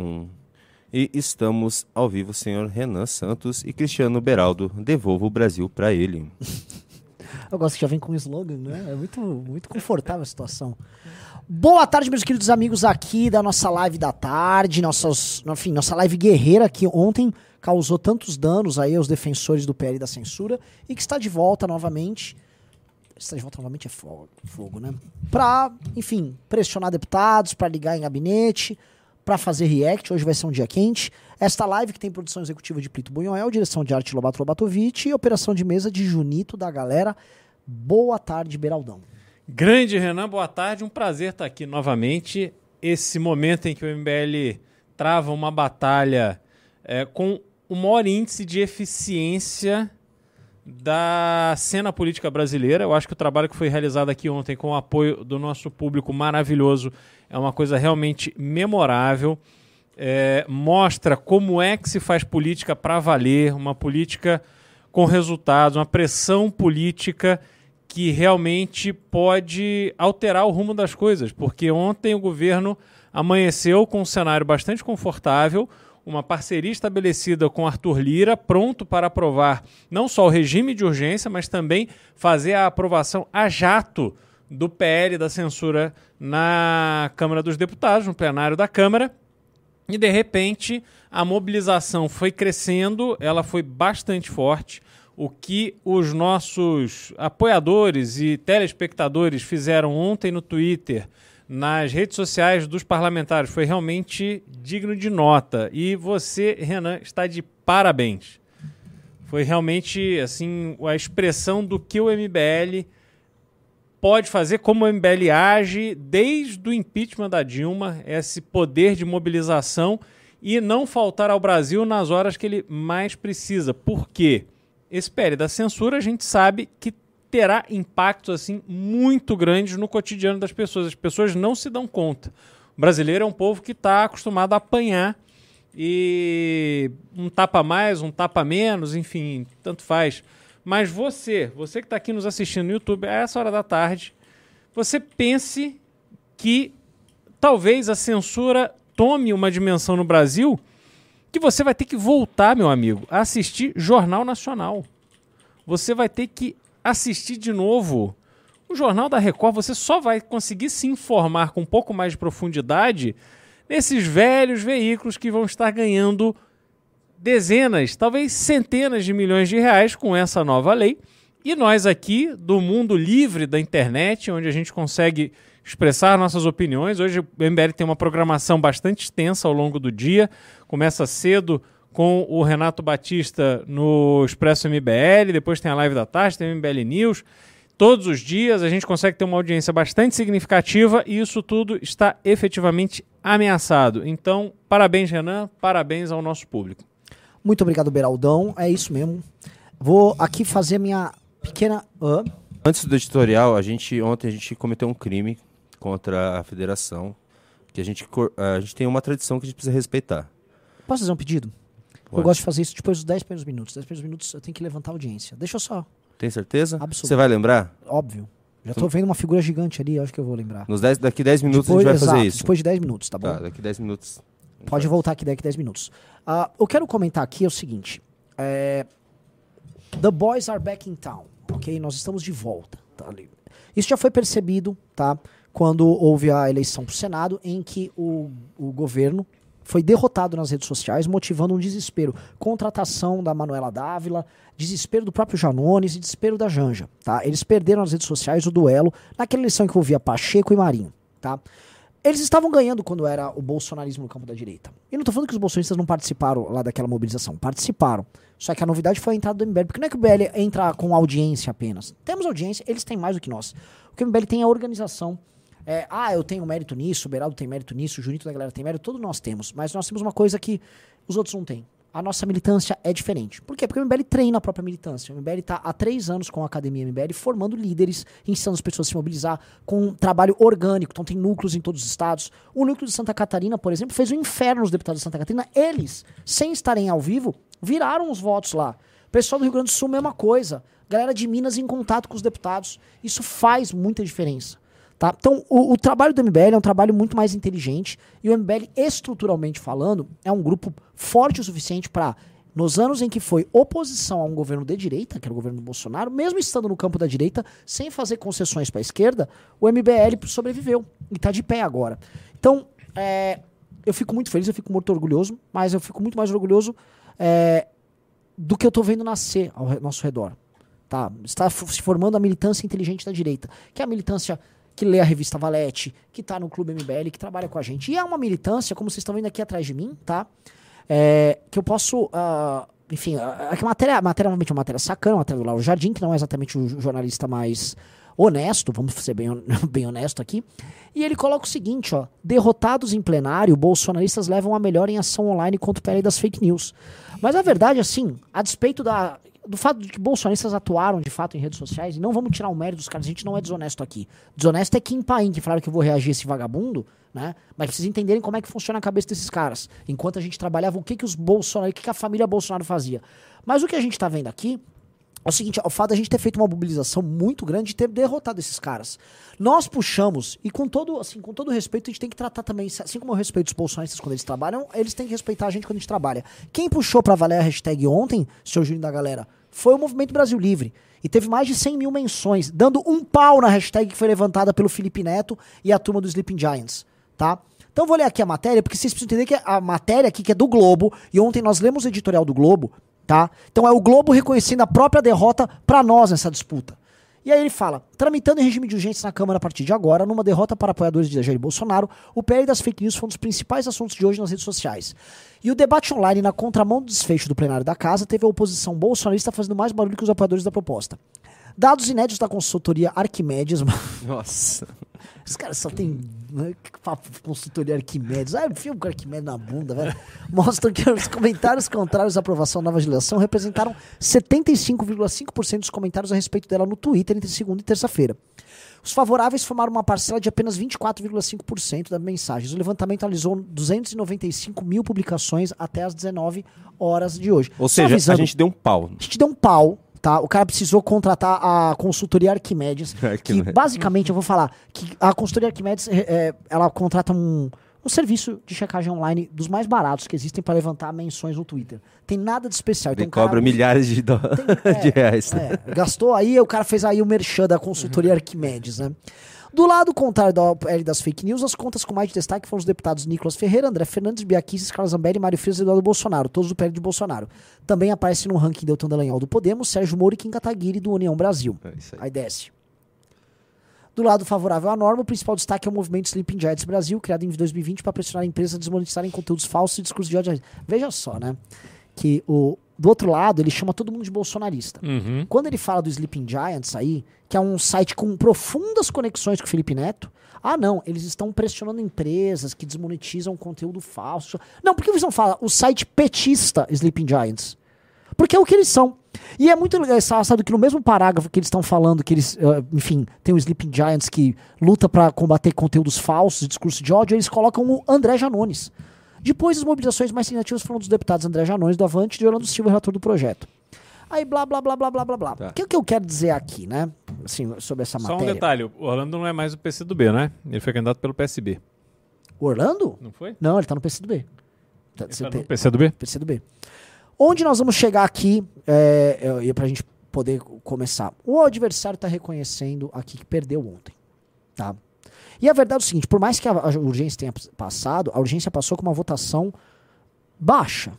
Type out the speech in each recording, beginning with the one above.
1. E estamos ao vivo, senhor Renan Santos e Cristiano Beraldo. Devolva o Brasil para ele. Eu gosto que já vem com um slogan, né? É muito, muito confortável a situação. Boa tarde, meus queridos amigos aqui da nossa live da tarde, nossas, enfim, nossa live guerreira que ontem causou tantos danos aí aos defensores do PL da censura e que está de volta novamente. Está de volta novamente é fogo, fogo né? Pra, enfim, pressionar deputados, para ligar em gabinete, para fazer react. Hoje vai ser um dia quente. Esta live que tem produção executiva de Plito Bunhoel, direção de arte Lobato Lobatovic e operação de mesa de Junito da galera. Boa tarde, Beraldão. Grande Renan, boa tarde. Um prazer estar aqui novamente. Esse momento em que o MBL trava uma batalha é, com o maior índice de eficiência da cena política brasileira. Eu acho que o trabalho que foi realizado aqui ontem com o apoio do nosso público maravilhoso é uma coisa realmente memorável. É, mostra como é que se faz política para valer, uma política com resultados, uma pressão política que realmente pode alterar o rumo das coisas, porque ontem o governo amanheceu com um cenário bastante confortável, uma parceria estabelecida com Arthur Lira, pronto para aprovar não só o regime de urgência, mas também fazer a aprovação a jato do PL da censura na Câmara dos Deputados, no plenário da Câmara. E de repente a mobilização foi crescendo, ela foi bastante forte o que os nossos apoiadores e telespectadores fizeram ontem no Twitter, nas redes sociais dos parlamentares, foi realmente digno de nota. E você, Renan, está de parabéns. Foi realmente assim a expressão do que o MBL pode fazer, como o MBL age desde o impeachment da Dilma, esse poder de mobilização e não faltar ao Brasil nas horas que ele mais precisa. Por quê? esse da censura a gente sabe que terá impactos assim muito grandes no cotidiano das pessoas. As pessoas não se dão conta. O brasileiro é um povo que está acostumado a apanhar e um tapa mais, um tapa menos, enfim, tanto faz. Mas você, você que está aqui nos assistindo no YouTube a essa hora da tarde, você pense que talvez a censura tome uma dimensão no Brasil que você vai ter que voltar, meu amigo, a assistir Jornal Nacional. Você vai ter que assistir de novo o Jornal da Record. Você só vai conseguir se informar com um pouco mais de profundidade nesses velhos veículos que vão estar ganhando dezenas, talvez centenas de milhões de reais com essa nova lei. E nós aqui, do mundo livre da internet, onde a gente consegue expressar nossas opiniões. Hoje o MBL tem uma programação bastante extensa ao longo do dia. Começa cedo com o Renato Batista no Expresso MBL, depois tem a live da tarde, tem o MBL News. Todos os dias a gente consegue ter uma audiência bastante significativa e isso tudo está efetivamente ameaçado. Então, parabéns, Renan, parabéns ao nosso público. Muito obrigado, Beraldão. É isso mesmo. Vou aqui fazer minha pequena. Uh. Antes do editorial, a gente ontem a gente cometeu um crime contra a federação, que a gente, a gente tem uma tradição que a gente precisa respeitar. Posso fazer um pedido? Pode. Eu gosto de fazer isso depois dos 10 primeiros minutos. 10 primeiros minutos eu tenho que levantar a audiência. Deixa eu só. Tem certeza? Absoluto. Você vai lembrar? Óbvio. Já estou vendo uma figura gigante ali, acho que eu vou lembrar. Nos dez, daqui 10 minutos depois, a gente vai exato, fazer isso. Depois de 10 minutos, tá bom? Tá, daqui 10 minutos. Pode voltar aqui daqui 10 minutos. Uh, eu quero comentar aqui o seguinte. É, The boys are back in town, ok? Nós estamos de volta. Tá. Isso já foi percebido, tá? quando houve a eleição para o Senado, em que o, o governo foi derrotado nas redes sociais, motivando um desespero. Contratação da Manuela Dávila, desespero do próprio Janones e desespero da Janja. Tá? Eles perderam nas redes sociais o duelo naquela eleição que envolvia Pacheco e Marinho. Tá? Eles estavam ganhando quando era o bolsonarismo no campo da direita. E não estou falando que os bolsonaristas não participaram lá daquela mobilização. Participaram. Só que a novidade foi a entrada do MBL. Porque não é que o MBL entra com audiência apenas. Temos audiência, eles têm mais do que nós. O que o MBL tem é a organização é, ah, eu tenho mérito nisso, o Beraldo tem mérito nisso, o Junito da galera tem mérito, todos nós temos. Mas nós temos uma coisa que os outros não têm. A nossa militância é diferente. Por quê? Porque o MBL treina a própria militância. O MBL está há três anos com a Academia MBL formando líderes, ensinando as pessoas a se mobilizar com um trabalho orgânico. Então tem núcleos em todos os estados. O núcleo de Santa Catarina, por exemplo, fez um inferno nos deputados de Santa Catarina. Eles, sem estarem ao vivo, viraram os votos lá. Pessoal do Rio Grande do Sul, mesma coisa. Galera de Minas em contato com os deputados. Isso faz muita diferença. Tá? Então, o, o trabalho do MBL é um trabalho muito mais inteligente e o MBL, estruturalmente falando, é um grupo forte o suficiente para, nos anos em que foi oposição a um governo de direita, que era o governo do Bolsonaro, mesmo estando no campo da direita, sem fazer concessões para a esquerda, o MBL sobreviveu e está de pé agora. Então, é, eu fico muito feliz, eu fico muito orgulhoso, mas eu fico muito mais orgulhoso é, do que eu estou vendo nascer ao nosso redor. Tá? Está se formando a militância inteligente da direita, que é a militância que lê a revista Valete, que está no Clube MBL, que trabalha com a gente. E é uma militância, como vocês estão vendo aqui atrás de mim, tá? É, que eu posso. ah, enfim, a, a matéria, a matéria realmente é uma matéria sacana, uma matéria do Lauro Jardim, que não é exatamente o jornalista mais honesto, vamos ser bem, bem honesto aqui. E ele coloca o seguinte, ó. Derrotados em plenário, bolsonaristas levam a melhor em ação online contra o PL das fake news. Mas a verdade, assim, a despeito da, do fato de que bolsonaristas atuaram de fato em redes sociais, e não vamos tirar o mérito dos caras, a gente não é desonesto aqui. Desonesto é Kim Paim, que falaram que eu vou reagir a esse vagabundo, né? Mas vocês entenderem como é que funciona a cabeça desses caras. Enquanto a gente trabalhava, o que, que os Bolsonaro, o que, que a família Bolsonaro fazia. Mas o que a gente tá vendo aqui é o seguinte, o fato da gente ter feito uma mobilização muito grande e ter derrotado esses caras. Nós puxamos, e com todo, assim, com todo respeito, a gente tem que tratar também, assim como eu respeito os bolsonaristas quando eles trabalham, eles têm que respeitar a gente quando a gente trabalha. Quem puxou pra valer a hashtag ontem, seu Júnior da galera, foi o Movimento Brasil Livre. E teve mais de 100 mil menções, dando um pau na hashtag que foi levantada pelo Felipe Neto e a turma do Sleeping Giants, tá? Então vou ler aqui a matéria, porque vocês precisam entender que a matéria aqui, que é do Globo, e ontem nós lemos o editorial do Globo, tá? Então é o Globo reconhecendo a própria derrota pra nós nessa disputa. E aí ele fala, tramitando em regime de urgência na Câmara a partir de agora, numa derrota para apoiadores de Jair Bolsonaro, o PL das fake news foi um dos principais assuntos de hoje nas redes sociais. E o debate online na contramão do desfecho do plenário da casa teve a oposição bolsonarista fazendo mais barulho que os apoiadores da proposta. Dados inéditos da consultoria Arquimedes, Nossa. os caras só tem né, consultoria Arquimedes. Ah, enfia o Arquimedes na bunda, velho. Mostram que os comentários contrários à aprovação da nova legislação representaram 75,5% dos comentários a respeito dela no Twitter entre segunda e terça-feira. Os favoráveis formaram uma parcela de apenas 24,5% das mensagens. O levantamento analisou 295 mil publicações até as 19 horas de hoje. Ou Só seja, avisando, a gente deu um pau. a gente deu um pau, tá? O cara precisou contratar a consultoria Arquimedes. que basicamente, eu vou falar que a consultoria Arquimedes, é, é, ela contrata um, um serviço de checagem online dos mais baratos que existem para levantar menções no Twitter. Tem nada de especial. Ele cara cobra usa- milhares de, dó- é, de reais. é, gastou aí, o cara fez aí o merchan da consultoria Arquimedes, né? Do lado contrário da OPL das fake news, as contas com mais de destaque foram os deputados Nicolas Ferreira, André Fernandes, Biaquices, Carlos Zambelli, Mário Frias e Eduardo Bolsonaro, todos do PL de Bolsonaro. Também aparece no ranking Deltan Dallagnol do Podemos, Sérgio Moro e Kim Kataguiri do União Brasil. É isso aí. Aí desce. Do lado favorável à norma, o principal destaque é o movimento Sleeping Giants Brasil, criado em 2020 para pressionar empresas a desmonetizarem conteúdos falsos e discursos de ódio. Veja só, né? Que o, do outro lado, ele chama todo mundo de bolsonarista. Uhum. Quando ele fala do Sleeping Giants aí, que é um site com profundas conexões com o Felipe Neto, ah não, eles estão pressionando empresas que desmonetizam conteúdo falso. Não, por que você não fala o site petista Sleeping Giants? Porque é o que eles são. E é muito engraçado que no mesmo parágrafo que eles estão falando que eles, eh, enfim, tem o Sleeping Giants que luta pra combater conteúdos falsos e discurso de ódio, eles colocam o André Janones. Depois, as mobilizações mais significativas foram dos deputados André Janones do Avante e de Orlando Silva, relator do projeto. Aí, blá, blá, blá, blá, blá, blá, blá. Tá. O que, que eu quero dizer aqui, né? Assim, sobre essa Só um matéria. detalhe, o Orlando não é mais o PCdoB, né? Ele foi candidato pelo PSB. O Orlando? Não foi? Não, ele tá no PCdoB. Tá, Ele tá no PCdoB? PCdoB. Onde nós vamos chegar aqui, é, é, pra gente poder começar. O adversário tá reconhecendo aqui que perdeu ontem, tá? E a verdade é o seguinte, por mais que a, a urgência tenha passado, a urgência passou com uma votação baixa.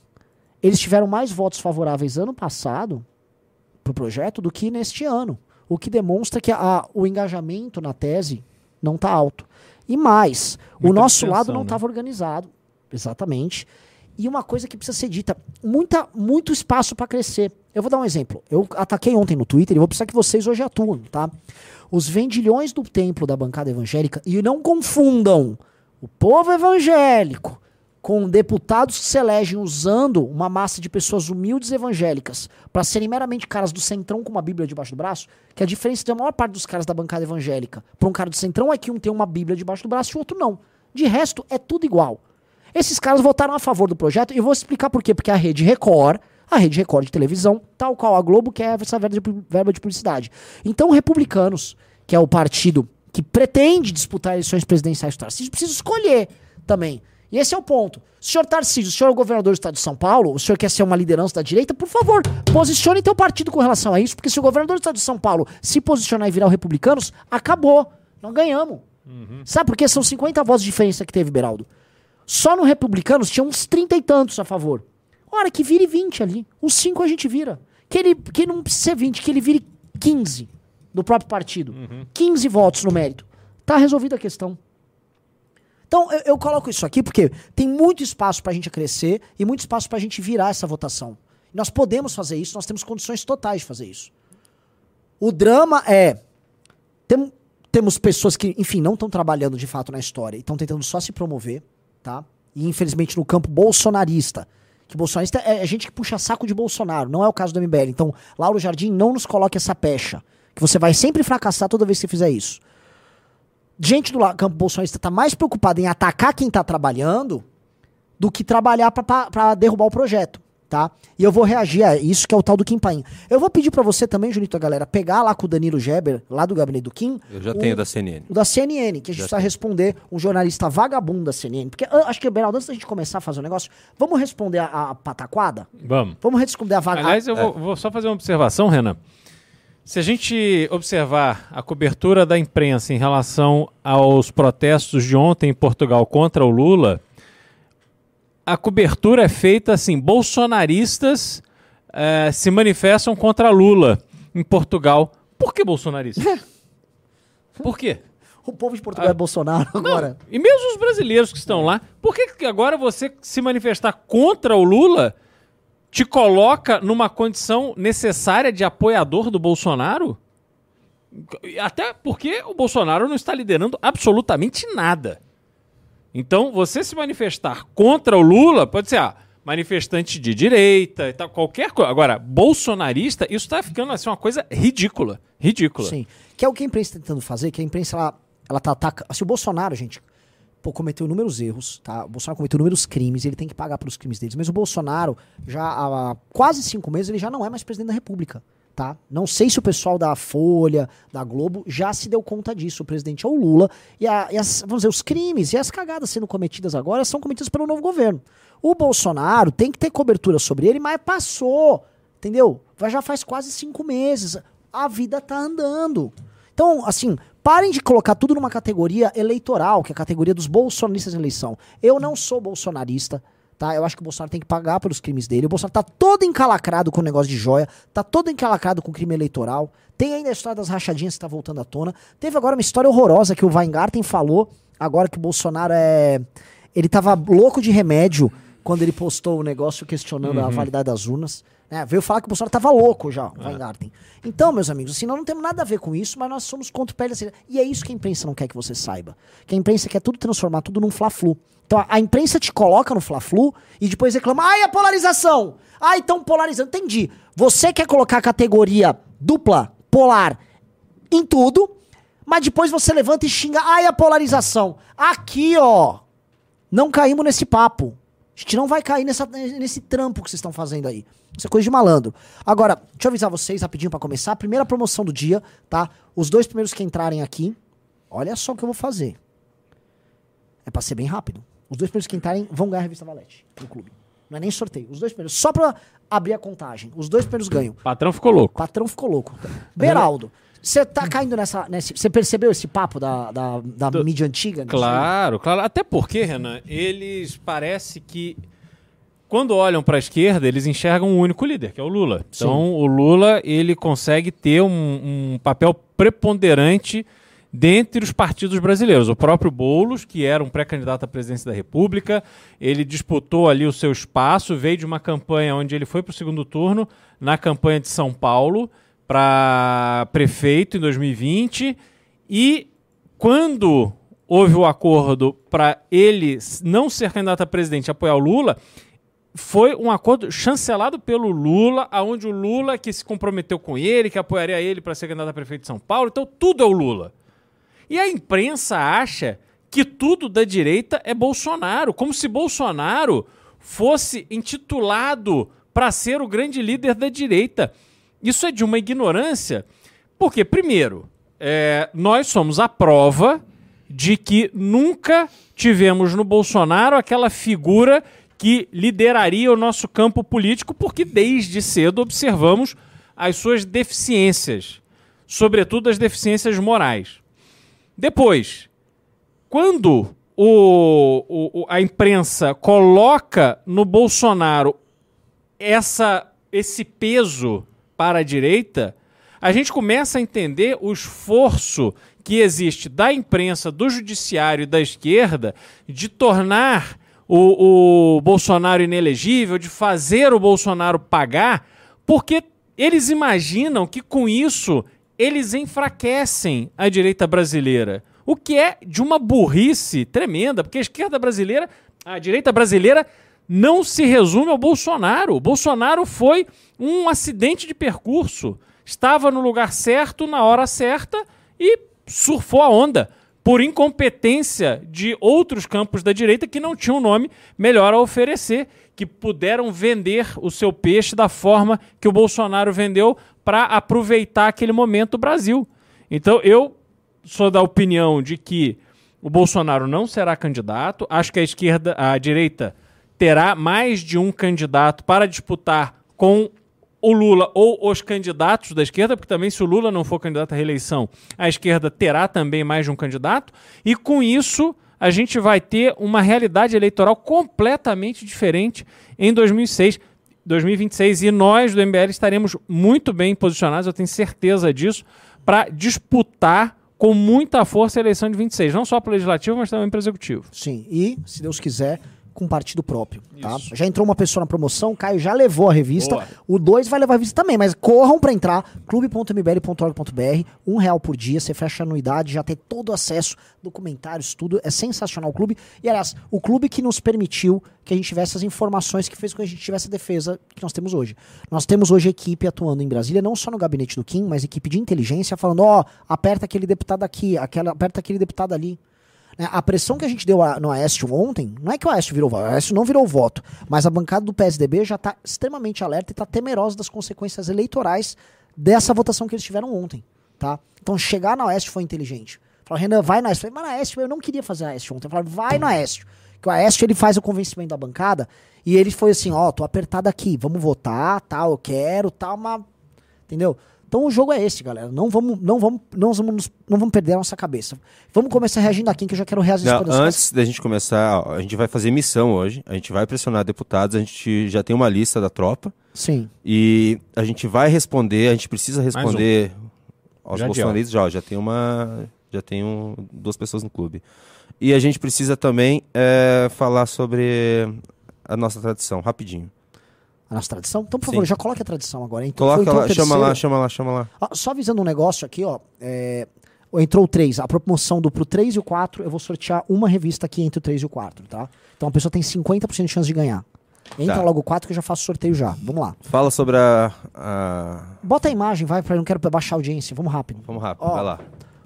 Eles tiveram mais votos favoráveis ano passado pro projeto do que neste ano, o que demonstra que a- o engajamento na tese não tá alto. E mais, o Muita nosso lado não né? estava organizado, exatamente. E uma coisa que precisa ser dita, muita, muito espaço para crescer. Eu vou dar um exemplo. Eu ataquei ontem no Twitter e vou precisar que vocês hoje atuem, tá? Os vendilhões do templo da bancada evangélica, e não confundam o povo evangélico com deputados que se elegem usando uma massa de pessoas humildes evangélicas para serem meramente caras do centrão com uma bíblia debaixo do braço, que a diferença da maior parte dos caras da bancada evangélica para um cara do centrão é que um tem uma bíblia debaixo do braço e o outro não. De resto, é tudo igual. Esses caras votaram a favor do projeto e eu vou explicar por quê. Porque a Rede Record, a Rede Record de televisão, tal qual a Globo, quer essa verba de, publicidade. Então, republicanos, que é o partido que pretende disputar eleições presidenciais. O Tarcísio precisa escolher também. E esse é o ponto. Senhor Tarcísio, o senhor é o governador do estado de São Paulo, o senhor quer ser uma liderança da direita, por favor, posicione teu partido com relação a isso, porque se o governador do estado de São Paulo se posicionar e virar o republicanos, acabou. Nós ganhamos. Sabe por quê? São 50 votos de diferença que teve, Beraldo. Só no republicanos tinha uns 30 e tantos a favor. Ora, que vire 20 ali. Os 5 a gente vira. Que ele que não precisa ser 20, que ele vire 15 do próprio partido. 15 votos no mérito. Tá resolvida a questão. Então, eu, eu coloco isso aqui porque tem muito espaço pra gente crescer e muito espaço pra gente virar essa votação. Nós podemos fazer isso, nós temos condições totais de fazer isso. O drama é. tem- temos pessoas que, enfim, não estão trabalhando de fato na história e estão tentando só se promover, tá? E infelizmente no campo bolsonarista. Que bolsonarista é, é gente que puxa saco de Bolsonaro, não é o caso do MBL. Então, Lauro Jardim, não nos coloque essa pecha. Que você vai sempre fracassar toda vez que você fizer isso gente do campo bolsonarista tá mais preocupada em atacar quem tá trabalhando do que trabalhar pra derrubar o projeto, tá? E eu vou reagir a isso que é o tal do Kim Paim. Eu vou pedir pra você também, Junito, galera, pegar lá com o Danilo Geber, lá do gabinete do Kim, Eu já o- tenho da CNN. o da CNN, que a gente Já precisa tem. responder um jornalista vagabundo da CNN. Porque eu acho que, Beraldo, antes da gente começar a fazer o negócio, vamos responder a, a pataquada? Vamos. Vamos responder a vaga. Aliás, eu vou, vou só fazer uma observação, Renan. Se a gente observar a cobertura da imprensa em relação aos protestos de ontem em Portugal contra o Lula, a cobertura é feita assim: bolsonaristas eh, se manifestam contra Lula em Portugal. Por que bolsonaristas? Por quê? O povo de Portugal é Bolsonaro agora. E mesmo os brasileiros que estão lá, por que, que agora você se manifestar contra o Lula te coloca numa condição necessária de apoiador do Bolsonaro? Até porque o Bolsonaro não está liderando absolutamente nada. Então, você se manifestar contra o Lula pode ser ah, manifestante de direita e tal, qualquer coisa. Agora, bolsonarista, isso está ficando assim, uma coisa ridícula. Ridícula. Sim. Que é o que a imprensa está tentando fazer, que a imprensa, ela, ela tá atacando. Assim, o Bolsonaro, gente, pô, cometeu inúmeros erros, tá? O Bolsonaro cometeu inúmeros crimes, ele tem que pagar pelos crimes deles. Mas o Bolsonaro, já há quase cinco meses, ele já não é mais presidente da República, tá? Não sei se o pessoal da Folha, da Globo, já se deu conta disso. O presidente é o Lula. E, a- e as, vamos dizer, os crimes e as cagadas sendo cometidas agora são cometidas pelo novo governo. O Bolsonaro tem que ter cobertura sobre ele, mas passou, entendeu? Já faz quase cinco meses. A vida tá andando. Então, assim, parem de colocar tudo numa categoria eleitoral, que é a categoria dos bolsonaristas em eleição. Eu não sou bolsonarista, tá? Eu acho que o Bolsonaro tem que pagar pelos crimes dele. O Bolsonaro tá todo encalacrado com o negócio de joia, tá todo encalacrado com o crime eleitoral. Tem ainda a história das rachadinhas que tá voltando à tona. Teve agora uma história horrorosa que o Weingarten falou, agora que o Bolsonaro é. Ele tava louco de remédio quando ele postou o negócio questionando a validade das urnas. né? veio falar que o Bolsonaro tava louco já, o Weingarten. Então, meus amigos, assim, nós não temos nada a ver com isso, mas nós somos contra o pele da. E é isso que a imprensa não quer que você saiba. Que a imprensa quer tudo transformar tudo num fla-flu. Então a, imprensa te coloca no fla-flu e depois reclama, ai, a polarização! Ai, estão polarizando. Entendi. Você quer colocar a categoria dupla, polar, em tudo, mas depois você levanta e xinga, ai, a polarização. Aqui, ó, não caímos nesse papo. A gente não vai cair nessa, nesse trampo que vocês estão fazendo aí. Isso é coisa de malandro. Agora, deixa eu avisar vocês rapidinho pra começar. Primeira promoção do dia, tá? Os dois primeiros que entrarem aqui, olha só o que eu vou fazer. É pra ser bem rápido. Os dois primeiros que entrarem vão ganhar a revista Valete no clube. Não é nem sorteio. Os dois primeiros. Só pra abrir a contagem. Os dois primeiros ganham. Patrão ficou louco. Patrão ficou louco. Beraldo, você tá caindo nessa. Você percebeu esse papo da, da, da Do- mídia antiga? Claro, claro. Até porque, Renan, eles parece que quando olham para a esquerda, eles enxergam um único líder, que é o Lula. Então, o Lula ele consegue ter um, um papel preponderante dentre os partidos brasileiros. O próprio Boulos, que era um pré-candidato à presidência da República, ele disputou ali o seu espaço, veio de uma campanha onde ele foi para o segundo turno, na campanha de São Paulo, para prefeito em 2020, e quando houve o acordo para ele não ser candidato a presidente e apoiar o Lula, foi um acordo chancelado pelo Lula, aonde o Lula que se comprometeu com ele, que apoiaria ele para ser candidato a prefeito de São Paulo. Então tudo é o Lula. E a imprensa acha que tudo da direita é Bolsonaro, como se Bolsonaro fosse intitulado para ser o grande líder da direita. Isso é de uma ignorância, porque, primeiro, é, nós somos a prova de que nunca tivemos no Bolsonaro aquela figura que lideraria o nosso campo político, porque desde cedo observamos as suas deficiências, sobretudo as deficiências morais. Depois, quando o, o, a imprensa coloca no Bolsonaro essa, esse peso para a direita, a gente começa a entender o esforço que existe da imprensa, do judiciário e da esquerda de tornar o, o Bolsonaro inelegível, de fazer o Bolsonaro pagar, porque eles imaginam que com isso eles enfraquecem a direita brasileira. O que é de uma burrice tremenda, porque a esquerda brasileira, a direita brasileira, não se resume ao Bolsonaro. O Bolsonaro foi um acidente de percurso. Estava no lugar certo, na hora certa e surfou a onda por incompetência de outros campos da direita que não tinham nome melhor a oferecer, que puderam vender o seu peixe da forma que o Bolsonaro vendeu para aproveitar aquele momento do Brasil. Então eu sou da opinião de que o Bolsonaro não será candidato, acho que a esquerda, a direita terá mais de um candidato para disputar com o Lula ou os candidatos da esquerda, porque também se o Lula não for candidato à reeleição, a esquerda terá também mais de um candidato, e com isso a gente vai ter uma realidade eleitoral completamente diferente em 2006, 2026 e nós do MBL estaremos muito bem posicionados, eu tenho certeza disso, para disputar com muita força a eleição de 26, não só para o legislativo, mas também para o executivo. Sim, e se Deus quiser, com partido próprio, tá? Já entrou uma pessoa na promoção, Caio já levou a revista, Boa. o 2 vai levar a revista também, mas corram para entrar, clube.mbl.org.br, um real por dia, você fecha a anuidade, já tem todo acesso, documentários, tudo, é sensacional o clube, e aliás, o clube que nos permitiu que a gente tivesse as informações que fez com que a gente tivesse a defesa que nós temos hoje. Nós temos hoje equipe atuando em Brasília, não só no gabinete do Kim, mas equipe de inteligência falando, ó, oh, aperta aquele deputado aqui, aquela, aperta aquele deputado ali, a pressão que a gente deu no Aécio ontem, não é que o Aécio virou voto, o Aécio não virou voto, mas a bancada do PSDB já está extremamente alerta e está temerosa das consequências eleitorais dessa votação que eles tiveram ontem. Tá? Então chegar no Aécio foi inteligente. Falaram, Renan, vai Aécio. Eu falei, mas Aécio, eu não queria fazer Aécio ontem. Falaram, vai no Aécio. Que o Aécio ele faz o convencimento da bancada e ele foi assim, ó, oh, tô apertado aqui, vamos votar, tal, eu quero, tal, mas... Entendeu? Então o jogo é esse, galera. Não vamos, não vamos, não vamos, não vamos perder a nossa cabeça. Vamos começar reagindo aqui, que eu já quero reagir não, Antes da gente começar, a gente vai fazer missão hoje. A gente vai pressionar deputados. A gente já tem uma lista da tropa. Sim. E a gente vai responder. A gente precisa responder um. aos já bolsonaristas. Já, já tem uma, já tem um, duas pessoas no clube. E a gente precisa também é, falar sobre a nossa tradição, rapidinho a nossa tradição? Então, por favor, Sim. já coloque a tradição agora. Então, Coloca lá, chama lá, chama lá, chama lá. Ah, só avisando um negócio aqui, ó. É, entrou o 3, a promoção do pro 3 e o 4, eu vou sortear uma revista aqui entre o 3 e o 4, tá? Então a pessoa tem 50% de chance de ganhar. Entra tá. logo o 4 que eu já faço sorteio já. Vamos lá. Fala sobre a, a... Bota a imagem, vai, pra não quero baixar a audiência. Vamos rápido. Vamos rápido, ó, vai lá.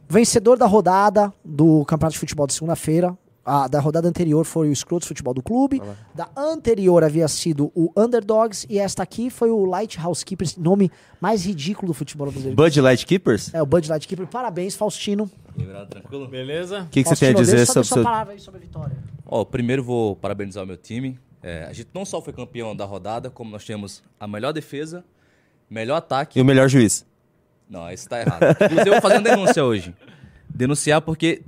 Vencedor da rodada do Campeonato de Futebol de segunda-feira, a, da rodada anterior foi o Scrotos Futebol do Clube. Da anterior havia sido o Underdogs. E esta aqui foi o Lighthouse Keepers, nome mais ridículo do futebol brasileiro. Bud Light Keepers? É, o Bud Light Keepers. Parabéns, Faustino. tranquilo? Beleza? O que, que você tem a dizer sobre, sobre, sobre, sobre a vitória? Ó, primeiro vou parabenizar o meu time. É, a gente não só foi campeão da rodada, como nós temos a melhor defesa, melhor ataque. E o melhor juiz. Não, isso tá errado. Inclusive, eu vou fazer uma denúncia hoje. Denunciar porque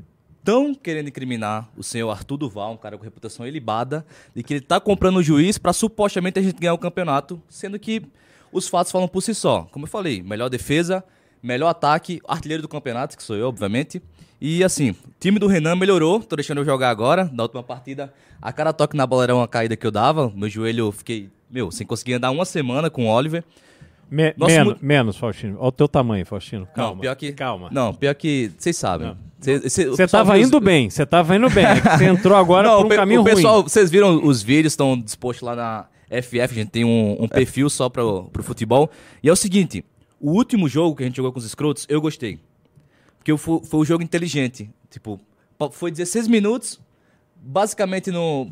estão querendo incriminar o senhor Arthur Duval, um cara com reputação ilibada, de que ele está comprando o juiz para supostamente a gente ganhar o campeonato, sendo que os fatos falam por si só. Como eu falei, melhor defesa, melhor ataque, artilheiro do campeonato, que sou eu, obviamente. E assim, o time do Renan melhorou, tô deixando eu jogar agora. Na última partida, a cada toque na bola era uma caída que eu dava. Meu joelho fiquei, meu, sem conseguir andar uma semana com o Oliver. Me menos, menos, Faustino. Olha o teu tamanho, Faustino. Calma. Não, pior que. Calma. Não, pior que. Vocês sabem. Você estava indo bem, você estava indo bem. Você entrou agora não, por um caminho o pessoal, Vocês viram os vídeos, estão dispostos lá na FF, a gente tem um, um perfil só para o futebol. E é o seguinte, o último jogo que a gente jogou com os escrotos, eu gostei. Porque foi, foi um jogo inteligente. Tipo, foi 16 minutos, basicamente no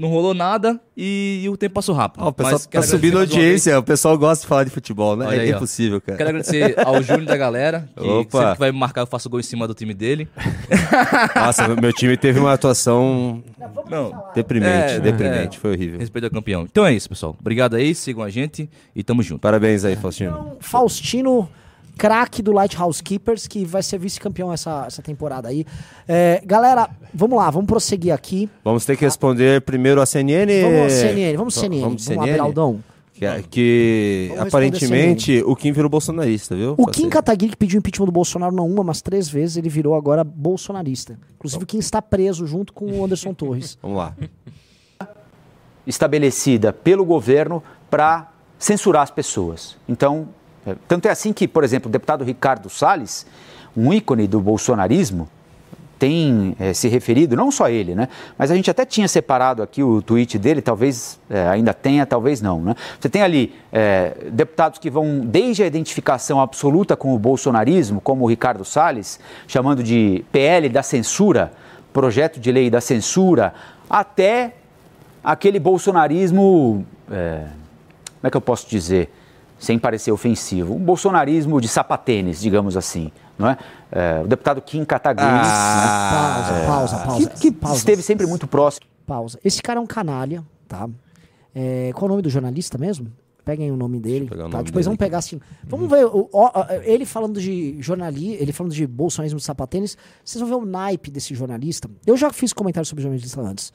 não rolou nada e, e o tempo passou rápido. o pessoal tá subindo a audiência, o pessoal gosta de falar de futebol, né? Olha é aí, impossível, cara. Quero agradecer ao Júnior da galera, que Opa. sempre que vai me marcar eu faço gol em cima do time dele. Nossa, meu time teve uma atuação não, deprimente, é, deprimente, é, foi horrível. Respeito ao campeão. Então é isso, pessoal. Obrigado aí, sigam a gente e tamo junto. Parabéns aí, Faustino. Então, Faustino craque do Lighthouse Keepers, que vai ser vice-campeão essa, essa temporada aí. É, galera, vamos lá, vamos prosseguir aqui. Vamos ter que responder primeiro a CNN. Vamos CNN, vamos CNN. Vamos, vamos CNN. lá, Beraldão. Que, é, que aparentemente o Kim virou bolsonarista, viu? O Kim Kataguiri que pediu impeachment do Bolsonaro não uma, mas três vezes, ele virou agora bolsonarista. Inclusive o Kim está preso junto com o Anderson Torres. Vamos lá. Estabelecida pelo governo para censurar as pessoas. Então, tanto é assim que, por exemplo, o deputado Ricardo Salles, um ícone do bolsonarismo, tem é, se referido, não só ele, né? Mas a gente até tinha separado aqui o tweet dele, talvez é, ainda tenha, talvez não, né? Você tem ali é, deputados que vão desde a identificação absoluta com o bolsonarismo, como o Ricardo Salles, chamando de PL da censura, projeto de lei da censura, até aquele bolsonarismo, como é que eu posso dizer? Sem parecer ofensivo, um bolsonarismo de sapatênis, digamos assim. Não é? é o deputado Kim Kataguiri. Ah, né? Pausa, pausa, pausa. Que, que pausa. esteve sempre muito próximo. Pausa. Esse cara é um canalha, tá? É, qual é o nome do jornalista mesmo? Peguem o nome dele. Tá? Nome Depois vamos pegar assim. Vamos ver o, o, ele falando de jornalista, ele falando de bolsonarismo de sapatênis. Vocês vão ver o naipe desse jornalista. Eu já fiz comentários sobre jornalista antes.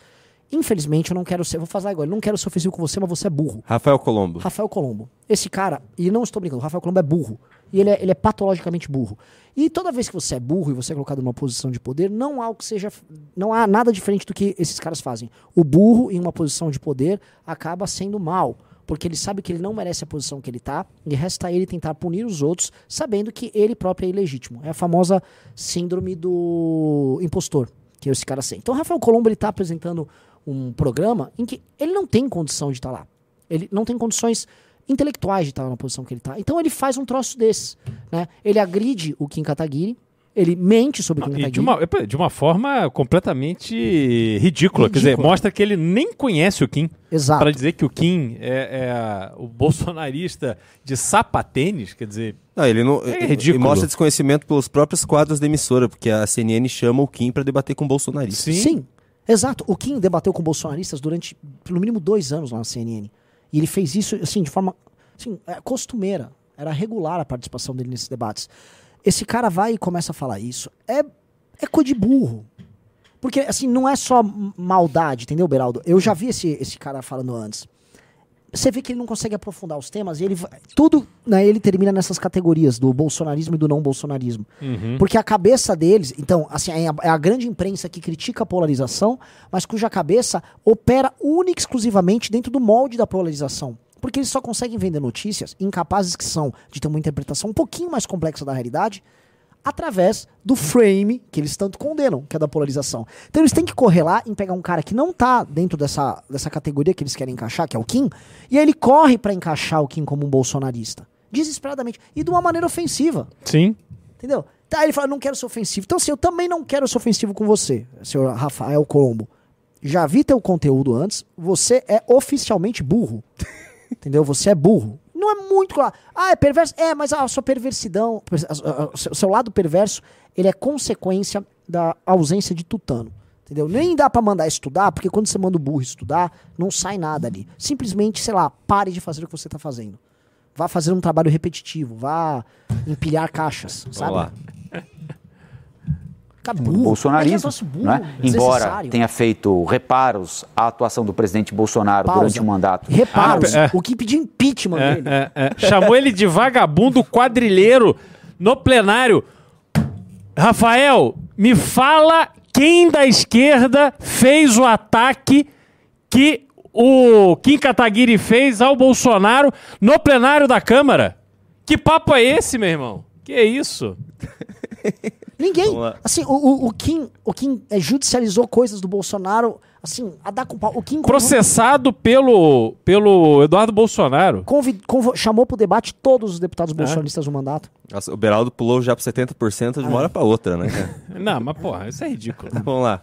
Infelizmente, eu não quero ser. Vou fazer agora. Eu não quero ser ofensivo com você, mas você é burro. Rafael Colombo. Rafael Colombo. Esse cara, e não estou brincando, o Rafael Colombo é burro. E ele é, ele é patologicamente burro. E toda vez que você é burro e você é colocado numa posição de poder, não há o que seja. Não há nada diferente do que esses caras fazem. O burro, em uma posição de poder, acaba sendo mal. Porque ele sabe que ele não merece a posição que ele está, e resta ele tentar punir os outros, sabendo que ele próprio é ilegítimo. É a famosa síndrome do impostor que esse cara tem. Então, o Rafael Colombo ele está apresentando um programa em que ele não tem condição de estar tá lá. Ele não tem condições intelectuais de estar tá na posição que ele está. Então ele faz um troço desse. Né? Ele agride o Kim Kataguiri, ele mente sobre o Kim Kataguiri. De uma, de uma forma completamente ridícula. Ridícula. Quer dizer, mostra que ele nem conhece o Kim. Exato. Para dizer que o Kim é, é, o bolsonarista de sapatênis, quer dizer. Não, ele não. É ridículo. Ele mostra desconhecimento pelos próprios quadros da emissora, porque a CNN chama o Kim para debater com o bolsonarista. Sim. Sim. Exato. O Kim debateu com bolsonaristas durante, pelo mínimo, dois anos lá na CNN. E ele fez isso, assim, de forma assim, é, costumeira. Era regular a participação dele nesses debates. Esse cara vai e começa a falar isso. É, é coisa de burro. Porque, assim, não é só maldade, entendeu, Beraldo? Eu já vi esse, esse cara falando antes você vê que ele não consegue aprofundar os temas e ele tudo né, ele termina nessas categorias do bolsonarismo e do não bolsonarismo uhum. porque a cabeça deles então assim é a, é a, grande imprensa que critica a polarização mas cuja cabeça opera única exclusivamente dentro do molde da polarização porque eles só conseguem vender notícias incapazes que são de ter uma interpretação um pouquinho mais complexa da realidade através do frame que eles tanto condenam, que é da polarização. Então eles têm que correr lá em pegar um cara que não tá dentro dessa, dessa categoria que eles querem encaixar, que é o Kim, e aí ele corre para encaixar o Kim como um bolsonarista. Desesperadamente. E de uma maneira ofensiva. Sim. Entendeu? Tá, ele fala, não quero ser ofensivo. Então, assim, eu também não quero ser ofensivo com você, senhor Rafael Colombo. Já vi teu conteúdo antes, você é oficialmente burro. Entendeu? Você é burro não é muito claro. Ah, é perverso? É, mas a sua perversidão, o seu lado perverso, ele é consequência da ausência de tutano. Entendeu? Nem dá para mandar estudar, porque quando você manda o burro estudar, não sai nada ali. Simplesmente, sei lá, pare de fazer o que você tá fazendo. Vá fazer um trabalho repetitivo, vá empilhar caixas, sabe? Vamos lá. Burro. bolsonarismo. É burro, né? Embora tenha feito reparos à atuação do presidente Bolsonaro Pausa. durante o mandato. Reparos. Ah, é. O que pediu impeachment é, dele. É, é. Chamou ele de vagabundo quadrilheiro no plenário. Rafael, me fala quem da esquerda fez o ataque que o Kim Kataguiri fez ao Bolsonaro no plenário da Câmara. Que papo é esse, meu irmão? Que é isso? Ninguém. Assim, o, o, o, Kim, o Kim é, judicializou coisas do Bolsonaro, assim, a dar com pau. O Kim Processado pelo, pelo Eduardo Bolsonaro. Convid, convo, chamou pro debate todos os deputados é. bolsonaristas do mandato. Nossa, o Beraldo pulou já pro 70% de uma ah. hora pra outra, né? Não, mas porra, isso é ridículo. Vamos lá.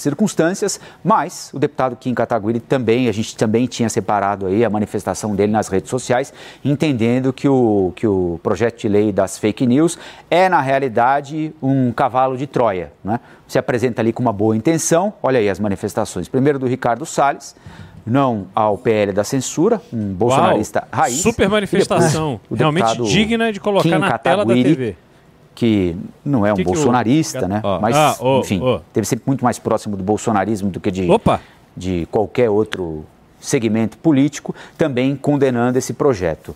Circunstâncias, mas o deputado Kim Kataguiri também, a gente também tinha separado aí a manifestação dele nas redes sociais, entendendo que o, que o projeto de lei das fake news é, na realidade, um cavalo de Troia. Né? Se apresenta ali com uma boa intenção, olha aí as manifestações. Primeiro do Ricardo Salles, não ao PL da censura, um bolsonarista Uau, raiz. Super manifestação, realmente digna de colocar Kim na tela da TV que não é um que bolsonarista, que o... né? Oh. Mas, ah, oh, enfim, oh. teve sempre muito mais próximo do bolsonarismo do que de, de qualquer outro segmento político, também condenando esse projeto.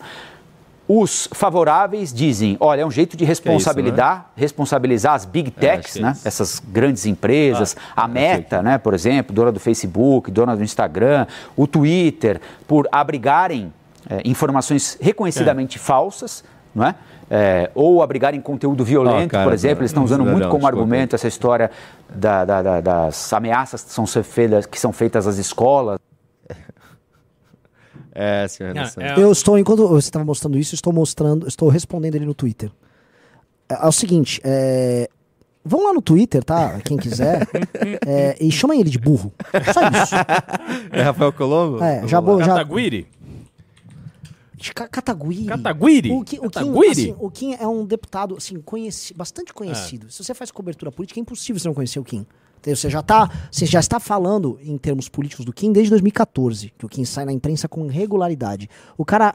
Os favoráveis dizem, olha, é um jeito de responsabilizar, é isso, né? responsabilizar as big é, techs, é, né? essas grandes empresas, ah, a Meta, né, por exemplo, dona do Facebook, dona do Instagram, o Twitter, por abrigarem é, informações reconhecidamente é. falsas, não é? É, ou abrigarem conteúdo violento, oh, cara, por exemplo. Eles estão usando muito não, como argumento essa história da, da, da, das ameaças que são, feitas, que são feitas às escolas. É, senhor é, Eu estou, enquanto você estava mostrando isso, estou mostrando, estou respondendo ele no Twitter. É, é o seguinte, é, Vão lá no Twitter, tá? Quem quiser. é, e chamem ele de burro. Só isso. É Rafael Colombo? É, já, já, Cataguiri? Cataguiri. Cataguiri? O, Kim, o, Kim, assim, o Kim é um deputado assim, conheci, bastante conhecido. É. Se você faz cobertura política, é impossível você não conhecer o Kim. Você já, tá, você já está falando em termos políticos do Kim desde 2014, que o Kim sai na imprensa com regularidade. O cara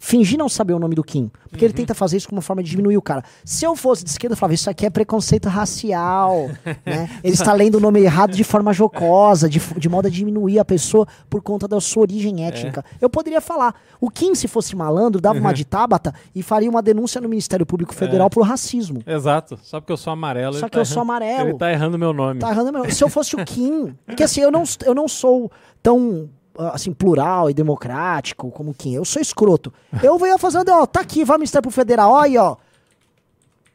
fingir não saber o nome do Kim. Porque uhum. ele tenta fazer isso como uma forma de diminuir o cara. Se eu fosse de esquerda, eu falava, isso aqui é preconceito racial. né? Ele está lendo o nome errado de forma jocosa, de, de modo a diminuir a pessoa por conta da sua origem étnica. É. Eu poderia falar. O Kim, se fosse malandro, dava uhum. uma de tábata e faria uma denúncia no Ministério Público Federal é. por racismo. Exato. Só porque eu sou amarelo. Só que tá eu sou amarelo. Ele tá errando meu nome. Tá errando meu nome. Se eu fosse o Kim. Porque assim, eu não, eu não sou tão assim, plural e democrático, como quem? Eu sou escroto. Eu venho fazendo, ó, tá aqui, vai ministrar pro federal, ó, aí, ó.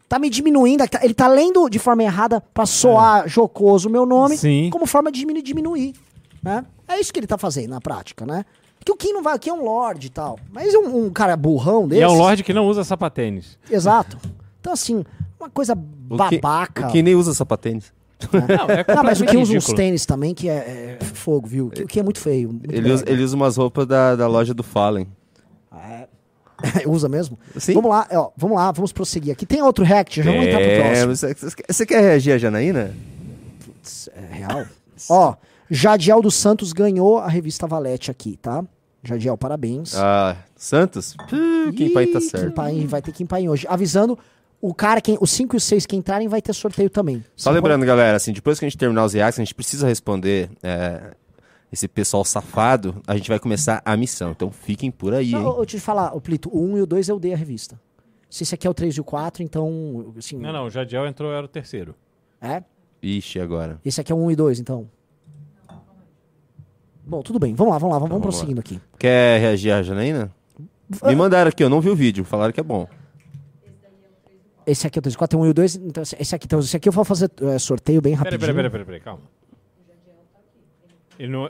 Tá me diminuindo, tá, ele tá lendo de forma errada pra soar é. jocoso o meu nome, Sim. como forma de diminuir, diminuir, né? É isso que ele tá fazendo na prática, né? Que o Kim não vai, aqui é um lord e tal. Mas um, um cara burrão desse. E é um lord que não usa sapatênis. Exato. Então, assim, uma coisa babaca. O Kim nem usa sapatênis. É. Não, é não, mas o que usa uns tênis também, que é, é fogo, viu? O que é muito feio. Muito ele, usa, ele, usa, umas roupas da, da loja do Fallen. É. usa mesmo? Sim. Vamos lá, ó, vamos lá, vamos prosseguir aqui. Tem outro react, já vamos entrar pro próximo. Você, você quer reagir a Janaína? Putz, é real. ó, Jadiel dos Santos ganhou a revista Valete aqui, tá? Jadiel, parabéns. Ah, Santos? Puh, Kim Pai tá certo. Pai, vai ter Kim Pai hoje. Avisando, o cara, quem, os 5 e os 6 que entrarem, vai ter sorteio também. Só Sim, lembrando, pode... galera, assim, depois que a gente terminar os reacts, a gente precisa responder é, esse pessoal safado, a gente vai começar a missão. Então fiquem por aí. Não, hein? Eu te falar, o Plito, o 1 um e o 2 eu dei a revista. Se esse aqui é o 3 e o 4, então. Assim, não, não, o Jadiel entrou, era o terceiro. É? Ixi, agora. Esse aqui é o 1 um e 2, então. Bom, tudo bem, vamos lá, vamos lá, vamos, então, vamos prosseguindo aqui. Quer reagir a Janaína? Me mandaram aqui, eu não vi o vídeo, falaram que é bom. Esse aqui é o 3, 4, 1 e o 2. Então, esse aqui, então, esse aqui eu vou fazer é, sorteio bem rapidinho. Peraí, peraí, peraí, peraí, calma. Ele não...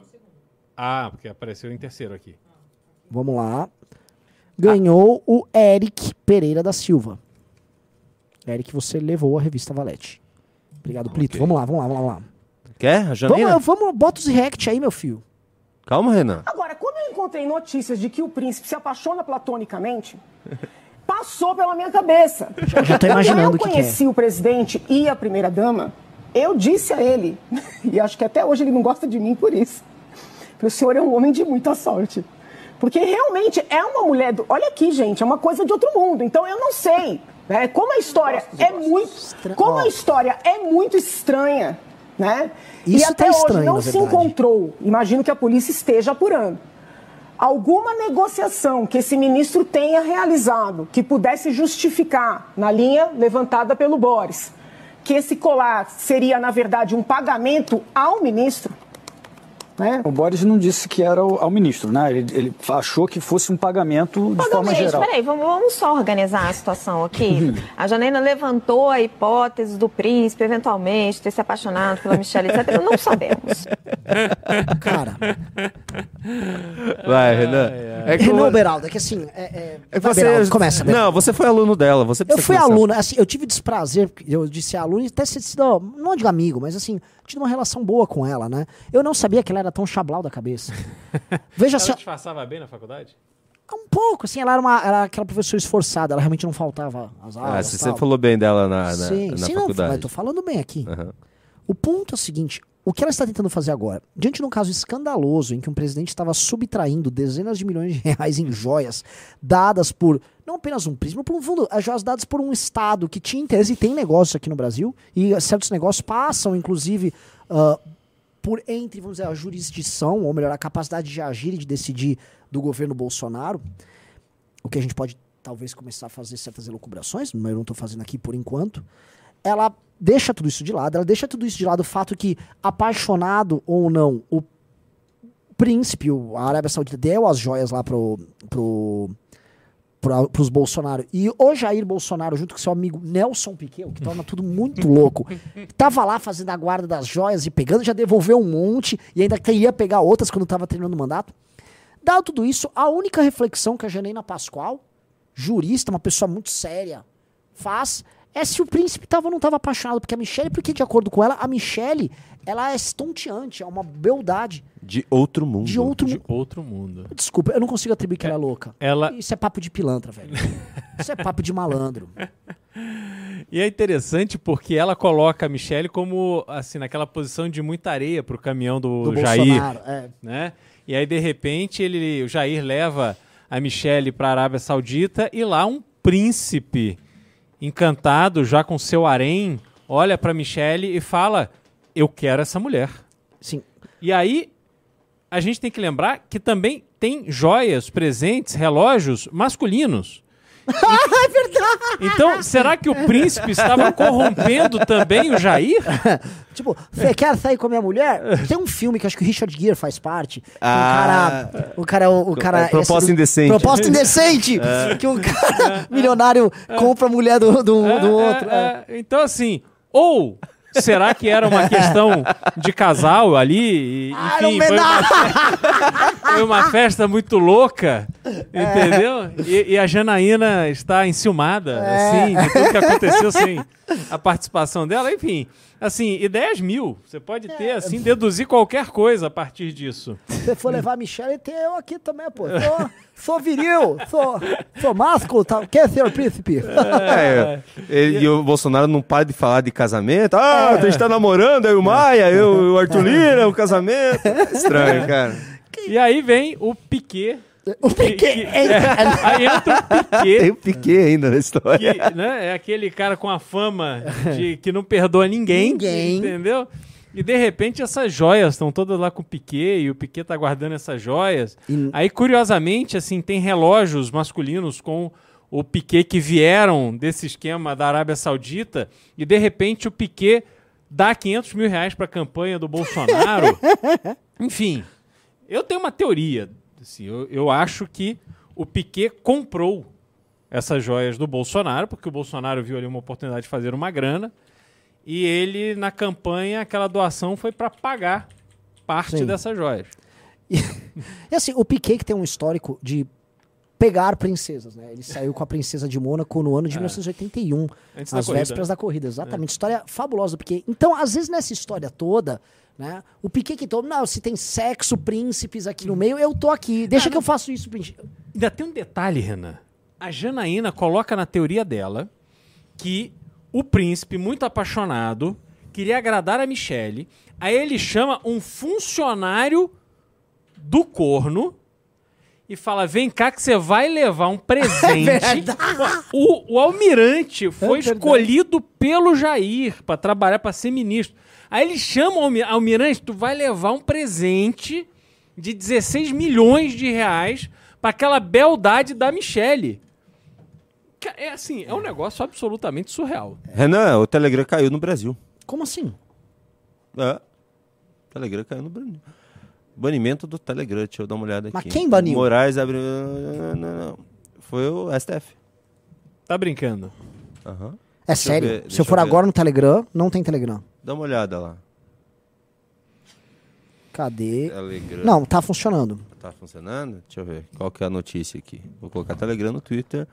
Ah, porque apareceu em terceiro aqui. Vamos lá. Ganhou ah. o Eric Pereira da Silva. Eric, você levou a revista Valete. Obrigado, Plito. Okay. Vamos lá, vamos lá, vamos lá. Quer? A Janaína? Vamos, vamos, bota os react aí, meu filho. Calma, Renan. Agora, quando eu encontrei notícias de que o príncipe se apaixona platonicamente, passou pela minha cabeça. Já, já tô imaginando Quando eu conheci que o presidente e a primeira dama, eu disse a ele, e acho que até hoje ele não gosta de mim por isso, que o senhor é um homem de muita sorte. Porque realmente é uma mulher. Do... Olha aqui, gente, é uma coisa de outro mundo. Então eu não sei. Né? Como a história é muito. Como a história é muito estranha, né? Isso e até tá hoje estranho, não se encontrou. Imagino que a polícia esteja apurando alguma negociação que esse ministro tenha realizado que pudesse justificar, na linha levantada pelo Boris, que esse colar seria, na verdade, um pagamento ao ministro, né? O Boris não disse que era ao, ministro, né? Ele, ele, achou que fosse um pagamento de forma gente, geral. Peraí, vamos, vamos só organizar a situação aqui. Uhum. a Janaina levantou a hipótese do príncipe eventualmente ter se apaixonado pela Michelle, etc. Não sabemos. Cara. Vai, Renan. É, que Renan Beraldo, é que assim. É, é... É que Vai, você, Beraldo, começa, Beraldo. Não, você foi aluno dela. Você Eu fui começar. aluna, assim, eu tive desprazer, eu disse aluno e até ser sido, não digo amigo, mas assim, tive uma relação boa com ela, né? Eu não sabia que ela era tão chablau da cabeça. Veja Ela só, disfarçava bem na faculdade? um pouco, assim, ela era, uma, era aquela professora esforçada, ela realmente não faltava às aulas. Ah, você tal. sempre falou bem dela na, na, sim, na sim, não, faculdade. mas tô falando bem aqui. Aham. O ponto é o seguinte: o que ela está tentando fazer agora? Diante de um caso escandaloso em que um presidente estava subtraindo dezenas de milhões de reais em joias dadas por não apenas um mas por um fundo, as joias dadas por um Estado que tinha interesse e tem negócios aqui no Brasil, e certos negócios passam, inclusive, ah, por entre, vamos dizer, a jurisdição, ou melhor, a capacidade de agir e de decidir do governo Bolsonaro, o que a gente pode talvez começar a fazer certas elucubrações, mas eu não estou fazendo aqui por enquanto. Ela deixa tudo isso de lado, ela deixa tudo isso de lado, o fato que, apaixonado ou não, o príncipe, o- a Arábia Saudita, deu as joias lá pro, pro, pro, pros Bolsonaro. E o Jair Bolsonaro, junto com seu amigo Nelson Piquet, que torna tudo muito louco, tava lá fazendo a guarda das joias e pegando, já devolveu um monte e ainda ia pegar outras quando tava terminando o mandato. Dado tudo isso, a única reflexão que a Janaína Pascoal, jurista, uma pessoa muito séria, faz é se o príncipe tava ou não estava apaixonado, porque a Michelle, porque de acordo com ela, a Michelle, ela é estonteante, é uma beldade De outro mundo. de outro De mundo. outro mundo. Desculpa, eu não consigo atribuir que ela é louca. Ela, Isso é papo de pilantra, velho. Isso é papo de malandro. E é interessante porque ela coloca a Michelle como, assim, naquela posição de muita areia pro caminhão do, Do Jair, Bolsonaro. É. né? E aí, de repente, ele, o Jair leva a Michelle pra Arábia Saudita e lá um príncipe encantado, já com seu harém, olha pra Michelle e fala, eu quero essa mulher. Sim. E aí, a gente tem que lembrar que também tem joias, presentes, relógios masculinos. é verdade! Então, será que o príncipe estava corrompendo também o Jair? Tipo, você quer sair com a minha mulher? Tem um filme que acho que o Richard Gere faz parte. que Ah. o cara. O cara. O cara É, Proposta do- Indecente. Proposta indecente! Que o cara milionário compra a mulher do, do, do outro. É, é. é, então, assim, ou será que era uma questão de casal ali? e, Ah, Enfim, foi uma, me foi uma festa muito louca, entendeu? E, e a Janaína está enciumada, assim, de tudo que aconteceu sem a participação dela. Enfim, assim, ideias mil. Você pode ter, assim, deduzir qualquer coisa a partir disso. Se você for levar a Michelle, tem eu aqui também, pô. Sou, sou viril, sou, sou másculo, tá? Quer ser o príncipe? É, ele- e o Bolsonaro não para de falar de casamento. Ah, a gente tá namorando, eu e o Maia, eu e o Arthur Lira, o casamento. Estranho, cara. E aí vem o Piquet. O que- Piquet. que- é, aí entra o Piquet. Tem o Piquet ainda na história. que, né, é aquele cara com a fama de que não perdoa ninguém, Ninguém. entendeu? E de repente essas joias estão todas lá com o Piquet e o Piquet tá guardando essas joias. E- Aí curiosamente assim tem relógios masculinos com o Piquet que vieram desse esquema da Arábia Saudita e de repente o Piquet dá 500 mil reais para a campanha do Bolsonaro. Enfim, eu tenho uma teoria. Assim, eu, eu acho que o Piquet comprou essas joias do Bolsonaro, porque o Bolsonaro viu ali uma oportunidade de fazer uma grana. E ele, na campanha, aquela doação foi para pagar parte Sim. dessas joias. E assim, o Piquet que tem um histórico de pegar princesas, né? Ele saiu com a princesa de Mônaco no ano de 1981, É. Antes da às corrida, vésperas né? da corrida. Exatamente. História fabulosa do Piquet. Então, às vezes, nessa história toda, né? O Piquet que todo, não, se tem sexo, príncipes aqui no meio, eu tô aqui. Deixa que eu faço isso. Ainda tem um detalhe, Renan. A Janaína coloca na teoria dela que o príncipe, muito apaixonado, queria agradar a Michelle. Aí ele chama um funcionário do corno e fala: Vem cá que você vai levar um presente. o, o almirante foi verdade. escolhido pelo Jair para trabalhar, para ser ministro. Aí ele chama o almi- almirante: Tu vai levar um presente de 16 milhões de reais para aquela beldade da Michelle. É assim, é um negócio absolutamente surreal. Renan, o Telegram caiu no Brasil. Como assim? É. O Telegram caiu no Brasil. Banimento do Telegram, deixa eu dar uma olhada aqui. Mas quem baniu? Moraes abriu. Não, não, não. Foi o STF. Tá brincando? Aham. É eu sério. ver, Se deixa eu for eu agora no Telegram, não tem Telegram. Dá uma olhada lá. Cadê? Telegram. Não, tá funcionando. tá funcionando? Deixa eu ver. Qual que é a notícia aqui? Vou colocar Telegram no Twitter.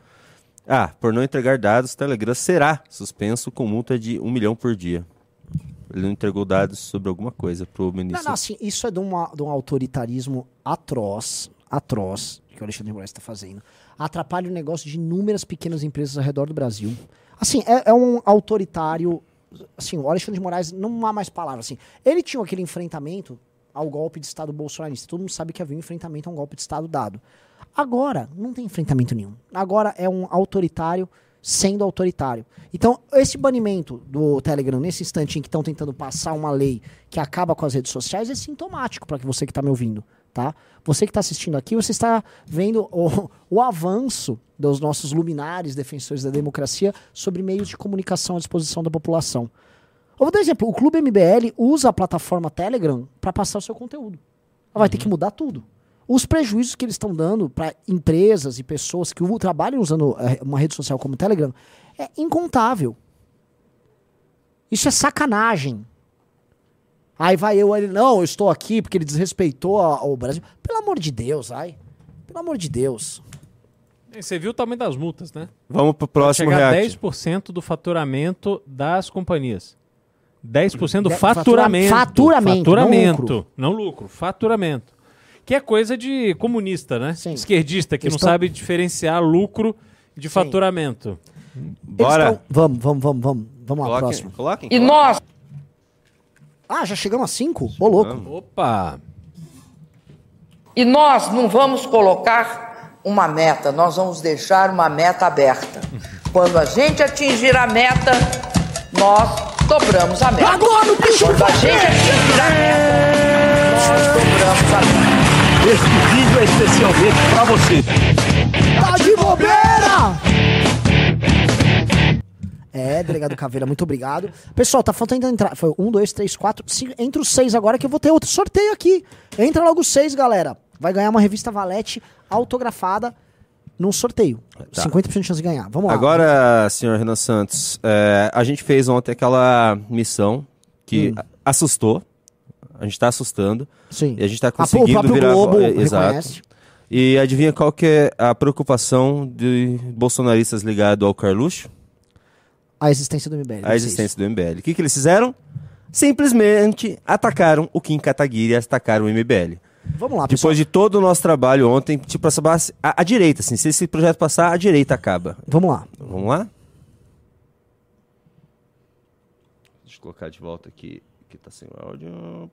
Ah, por não entregar dados, Telegram será suspenso com multa de um milhão por dia. Ele não entregou dados sobre alguma coisa pro ministro. Não, não, assim, isso é de, uma, de um autoritarismo atroz, atroz, que o Alexandre de Moraes está fazendo. Atrapalha o negócio de inúmeras pequenas empresas ao redor do Brasil. Assim, é, é um autoritário. Assim, o Alexandre de Moraes não há mais palavras. Assim, ele tinha aquele enfrentamento ao golpe de Estado bolsonarista. Todo mundo sabe que havia um enfrentamento a um golpe de Estado dado. Agora, não tem enfrentamento nenhum. Agora é um autoritário sendo autoritário. Então, esse banimento do Telegram, nesse instante em que estão tentando passar uma lei que acaba com as redes sociais, é sintomático para você que está me ouvindo. Tá? Você que está assistindo aqui, você está vendo o, o avanço dos nossos luminares defensores da democracia sobre meios de comunicação à disposição da população. Eu vou dar exemplo: o Clube MBL usa a plataforma Telegram para passar o seu conteúdo. Vai uhum. ter que mudar tudo. Os prejuízos que eles estão dando para empresas e pessoas que trabalham usando eh, uma rede social como o Telegram é incontável. Isso é sacanagem. Aí vai eu, ele, não, eu estou aqui porque ele desrespeitou o Brasil. Pelo amor de Deus, ai. Pelo amor de Deus. Você viu o tamanho das multas, né? Vamos pro próximo chegar react. 10% do faturamento das companhias. 10% do faturamento. Faturamento. Faturamento. Não lucro. Não lucro. Faturamento. Que é coisa de comunista, né? Sim. Esquerdista, que não sabe diferenciar lucro de Sim. faturamento. Bora. Vamos, vamos, vamos, vamos. Vamos lá, próximo. Coloquem, e nós. Ah, já chegamos a 5? Ô, louco. Opa! E nós não vamos colocar uma meta, nós vamos deixar uma meta aberta. Quando a gente atingir a meta, nós dobramos a meta. Agora o bicho Quando a gente atingir a meta, nós dobramos a meta. Esse vídeo é especialmente pra você. Tá de bobeira! É, delegado Caveira, muito obrigado. Pessoal, tá faltando entrar. Foi um, dois, três, quatro, cinco. Entre os seis agora que eu vou ter outro sorteio aqui. Entra logo os seis, galera. Vai ganhar uma revista Valete autografada num sorteio. Tá. 50% de chance de ganhar. Vamos lá. Agora, senhor Renan Santos, é, a gente fez ontem aquela missão que hum. assustou a gente está assustando. Sim. E a gente está conseguindo a, o virar. Globo é, exato. E adivinha qual que é a preocupação de bolsonaristas ligado ao Carluxo? A existência do MBL. A existência do MBL. O que, que eles fizeram? Simplesmente atacaram o Kim Kataguiri e atacaram o MBL. Vamos lá, pessoal. Depois de todo o nosso trabalho ontem, tipo, a, a direita, assim, se esse projeto passar, a direita acaba. Vamos lá. Vamos lá? Deixa eu colocar de volta aqui, que tá sem áudio.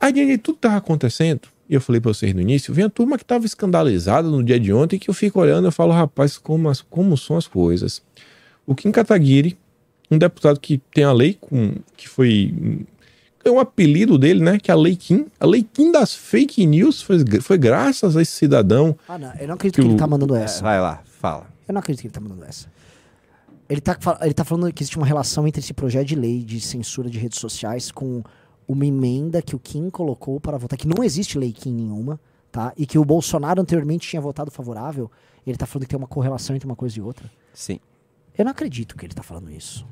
Aí tudo estava acontecendo, e eu falei para vocês no início, vem a turma que estava escandalizada no dia de ontem, que eu fico olhando e falo, rapaz, como, as, como são as coisas. O Kim Kataguiri, um deputado que tem a lei com, que foi é um apelido dele, né? Que é a Lei Kim. A Lei Kim das fake news foi, foi graças a esse cidadão. Ah, não. Eu não acredito que, que ele o... tá mandando essa. É, vai lá, fala. Eu não acredito que ele tá mandando essa. Ele tá, ele tá falando que existe uma relação entre esse projeto de lei de censura de redes sociais com uma emenda que o Kim colocou para votar, que não existe lei Kim nenhuma, tá? E que o Bolsonaro anteriormente tinha votado favorável. Ele tá falando que tem uma correlação entre uma coisa e outra. Sim. Eu não acredito que ele tá falando isso.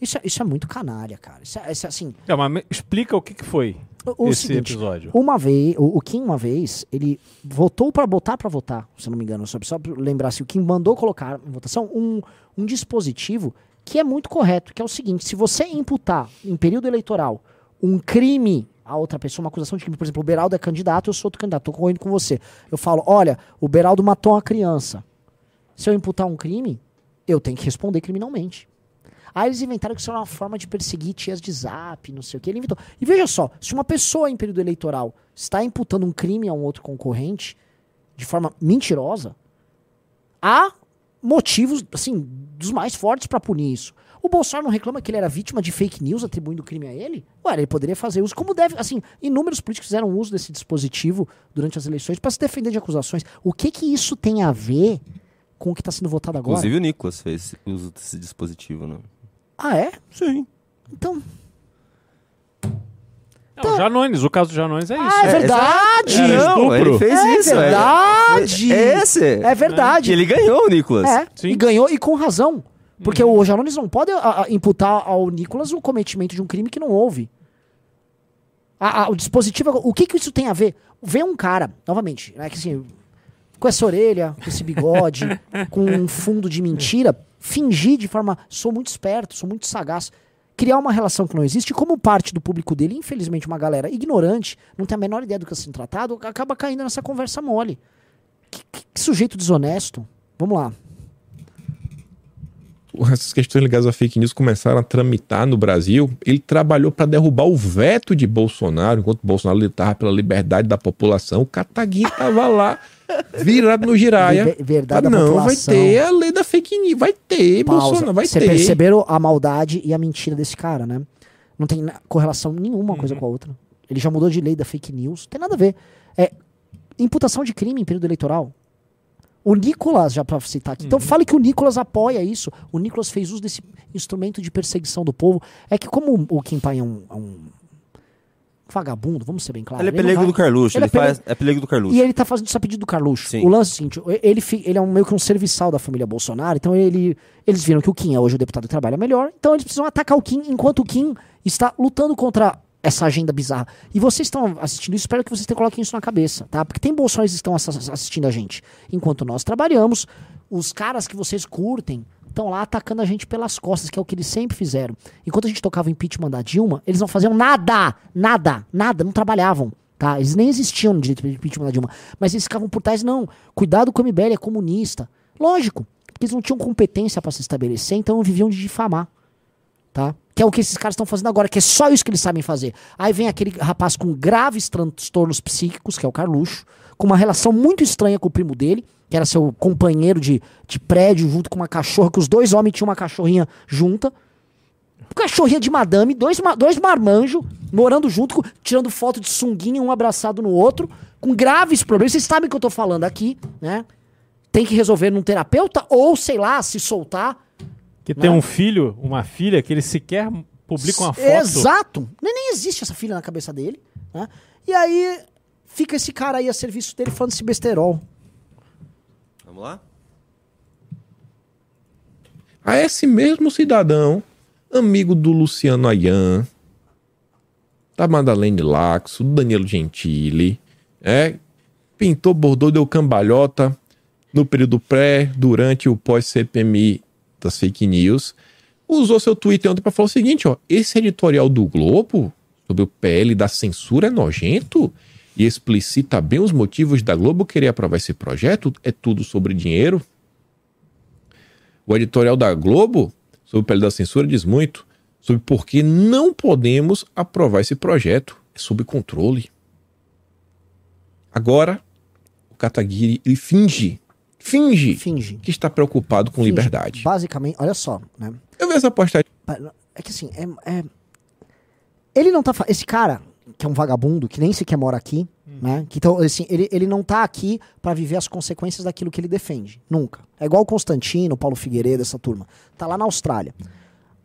Isso, é, isso é muito canalha, cara. Isso é, isso é assim. É, mas explica o que, que foi o, esse seguinte, episódio. Uma vez, o, o, Kim, uma vez, ele votou para botar para votar, se não me engano. Só, só pra lembrar se o Kim mandou colocar em votação um, um dispositivo que é muito correto, que é o seguinte: se você imputar em período eleitoral um crime a outra pessoa, uma acusação de crime, por exemplo, o Beraldo é candidato, eu sou outro candidato, tô correndo com você. Eu falo, olha, o Beraldo matou uma criança. Se eu imputar um crime, eu tenho que responder criminalmente. Aí eles inventaram que isso era uma forma de perseguir tias de zap, não sei o que. Ele inventou. E veja só, se uma pessoa em período eleitoral está imputando um crime a um outro concorrente de forma mentirosa, há motivos, assim, dos mais fortes para punir isso. O Bolsonaro não reclama que ele era vítima de fake news atribuindo crime a ele? Ué, ele poderia fazer uso, como deve, assim, inúmeros políticos fizeram uso desse dispositivo durante as eleições para se defender de acusações. O que que isso tem a ver com o que está sendo votado agora? Inclusive o Nicolas fez uso desse dispositivo, né? Ah, é? Sim. Então, Não, o Janones, o caso do Janones é isso. Ah, é verdade! É, não, ele fez é isso. verdade! É, é esse. É verdade. E ele ganhou, Nicolas. É, Sim. e ganhou e com razão. Porque uhum. o Janones não pode a, a, imputar ao Nicolas o cometimento de um crime que não houve. A, o dispositivo. O que, que isso tem a ver? vê um cara, novamente, né, que assim, com essa orelha, com esse bigode, com um fundo de mentira, fingir de forma, sou muito esperto, sou muito sagaz, criar uma relação que não existe, como parte do público dele, infelizmente uma galera ignorante, não tem a menor ideia do que está sendo tratado, acaba caindo nessa conversa mole. Que, que, que sujeito desonesto. Vamos lá essas questões ligadas a fake news começaram a tramitar no Brasil, ele trabalhou para derrubar o veto de Bolsonaro, enquanto Bolsonaro lutava pela liberdade da população. O Kataguiri estava lá, virado no giraia. Verdade ah, não, vai ter a lei da fake news, vai ter, Pausa. Bolsonaro, vai Cê ter. Vocês perceberam a maldade e a mentira desse cara, né? Não tem correlação nenhuma uma coisa uhum. com a outra. Ele já mudou de lei da fake news, não tem nada a ver. É imputação de crime em período eleitoral. O Nicolas, já para citar aqui. Então uhum. fale que o Nicolas apoia isso. O Nicolas fez uso desse instrumento de perseguição do povo. É que como o Kim Pai é um, é um vagabundo, vamos ser bem claros. Ele é pelego do Carluxo, ele, ele é, faz, é pelego do Carluxo. E ele tá fazendo isso a pedido do Carluxo. Sim. O lance é o seguinte, ele, ele é um, meio que um serviçal da família Bolsonaro, então ele, eles viram que o Kim é hoje o deputado que trabalha melhor, então eles precisam atacar o Kim enquanto o Kim está lutando contra essa agenda bizarra. E vocês estão assistindo isso, espero que vocês coloquem isso na cabeça, tá? Porque tem bolsonaristas que estão assistindo a gente. Enquanto nós trabalhamos, os caras que vocês curtem estão lá atacando a gente pelas costas, que é o que eles sempre fizeram. Enquanto a gente tocava o impeachment da Dilma, eles não faziam nada, nada, nada, não trabalhavam. Tá? Eles nem existiam no direito de impeachment da Dilma. Mas eles ficavam por trás, não. Cuidado com o MBL, é comunista. Lógico, porque eles não tinham competência para se estabelecer, então viviam de difamar. Tá? Que é o que esses caras estão fazendo agora, que é só isso que eles sabem fazer. Aí vem aquele rapaz com graves transtornos psíquicos, que é o Carluxo, com uma relação muito estranha com o primo dele, que era seu companheiro de, de prédio, junto com uma cachorra, que os dois homens tinham uma cachorrinha junta. Cachorrinha de madame, dois, dois marmanjos, morando junto, tirando foto de sunguinha, um abraçado no outro, com graves problemas. Vocês sabem o que eu tô falando aqui, né? Tem que resolver num terapeuta, ou, sei lá, se soltar que tem um filho, uma filha, que ele sequer publica uma foto. Exato! Nem, nem existe essa filha na cabeça dele. Né? E aí fica esse cara aí a serviço dele falando esse besterol. Vamos lá? A esse mesmo cidadão, amigo do Luciano Ayan, da Madalene Laxo, do Danilo Gentili, é, pintou, bordou, deu cambalhota no período pré, durante o pós-CPMI das fake news, usou seu Twitter ontem para falar o seguinte: ó, esse editorial do Globo sobre o PL da censura é nojento e explicita bem os motivos da Globo querer aprovar esse projeto. É tudo sobre dinheiro. O editorial da Globo sobre o PL da censura diz muito sobre por que não podemos aprovar esse projeto. É sob controle. Agora, o Kataguiri ele finge finge, finge. que está preocupado com finge. liberdade. Basicamente, olha só, né? Eu vi essa postagem. É que assim, é, é... ele não tá. Esse cara, que é um vagabundo, que nem sequer mora aqui, hum. né? Que, então, assim, ele, ele não tá aqui para viver as consequências daquilo que ele defende. Nunca. É igual o Constantino, o Paulo Figueiredo, essa turma. Tá lá na Austrália.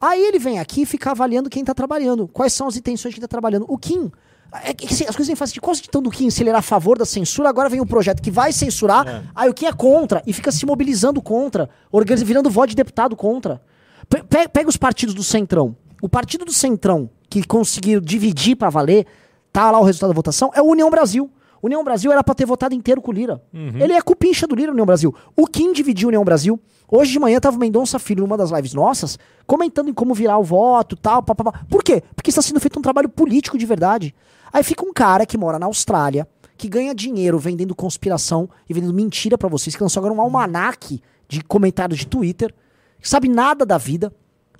Aí ele vem aqui e fica avaliando quem tá trabalhando. Quais são as intenções de quem tá trabalhando. O Kim é que, assim, as coisas nem fazem de costa de do Kim, se ele era a favor da censura, agora vem um projeto que vai censurar, é. aí o Kim é contra e fica se mobilizando contra, virando voto de deputado contra. Pe pega os partidos do Centrão. O partido do Centrão, que conseguiu dividir para valer, tá lá o resultado da votação, é o União Brasil. União Brasil era pra ter votado inteiro com o Lira. Uhum. Ele é cupincha do Lira, União Brasil. O Kim dividiu a União Brasil. Hoje de manhã tava o Mendonça Filho numa das lives nossas, comentando em como virar o voto tal. Pá, pá, pá. Por quê? Porque está sendo feito um trabalho político de verdade. Aí fica um cara que mora na Austrália, que ganha dinheiro vendendo conspiração e vendendo mentira para vocês, que lançou agora um almanaque de comentários de Twitter, que sabe nada da vida,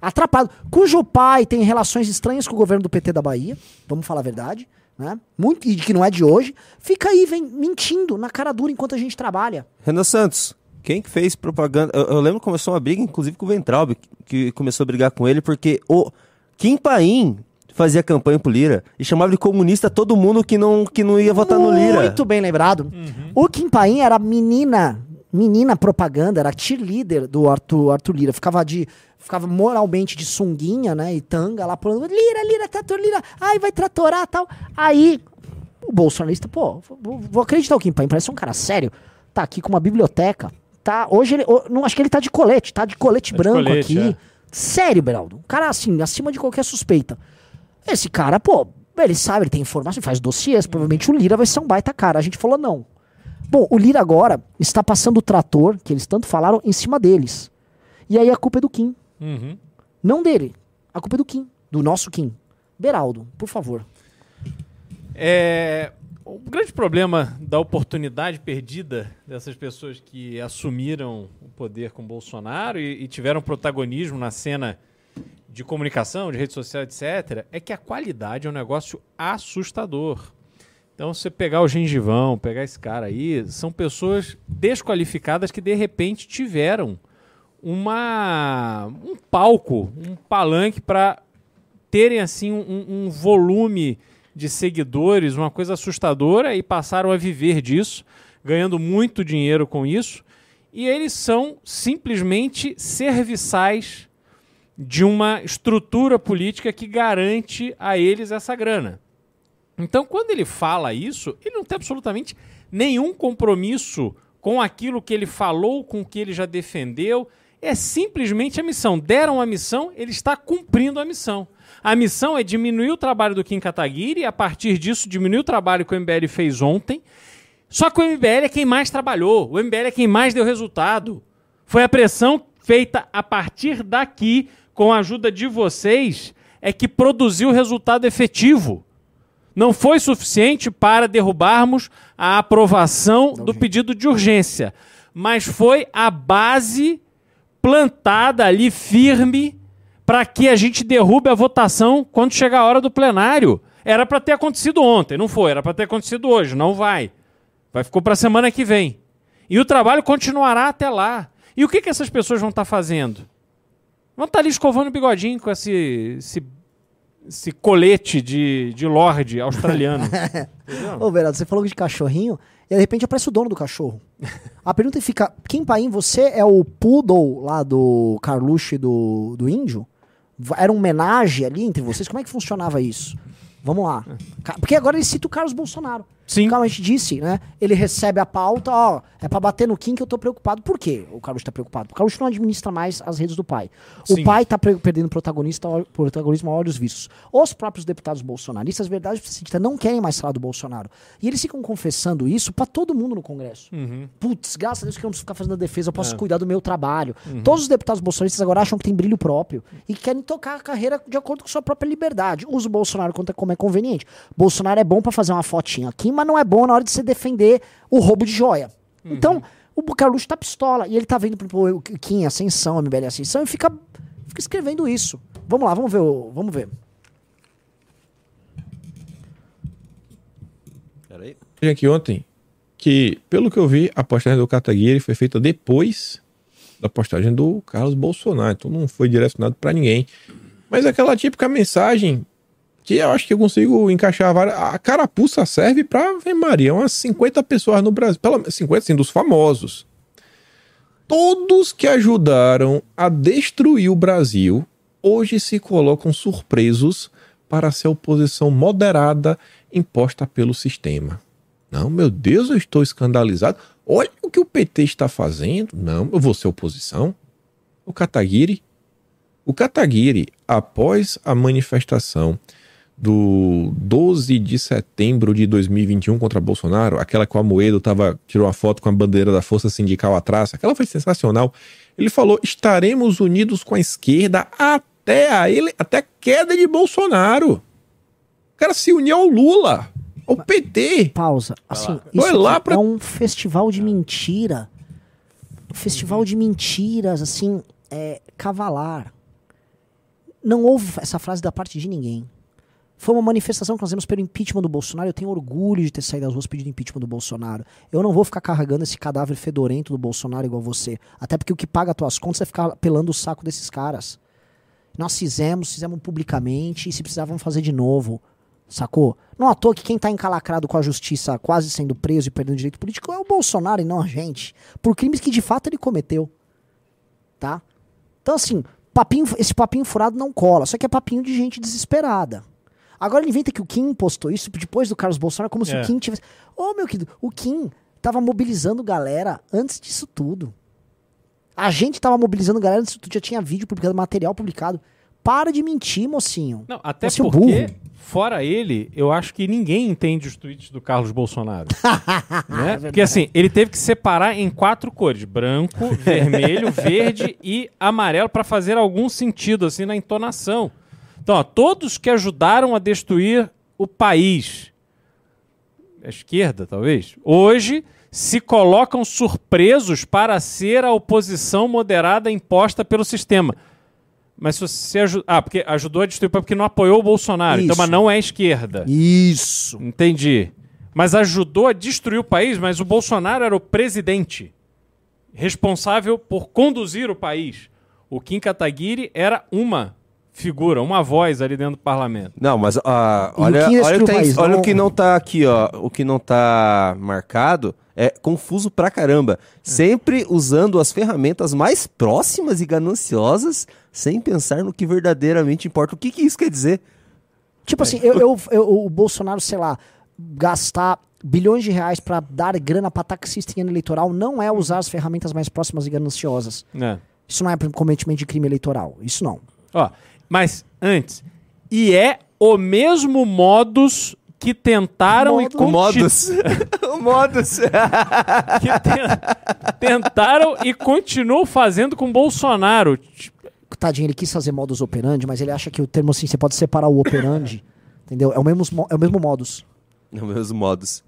atrapalhado, cujo pai tem relações estranhas com o governo do PT da Bahia, vamos falar a verdade né? Muito, e que não é de hoje, fica aí vem mentindo na cara dura enquanto a gente trabalha. Renan Santos, quem que fez propaganda? Eu, eu lembro que começou uma briga, inclusive com o Ventralbe, que começou a brigar com ele, porque o Kim Paim fazia campanha pro Lira e chamava de comunista todo mundo que não, que não ia votar Muito no Lira. Muito bem lembrado. Uhum. O Kim Paim era menina, menina propaganda, era cheerleader do Arthur, Arthur Lira. Ficava de ficava moralmente de sunguinha, né, e tanga lá pulando, Lira, Lira, trator, Lira, ai, vai tratorar, tal. Aí, o bolsonarista, pô, vou, acreditar o Kim Paim, parece um cara sério, tá aqui com uma biblioteca, tá, hoje ele, não acho que ele tá de colete, tá de colete tá branco de colete, aqui. É. Sério, Beraldo, um cara assim, acima de qualquer suspeita. Esse cara, pô, Ele sabe, ele tem informação, faz dossiês. Provavelmente o Lira vai ser um baita cara. A gente falou não. Bom, o Lira agora está passando o trator, que eles tanto falaram, em cima deles. E aí a culpa é do Kim. Uhum. Não dele. A culpa é do Kim. Do nosso Kim. Beraldo, por favor. É, o grande problema da oportunidade perdida dessas pessoas que assumiram o poder com Bolsonaro e, e tiveram protagonismo na cena de comunicação, de rede social, etc., é que a qualidade é um negócio assustador. Então, você pegar o gengivão, pegar esse cara aí, são pessoas desqualificadas que de repente tiveram uma um palco, um palanque para terem assim um, um, volume de seguidores, uma coisa assustadora e passaram a viver disso, ganhando muito dinheiro com isso. E eles são simplesmente serviçais de uma estrutura política que garante a eles essa grana. Então, quando ele fala isso, ele não tem absolutamente nenhum compromisso com aquilo que ele falou, com o que ele já defendeu. É simplesmente a missão. Deram a missão, ele está cumprindo a missão. A missão é diminuir o trabalho do Kim Kataguiri e, a partir disso, diminuir o trabalho que o MBL fez ontem. Só que o MBL é quem mais trabalhou, o MBL é quem mais deu resultado. Foi a pressão feita a partir daqui com a ajuda de vocês, é que produziu resultado efetivo. Não foi suficiente para derrubarmos a aprovação do pedido de urgência, mas foi a base plantada ali firme para que a gente derrube a votação quando chegar a hora do plenário. Era para ter acontecido ontem, não foi, era para ter acontecido hoje, não vai. Vai ficou para a semana que vem. E o trabalho continuará até lá. E o que, que essas pessoas vão estar tá fazendo? Vão estar tá ali escovando o bigodinho com esse, esse, esse colete de, de lorde australiano. Ô, Berardo, você falou de cachorrinho e de repente aparece o dono do cachorro. A pergunta fica: Kim Paim, você é o poodle lá do Carluxo do, do Índio? Era um homenagem ali entre vocês? Como é que funcionava isso? Vamos lá. Porque agora ele cita o Carlos Bolsonaro. Sim. Como a gente disse, né? Ele recebe a pauta, ó, é para bater no Kim que eu tô preocupado. Por quê o Carlos tá preocupado? O Carlos não administra mais as redes do pai. Sim. O pai tá perdendo protagonista, protagonismo a olhos vistos. Os próprios deputados bolsonaristas, verdade precisa não querem mais falar do Bolsonaro. E eles ficam confessando isso para todo mundo no Congresso. Uhum. Putz, graças a Deus que eu não preciso ficar fazendo a defesa, eu posso é. cuidar do meu trabalho. Uhum. Todos os deputados bolsonaristas agora acham que tem brilho próprio e querem tocar a carreira de acordo com sua própria liberdade. Usa o Bolsonaro como é conveniente. Bolsonaro é bom para fazer uma fotinha aqui, mas não é bom na hora de você defender o roubo de joia. Uhum. Então, o Carluxo tá pistola. E ele tá vendo o Kim Ascensão, a MBL Ascensão, e fica, fica escrevendo isso. Vamos lá, vamos ver. Vamos ver. Peraí. Aqui ontem que, pelo que eu vi, a postagem do Kataguiri foi feita depois da postagem do Carlos Bolsonaro. Então não foi direcionado para ninguém. Mas aquela típica mensagem que eu acho que eu consigo encaixar várias. A carapuça serve para, Maria, umas 50 pessoas no Brasil. Pela, 50, assim, dos famosos. Todos que ajudaram a destruir o Brasil hoje se colocam surpresos para ser oposição moderada imposta pelo sistema. Não, meu Deus, eu estou escandalizado. Olha o que o PT está fazendo. Não, eu vou ser oposição. O Kataguiri. O Kataguiri, após a manifestação do 12 de setembro de 2021 contra Bolsonaro, aquela que o Amoedo tava, tirou uma foto com a bandeira da Força Sindical atrás, aquela foi sensacional. Ele falou: estaremos unidos com a esquerda até a ele, até a queda de Bolsonaro. O cara se uniu ao Lula, ao PT. Pausa. Assim, isso lá pra... é um festival de mentira. Um festival de mentiras, assim, é, cavalar. Não houve essa frase da parte de ninguém. Foi uma manifestação que nós temos pelo impeachment do Bolsonaro. Eu tenho orgulho de ter saído das ruas pedindo impeachment do Bolsonaro. Eu não vou ficar carregando esse cadáver fedorento do Bolsonaro igual você. Até porque o que paga as tuas contas é ficar pelando o saco desses caras. Nós fizemos, fizemos publicamente e se precisar vamos fazer de novo. Sacou? Não à toa que quem tá encalacrado com a justiça quase sendo preso e perdendo direito político é o Bolsonaro e não a gente. Por crimes que de fato ele cometeu. Tá? Então assim, papinho, esse papinho furado não cola. Só que é papinho de gente desesperada. Agora ele inventa que o Kim postou isso depois do Carlos Bolsonaro, como se é. o Kim tivesse. Ô, oh, meu querido, o Kim tava mobilizando galera antes disso tudo. A gente tava mobilizando galera antes disso tudo, já tinha vídeo publicado, material publicado. Para de mentir, mocinho. Não, até Você é porque, burro. fora ele, eu acho que ninguém entende os tweets do Carlos Bolsonaro. né? Porque assim, ele teve que separar em quatro cores: branco, vermelho, verde e amarelo para fazer algum sentido assim na entonação. Então, ó, todos que ajudaram a destruir o país, a esquerda talvez, hoje se colocam surpresos para ser a oposição moderada imposta pelo sistema. Mas se você ajudou. Ah, porque ajudou a destruir porque não apoiou o Bolsonaro. Então, Isso. mas não é esquerda. Isso. Entendi. Mas ajudou a destruir o país, mas o Bolsonaro era o presidente responsável por conduzir o país. O Kim Kataguiri era uma figura, uma voz ali dentro do parlamento. Não, mas ah, E o olha, que olha, o tem- país, olha não- o que não tá aqui, ó. O que não tá marcado é confuso pra caramba. Sempre usando as ferramentas mais próximas e gananciosas, sem pensar no que verdadeiramente importa. O que, que isso quer dizer? Tipo assim, eu, eu- eu- o Bolsonaro, sei lá, gastar bilhões de reais pra dar grana pra taxista em ano eleitoral não é usar as ferramentas mais próximas e gananciosas. É. Isso não é cometimento de crime eleitoral. Isso não. Ó, mas antes, e é o mesmo modus que tentaram e Modus. O modus. o modus. que ten- tentaram e continuam fazendo com Bolsonaro. Tadinho, ele quis fazer modus operandi, mas ele acha que o termo assim, você pode separar o operandi. entendeu? É o mesmo, mo- é o mesmo modus. É o mesmo modus.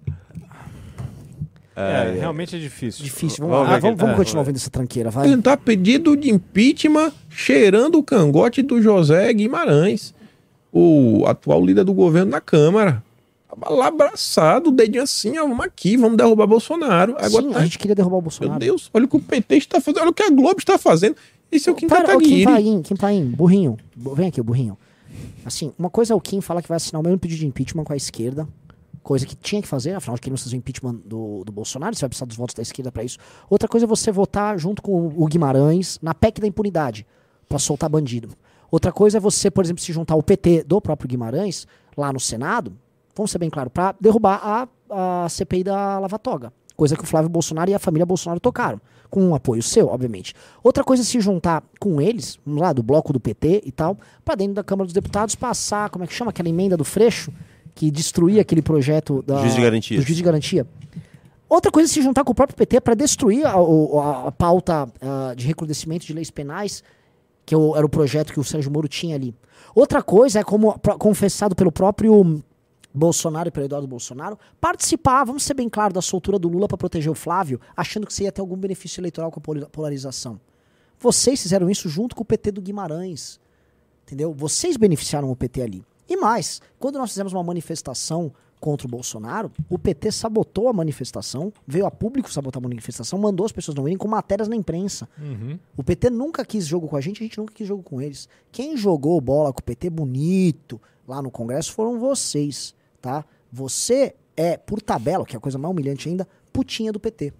É, realmente é difícil. Difícil. Vamos Vamos, ah, vamos, vamos É, continuar ouvindo essa tranqueira, vai. apresentar pedido de impeachment cheirando o cangote do José Guimarães, o atual líder do governo na Câmara. Tava lá abraçado, o dedinho assim, ó, vamos aqui, vamos derrubar Bolsonaro. Agora Sim, tá- a gente queria derrubar o Meu Bolsonaro. Deus, olha o que o PT está fazendo, olha o que a Globo está fazendo. Esse é o Kim Pera, ô, Kim Kataguiri. Paim, Kim Paim, burrinho. Bu- Vem aqui, o burrinho. Assim, uma coisa é o Kim falar que vai assinar o mesmo pedido de impeachment com a esquerda, coisa que tinha que fazer, afinal de fazer o impeachment do, do Bolsonaro, você vai precisar dos votos da esquerda pra isso. Outra coisa é você votar junto com o Guimarães na PEC da impunidade, pra soltar bandido. Outra coisa é você, por exemplo, se juntar o PT do próprio Guimarães lá no Senado, vamos ser bem claro, pra derrubar a, a CPI da Lava Toga. Coisa que o Flávio Bolsonaro e a família Bolsonaro tocaram. Com um apoio seu, obviamente. Outra coisa é se juntar com eles, lá, do bloco do PT e tal, pra dentro da Câmara dos Deputados passar, como é que chama aquela emenda do Freixo? Que destruía aquele projeto da, Juiz de garantia. do juiz de garantia. Outra coisa é se juntar com o próprio PT para destruir a, a- a pauta ah, de recrudescimento de leis penais, que o- era o projeto que o Sérgio Moro tinha ali. Outra coisa é, como pro- confessado pelo próprio Bolsonaro e pelo Eduardo Bolsonaro, participar, vamos ser bem claro, da soltura do Lula para proteger o Flávio, achando que você ia ter algum benefício eleitoral com a polarização. Vocês fizeram isso junto com o PT do Guimarães. Entendeu? Vocês beneficiaram o PT ali. E mais, quando nós fizemos uma manifestação contra o Bolsonaro, o PT sabotou a manifestação, veio a público sabotar a manifestação, mandou as pessoas não irem com matérias na imprensa. O PT nunca quis jogo com a gente, a gente nunca quis jogo com eles. Quem jogou bola com o PT bonito lá no Congresso foram vocês, tá? Você é, por tabela, que é a coisa mais humilhante ainda, putinha do PT.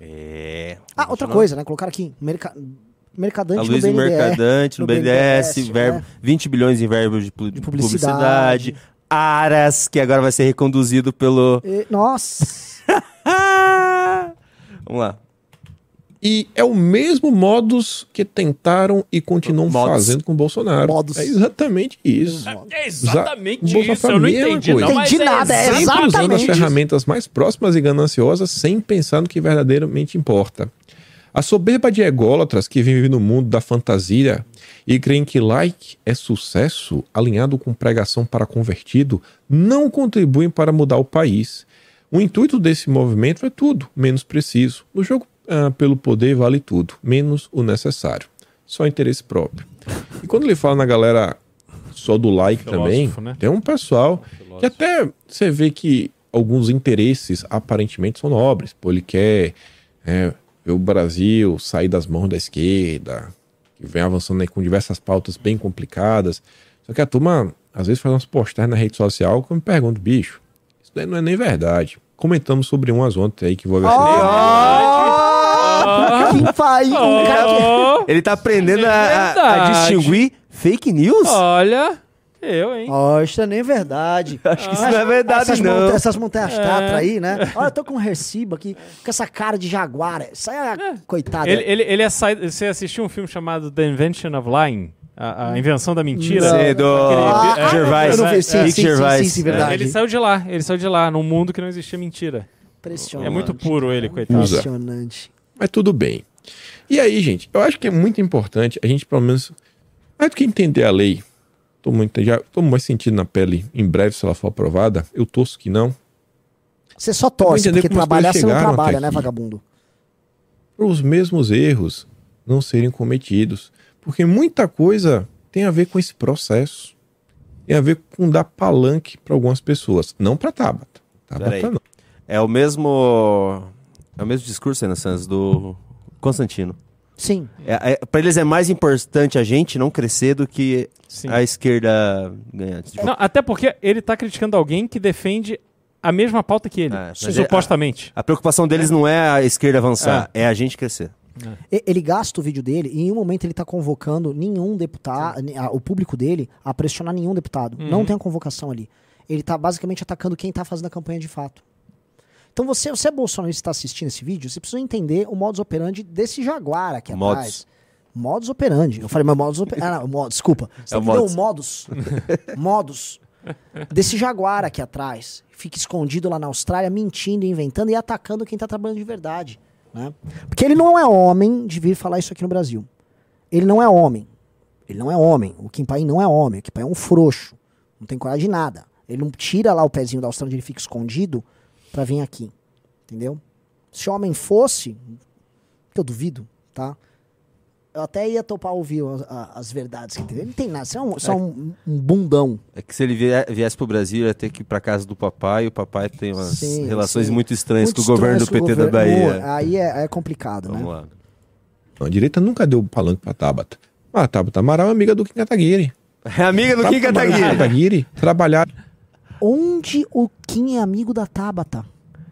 É. Ah, outra coisa, né? Colocaram aqui, merca... mercadante A no Luiz BNDES. Mercadante, no, BNDES, verbo, né? 20 bilhões em verbos de, pu- publicidade. publicidade. Aras, que agora vai ser reconduzido pelo. E- Nossa! Vamos lá. E é o mesmo modus que tentaram e continuam Modus. fazendo com o Bolsonaro. Modus. É exatamente isso. É exatamente Usa- Bolsonaro isso, eu não foi a mesma entendi. coisa. Não, mas Entendi nada, é Sempre usando as exatamente ferramentas mais próximas e gananciosas sem pensar no que verdadeiramente importa. A soberba de ególatras que vivem no mundo da fantasia e creem que like é sucesso, alinhado com pregação para convertido, não contribuem para mudar o país. O intuito desse movimento é tudo, menos preciso. No jogo ah, pelo poder vale tudo, menos o necessário. Só interesse próprio. E quando ele fala na galera só do like Filósofo, também, né? tem um pessoal que até você vê que alguns interesses aparentemente são nobres. Pô, ele quer é, ver o Brasil sair das mãos da esquerda, que vem avançando aí com diversas pautas bem complicadas. Só que a turma às vezes faz umas postagens na rede social que eu me pergunto, bicho, isso daí não é nem verdade. Comentamos sobre umas ontem aí que vou ver Que pai, um cara que- Oh, Ele tá aprendendo a, a- a distinguir fake news? olha, Eu, hein? Ó, isso é nem verdade. Acho que isso não é verdade, essas não. monta- essas montanhas É. tatra aí, né? Olha, eu tô com um recibo aqui, com essa cara de jaguar. Isso aí é, coitada. Ele, ele, ele é saído. Você assistiu um filme chamado The Invention of Lying? A, a invenção da mentira? Sei, do Aquele- Rick Gervais. eu não vi, sim, Rick sim, sim, Gervais. sim, sim, verdade. Ele saiu de lá, ele saiu de lá, num mundo que não existia mentira. Impressionante. É muito puro ele, coitado. Impressionante. Mas tudo bem. E aí, gente, eu acho que é muito importante a gente, pelo menos, mais do que entender a lei, tô muito, já tô mais sentindo na pele, em breve, se ela for aprovada, eu torço que não, Você só torce, porque trabalhar você não trabalha, né, vagabundo? para os mesmos erros não serem cometidos. Porque muita coisa tem a ver com esse processo. Tem a ver com dar palanque para algumas pessoas. Não para Tabata. Tabata não. É o mesmo. É o mesmo discurso, Renan Santos, do Constantino. Sim. É, é, para eles é mais importante a gente não crescer do que Sim. a esquerda ganhar. Tipo, Não, até porque ele tá criticando alguém que defende a mesma pauta que ele, É, mas supostamente. A preocupação deles não é a esquerda avançar, é, a gente crescer. E- Ele gasta o vídeo dele e em um momento ele tá convocando nenhum deputado, a- o público dele, a pressionar nenhum deputado. Uhum. Não tem a convocação ali. Ele tá basicamente atacando quem tá fazendo a campanha de fato. Então você, você é bolsonarista e está assistindo esse vídeo, você precisa entender o modus operandi desse jaguar aqui Modus. atrás. Modus operandi. Eu falei, mas modus operandi. Ah, não, desculpa. Você É modus. o modus? modus. Desse jaguar aqui atrás. Fica escondido lá na Austrália, mentindo, inventando e atacando quem tá trabalhando de verdade. Né? Porque ele não é homem de vir falar isso aqui no Brasil. Ele não é homem. Ele não é homem. O Kim Paim não é homem. O Kim Paim é um frouxo. Não tem coragem de nada. Ele não tira lá o pezinho da Austrália onde ele fica escondido pra vir aqui. Entendeu? Se homem fosse, que eu duvido, tá? Eu até ia topar ouvir as, as verdades que tem. Ele não tem nada. Você é um, é um- um bundão. É que se ele vie- viesse pro Brasil, ia ter que ir pra casa do papai, e o papai tem umas Sim, relações sim. muito estranhas Muito com o governo do PT com o da governo. Bahia. Aí é, é complicado, Vamos né? lá. Não, A direita nunca deu palanque para Tabata. Ah, a Tabata Amaral é amiga do Kim Kataguiri. É amiga do Kim Amaral e Kataguiri. Kataguiri trabalharam. Onde o Kim é amigo da Tabata?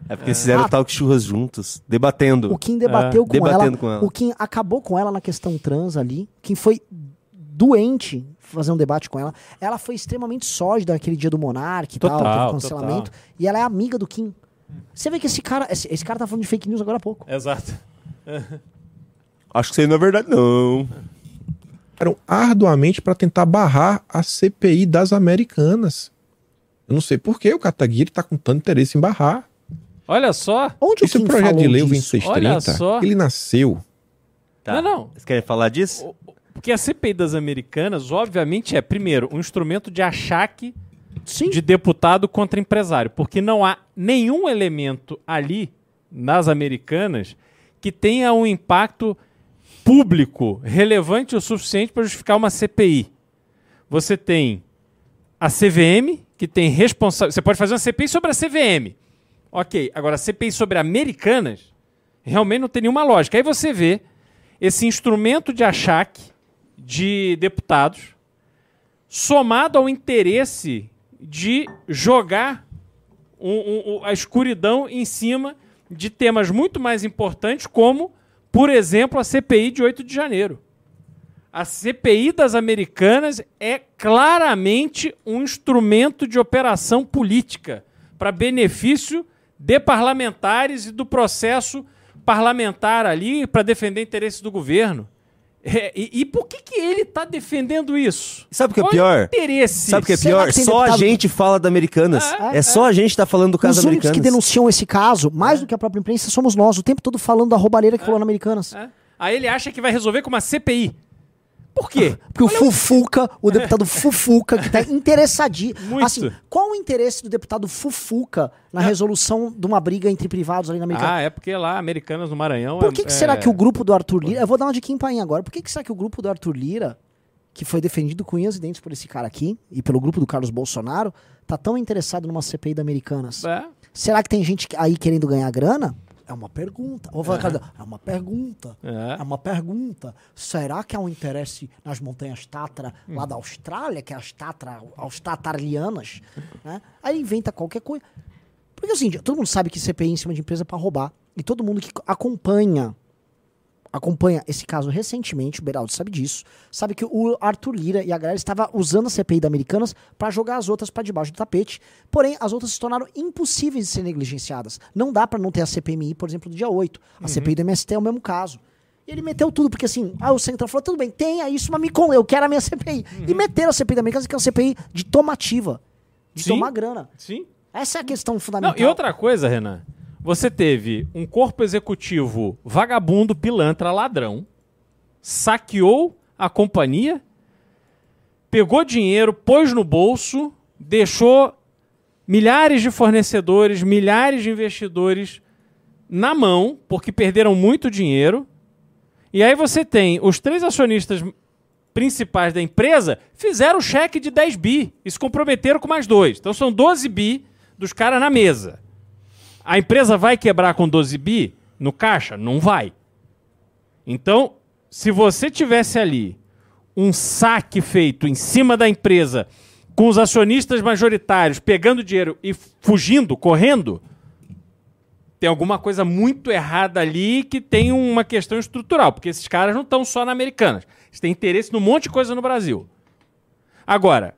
É porque eles fizeram Ah. talk churras juntos, debatendo. O Kim debateu com, Debatendo ela, com ela. O Kim acabou com ela na questão trans ali. Quem foi doente fazer um debate com ela. Ela foi extremamente sórdida naquele dia do Monark e tal, Total, teve cancelamento. E ela é amiga do Kim. Você vê que esse cara, esse, esse cara tá falando de fake news agora há pouco. Exato. Acho que isso aí não é verdade, não. Eram arduamente para tentar barrar a CPI das Americanas. Eu não sei por que o Kataguiri está com tanto interesse em barrar. Olha só. Onde Esse projeto de lei, o disso? 2630, Olha só. ele nasceu Tá. Não, não. Vocês querem falar disso? Porque a CPI das Americanas, obviamente, é, primeiro, um instrumento de achaque Sim. de deputado contra empresário. Porque não há nenhum elemento ali, nas Americanas, que tenha um impacto público relevante o suficiente para justificar uma CPI. Você tem a CVM, que tem responsabilidade. Você pode fazer uma CPI sobre a CVM. Ok, agora CPI sobre Americanas realmente não tem nenhuma lógica. Aí você vê esse instrumento de achaque de deputados somado ao interesse de jogar um- um- a escuridão em cima de temas muito mais importantes, como, por exemplo, a CPI de 8 de janeiro. A CPI das Americanas é claramente um instrumento de operação política para benefício de parlamentares e do processo parlamentar ali para defender interesses do governo. É, e, e por que, que ele está defendendo isso? Sabe o que é Qual pior? o interesse? Sabe o que é pior? que Só a deputado- gente fala da Americanas. É, É, só a gente tá falando do caso Os únicos Americanas. que denunciam esse caso, mais do que a própria imprensa, somos nós, o tempo todo falando da roubalheira que rolou na Americanas. É. Aí ele acha que vai resolver com uma CPI. Por quê? Porque o Fufuca, o deputado Fufuca, que tá interessadinho. Muito. Assim, qual o interesse do deputado Fufuca na resolução de uma briga entre privados ali na Americana? Ah, é porque lá, Americanas no Maranhão... Por que, é- que será é- que o grupo do Arthur Lira. Eu vou dar uma de Kim Paim agora. Por que, que será que o grupo do Arthur Lira, que foi defendido com unhas e dentes por esse cara aqui, e pelo grupo do Carlos Bolsonaro, tá tão interessado numa CPI da Americanas? É. Será que tem gente aí querendo ganhar grana? É uma pergunta. Vou falar, cara, é uma pergunta. É. É uma pergunta. Será que há um interesse nas montanhas Tatra lá da Austrália, que é as Tatra, as Tatarlianas? Né? Aí inventa qualquer coisa. Porque assim, todo mundo sabe que CPI em cima de empresa é pra roubar. E todo mundo que acompanha acompanha esse caso recentemente, o Beraldo sabe disso, sabe que o Arthur Lira e a galera estava usando a CPI da Americanas para jogar as outras para debaixo do tapete. Porém, as outras se tornaram impossíveis de ser negligenciadas. Não dá para não ter a CPMI, por exemplo, do dia 8. A Uhum. CPI do MST é o mesmo caso. E ele meteu tudo, porque assim, ah, o Centrão falou, tudo bem, tenha isso, mas me com, eu quero a minha CPI. E meteram a CPI da Americanas, que é uma CPI de tomativa, de Sim. tomar grana. Sim. Essa é a questão Não, fundamental. e outra coisa, Renan. Você teve um corpo executivo vagabundo, pilantra, ladrão, saqueou a companhia, pegou dinheiro, pôs no bolso, deixou milhares de fornecedores, milhares de investidores na mão, porque perderam muito dinheiro. E aí você tem os três acionistas principais da empresa fizeram cheque de 10 bi e se comprometeram com mais dois. Então são 12 bi dos caras na mesa. A empresa vai quebrar com 12 bi no caixa? Não vai. Então, se você tivesse ali um saque feito em cima da empresa com os acionistas majoritários pegando dinheiro e fugindo, correndo, tem alguma coisa muito errada ali que tem uma questão estrutural, porque esses caras não estão só na Americanas. Eles têm interesse num monte de coisa no Brasil. Agora,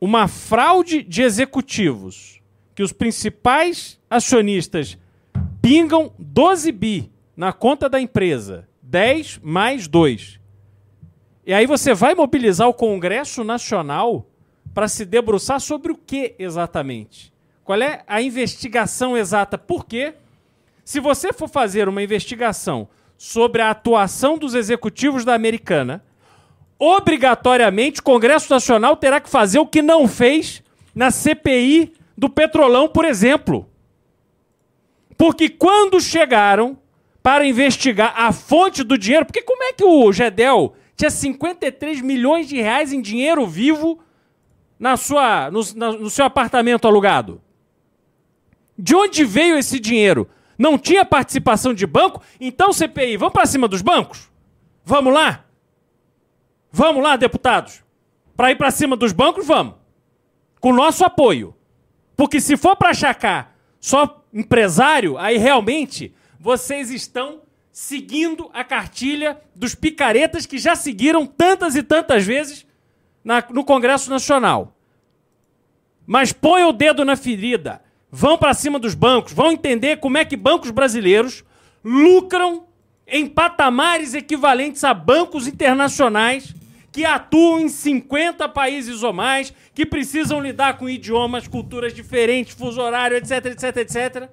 uma fraude de executivos que os principais acionistas pingam 12 bi na conta da empresa, 10 mais 2. E aí você vai mobilizar o Congresso Nacional para se debruçar sobre o que exatamente? Qual é a investigação exata? Por quê? Se você for fazer uma investigação sobre a atuação dos executivos da Americana, obrigatoriamente o Congresso Nacional terá que fazer o que não fez na CPI do Petrolão, por exemplo. Porque quando chegaram para investigar a fonte do dinheiro, porque como é que o Gedel tinha 53 milhões de reais em dinheiro vivo na sua, no, na- no seu apartamento alugado? De onde veio esse dinheiro? Não tinha participação de banco? Então, CPI, vamos para cima dos bancos? Vamos lá? Vamos lá, deputados? Para ir para cima dos bancos, vamos. Com nosso apoio. Porque se for para achacar só empresário, aí realmente vocês estão seguindo a cartilha dos picaretas que já seguiram tantas e tantas vezes na- no Congresso Nacional. Mas põe o dedo na ferida. Vão para cima dos bancos. Vão entender como é que bancos brasileiros lucram em patamares equivalentes a bancos internacionais que atuam em 50 países ou mais, que precisam lidar com idiomas, culturas diferentes, fuso horário, etc, etc, etc.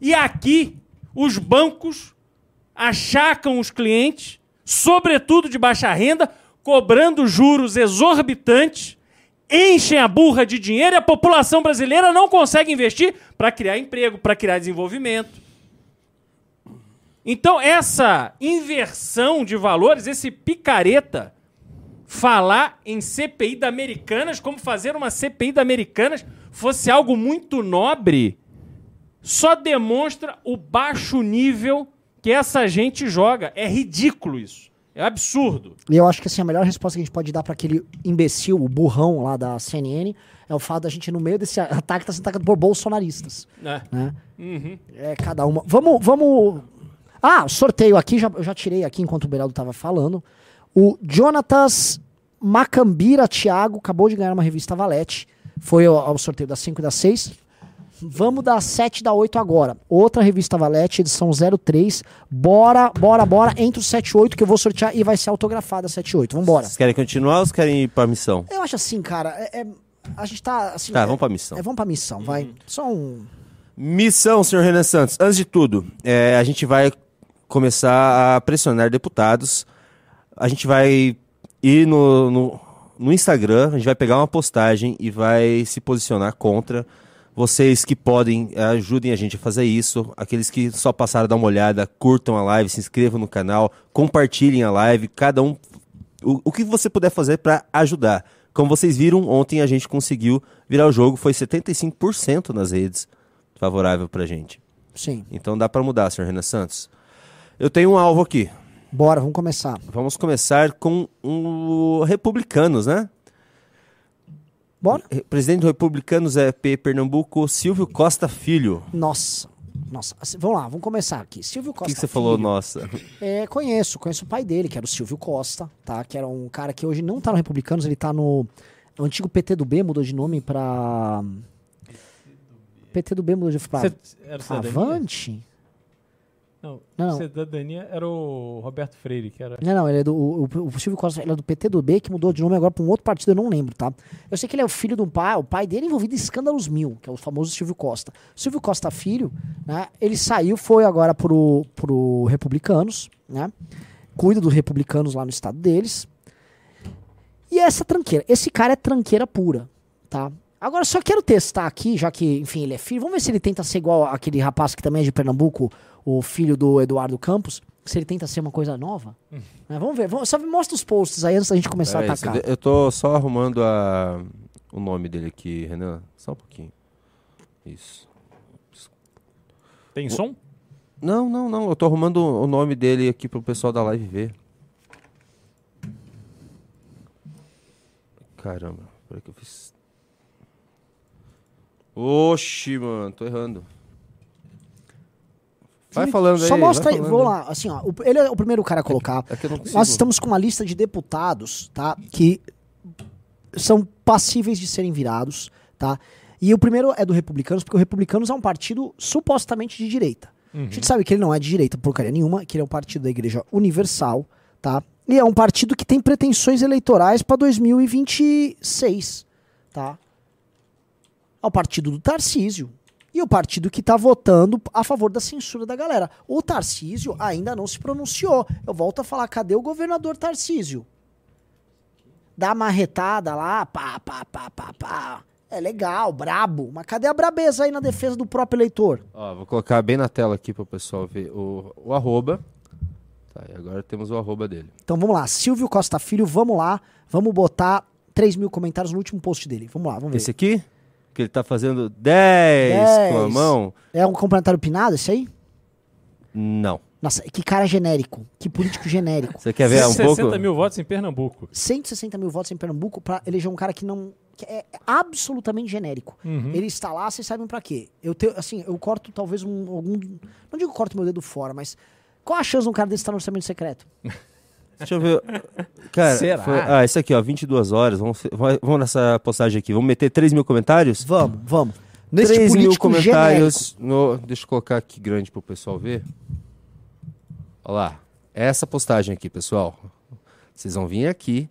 E aqui, os bancos achacam os clientes, sobretudo de baixa renda, cobrando juros exorbitantes, enchem a burra de dinheiro e a população brasileira não consegue investir para criar emprego, para criar desenvolvimento. Então, essa inversão de valores, esse picareta, falar em CPI da Americanas, como fazer uma CPI da Americanas fosse algo muito nobre, só demonstra o baixo nível que essa gente joga. É ridículo isso. É absurdo. E eu acho que assim, a melhor resposta que a gente pode dar para aquele imbecil, o burrão lá da CNN, é o fato da gente, no meio desse ataque, estar sendo atacado por bolsonaristas. É. Né? Uhum. É cada uma. Vamos. vamos... Ah, sorteio aqui, já, eu já tirei aqui enquanto o Beraldo estava falando. O Jonatas Macambira Thiago acabou de ganhar uma revista Valete. Foi ao, ao sorteio das 5 e das 6. Vamos da 7 e da 8 agora. Outra revista Valete, edição 03. Bora, bora, bora. Entre o 7 e 8 que eu vou sortear e vai ser autografada a 7 e 8. Vambora. Vocês querem continuar ou vocês querem ir pra missão? Eu acho assim, cara. é- é- a gente tá. Assim, Tá, é- vamos pra missão. É, vamos pra missão, vai. Só um. Missão, senhor Renan Santos. Antes de tudo, é, a gente vai começar a pressionar deputados. A gente vai ir no, no, no Instagram, a gente vai pegar uma postagem e vai se posicionar contra. Vocês que podem, eh, ajudem a gente a fazer isso. Aqueles que só passaram a dar uma olhada, curtam a live, se inscrevam no canal, compartilhem a live. Cada um. O, o que você puder fazer para ajudar. Como vocês viram, ontem a gente conseguiu virar o jogo, foi 75% nas redes favorável pra gente. Sim. Então dá pra mudar, senhor Renan Santos. Eu tenho um alvo aqui. Bora, vamos começar. Vamos começar com o Republicanos, né? Bora. Presidente do Republicanos é P. Pernambuco, Silvio Costa Filho. Nossa. nossa. Assim, vamos lá, vamos começar aqui. Silvio O Costa. que, que você falou, Filho. nossa? É, conheço, conheço o pai dele, que era o Silvio Costa, tá? Que era um cara que hoje não tá no Republicanos, ele tá no, no antigo PT do B, mudou de nome pra. PT do B mudou de pra Cê-? Avante? Não, Não. cidadania era o Roberto Freire, que era. Não, não, ele é do, o, o- Silvio Costa ele é do PT do B, que mudou de nome agora pra um outro partido, eu não lembro, tá? Eu sei que ele é o filho de um pai, o pai dele é envolvido em escândalos mil, que é o famoso Silvio Costa. Silvio Costa Filho, né? Ele saiu, foi agora pro, pro Republicanos, né? Cuida dos republicanos lá no estado deles. E essa tranqueira, esse cara é tranqueira pura, tá? Agora só quero testar aqui, já que, enfim, ele é filho. Vamos ver se ele tenta ser igual aquele rapaz que também é de Pernambuco, o filho do Eduardo Campos. Se ele tenta ser uma coisa nova. Né? Vamos ver. Vamos, só me mostra os posts aí antes da gente começar Peraí, a atacar. eu tô só arrumando a... o nome dele aqui, Renan. Só um pouquinho. Isso. Tem som? Não, não, não. Eu tô arrumando o nome dele aqui pro pessoal da live ver. Caramba, peraí que eu fiz. Oxi, mano, tô errando. Vai falando aí. Só mostra aí, vamos lá. Assim, ó, ele é o primeiro cara a colocar. É que eu não consigo. Nós estamos com uma lista de deputados, tá? Que são passíveis de serem virados, tá? E o primeiro é do Republicanos, porque o Republicanos é um partido supostamente de direita. A gente sabe que ele não é de direita porcaria nenhuma, que ele é um partido da Igreja Universal, tá? E é um partido que tem pretensões eleitorais para 2026, tá? É o partido do Tarcísio. E o partido que tá votando a favor da censura da galera. O Tarcísio ainda não se pronunciou. Eu volto a falar, cadê o governador Tarcísio? Dá uma marretada lá, pá, pá, pá, pá, pá. É legal, brabo. Mas cadê a brabeza aí na defesa do próprio eleitor? Ó, vou colocar bem na tela aqui pro pessoal ver o, o arroba. Tá, e agora temos o arroba dele. Então vamos lá, Silvio Costa Filho, vamos lá. Vamos botar 3 mil comentários no último post dele. Vamos lá, vamos ver. Esse aqui? Que ele tá fazendo 10 com a 10. mão? É um comentário pinado esse aí? Não. Nossa, que cara genérico. Que político genérico. Você quer ver um 60 pouco? mil votos em Pernambuco. 160 mil votos em Pernambuco pra eleger um cara que não. que é absolutamente genérico. Uhum. Ele está lá, vocês sabem pra quê? Eu tenho, assim, eu corto talvez um. Algum, não digo corto meu dedo fora, mas. Qual a chance de um cara desse estar no orçamento secreto? Deixa eu ver. Cara, Será? foi- ah, esse aqui, ó, 22 horas. Vamos, vamos nessa postagem aqui. Vamos meter 3 mil comentários? Vamos, vamos. Nesse 3 mil comentários. No, deixa eu colocar aqui grande pro pessoal ver. Olha lá. Essa postagem aqui, pessoal. Vocês vão vir aqui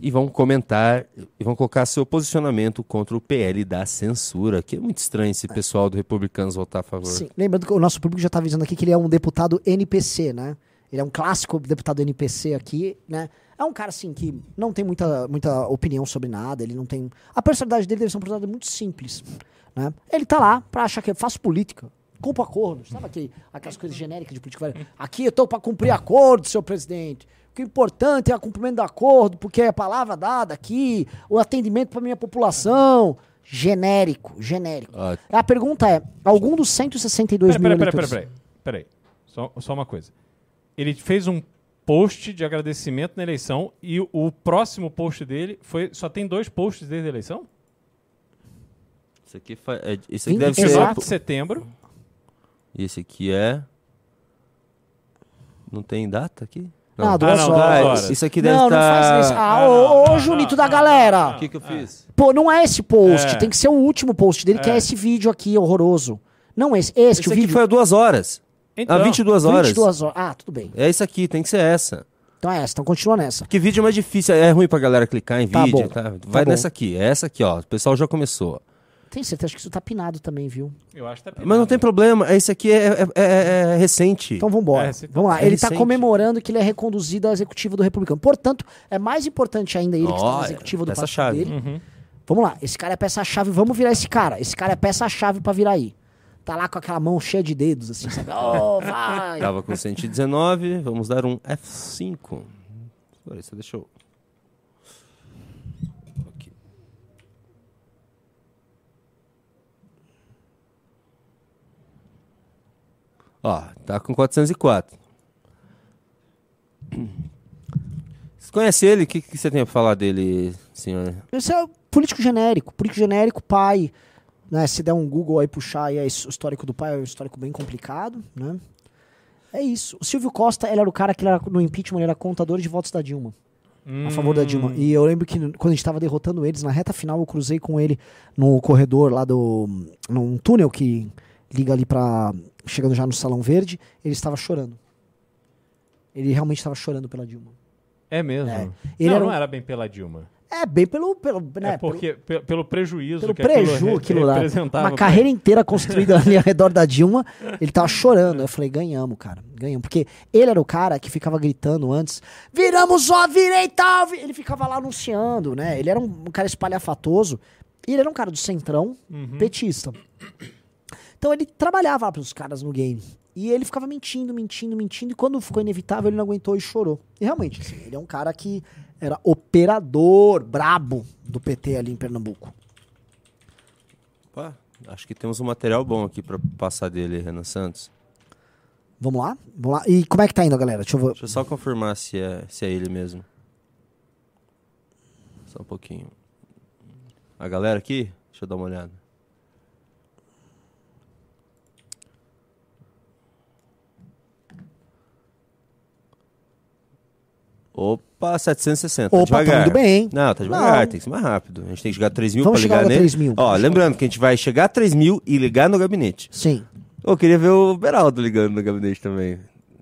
e vão comentar e vão colocar seu posicionamento contra o PL da censura. Que é muito estranho esse pessoal do Republicanos votar a favor. Sim, lembrando que o nosso público já está avisando aqui que ele é um deputado NPC, né? Ele é um clássico deputado NPC aqui, né? É um cara, assim, que não tem muita, muita opinião sobre nada, ele não tem... A personalidade dele deve ser uma personalidade muito simples, né? Ele tá lá pra achar que eu faço política, cumpro acordos, sabe aquele, aquelas coisas genéricas de política? Aqui eu tô pra cumprir acordo, seu presidente. O que é importante é o cumprimento do acordo, porque é a palavra dada aqui, o atendimento pra minha população... Genérico, genérico. Ó, A pergunta é: algum dos 162 Peraí, mil peraí, peraí, eleitores... peraí, peraí. Só, só uma coisa. Ele fez um post de agradecimento na eleição e o, próximo post dele foi. Só tem dois posts desde a eleição? Esse aqui, fa- é, esse aqui deve 24 ser. de setembro. E esse aqui é. Não tem data aqui? Ah, duas Ah, não, horas. duas horas. Isso aqui deve Não, estar. não faz isso. Ah, Ah, ô, não, não, Junito não, da não, galera. O que, que eu fiz? Pô, não é esse post. É. Tem que ser o último post dele, que é É. esse vídeo aqui horroroso. Não esse. Este, Esse o aqui vídeo. foi há duas horas. Então, há 22 horas. 22 horas. Ah, tudo bem. É isso aqui, tem que ser essa. Então é essa. Então continua nessa. Porque vídeo é mais difícil, é ruim pra galera clicar em Tá vídeo. bom, Tá? tá Vai bom. nessa aqui, é essa aqui, ó. O pessoal já começou. Tem certeza que isso tá pinado também, viu? Eu acho que tá Mas não tem problema, esse aqui é, é- é- é recente. Então vambora. É, tá- Vamos lá. é ele tá recente. comemorando que ele é reconduzido à executiva do Republicano. Portanto, é mais importante ainda ele que está na executiva do partido chave. dele. Uhum. Vamos lá, esse cara é peça-chave, vamos virar esse cara. Esse cara é peça-chave pra virar aí. Tá lá com aquela mão cheia de dedos, assim, sabe? Oh, vai! Tava com 119, vamos dar um F5. Agora você deixou. Aqui. Ó, tá com 404. Você conhece ele? O que, que você tem pra falar dele, senhor? Esse é o político genérico, político genérico, pai. Né? Se der um Google aí puxar aí, é o histórico do pai, é um histórico bem complicado, né? É isso. O Silvio Costa, ele era o cara que era, no impeachment ele era contador de votos da Dilma. Hum. A favor da Dilma. E eu lembro que quando a gente tava derrotando eles, na reta final eu cruzei com ele no corredor lá do. num túnel que liga ali pra. chegando já no Salão Verde, ele estava chorando. Ele realmente estava chorando pela Dilma. É mesmo? É. Ele não, era um... não era bem pela Dilma. É, bem pelo. pelo né, é porque, pelo, pelo prejuízo pelo que preju, aquilo, lá. Uma carreira inteira construída ali ao redor da Dilma, ele tava chorando. Eu falei, ganhamos, cara. Ganhamos. Porque ele era o cara que ficava gritando antes: viramos ó, virei tal. Ele ficava lá anunciando, né? Ele era um, um cara espalhafatoso. E ele era um cara do centrão, uhum. petista. Então ele trabalhava lá pros caras no game. E ele ficava mentindo, mentindo, mentindo. E quando ficou inevitável, ele não aguentou e chorou. E realmente, assim, ele é um cara que era operador brabo do PT ali em Pernambuco. Opa, acho que temos um material bom aqui para passar dele, Renan Santos. Vamos lá? Vamos lá. E como é que tá indo, galera? Deixa eu, Deixa eu só confirmar se é, se é ele mesmo. Só um pouquinho. A galera aqui? Deixa eu dar uma olhada. Opa, 760. Opa, tá tá indo bem. Não, tá devagar, Não. tem que ser mais rápido. A gente tem que chegar a 3 mil Vamos pra ligar nele. 3 mil. Ó, lembrando que a gente vai chegar a 3 mil e ligar no gabinete. Sim. Eu queria ver o Beraldo ligando no gabinete também.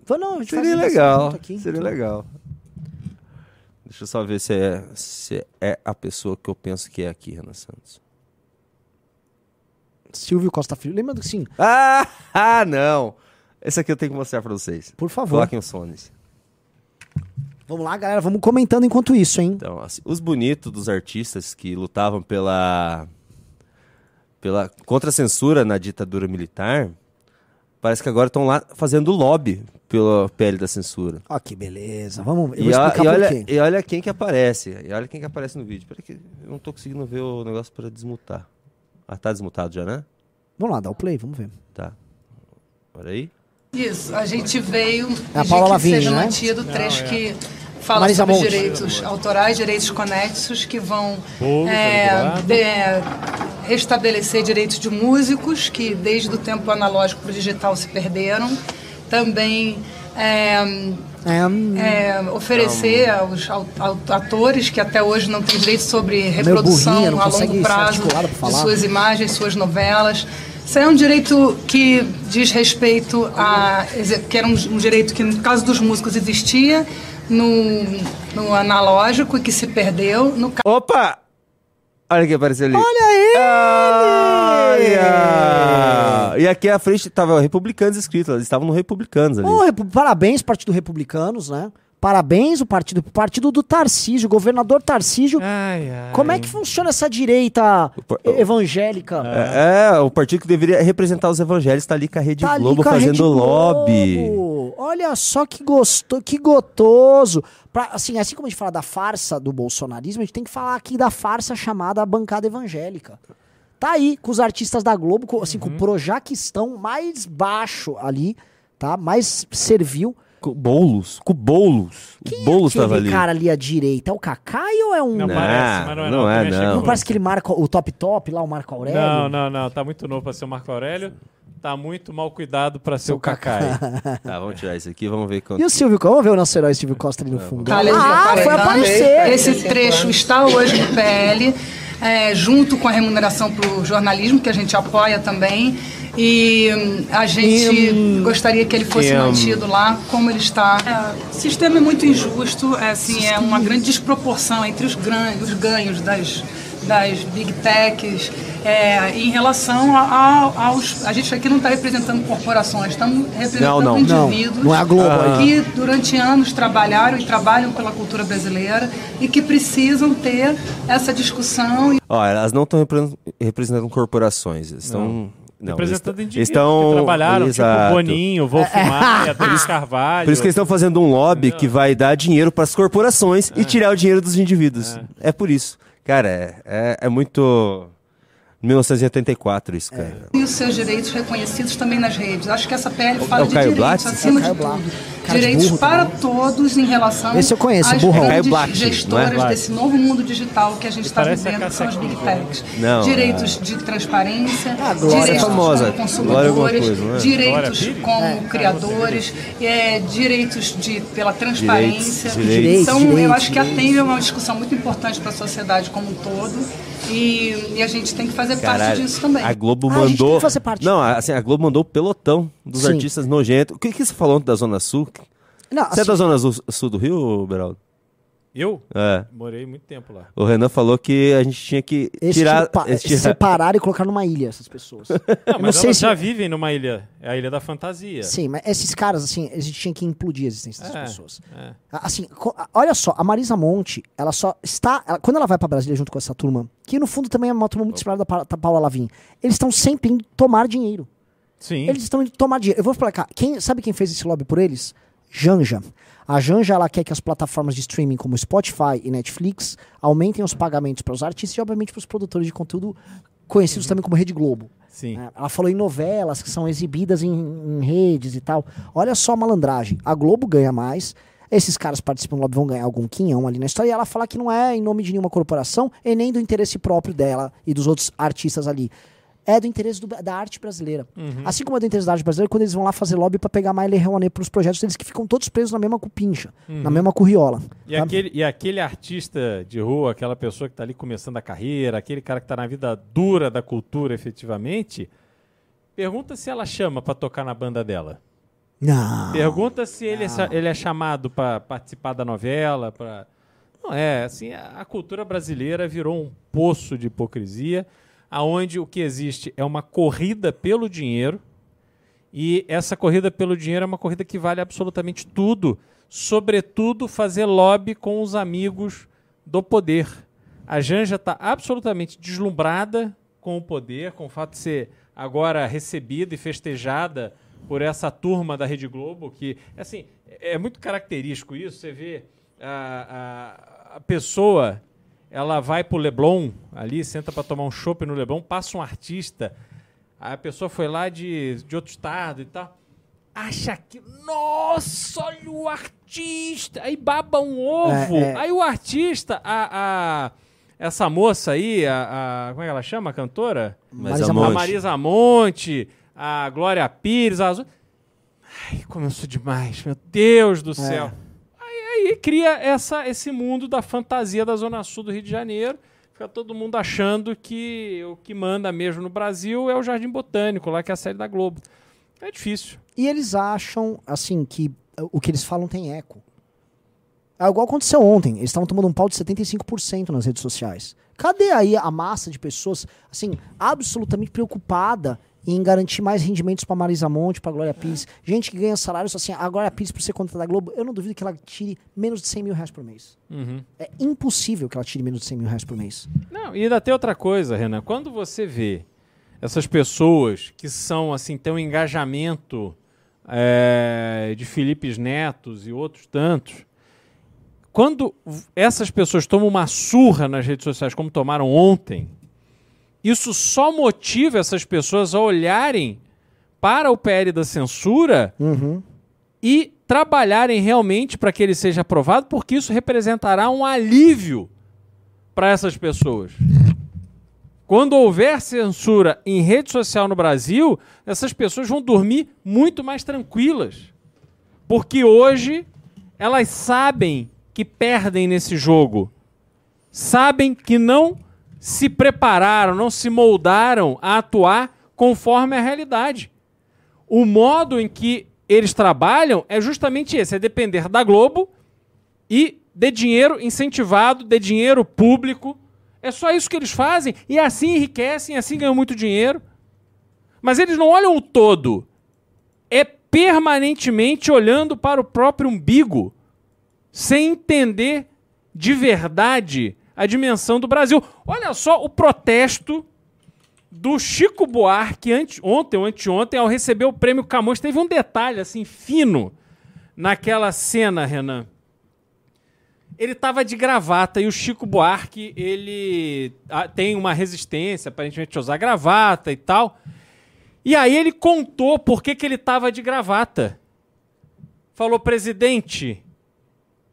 Não, Seria legal. Aqui, Seria então. legal. Deixa eu só ver se é, se é a pessoa que eu penso que é aqui, Renan Santos. Silvio Costa Filho. Lembra do sim? Ah, ah, não. Esse aqui eu tenho que mostrar pra vocês. Por favor. Coloquem os fones. Vamos lá, galera, vamos comentando enquanto isso, hein? Então, assim, os bonitos dos artistas que lutavam pela, pela contra a censura na ditadura militar, parece que agora estão lá fazendo lobby pela pele da censura. Ó, que beleza. Vamos, eu e, vou explicar e olha, e olha quem que aparece. E olha quem que aparece no vídeo. Peraí que eu não tô conseguindo ver o negócio para desmutar. Ah, tá desmutado já, né? Vamos lá, dá o play, vamos ver. Tá. Olha aí. Isso, a gente veio é a Paula Lavigne, seja né? mantido o trecho não, é. que fala Marisa sobre Monte. direitos autorais, direitos conexos, que vão Bolo, é, de, restabelecer direitos de músicos que desde o tempo analógico para o digital se perderam. Também é, é, oferecer aos atores que até hoje não têm direito sobre reprodução a longo prazo de suas imagens, suas novelas. Isso é um direito que diz respeito a. que era um, um direito que, no caso dos músicos, existia no, no analógico e que se perdeu. No... Opa! Olha quem apareceu ali. Olha ele! Olha! E aqui à frente tava Republicanos escrito, eles estavam no Republicanos ali. Oh, parabéns, Partido Republicanos, né? Parabéns o partido, o partido do Tarcísio, governador Tarcísio. Ai, ai. Como é que funciona essa direita evangélica? É, é, o partido que deveria representar os evangélicos está ali com a Rede tá Globo fazendo Rede lobby. Globo. Olha só que gostoso, que gotoso. Pra, assim, assim como a gente fala da farsa do bolsonarismo, a gente tem que falar aqui da farsa chamada bancada evangélica. Tá aí com os artistas da Globo, com, assim, uhum. com o Projaquistão mais baixo ali, tá? Mais servil com Boulos, com Boulos. Quem o Boulos é tava ali. cara ali à direita? É o Kakai ou é um. Não, não parece, mas não é. Não, não, é, não. não parece que ele marca o top top lá, o Marco Aurélio? Não, não, não. Tá muito novo pra ser o Marco Aurélio. Tá muito mal cuidado pra ser o Kakai. tá, vamos tirar isso aqui, vamos ver quanto. E o Silvio Vamos ver o nosso herói Silvio Costa ali no fundo. Tá, ah, foi aparecer. Esse trecho está hoje no PL, é, junto com a remuneração pro jornalismo, que a gente apoia também. E hum, a gente hum, gostaria que ele fosse hum. mantido lá como ele está. É, o sistema é muito injusto, é, assim, é uma grande desproporção entre os, ganhos, os ganhos das, das big techs é, em relação a, a, aos. A gente aqui não está representando corporações, estamos representando não, não, indivíduos não, não é a Globo, ah. que durante anos trabalharam e trabalham pela cultura brasileira e que precisam ter essa discussão. Ó, elas não estão representando corporações, estão não, representando indivíduos estão, que trabalharam, tipo exato. tipo Boninho, Wolf Maia, Denis Carvalho. Por isso que eles estão fazendo um lobby Entendeu? que vai dar dinheiro para as corporações é. e tirar o dinheiro dos indivíduos. É, é por isso. Cara, é, é, é muito 1984, isso, cara. E os seus direitos reconhecidos também nas redes. Acho que essa PL É fala o de Caio direitos, Blatt? acima É o de tudo. Direitos burro para também. todos em relação Esse eu conheço, às burrão. Grandes Blatt, é? gestoras desse novo mundo digital que a gente está vivendo, que são as Big Techs. Não, direitos de transparência, Ah, Glória direitos é famosa. como consumidores, coisa, é? direitos como criadores, é, direitos de, pela transparência. Direitos, direitos. então, Direitos, eu acho que atende a uma discussão muito importante para a sociedade como um todo. E, e a gente tem que fazer parte Caralho, disso também. a Globo Ah, a gente tem mandou. que fazer parte. Não, assim, a Globo mandou o pelotão dos Sim. artistas nojentos. O que, que você falou ontem da Zona Sul? Não, Você é assim, da Zona Sul, Sul do Rio, Beraldo? Eu É. morei muito tempo lá. O Renan falou que a gente tinha que tirar. separar e colocar numa ilha essas pessoas. Não, Eu não mas sei elas se- já vivem numa ilha. É a Ilha da Fantasia. Sim, mas esses caras, assim, a gente tinha que implodir a existência dessas É, pessoas. é. Assim, olha só, a Marisa Monte, ela só está. ela- quando ela vai pra Brasília junto com essa turma, que no fundo também é uma turma muito inspirada da, Pa- da Paula Lavin, eles estão sempre indo tomar dinheiro. Sim. Eles estão indo tomar dinheiro. Eu vou explicar. Quem, sabe quem fez esse lobby por eles? Janja. A Janja ela quer que as plataformas de streaming como Spotify e Netflix aumentem os pagamentos para os artistas e, obviamente, para os produtores de conteúdo conhecidos também como Rede Globo. Sim. É, Ela falou em novelas que são exibidas em, em redes e tal. Olha só a malandragem. A Globo ganha mais. Esses caras participam do lobby vão ganhar algum quinhão ali na história. E ela fala que não é em nome de nenhuma corporação e nem do interesse próprio dela e dos outros artistas ali. É do interesse do- da arte brasileira. Uhum. Assim como é do interesse da arte brasileira, quando eles vão lá fazer lobby pra pegar mais Lei Rouanet pros projetos deles que ficam todos presos na mesma cupincha, na mesma curriola. Uhum. E aquele, e aquele artista de rua, aquela pessoa que está ali começando a carreira, aquele cara que está na vida dura da cultura efetivamente, pergunta se ela chama para tocar na banda dela. Não. Pergunta se ele é, ele é chamado para participar da novela. Não é, assim, a, a cultura brasileira virou um poço de hipocrisia, aonde o que existe é uma corrida pelo dinheiro, e essa corrida pelo dinheiro é uma corrida que vale absolutamente tudo, sobretudo fazer lobby com os amigos do poder. A Janja está absolutamente deslumbrada com o poder, com o fato de ser agora recebida e festejada por essa turma da Rede Globo, que, assim, é muito característico isso. Você vê a, a, a pessoa, ela vai pro Leblon, ali, senta para tomar um chopp no Leblon, passa um artista, aí a pessoa foi lá de, de outro estado e tal, acha que, nossa, olha o artista, aí baba um ovo, É, é. aí o artista, a, a- essa moça aí, a, a- como é que ela chama, a cantora? Marisa A Monte. Marisa Monte, a Glória Pires, as... Ai, começou demais, meu Deus do céu. Aí, aí cria essa, esse mundo da fantasia da Zona Sul do Rio de Janeiro. Fica todo mundo achando que o que manda mesmo no Brasil é o Jardim Botânico, lá que é a série da Globo. É difícil. E eles acham, assim, que o que eles falam tem eco. É igual aconteceu ontem. Eles estavam tomando um pau de 75% nas redes sociais. Cadê aí a massa de pessoas, assim, absolutamente preocupada em garantir mais rendimentos para Marisa Monte, para Glória Pires? Gente que ganha salários, assim, a Glória Pires, por ser contra da Globo, eu não duvido que ela tire menos de 100 mil reais por mês. Uhum. É impossível que ela tire menos de 100 mil reais por mês. Não, e ainda tem outra coisa, Renan. Quando você vê essas pessoas que são, assim, têm um engajamento é, de Filipes Netos e outros tantos, quando essas pessoas tomam uma surra nas redes sociais, como tomaram ontem, isso só motiva essas pessoas a olharem para o PL da censura e trabalharem realmente para que ele seja aprovado, porque isso representará um alívio para essas pessoas. Quando houver censura em rede social no Brasil, essas pessoas vão dormir muito mais tranquilas. Porque hoje elas sabem que perdem nesse jogo. Sabem que não se prepararam, não se moldaram a atuar conforme a realidade. O modo em que eles trabalham é justamente esse: é depender da Globo e de dinheiro incentivado, de dinheiro público. É só isso que eles fazem e assim enriquecem, assim ganham muito dinheiro. Mas eles não olham o todo. É permanentemente olhando para o próprio umbigo, sem entender de verdade a dimensão do Brasil. Olha só o protesto do Chico Buarque ante, ontem ou anteontem ao receber o prêmio Camões. Teve um detalhe assim fino naquela cena, Renan. ele tava de gravata e o Chico Buarque, ele tem uma resistência, aparentemente, a usar gravata e tal. E aí ele contou por que, que ele tava de gravata. Falou, presidente,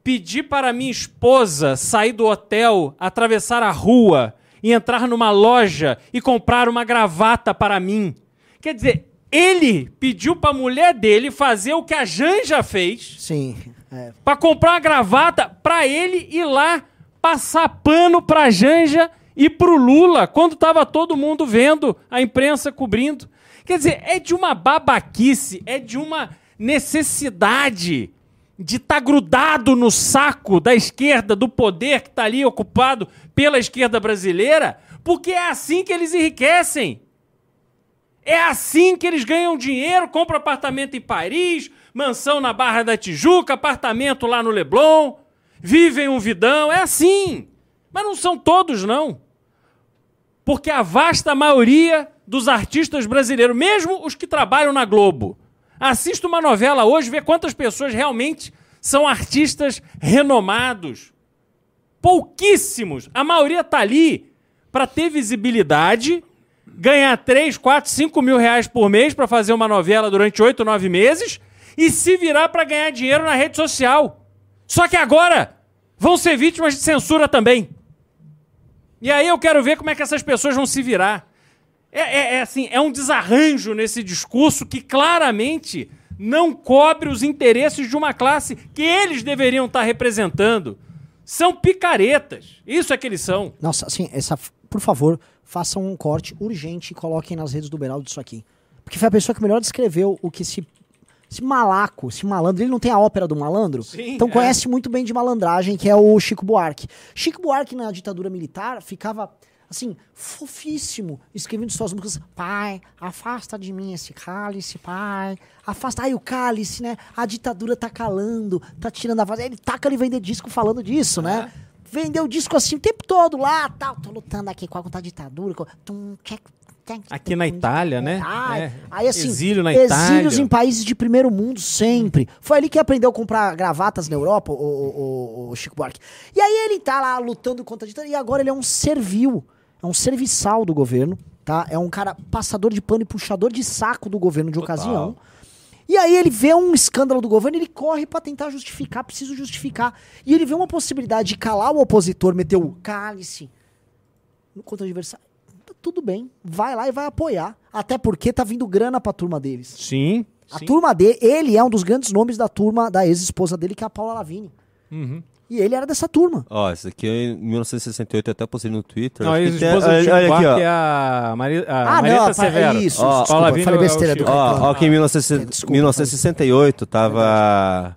pedi para minha esposa sair do hotel, atravessar a rua e entrar numa loja e comprar uma gravata para mim. Quer dizer, ele pediu para a mulher dele fazer o que a Janja fez. Sim. É. Pra comprar uma gravata pra ele ir lá passar pano pra Janja e pro Lula, quando tava todo mundo vendo, a imprensa cobrindo. Quer dizer, é de uma babaquice, é de uma necessidade de estar tá grudado no saco da esquerda, do poder que está ali ocupado pela esquerda brasileira, porque é assim que eles enriquecem. É assim que eles ganham dinheiro, compram apartamento em Paris, mansão na Barra da Tijuca, apartamento lá no Leblon, vivem um vidão, é assim. Mas não são todos, não. Porque a vasta maioria dos artistas brasileiros, mesmo os que trabalham na Globo, assista uma novela hoje, vê quantas pessoas realmente são artistas renomados. Pouquíssimos. A maioria está ali para ter visibilidade, ganhar 3, 4, 5 mil reais por mês para fazer uma novela durante 8, 9 meses e se virar para ganhar dinheiro na rede social. Só que agora vão ser vítimas de censura também. E aí eu quero ver como é que essas pessoas vão se virar. É, é, é assim, é um desarranjo nesse discurso que claramente não cobre os interesses de uma classe que eles deveriam estar representando. São picaretas. Isso é que eles são. Nossa, assim, essa, por favor, façam um corte urgente e coloquem nas redes do Beraldo isso aqui. Porque foi a pessoa que melhor descreveu o que se esse malaco, esse malandro, ele não tem a ópera do malandro? Sim, então é. conhece muito bem de malandragem, que é o Chico Buarque. Chico Buarque, na ditadura militar, ficava, assim, fofíssimo, escrevendo suas músicas. Pai, afasta de mim esse cálice, pai. Afasta. Ai, o cálice, né? A ditadura tá calando, tá tirando a voz. Ele taca ele vender disco falando disso, né? Vendeu disco assim o tempo todo lá, tal. Tô lutando aqui contra a ditadura. com- Aqui na Itália, né? É. Aí assim, Exílio na exílios Itália. em países de primeiro mundo sempre. Foi ali que aprendeu a comprar gravatas na Europa, o, o- o- o Chico Buarque. E aí ele tá lá lutando contra a ditadura e agora ele é um servil, é um serviçal do governo, tá? É um cara passador de pano e puxador de saco do governo de ocasião. E aí ele vê um escândalo do governo, ele corre pra tentar justificar, preciso justificar. E ele vê uma possibilidade de calar o opositor, meter o cálice no contra adversário. Tá tudo bem, vai lá e vai apoiar. Até porque tá vindo grana pra turma deles. Sim. A sim. turma dele, ele é um dos grandes nomes da turma da ex-esposa dele, que é a Paula Lavigne. Uhum. E ele era dessa turma. Ó, esse aqui é em 1968, eu até postei no Twitter. Não, que tem- ex-esposa do olha, aqui, ó. é a, Mari, a Ah, Marieta não, Severo. isso, Ó, desculpa, falei é besteira do Chico. Ó, ó, que em 19, Desculpa, 1968 tava.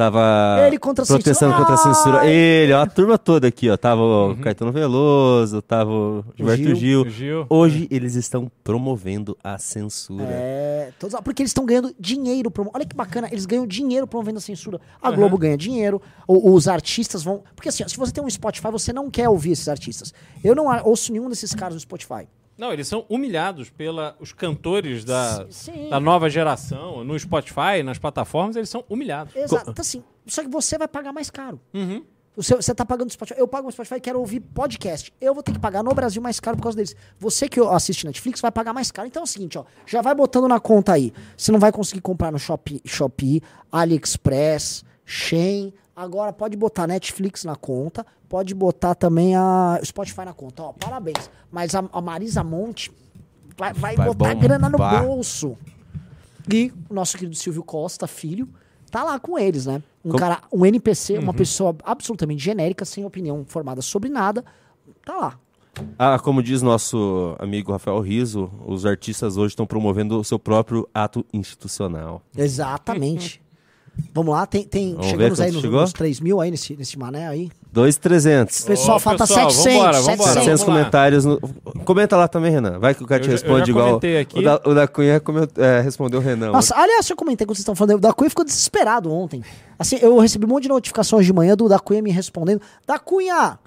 Tava Ele contra a protestando censura. contra a censura. Ele, ó, a turma toda aqui, ó. Tava o Caetano Veloso, tava o Gilberto Gil. Gil. Gil. Hoje eles estão promovendo a censura. É, todos, porque eles estão ganhando dinheiro. Promo... Olha que bacana, eles ganham dinheiro promovendo a censura. A Globo ganha dinheiro, o- os artistas vão. Porque assim, ó, se você tem um Spotify, você não quer ouvir esses artistas. Eu não ouço nenhum desses caras no Spotify. Não, eles são humilhados pelos cantores da, Sim. da nova geração. No Spotify, nas plataformas, eles são humilhados. Exato. Então, assim, só que você vai pagar mais caro. Uhum. Você, você tá pagando Spotify. Eu pago no Spotify e quero ouvir podcast. Eu vou ter que pagar no Brasil mais caro por causa deles. Você que assiste Netflix vai pagar mais caro. Então é o seguinte, ó. Já vai botando na conta aí. Você não vai conseguir comprar no Shopee, Shopee AliExpress, Shein. Agora pode botar Netflix na conta. Pode botar também a Spotify na conta. Ó, parabéns. Mas a, a Marisa Monte vai, vai, Vai botar grana no bolso. E o nosso querido Silvio Costa, filho, tá lá com eles, né? Um Como- cara, um NPC, uma pessoa absolutamente genérica, sem opinião formada sobre nada, tá lá. Ah, como diz nosso amigo Rafael Riso, os artistas hoje estão promovendo o seu próprio ato institucional. Exatamente. Vamos lá, tem, tem Vamos chegamos aí nos, chegou? nos 3 mil aí nesse, nesse mané aí. 2,300. Pessoal, Ô, falta pessoal, 700, vambora, vambora. 700. 700 vamos lá. comentários. no- Comenta lá também, Renan. Vai que o cara te Eu já- eu responde já igual. comentei aqui. O da, o da Cunha é, respondeu o Renan. Nossa, aliás, eu comentei quando vocês estão falando, o da Cunha ficou desesperado ontem. Assim, eu recebi um monte de notificações de manhã do da Cunha me respondendo. Da Cunha,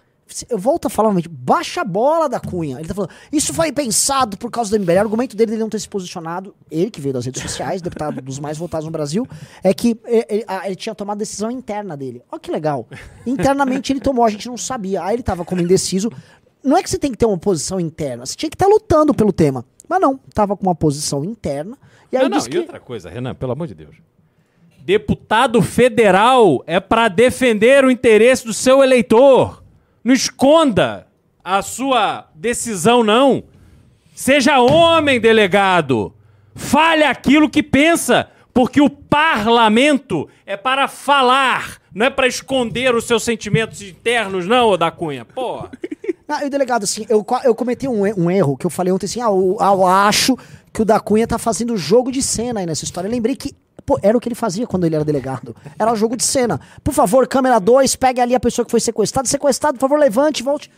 eu volto a falar novamente, baixa a bola da Cunha. Ele tá falando, isso foi pensado por causa do MBL. O argumento dele de ele não ter se posicionado, ele que veio das redes sociais, deputado dos mais votados no Brasil, é que ele, ele, ele tinha tomado decisão interna dele. Olha que legal. Internamente ele tomou, a gente não sabia. Aí ele tava como indeciso. Não é que você tem que ter uma posição interna, você tinha que estar tá lutando pelo tema. Mas não, tava com uma posição interna. E aí não, não, disse e que... outra coisa, Renan, pelo amor de Deus. Deputado federal é para defender o interesse do seu eleitor. Não esconda a sua decisão, não. Seja homem, delegado. Fale aquilo que pensa, porque o parlamento é para falar, não é para esconder os seus sentimentos internos, não, da Cunha. Pô. Ah, e delegado, assim, eu, eu cometi um, um, erro que eu falei ontem assim, ah, eu, eu acho que o da Cunha tá fazendo jogo de cena aí nessa história. Eu lembrei que Pô, era o que ele fazia quando ele era delegado. Era jogo de cena. Por favor, câmera 2, pegue ali a pessoa que foi sequestrada. Sequestrado, por favor, levante, volte.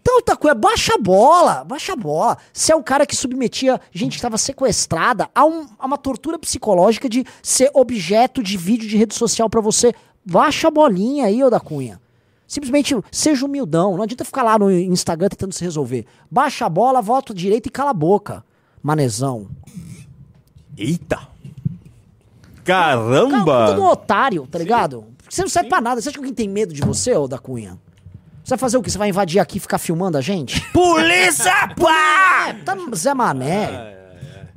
Então, Takuya, baixa a bola, baixa a bola. Você é o cara que submetia gente que estava sequestrada a, um, a, uma tortura psicológica de ser objeto de vídeo de rede social para você. Baixa a bolinha aí, ô da Cunha. Simplesmente seja humildão. Não adianta ficar lá no Instagram tentando se resolver. Baixa a bola, volta direito e cala a boca. Manezão. Eita! Caramba! Todo um otário, tá ligado? Porque você não serve pra nada. Você acha que alguém tem medo de você, ô da Cunha? Você vai fazer o quê? Você vai invadir aqui e ficar filmando a gente? Polícia! Pá! É, tá Zé Mané.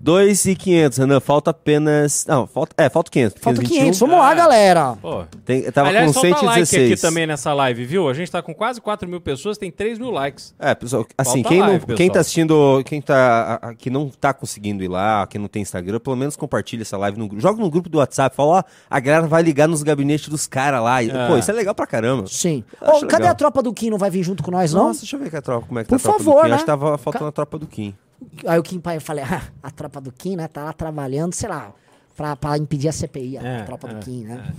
2,500, Renan. Falta apenas. Não, falta. É, falta 500. Falta 500. Vamos lá, galera. Pô. Tem, tava Aliás, com solta 116. like aqui também nessa live, viu? A gente tá com quase 4 mil pessoas, tem 3 mil likes. É, pessoal, assim, Falta quem, não, live, quem pessoal. tá assistindo, quem tá, a- a- que não tá conseguindo ir lá, quem não tem Instagram, pelo menos compartilha essa live no grupo. Joga no grupo do WhatsApp, fala, ó, a galera vai ligar nos gabinetes dos caras lá. E, É. Pô, isso é legal pra caramba. Sim. Ô, cadê legal. a tropa do Kim? Não vai vir junto com nós, não? Nossa, deixa eu ver que a tropa, como é que Por tá a tropa favor, do Kim. né? Acho que tava faltando a tropa do Kim. Aí o Kim Pai, eu falei, ah, a tropa do Kim, né? Tá lá trabalhando, sei lá, pra, pra impedir a CPI, a É, tropa é, do Kim, né?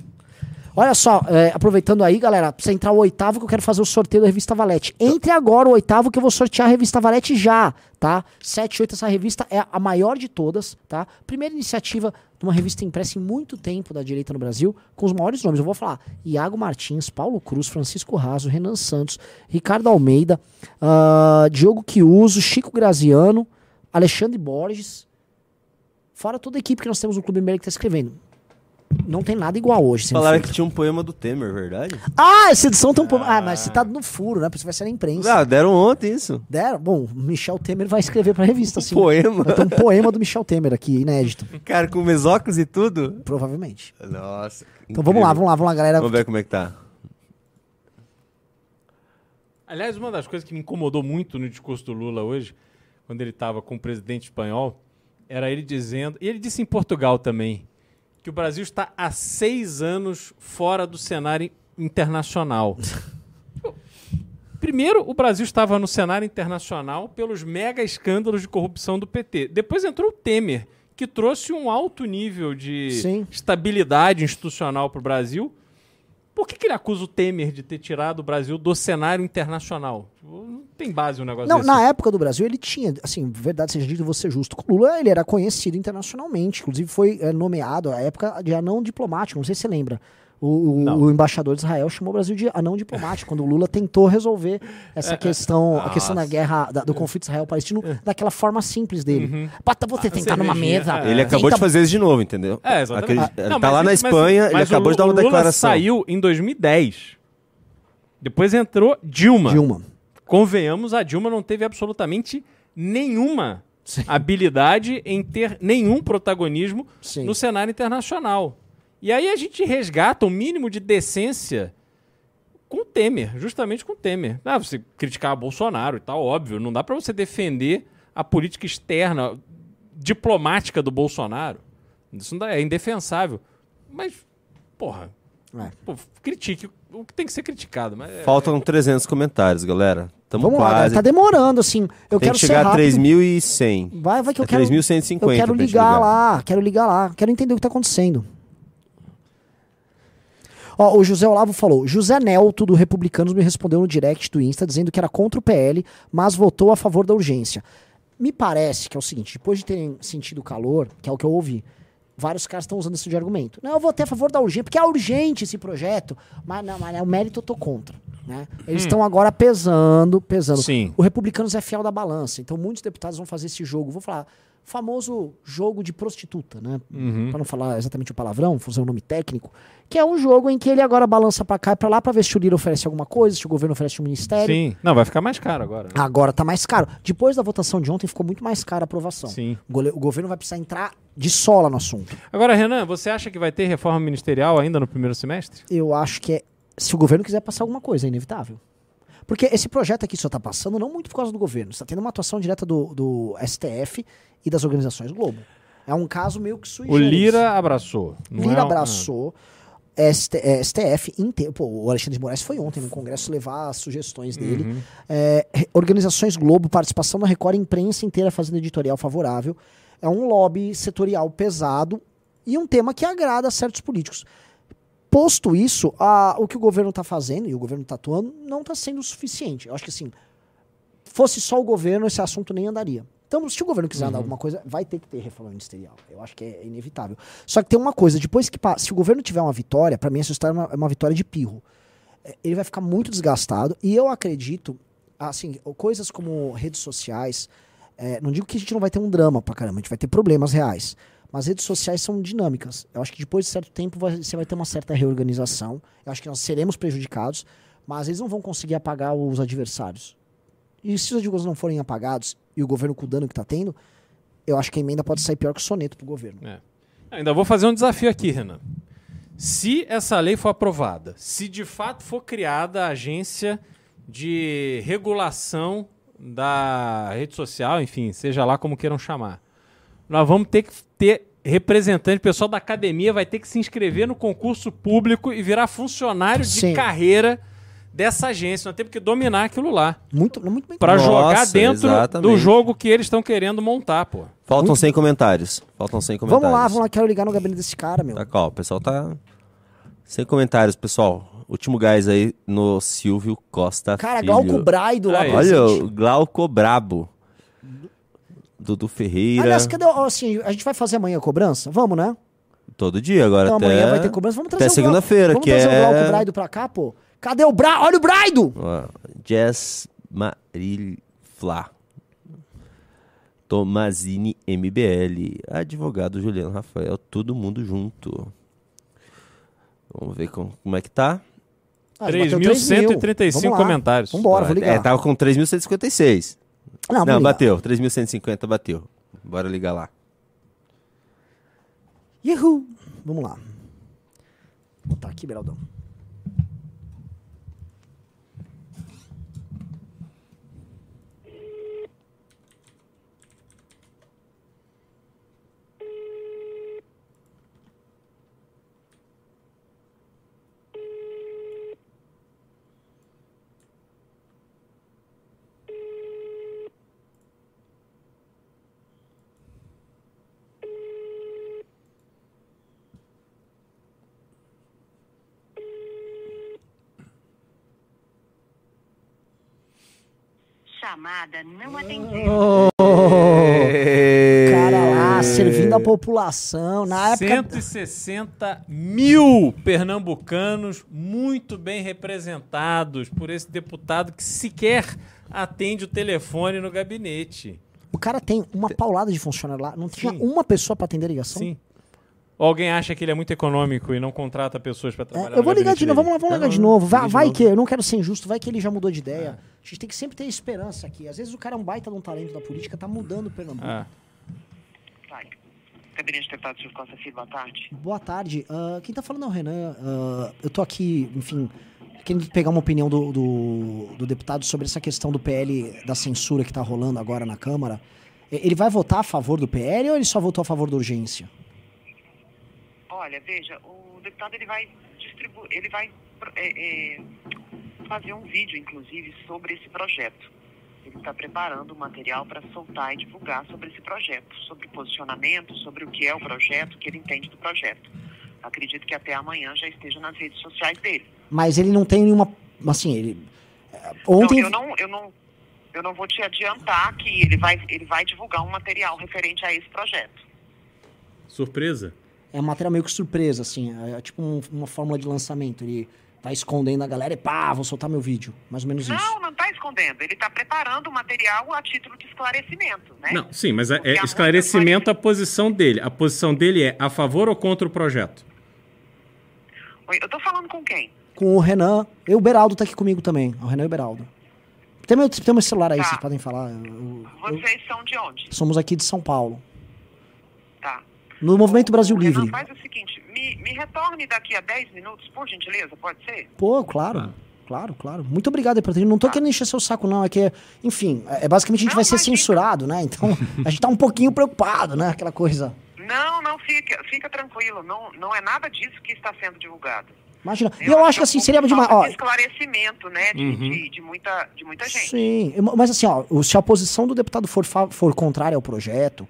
Olha só, é, aproveitando aí, galera, pra você entrar o oitavo que eu quero fazer o sorteio da revista Valete. Entre agora o oitavo que eu vou sortear a revista Valete já, tá? 7 8 essa revista é a maior de todas, tá? Primeira iniciativa de uma revista impressa em muito tempo da direita no Brasil, com os maiores nomes. Eu vou falar Iago Martins, Paulo Cruz, Francisco Raso, Renan Santos, Ricardo Almeida, ah, Diogo Quiuso, Chico Graziano, Alexandre Borges, fora toda a equipe que nós temos no Clube MBL que tá escrevendo. Não tem nada igual hoje. Falaram feito. que tinha um poema do Temer, verdade? Ah, essa edição tem um pouco. Ah, mas citado no furo, né? Porque isso vai ser na imprensa. Ah, deram ontem isso. Deram? Bom, Michel Temer vai escrever pra revista, assim. poema. Vai ter um poema do Michel Temer aqui, inédito. Cara, com mesóculos e tudo? Provavelmente. Nossa. Então vamos lá, vamos lá, vamos lá, galera. Vamos ver como é que tá. Aliás, uma das coisas que me incomodou muito no discurso do Lula hoje, quando ele estava com o presidente espanhol, era ele dizendo, e ele disse em Portugal também, que o Brasil está há seis anos fora do cenário internacional. Primeiro, o Brasil estava no cenário internacional pelos mega escândalos de corrupção do PT. Depois entrou o Temer, que trouxe um alto nível de Sim. estabilidade institucional para o Brasil. Por que, que ele acusa o Temer de ter tirado o Brasil do cenário internacional? Tipo, Não tem base um negócio Não, desse. na época do Brasil ele tinha, assim, verdade seja dito, vou ser justo. O Lula ele era conhecido internacionalmente, inclusive foi é, nomeado à época de anão diplomático, não sei se você lembra. O, o- o embaixador de Israel chamou o Brasil de anão diplomático, quando o Lula tentou resolver essa questão, a questão da guerra, da- do conflito israel-palestino, daquela forma simples dele. Uhum. Bota você tentar numa cervejinha, mesa. é. Ele acabou tenta- de fazer isso de novo, entendeu? É, exatamente. Aquele- ele Não, tá mas lá na isso- mas- Espanha, ele mas acabou o, de dar uma o Lula declaração. saiu em 2010. Depois entrou Dilma. Dilma. Convenhamos, a Dilma não teve absolutamente nenhuma habilidade em ter nenhum protagonismo Sim. no cenário internacional. E aí a gente resgata o mínimo de decência com o Temer, justamente com o Temer. Ah, você criticar Bolsonaro e tal, óbvio, não dá pra você defender a política externa diplomática do Bolsonaro. Isso não dá- é indefensável. Mas, porra, É. pô, critique o que tem que ser criticado. Mas é- Faltam 300 comentários, galera. Tamo Vamos lá, galera, quase. tá demorando, assim. Eu Tem quero que ser chegar a rápido. 3.100. Vai, vai que eu É quero. 3.150 Eu quero ligar ligar. lá, quero ligar lá, quero entender o que tá acontecendo. Ó, o José Olavo falou: José Nelto do Republicanos me respondeu no direct do Insta dizendo que era contra o PL, mas votou a favor da urgência. Me parece que é o seguinte: depois de terem sentido o calor, que é o que eu ouvi, vários caras estão usando esse de argumento. Não, eu votei a favor da urgência, porque é urgente esse projeto, mas não, mas é o mérito eu tô contra. Né? Eles estão hum. agora pesando, pesando. Sim. O Republicanos é fiel da balança, então muitos deputados vão fazer esse jogo. Vou falar, famoso jogo de prostituta, né? Uhum. Para não falar exatamente o palavrão, fazer um nome técnico, que é um jogo em que ele agora balança para cá e para lá para ver se o Lira oferece alguma coisa, se o governo oferece um ministério. Sim, não, vai ficar mais caro agora. Né? Agora tá mais caro. Depois da votação de ontem ficou muito mais cara a aprovação. Sim. O, o governo vai precisar entrar de sola no assunto. Agora, Renan, você acha que vai ter reforma ministerial ainda no primeiro semestre? Eu acho que é, se o governo quiser passar alguma coisa, é inevitável. Porque esse projeto aqui só está passando não muito por causa do governo, está tendo uma atuação direta do, do STF e das organizações Globo. É um caso meio que sui O Lira abraçou. Lira é abraçou. ST, é, STF inteiro. Pô, o Alexandre de Moraes foi ontem no Congresso levar as sugestões dele. Uhum. É, organizações Globo, participação na Record, imprensa inteira fazendo editorial favorável. É um lobby setorial pesado e um tema que agrada a certos políticos. Posto isso, a, o que o governo está fazendo, e o governo está atuando, não está sendo suficiente. Eu acho que assim, fosse só o governo, esse assunto nem andaria. Então, se o governo quiser uhum. andar alguma coisa, vai ter que ter reforma ministerial. Eu acho que é inevitável. Só que tem uma coisa, depois que se o governo tiver uma vitória, para mim essa história é uma, é uma vitória de pirro. É, ele vai ficar muito desgastado e eu acredito, assim, coisas como redes sociais, é, não digo que a gente não vai ter um drama pra caramba, a gente vai ter problemas reais. Mas redes sociais são dinâmicas. Eu acho que depois de certo tempo você vai ter uma certa reorganização. Eu acho que nós seremos prejudicados, mas eles não vão conseguir apagar os adversários. E se os adversários não forem apagados e o governo com o dano que está tendo, eu acho que a emenda pode sair pior que o soneto para o governo. É. Ainda vou fazer um desafio aqui, Renan. Se essa lei for aprovada, se de fato for criada a agência de regulação da rede social, enfim, seja lá como queiram chamar, nós vamos ter que ter representante, pessoal da academia vai ter que se inscrever no concurso público e virar funcionário Sim. de carreira dessa agência. Nós temos que dominar aquilo lá. Muito, muito bem. Para jogar dentro exatamente. do jogo que eles estão querendo montar, pô. Faltam muito... 100 comentários. Faltam 100 comentários. Vamos lá, vamos lá. Quero ligar no gabinete desse cara, meu. Tá, qual? O pessoal tá... Sem comentários, pessoal. Último gás aí no Silvio Costa Cara, Filho. Glauco Braido lá. Olha, o Glauco Brabo. Dudu Ferreira. Aliás, cadê, assim, a gente vai fazer amanhã a cobrança? Vamos, né? Todo dia agora então, até... amanhã vai ter cobrança. Vamos trazer até segunda-feira, que Vamos trazer é... o Glauco Braido pra cá, pô. Cadê o Bra... Olha o Braido! Ó, Jess Marilfla. Tomazini MBL. Advogado Juliano Rafael. Todo mundo junto. Vamos ver como, como é que tá. Ah, 3.135 comentários. Vambora, vou ligar. É, tava com 3.156. Não, Não bateu. 3.150 bateu. Bora ligar lá. Yahoo! Vamos lá. Vou botar aqui, Beraldão. Chamada não atendida. Oh, cara lá, servindo a população. Na época... 160 mil pernambucanos muito bem representados por esse deputado que sequer atende o telefone no gabinete. O cara tem uma paulada de funcionário lá. Não tinha Sim. uma pessoa para atender a ligação? Sim. Ou alguém acha que ele é muito econômico e não contrata pessoas para trabalhar é, Eu vou ligar de novo, vamos lá, vamos ligar de novo. Vai, vai que, eu não quero ser injusto, vai que ele já mudou de ideia. É. A gente tem que sempre ter esperança aqui. Às vezes o cara é um baita de um talento da política, tá mudando o Pernambuco. É. Vai. Gabinete Deputado Silvio Costa Filho, boa tarde. Boa tarde. Uh, quem tá falando é o Renan. Uh, eu tô aqui, enfim, querendo pegar uma opinião do, do, do, deputado sobre essa questão do PL da censura que tá rolando agora na Câmara. Ele vai votar a favor do PL ou ele só votou a favor da urgência? Olha, veja, o deputado ele vai distribuir, ele vai é, é, fazer um vídeo, inclusive, sobre esse projeto. Ele está preparando o material para soltar e divulgar sobre esse projeto, sobre posicionamento, sobre o que é o projeto, o que ele entende do projeto. Acredito que até amanhã já esteja nas redes sociais dele. Mas ele não tem nenhuma, assim, ele ontem não, eu não, eu não, eu não vou te adiantar que ele vai, ele vai divulgar um material referente a esse projeto. Surpresa? É uma matéria meio que surpresa, assim, é, é tipo um, uma fórmula de lançamento. Ele tá escondendo a galera e pá, vou soltar meu vídeo. Mais ou menos não, isso. Não, não tá escondendo. Ele tá preparando o material a título de esclarecimento, né? Não, sim, mas é, é esclarecimento a posição dele. A posição dele é a favor ou contra o projeto? Oi, eu tô falando com quem? Com o Renan. E o Beraldo tá aqui comigo também. O Renan e o Beraldo. Tem meu, tem meu celular aí, Tá. vocês podem falar. Eu- eu- Vocês são de onde? somos aqui de São Paulo. No Movimento Brasil Livre. Renan, faz o seguinte, me, me retorne daqui a 10 minutos, por gentileza, pode ser? Pô, claro. Claro, claro. Muito obrigado aí, Patrícia. Não tô querendo encher seu saco, não. É que, enfim, é, basicamente a gente vai ser censurado, né? Então, a gente tá um pouquinho preocupado, né? Aquela coisa. Não, não, fica, fica tranquilo. Não, não é nada disso que está sendo divulgado. Imagina. E eu acho que assim, seria demais. Ó, de esclarecimento, né, de, Uhum. de, de muita, de muita gente. Sim, mas assim, ó, se a posição do deputado for, for contrária ao projeto,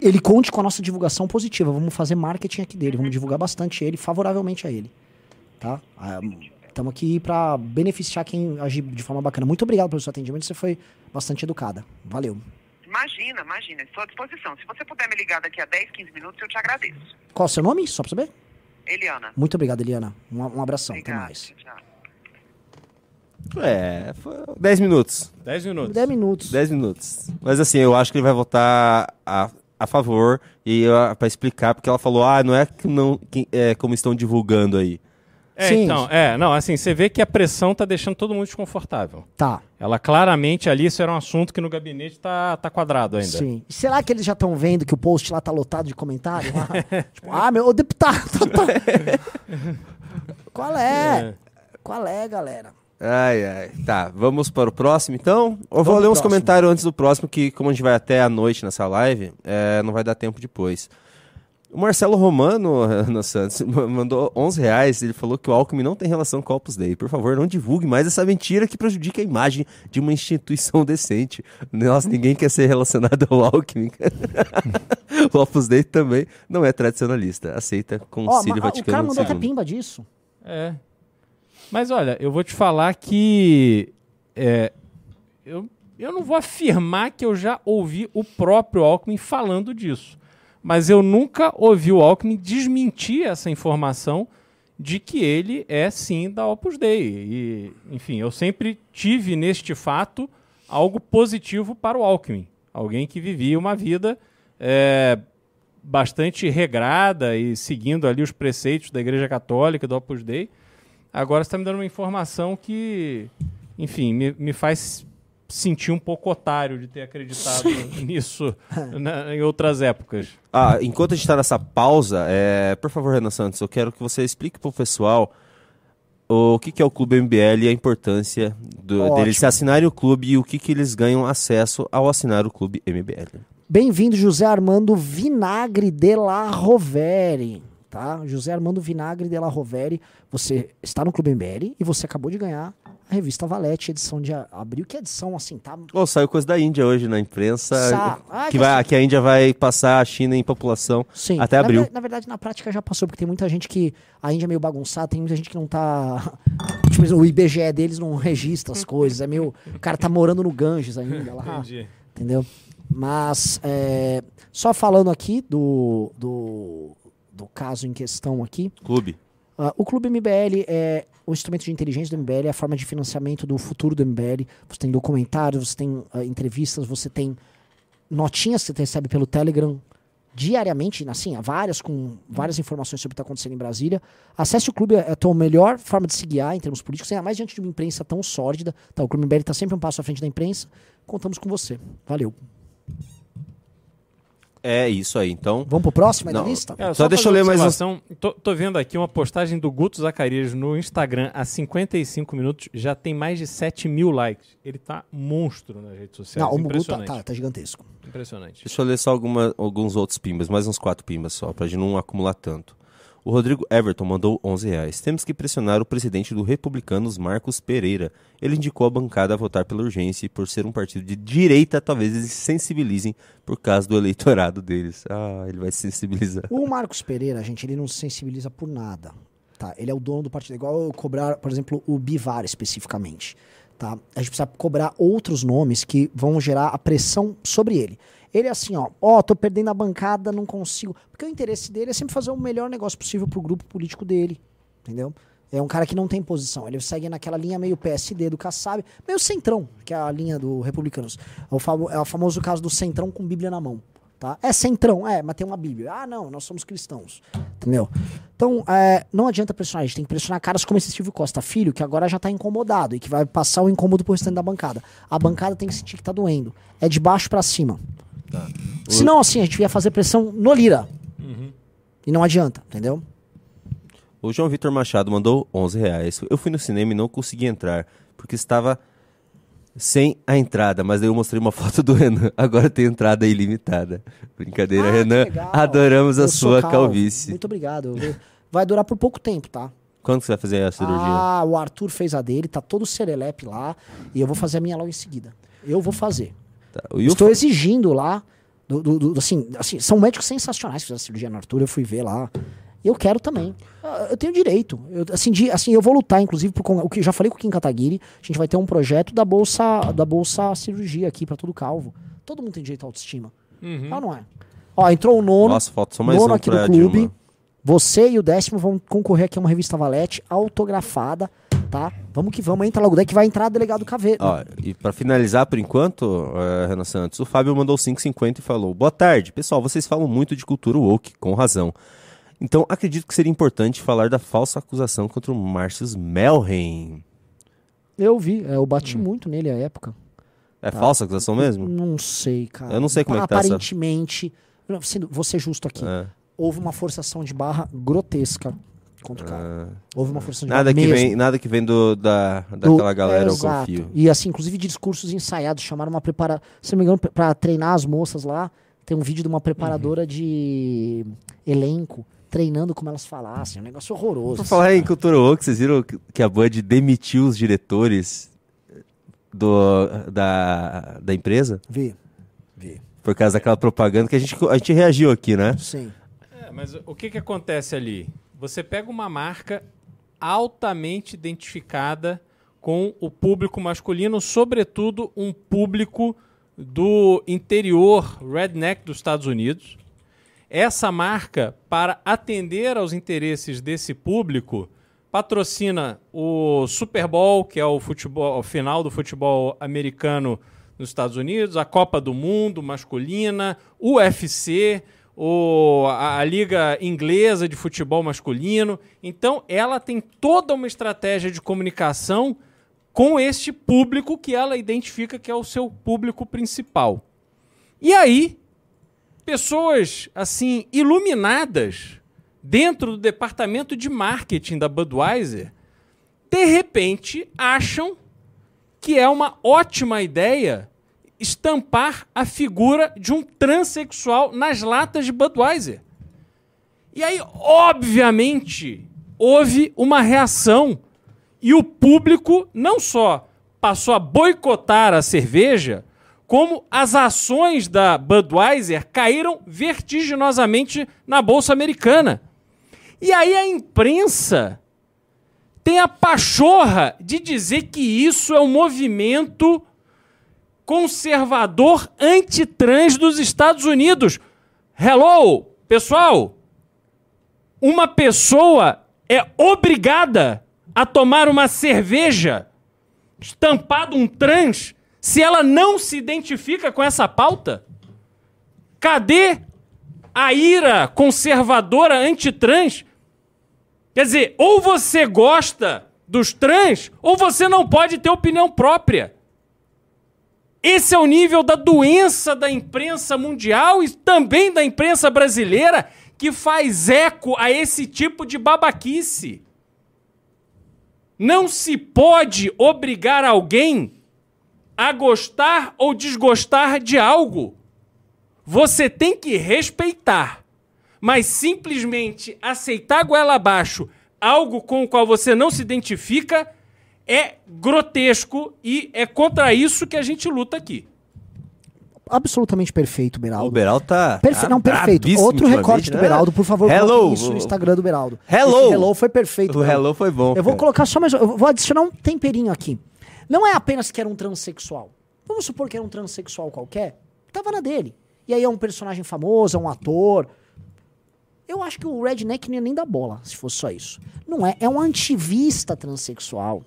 ele conte com a nossa divulgação positiva. Vamos fazer marketing aqui dele, vamos divulgar bastante ele, favoravelmente a ele. Tá? Estamos aqui para beneficiar quem agir de forma bacana. Muito obrigado pelo seu atendimento, você foi bastante educada. Valeu. Imagina, imagina, estou à disposição. Se você puder me ligar daqui a 10, 15 minutos, eu te agradeço. Qual é o seu nome? Só pra saber? Eliana. Muito obrigado, Eliana. Um, um abração, até mais. É, foi 10 minutos. 10 minutos. 10 minutos. 10 minutos. Mas assim, eu acho que ele vai votar a, a favor e para explicar, porque ela falou, ah, não é, que não, que, é como estão divulgando aí. É, então, é, não, assim, você vê que a pressão tá deixando todo mundo desconfortável. Tá. Ela claramente ali, isso era um assunto que no gabinete tá, tá quadrado ainda. Sim. Será que eles já estão vendo que o post lá tá lotado de comentários? lá? tipo, ah, meu ô, deputado. Qual é? É. Qual é, galera? Ai, ai. Tá, vamos para o próximo então? Eu vou Vamos ler pro uns próximo. comentários antes do próximo, que como a gente vai até a noite nessa live, é, não vai dar tempo depois. O Marcelo Romano Ana Santos ma- mandou 11 reais. Ele falou que o Alckmin não tem relação com o Opus Dei. Por favor, não divulgue mais essa mentira que prejudica a imagem de uma instituição decente. Nossa, ninguém quer ser relacionado ao Alckmin. o Opus Dei também não é tradicionalista. Aceita Concílio ma- o Vaticano cara mandou até II. pimba disso. É. Mas olha, eu vou te falar que é, eu, eu não vou afirmar que eu já ouvi o próprio Alckmin falando disso. Mas eu nunca ouvi o Alckmin desmentir essa informação de que ele é sim da Opus Dei. E, enfim, eu sempre tive neste fato algo positivo para o Alckmin. Alguém que vivia uma vida é, bastante regrada e seguindo ali os preceitos da Igreja Católica, do Opus Dei. Agora você está me dando uma informação que, enfim, me, me faz sentir um pouco otário de ter acreditado nisso na- em outras épocas. Ah, enquanto a gente está nessa pausa, é, por favor, Renan Santos, eu quero que você explique para o pessoal o que, que é o Clube MBL e a importância do, deles se assinarem o clube e o que, que eles ganham acesso ao assinar o Clube MBL. Bem-vindo, José Armando Vinagre de la Rovere. Tá? José Armando Vinagre de la Rovere. Você está no Clube MBL e você acabou de ganhar a revista Valete, edição de abril. Que edição, assim, tá? Oh, saiu coisa da Índia hoje na imprensa, Sa- Ah, que, que vai, assim- que a Índia vai passar a China em população Sim. até na abril. ver- Na, verdade, na prática já passou, porque tem muita gente que. A Índia é meio bagunçada, tem muita gente que não tá. Tipo, o IBGE deles não registra as coisas. É meio. O cara tá morando no Ganges ainda lá. Entendi. Entendeu? Mas, é, só falando aqui do, do, do caso em questão aqui. Clube. ah, o Clube MBL é o instrumento de inteligência do MBL, é a forma de financiamento do futuro do MBL. Você tem documentários, você tem ah, entrevistas, você tem notinhas que você recebe pelo Telegram diariamente, assim, há várias com várias informações sobre o que está acontecendo em Brasília. Acesse o clube, é a tua melhor forma de se guiar em termos políticos, ainda mais diante de uma imprensa tão sórdida. Tá, o Clube MBL está sempre um passo à frente da imprensa. Contamos com você. Valeu. É isso aí, então. Vamos pro próximo aí da Não, lista? É, Só deixa eu ler mais um. Tô, tô vendo aqui uma postagem do Guto Zacarias no Instagram há 55 minutos. Já tem mais de 7 mil likes. Ele tá monstro nas redes sociais. Não, o Mugu tá, tá, tá gigantesco. Impressionante. Deixa eu ler só alguma, alguns outros pimbas, mais uns quatro pimbas só, pra gente não acumular tanto. O Rodrigo Everton mandou 11 reais. Temos que pressionar o presidente do Republicanos, Marcos Pereira. Ele indicou a bancada a votar pela urgência e por ser um partido de direita, talvez eles se sensibilizem por causa do eleitorado deles. Ah, ele vai se sensibilizar. O Marcos Pereira, gente, ele não se sensibiliza por nada. Tá? Ele é o dono do partido. Igual eu cobrar, por exemplo, o Bivar especificamente. Tá? A gente precisa cobrar outros nomes que vão gerar a pressão sobre ele. Ele é assim, ó, ó, tô perdendo a bancada, não consigo. Porque o interesse dele é sempre fazer o melhor negócio possível pro grupo político dele. Entendeu? É um cara que não tem posição. Ele segue naquela linha meio PSD do Kassab, meio centrão, que é a linha do Republicanos. É o, famo, é o famoso caso do centrão com Bíblia na mão. Tá? É centrão, é, mas tem uma Bíblia. Ah, não, nós somos cristãos. Entendeu? Então, é, não adianta pressionar, a gente tem que pressionar caras como esse Silvio Costa Filho, que agora já tá incomodado e que vai passar o incômodo pro restante da bancada. A bancada tem que sentir que tá doendo. É de baixo para cima. Tá. Senão, assim, a gente ia fazer pressão no Lira. Uhum. E não adianta, entendeu? O João Vitor Machado mandou 11 reais. Eu fui no cinema e não consegui entrar, porque estava sem a entrada, mas daí eu mostrei uma foto do Renan. Agora tem entrada ilimitada. Brincadeira, ah, Renan. Adoramos a sua calvície. Muito obrigado. Vai durar por pouco tempo, tá? Quando você vai fazer a cirurgia? Ah, o Arthur fez a dele, tá todo serelepe lá. E eu vou fazer a minha logo em seguida. Eu vou fazer. Tá. Estou exigindo lá. Do, do, do, assim, assim, são médicos sensacionais que fizeram a cirurgia no Arthur. Eu fui ver lá. Eu quero também. Ah, eu tenho direito. Eu, assim, de, assim, eu vou lutar, inclusive, por, o que já falei com o Kim Kataguiri. A gente vai ter um projeto da bolsa, da bolsa cirurgia aqui para todo calvo. Todo mundo tem direito à autoestima. Uhum. Ah, não é? Ó, entrou o nono. Nossa, falta só mais nono um aqui do clube. Você e o décimo vão concorrer aqui a uma revista Valete autografada, tá? Vamos que vamos, entra logo. Daí que vai entrar delegado Caveiro. Ó, e para finalizar por enquanto, uh, Renan Santos, o Fábio mandou 5,50 e falou: Boa tarde, pessoal. Vocês falam muito de cultura woke, com razão. Então, acredito que seria importante falar da falsa acusação contra o Marcius Melheim. Eu vi, é, eu bati hum. muito nele à época. É tá? falsa acusação mesmo? Não sei, cara. Eu não sei como é que tá Aparentemente, essa... vou ser justo aqui, é. houve uma forçação de barra grotesca contra o cara. Ah. Houve uma forçação de nada barra que mesmo. Vem, nada que vem do, da, daquela do, galera, é, eu confio. E assim, inclusive de discursos ensaiados, chamaram uma prepara... Se não me engano, pra treinar as moças lá, tem um vídeo de uma preparadora uhum. de elenco treinando como elas falassem. Um negócio horroroso. Por falar em cultura woke, vocês viram que a Bud demitiu os diretores do, da, da empresa? Vi, vi. Por causa daquela propaganda que a gente, a gente reagiu aqui, né? Sim. É, mas o que, que acontece ali? Você pega uma marca altamente identificada com o público masculino, sobretudo um público do interior redneck dos Estados Unidos, essa marca, para atender aos interesses desse público, patrocina o Super Bowl, que é o futebol o final do futebol americano nos Estados Unidos, a Copa do Mundo masculina, o UFC, o, a, a, Liga Inglesa de Futebol Masculino. Então, ela tem toda uma estratégia de comunicação com este público que ela identifica que é o seu público principal. E aí, pessoas assim iluminadas dentro do departamento de marketing da Budweiser, de repente acham que é uma ótima ideia estampar a figura de um transexual nas latas de Budweiser. E aí, obviamente, houve uma reação e o público não só passou a boicotar a cerveja, como as ações da Budweiser caíram vertiginosamente na bolsa americana. E aí a imprensa tem a pachorra de dizer que isso é um movimento conservador antitrans dos Estados Unidos. Hello, pessoal! Uma pessoa é obrigada a tomar uma cerveja estampado um trans se ela não se identifica com essa pauta? Cadê a ira conservadora antitrans? Quer dizer, ou você gosta dos trans, ou você não pode ter opinião própria. Esse é o nível da doença da imprensa mundial e também da imprensa brasileira que faz eco a esse tipo de babaquice. Não se pode obrigar alguém a gostar ou desgostar de algo. Você tem que respeitar. Mas simplesmente aceitar goela abaixo algo com o qual você não se identifica é grotesco e é contra isso que a gente luta aqui. Absolutamente perfeito, Beraldo. O Beraldo tá. Perfe... Tá não, perfeito. Outro recorte né? do Beraldo, por favor, hello. isso no Instagram do Beraldo. Hello! Esse hello foi perfeito. O hello foi bom. Eu cara. vou colocar só mais. Eu vou adicionar um temperinho aqui. Não é apenas que era um transexual. Vamos supor que era um transexual qualquer. Tava na dele. E aí é um personagem famoso, é um ator. Eu acho que o Redneck não ia nem dar bola, se fosse só isso. Não é. É um antivista transexual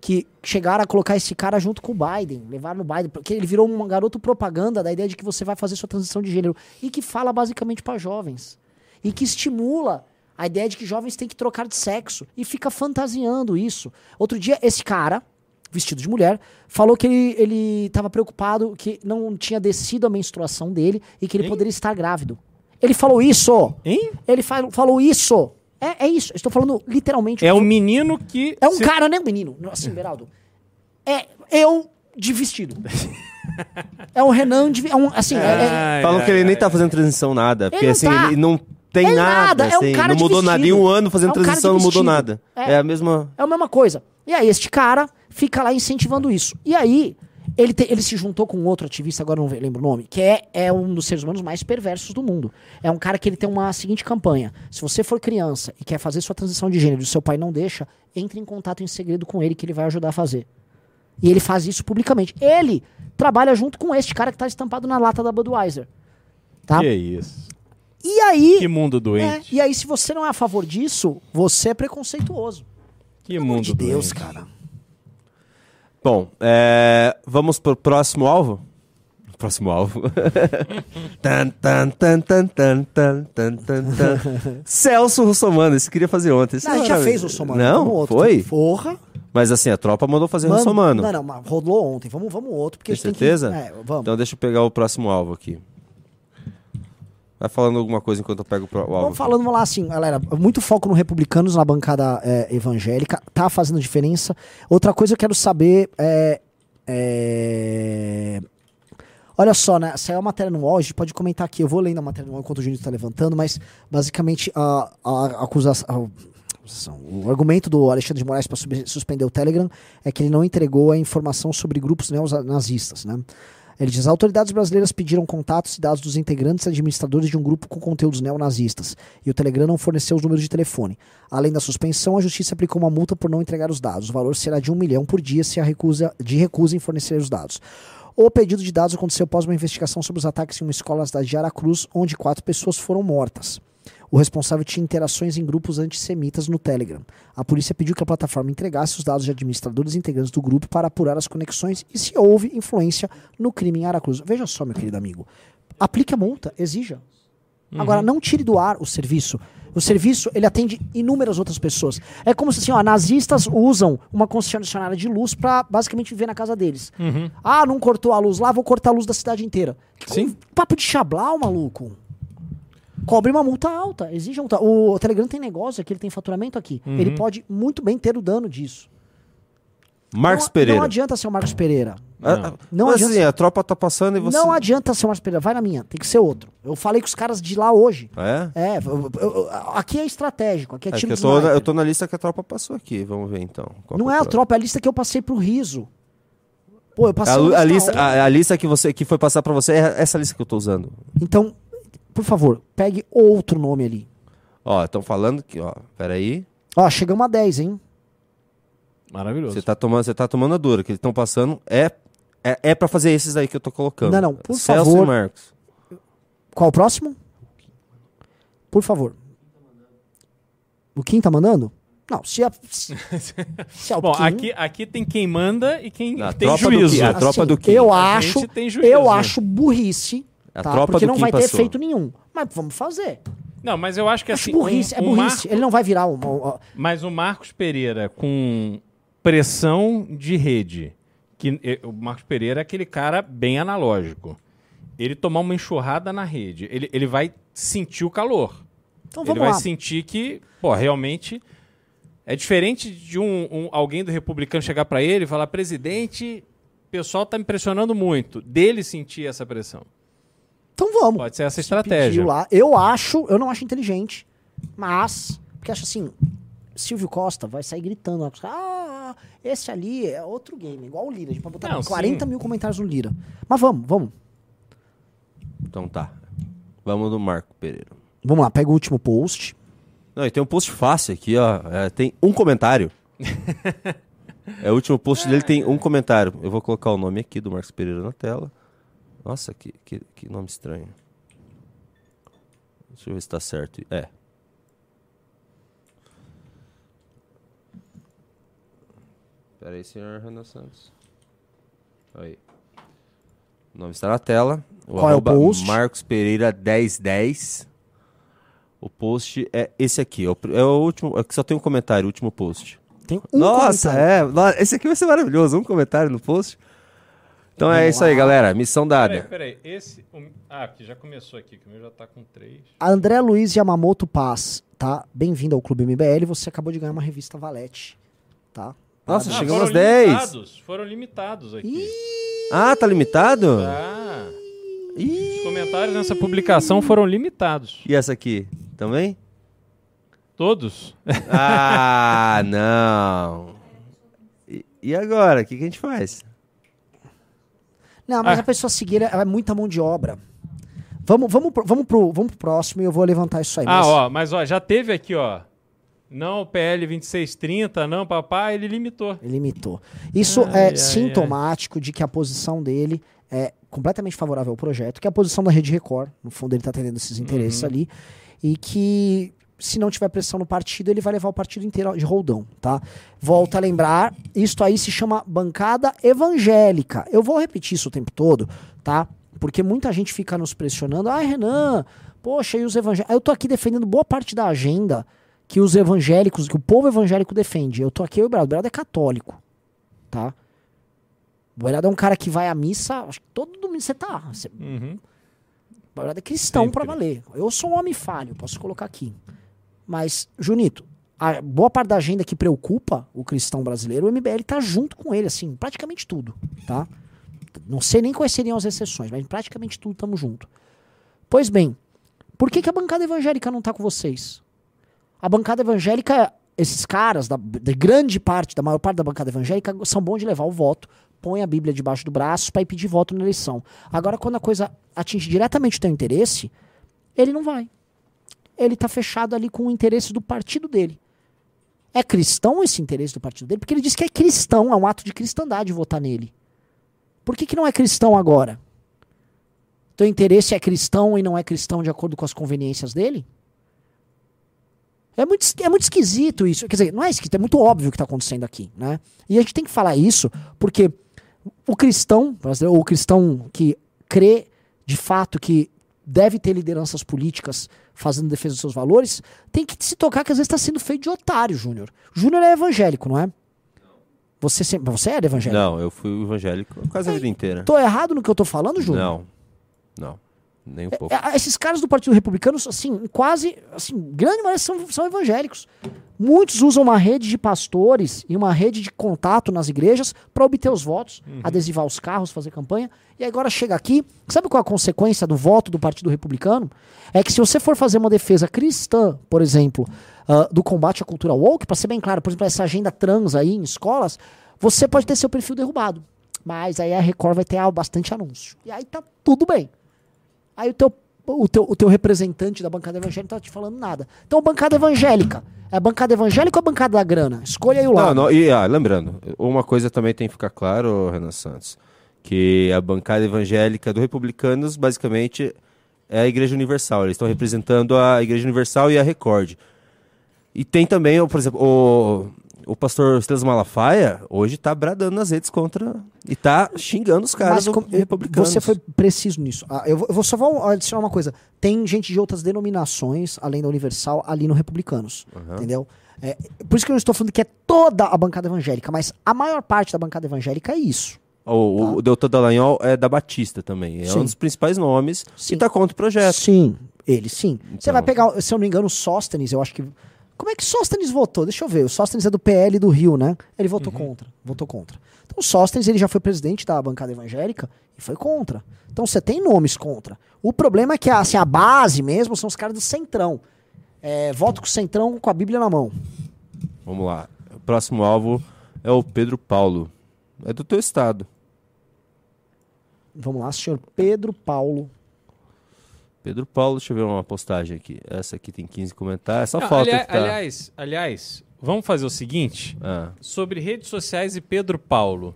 que chegaram a colocar esse cara junto com o Biden, levaram no Biden, porque ele virou um garoto propaganda da ideia de que você vai fazer sua transição de gênero e que fala basicamente para jovens e que estimula a ideia de que jovens têm que trocar de sexo e fica fantasiando isso. Outro dia esse cara, vestido de mulher, falou que ele estava preocupado que não tinha descido a menstruação dele e que ele hein? poderia estar grávido. Ele falou isso. Hein? Ele falou isso. É, é isso. Estou falando literalmente. É um menino que. É um se... cara, né? Um menino. Assim, Beraldo. É eu de vestido. é o Renan de. É um, assim, é, é... Falam que ele nem tá fazendo transição nada. Porque assim, tá. ele não tem é nada. nada. É um assim, não mudou nada. Em um ano fazendo é um transição não mudou nada. É. é a mesma. É a mesma coisa. E aí, este cara fica lá incentivando isso. E aí, ele, te, ele se juntou com outro ativista, agora não lembro o nome, que é, é um dos seres humanos mais perversos do mundo. É um cara que ele tem uma seguinte campanha: se você for criança e quer fazer sua transição de gênero e seu pai não deixa, entre em contato em segredo com ele que ele vai ajudar a fazer. E ele faz isso publicamente. Ele trabalha junto com este cara que está estampado na lata da Budweiser. Tá? Que é isso. E aí. Que mundo doente. É, e aí, se você não é a favor disso, você é preconceituoso. Que Pelo mundo de Deus, doente. cara. Bom, é, vamos pro próximo alvo? Próximo alvo. tan, tan, tan, tan, tan, tan, tan, tan. Celso Russomano, esse queria fazer ontem. Não, a gente já fez o Somano. Não, vamos outro. foi? forra Mas assim, a tropa mandou fazer o Russomano. Não, não, mas rolou ontem. Vamos, vamos outro, porque Tem a gente certeza? Tem que... É, vamos. Então deixa eu pegar o próximo alvo aqui. Vai falando alguma coisa enquanto eu pego o alvo. Vamos falando, vamos lá assim, galera. Muito foco no Republicanos na bancada é, evangélica. Tá fazendo diferença. Outra coisa eu quero saber é. é... Olha só, né? Saiu a matéria no UOL, a gente pode comentar aqui. Eu vou lendo a matéria no UOL enquanto o Júnior está levantando, mas basicamente a, a, a acusação. O argumento do Alexandre de Moraes para suspender o Telegram é que ele não entregou a informação sobre grupos neonazistas, né? Ele diz: autoridades brasileiras pediram contatos e dados dos integrantes e administradores de um grupo com conteúdos neonazistas, e o Telegram não forneceu os números de telefone. Além da suspensão, a justiça aplicou uma multa por não entregar os dados. O valor será de um milhão por dia se a recusa, de recusa em fornecer os dados. O pedido de dados aconteceu após uma investigação sobre os ataques em uma escola na cidade de onde quatro pessoas foram mortas. O responsável tinha interações em grupos antissemitas no Telegram. A polícia pediu que a plataforma entregasse os dados de administradores integrantes do grupo para apurar as conexões e se houve influência no crime em Aracruz. Veja só, meu querido amigo. Aplique a multa, exija. Uhum. Agora, não tire do ar o serviço. O serviço, ele atende inúmeras outras pessoas. É como se assim, ó, nazistas usam uma concessionária de luz para basicamente viver na casa deles. Uhum. Ah, não cortou a luz lá, vou cortar a luz da cidade inteira. Sim. papo de chablau, maluco cobre uma multa alta, exige multa. O Telegram tem negócio aqui, ele tem faturamento aqui. Uhum. Ele pode muito bem ter o dano disso. Marcos não, Pereira. Não adianta ser o Marcos Pereira. Não, ah, não Mas adianta. assim, a tropa tá passando e você. Não adianta ser o Marcos Pereira, vai na minha, tem que ser outro. Eu falei com os caras de lá hoje. É? É, eu, eu, aqui é estratégico, aqui é, é time eu tô, eu tô na lista que a tropa passou aqui, vamos ver então. Qual não é a tropa? tropa, é a lista que eu passei pro Riso. Pô, eu passei a, a lista, a, a, lista que você que foi passar para você é essa lista que eu tô usando. Então, por favor, pegue outro nome ali. Ó, estão falando que, ó, peraí. Ó, chegamos a 10, hein? Maravilhoso. Você tá tomando, você tá tomando a dura, que eles estão passando é é, é para fazer esses aí que eu tô colocando. Não, não, por Celso favor. e Marcos. Qual o próximo? Por favor. O Kim tá mandando? Não, se a, se, se é Bom, Kim, aqui, aqui tem quem manda e quem a tem juízo. Do, a tropa do Kim. Eu acho, eu acho burrice a tá? tropa Porque não vai ter passou. efeito nenhum. Mas vamos fazer. Não, mas eu acho que acho assim. Burrice, um, é burrice. Mar... Ele não vai virar um, um, Mas o Marcos Pereira com pressão de rede. Que, o Marcos Pereira é aquele cara bem analógico. Ele tomar uma enxurrada na rede, ele, ele vai sentir o calor. Então vamos ele vai lá. sentir que, pô, realmente. É diferente de um, um alguém do republicano chegar para ele e falar: presidente, o pessoal tá me pressionando muito. Dele sentir essa pressão. Então vamos. Pode ser essa estratégia. Lá. Eu acho, eu não acho inteligente, mas, porque acho assim, Silvio Costa vai sair gritando. Ah, esse ali é outro game, igual o Lira. A gente pode botar não, 40 sim. mil comentários no Lira. Mas vamos, vamos. Então tá. Vamos no Marco Pereira. Vamos lá, pega o último post. Não, e tem um post fácil aqui, ó. É, tem um comentário. é o último post dele tem um comentário. Eu vou colocar o nome aqui do Marcos Pereira na tela. Nossa, que, que, que nome estranho. Deixa eu ver se está certo. É. Pera aí, senhor Renan Santos. Aí. O nome está na tela. O Qual é o post? Marcos Pereira 1010. O post é esse aqui. É o, é o último. Aqui só tem um comentário, o último post. Tem um Nossa, comentário. é. Esse aqui vai ser maravilhoso. Um comentário no post. Então é isso aí, galera. Missão dada. Peraí, peraí. Esse. o- Ah, aqui já começou aqui, que o meu já tá com três. André Luiz Yamamoto Paz, tá? Bem-vindo ao Clube MBL. Você acabou de ganhar uma revista Valete, tá? Nossa, Ah, chegamos aos 10. limitados, Foram limitados aqui. Ah, tá limitado? Tá. Os comentários nessa publicação foram limitados. E essa aqui? Também? Todos? Ah, não. E, e agora? O que, que a gente faz? Não, mas Ah. a pessoa seguir é é muita mão de obra. Vamos, vamos, pro, vamos, pro, vamos pro próximo e eu vou levantar isso aí. Ah, mas- ó, mas ó, já teve aqui, ó. Não PL 2630, não, papai, ele limitou. Ele imitou. Isso Ai, é ai, sintomático de que a posição dele é completamente favorável ao projeto, que é a posição da Rede Record. No fundo, ele está atendendo esses interesses Uhum. ali. E que, se não tiver pressão no partido, ele vai levar o partido inteiro de roldão, tá? Volta a lembrar, isto aí se chama bancada evangélica. Eu vou repetir isso o tempo todo, tá? Porque muita gente fica nos pressionando. Ah, Renan, poxa, e os evangélicos. Eu tô aqui defendendo boa parte da agenda que os evangélicos, que o povo evangélico defende. Eu tô aqui, eu e o Brado. O Brado é católico, tá? O Brado é um cara que vai à missa, acho que todo domingo você tá. Você, Uhum. o Brado é cristão pra valer. Eu sou um homem falho, posso colocar aqui. Mas, Junito, a boa parte da agenda que preocupa o cristão brasileiro, o MBL tá junto com ele, assim, praticamente tudo, tá? Não sei nem quais seriam as exceções, mas praticamente tudo estamos junto. Pois bem, por que, que a bancada evangélica não tá com vocês? A bancada evangélica, esses caras, da, da grande parte, da maior parte da bancada evangélica, são bons de levar o voto, põe a Bíblia debaixo do braço para ir pedir voto na eleição. Agora, quando a coisa atinge diretamente o teu interesse, ele não vai. Ele tá fechado ali com o interesse do partido dele. É cristão esse interesse do partido dele? Porque ele diz que é cristão, é um ato de cristandade votar nele. Por que, que não é cristão agora? Teu interesse é cristão e não é cristão de acordo com as conveniências dele? É muito, é muito esquisito isso. Quer dizer, não é esquisito, é muito óbvio o que está acontecendo aqui, né? E a gente tem que falar isso porque o cristão, o cristão que crê de fato que deve ter lideranças políticas fazendo defesa dos seus valores, tem que se tocar que às vezes está sendo feito de otário, Júnior. Júnior é evangélico, não é? Você, sempre, você era evangélico? Não, eu fui evangélico quase a vida inteira. Tô errado no que eu tô falando, Júnior? Não. Não. Nem um pouco. É, esses caras do Partido Republicano, assim, quase, assim, grande maioria são, são evangélicos. Muitos usam uma rede de pastores e uma rede de contato nas igrejas para obter os votos, adesivar os carros, fazer campanha. E agora chega aqui, sabe qual é a consequência do voto do Partido Republicano? É que se você for fazer uma defesa cristã, por exemplo, ah, do combate à cultura woke, para ser bem claro, por exemplo, essa agenda trans aí em escolas, você pode ter seu perfil derrubado. Mas aí a Record vai ter ah, bastante anúncio. E aí tá tudo bem. Aí o teu, o teu, o teu representante da bancada evangélica não tá te falando nada. Então, bancada evangélica. É a bancada evangélica ou a bancada da grana? Escolha aí o lado. Não, não, e ah, lembrando, uma coisa também tem que ficar claro, Renan Santos, que a bancada evangélica do Republicanos, basicamente, é a Igreja Universal. Eles estão representando a Igreja Universal e a Record. E tem também, por exemplo, o, o pastor Silas Malafaia, hoje está bradando nas redes contra. E tá xingando os caras Mas republicanos. Você foi preciso nisso. Ah, eu, vou, eu vou só vou adicionar uma coisa. Tem gente de outras denominações, além da Universal, ali no Republicanos. Aham. Entendeu? É, por isso que eu não estou falando que é toda a bancada evangélica, mas a maior parte da bancada evangélica é isso. O, o Doutor Dallagnol é da Batista também. É Sim. um dos principais nomes Sim. e tá contra o projeto. Sim, ele sim. Você Então. vai pegar, se eu não me engano, o Sóstenes, eu acho que. Como é que Sóstenes votou? Deixa eu ver. O Sóstenes é do PL do Rio, né? Ele votou contra. Votou contra. Então o Sóstenes ele já foi presidente da bancada evangélica e foi contra. Então você tem nomes contra. O problema é que assim, a base mesmo são os caras do Centrão. É, voto com o Centrão com a Bíblia na mão. Vamos lá. O próximo alvo é o Pedro Paulo. É do teu estado. Vamos lá, senhor Pedro Paulo. Pedro Paulo, deixa eu ver uma postagem aqui. Essa aqui tem 15 comentários. Só Não, falta que tá. aliás, aliás, vamos fazer o seguinte: Ah. sobre redes sociais e Pedro Paulo.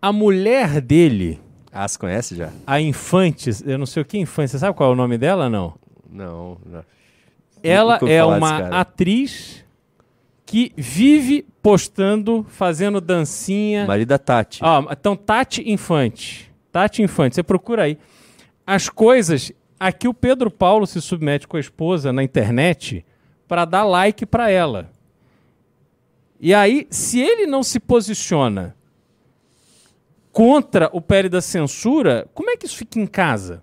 A mulher dele, Ah, você conhece já? a Infantes, eu não sei o que Infantes, você sabe qual é o nome dela, não? Não. não. Ela é uma atriz que vive postando, fazendo dancinha. Marido da Tati. Ó, então, Tati Infante. Tati Infante, você procura aí. As coisas. Aqui o Pedro Paulo se submete com a esposa na internet para dar like para ela. E aí, se ele não se posiciona contra o pé da censura, como é que isso fica em casa?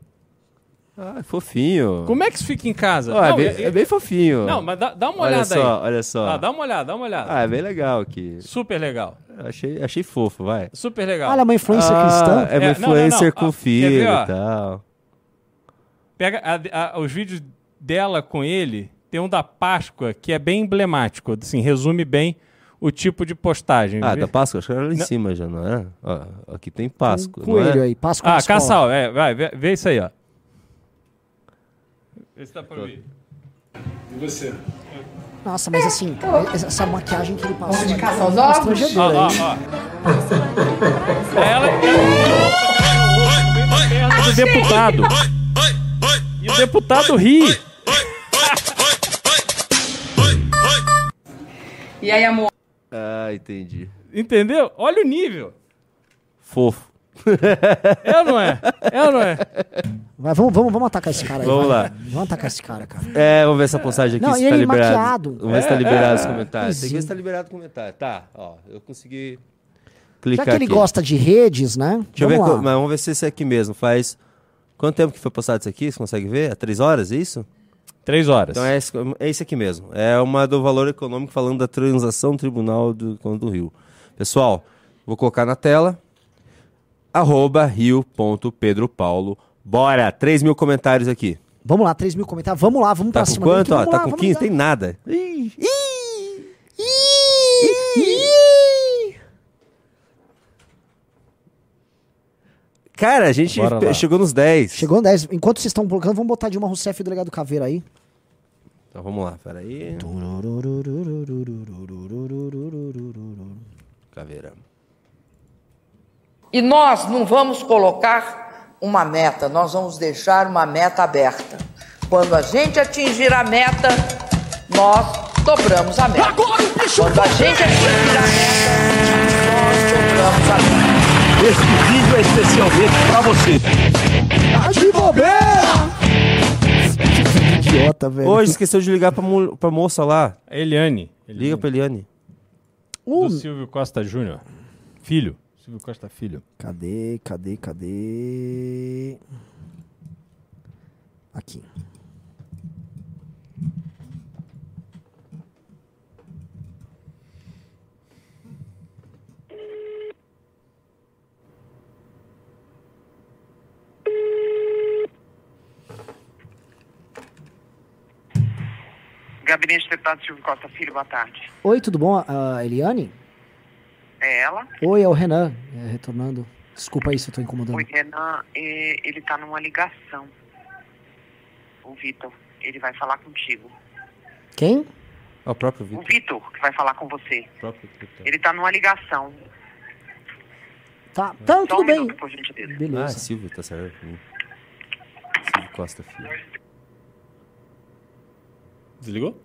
Ah, é fofinho. Como é que isso fica em casa? Oh, é, bem, é, é, bem, fofinho. Não, mas dá, dá uma olhada olha só, aí. Olha só, ah, dá uma olhada, dá uma olhada. Ah, é bem legal aqui. Super legal. Achei, achei fofo, vai. Super legal. Olha, uma influencer ah, cristã. É uma É, influencer não, não, não. com Ah, filho e tal. Pega a- a- os vídeos dela com ele, tem um da Páscoa que é bem emblemático, assim, resume bem o tipo de postagem. Ah, da Páscoa? Acho que era lá em Não. cima já, não é? Ó, aqui tem Páscoa. Um não coelho é? aí, Páscoa Ah. Cassal, é, vai, vê, vê isso aí, ó. Vê se dá pra ver. E você? Nossa, mas assim, essa maquiagem que ele passou. Vamos de caça é aos ovos? Ó, constrangedora, ó, hein? ó. Ela é do deputado. E o deputado ri. E aí, amor? Ah, entendi. Entendeu? Olha o nível. Fofo. É ou não é? É ou não é? Vai, vamos, vamos, vamos atacar esse cara aí. Vamos vai. lá. Vamos atacar esse cara, cara. É, vamos ver essa postagem aqui Não, se tá ele liberado. maquiado. Vamos ver se tá É, liberado os é. comentários. Tem que ver se tá liberado o comentário. Tá, ó, eu consegui Já clicar que ele aqui. gosta de redes, né? Deixa eu vamos ver, lá. mas vamos ver se esse é aqui mesmo. Faz. Quanto tempo que foi postado isso aqui? Você consegue ver? Há três horas, é isso? Três horas. Então é esse, é esse aqui mesmo. É uma do valor econômico falando da transação Tribunal do, do Rio. Pessoal, vou colocar na tela. Arroba rio.pedropaulo. Bora! 3 mil comentários aqui. Vamos lá, 3 mil comentários. Vamos lá, vamos Tá pra com cima quanto? Ó, tá lá, com vamos 15, lá. tem nada. Cara, a gente chegou nos 10. Chegou no 10. Enquanto vocês estão colocando, vamos botar Dilma Rousseff e o delegado Caveira aí. Então vamos lá, peraí. Caveira. E nós não vamos colocar uma meta, nós vamos deixar uma meta aberta. Quando a gente atingir a meta, nós dobramos a meta. Quando a gente atingir a meta, nós dobramos a meta. Esse vídeo é especialmente pra você. Ah, de bobeira! Idiota, velho. Hoje esqueceu de ligar pra, mo- pra moça lá. Eliane. Liga pra Eliane. Um- Do Silvio Costa Júnior. Filho. Silvio Costa Filho. Cadê, cadê, cadê? Aqui. Gabinete do deputado Silvio Costa Filho, boa tarde. Oi, tudo bom, ah, Eliane? É ela? Oi, é o Renan, é, retornando. Desculpa aí se eu tô incomodando. Oi, Renan, é, ele tá numa ligação. O Vitor, ele vai falar contigo. Quem? É o próprio O Vitor. Vitor, que vai falar com você. O próprio Vitor. Ele tá numa ligação. Tá, tá Só tudo um bem. minuto, por gentileza. Ah, Beleza. Silvio, tá certo. Silvio Costa Filho. Desligou?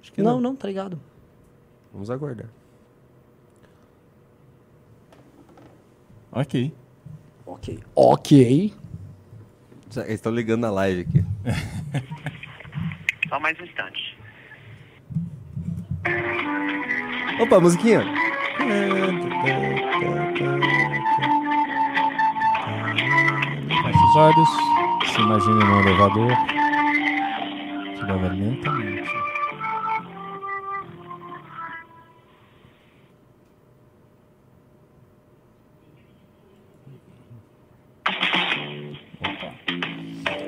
Acho que não, não. não, tá ligado. Vamos aguardar. Ok. Ok. Ok. Eles estão ligando na live aqui. Só mais um instante. Opa, musiquinha. Feche os olhos. Se imagine no elevador. Lentamente.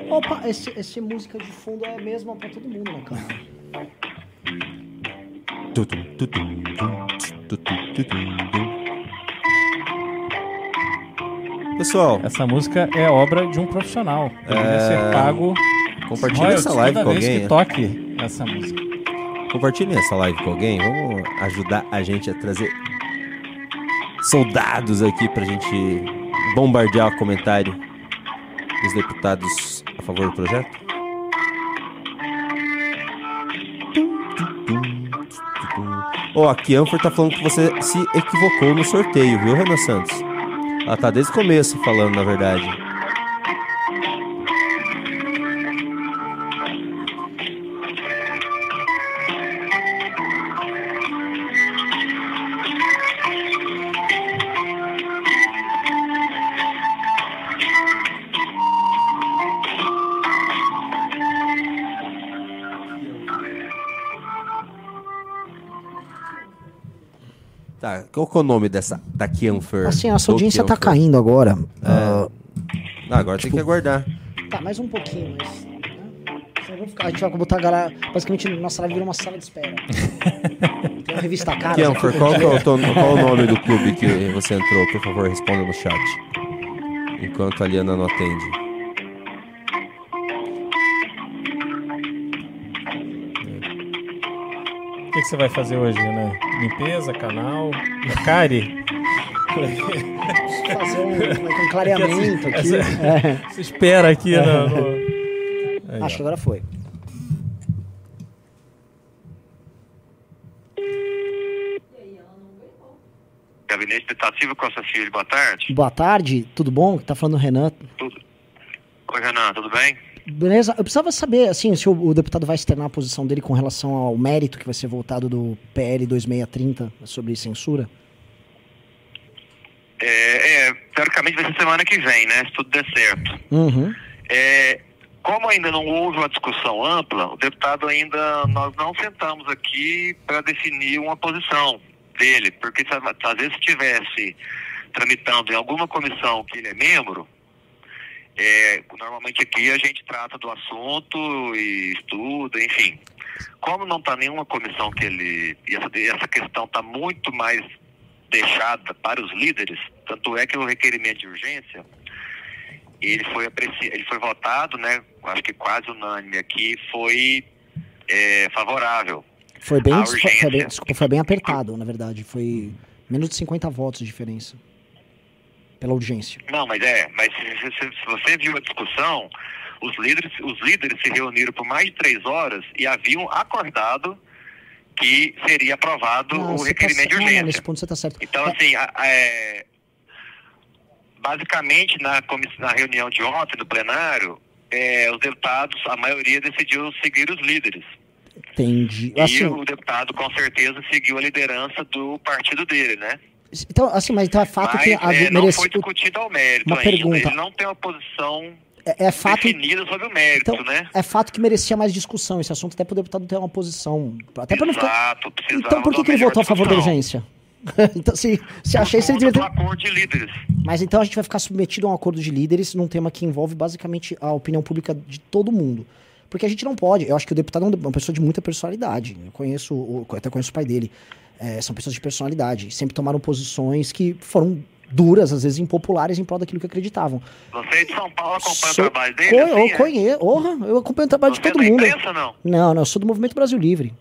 Opa, esse, esse música de fundo é a mesma pra todo mundo, né, cara? Tutum, tutum, tum, tutum, tutum, tum. Pessoal, Essa música é obra de um profissional. Deveria É, ser pago. Compartilha essa live com alguém, que toque essa música. compartilhem essa live com alguém. Vamos ajudar a gente a trazer soldados aqui pra gente bombardear o comentário dos deputados a favor do projeto. Ó, oh, a Kianfor tá falando que você se equivocou no sorteio, viu, Renan Santos? Ela tá desde o começo falando, na verdade. Qual que é o nome dessa da Kianfer? Assim, a nossa audiência tá caindo agora. É. Uh, ah, agora tipo, tem que aguardar. Tá, mais um pouquinho, mas. Né? Ficar, a gente vai botar a galera. Basicamente, nossa live virou uma sala de espera. tem uma revista cara. Kianfer, qual, qual, é qual, é o nome do clube que você entrou? Por favor, responda no chat. Enquanto a Liana não atende. O que, que, você vai fazer hoje, né? Limpeza, canal, Cari? fazer um, um clareamento aqui. Essa, é. Você espera aqui, é. no, no... Aí, Acho que agora foi. Gabinete Detativo Costa Filho, boa tarde. Boa tarde, tudo bom? Tá falando o Renan. Tudo. Oi, Renan, tudo bem? Beleza, eu precisava saber, assim, se o, o, deputado vai externar a posição dele com relação ao mérito que vai ser votado do PL 2630 sobre censura. É, é, teoricamente vai ser semana que vem, né? Se tudo der certo. Uhum. É, como ainda não houve uma discussão ampla, o deputado ainda, nós não sentamos aqui para definir uma posição dele, porque se, às vezes estivesse tramitando em alguma comissão que ele é membro, é, normalmente aqui a gente trata do assunto e estuda, enfim. Como não está nenhuma comissão que ele. E essa, essa questão está muito mais deixada para os líderes, tanto é que o requerimento de urgência ele foi apreci... ele foi votado, né? Acho que quase unânime aqui, foi é, favorável. Foi bem, foi bem, desculpa, foi bem apertado, na verdade. Foi menos de 50 votos de diferença pela urgência. Não, mas é, mas se, se, se, você viu a discussão, os líderes, os líderes se reuniram por mais de três horas e haviam acordado que seria aprovado não, o requerimento tá, de urgência. Não, nesse ponto você está certo. Então, é. assim, a, a, é, basicamente na, na reunião de ontem, no plenário, é, os deputados, a maioria decidiu seguir os líderes. Entendi. E assim, o deputado, com certeza, seguiu a liderança do partido dele, né? Então, assim, mas então é fato mas, que a, é, não foi discutido ao mérito uma ainda. Pergunta. Ele não tem uma posição é, é fato, definida sobre o mérito, então, né? É fato que merecia mais discussão esse assunto, até para o deputado ter uma posição. Até para não ficar. Então por que, que ele votou a favor da urgência? então, se, se achei se ele devia ter... acordo de líderes. Mas então a gente vai ficar submetido a um acordo de líderes num tema que envolve basicamente a opinião pública de todo mundo. Porque a gente não pode. Eu acho que o deputado é uma pessoa de muita personalidade. Eu conheço, eu até conheço o pai dele é, são pessoas de personalidade. Sempre tomaram posições que foram duras, às vezes impopulares, em prol daquilo que acreditavam. Você é de São Paulo acompanha sou, o trabalho dele? Co assim, eu é? conheço. Orra, eu acompanho o trabalho Você de todo é mundo. Imprensa, não? não, não, eu sou do Movimento Brasil Livre.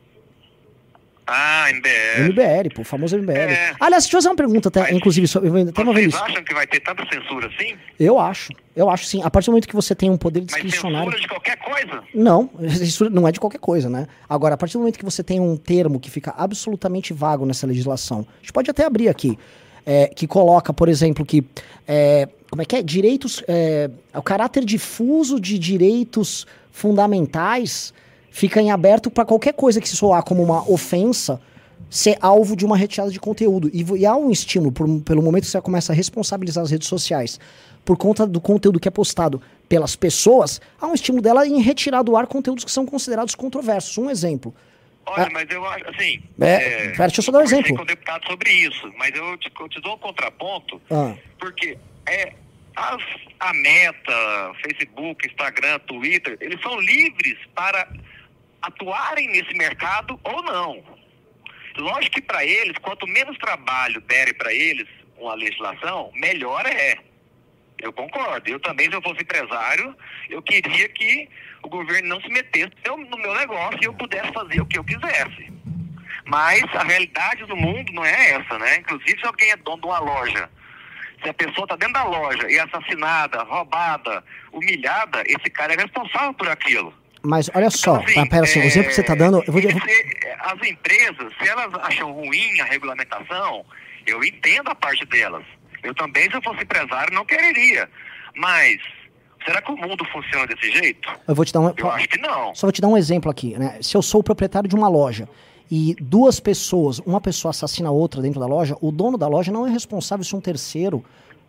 Ah, MBL. MBL, pô, famoso MBL. É. Aliás, deixa eu fazer uma pergunta, até, Mas, inclusive, sobre, até vez. Vocês acham que vai ter tanta censura assim? Eu acho, eu acho sim. A partir do momento que você tem um poder discricionário... Mas censura de qualquer coisa? Não, censura não é de qualquer coisa, né? Agora, a partir do momento que você tem um termo que fica absolutamente vago nessa legislação, a gente pode até abrir aqui, é, que coloca, por exemplo, que... É, como é que é? Direitos... É, o caráter difuso de direitos fundamentais fica em aberto para qualquer coisa que se soar como uma ofensa ser alvo de uma retirada de conteúdo. E, e há um estímulo, por, pelo momento que você começa a responsabilizar as redes sociais por conta do conteúdo que é postado pelas pessoas, há um estímulo dela em retirar do ar conteúdos que são considerados controversos. Um exemplo. Olha, é, mas eu acho, assim... É, é, deixa eu só dar um exemplo. com o deputado sobre isso, mas eu te, eu te dou um contraponto, ah. porque é, as, a Meta, Facebook, Instagram, Twitter, eles são livres para atuarem nesse mercado ou não. Lógico que para eles, quanto menos trabalho derem para eles uma legislação, melhor é. Eu concordo. Eu também, se eu fosse empresário, eu queria que o governo não se metesse no meu negócio e eu pudesse fazer o que eu quisesse. Mas a realidade do mundo não é essa, né? Inclusive, se alguém é dono de uma loja, se a pessoa está dentro da loja e é assassinada, roubada, humilhada, esse cara é responsável por aquilo. Mas olha só, então, assim, pera assim, o exemplo que você está dando. Eu vou, eu vou... As empresas, se elas acham ruim a regulamentação, eu entendo a parte delas. Eu também, se eu fosse empresário, não quereria. Mas será que o mundo funciona desse jeito? Eu vou te dar um. Eu acho que não. Só vou te dar um exemplo aqui, né? Se eu sou o proprietário de uma loja e duas pessoas, uma pessoa assassina a outra dentro da loja, o dono da loja não é responsável se um terceiro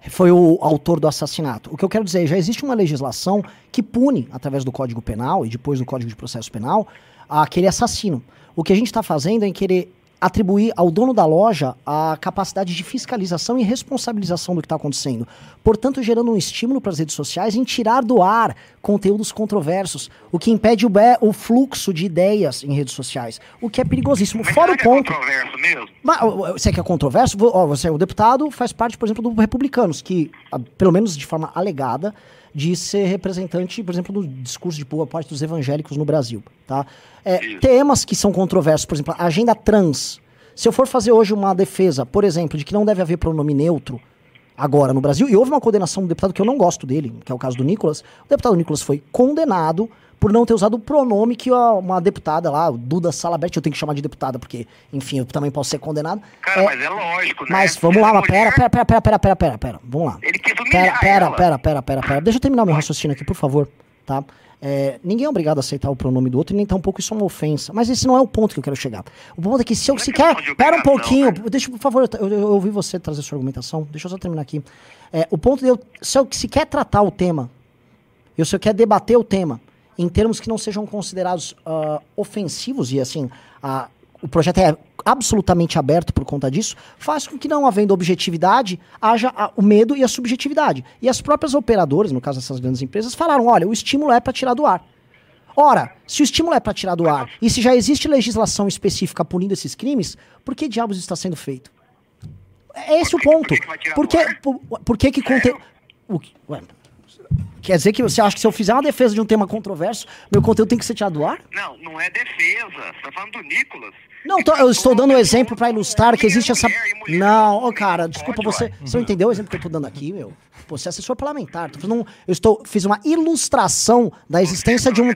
foi o autor do assassinato. O que eu quero dizer, já existe uma legislação que pune, através do Código Penal e depois do Código de Processo Penal, aquele assassino. O que a gente está fazendo é querer atribuir ao dono da loja a capacidade de fiscalização e responsabilização do que está acontecendo. Portanto, gerando um estímulo para as redes sociais em tirar do ar conteúdos controversos, o que impede o, o fluxo de ideias em redes sociais, o que é perigosíssimo. Mas Fora o ponto. É controverso mesmo? Mas, você quer controverso? Ó, você, o deputado faz parte, por exemplo, do Republicanos, que, pelo menos de forma alegada, de ser representante, por exemplo, do discurso de boa parte dos evangélicos no Brasil, tá? É, temas que são controversos, por exemplo, a agenda trans. Se eu for fazer hoje uma defesa, por exemplo, de que não deve haver pronome neutro agora no Brasil, e houve uma condenação do deputado que eu não gosto dele, que é o caso do Nicolas, o deputado Nicolas foi condenado por não ter usado o pronome que uma deputada lá, Duda Salabert, eu tenho que chamar de deputada, porque, enfim, eu também posso ser condenado. Cara, é, mas é lógico, né? Mas vamos lá, mas pera, pera, pera, pera, pera, pera, pera, pera, vamos lá. Ele quis pera, pera, pera, pera, pera, pera, deixa eu terminar meu raciocínio aqui, por favor, tá? É, ninguém é obrigado a aceitar o pronome do outro, e nem tampouco isso é uma ofensa. Mas esse não é o ponto que eu quero chegar. O ponto é que se eu se quer. Pera um pouquinho, né? deixa, por favor, eu, eu, eu, ouvi você trazer sua argumentação. Deixa eu só terminar aqui. É, o ponto de eu. Se, eu, se quer tratar o tema, eu se eu quer debater o tema, em termos que não sejam considerados uh, ofensivos, e assim, uh, o projeto é absolutamente aberto por conta disso, faz com que, não havendo objetividade, haja a, o medo e a subjetividade. E as próprias operadoras, no caso dessas grandes empresas, falaram: olha, o estímulo é para tirar do ar. Ora, se o estímulo é para tirar do ar e se já existe legislação específica punindo esses crimes, por que diabos está sendo feito? É esse o ponto. Por que, por, por que que conteúdo. Quer dizer que você acha que se eu fizer uma defesa de um tema controverso, meu conteúdo tem que ser tirado do ar? Não, não é defesa. Você tá falando do Nicolas. Não, tô, eu estou dando um exemplo para ilustrar que existe essa. Não, oh, cara, desculpa, você. Você não entendeu o exemplo que eu estou dando aqui, meu? Você é assessor parlamentar. Um, eu estou, fiz uma ilustração da existência de um.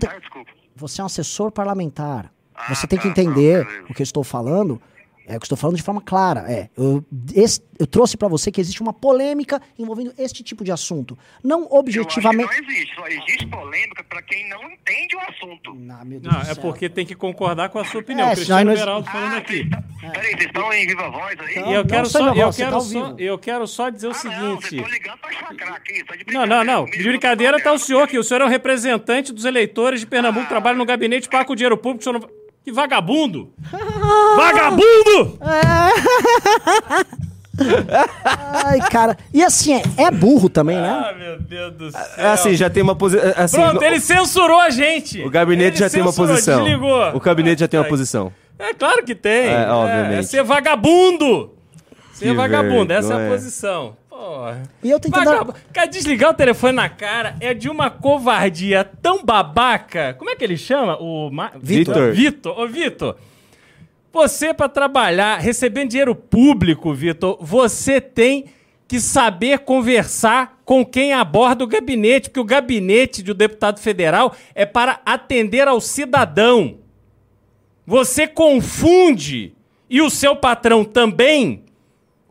Você é um assessor parlamentar. Você tem que entender o que eu estou falando é o que estou falando de forma clara. É, eu, esse, eu trouxe para você que existe uma polêmica envolvendo este tipo de assunto. Não objetivamente. não existe. Só existe polêmica para quem não entende o assunto. Não, meu Deus não é porque tem que concordar com a sua opinião. É, Cristiano nós... Beraldo falando ah, aqui. Tá... É. Peraí, vocês estão em viva voz aí? Não, eu quero, só, eu, quero tá só, eu quero só dizer ah, o seguinte. Não, ligando pra chacrar aqui. Tá de não, não, não. De brincadeira tá o senhor aqui. O senhor é o representante dos eleitores de Pernambuco, ah. trabalha no gabinete, paga o dinheiro público, o senhor não. Que vagabundo! vagabundo! Ai, cara. E assim, é, é, burro também, né? Ah, meu Deus do céu. É, assim, já tem uma posição. É, assim, Pronto, ele censurou a gente. O gabinete ele já tem uma posição. Desligou. O gabinete já tem uma posição. É claro que tem. É, obviamente. É, ser vagabundo. Ser que vagabundo, vergonha. essa é a posição. Porra. E eu tentando. Vagab... Cara, desligar o telefone na cara é de uma covardia tão babaca. Como é que ele chama? O Ma... Vitor. Vitor. Ô, Vitor. Você, para trabalhar, recebendo dinheiro público, Vitor, você tem que saber conversar com quem aborda o gabinete, porque o gabinete de um deputado federal é para atender ao cidadão. Você confunde, e o seu patrão também,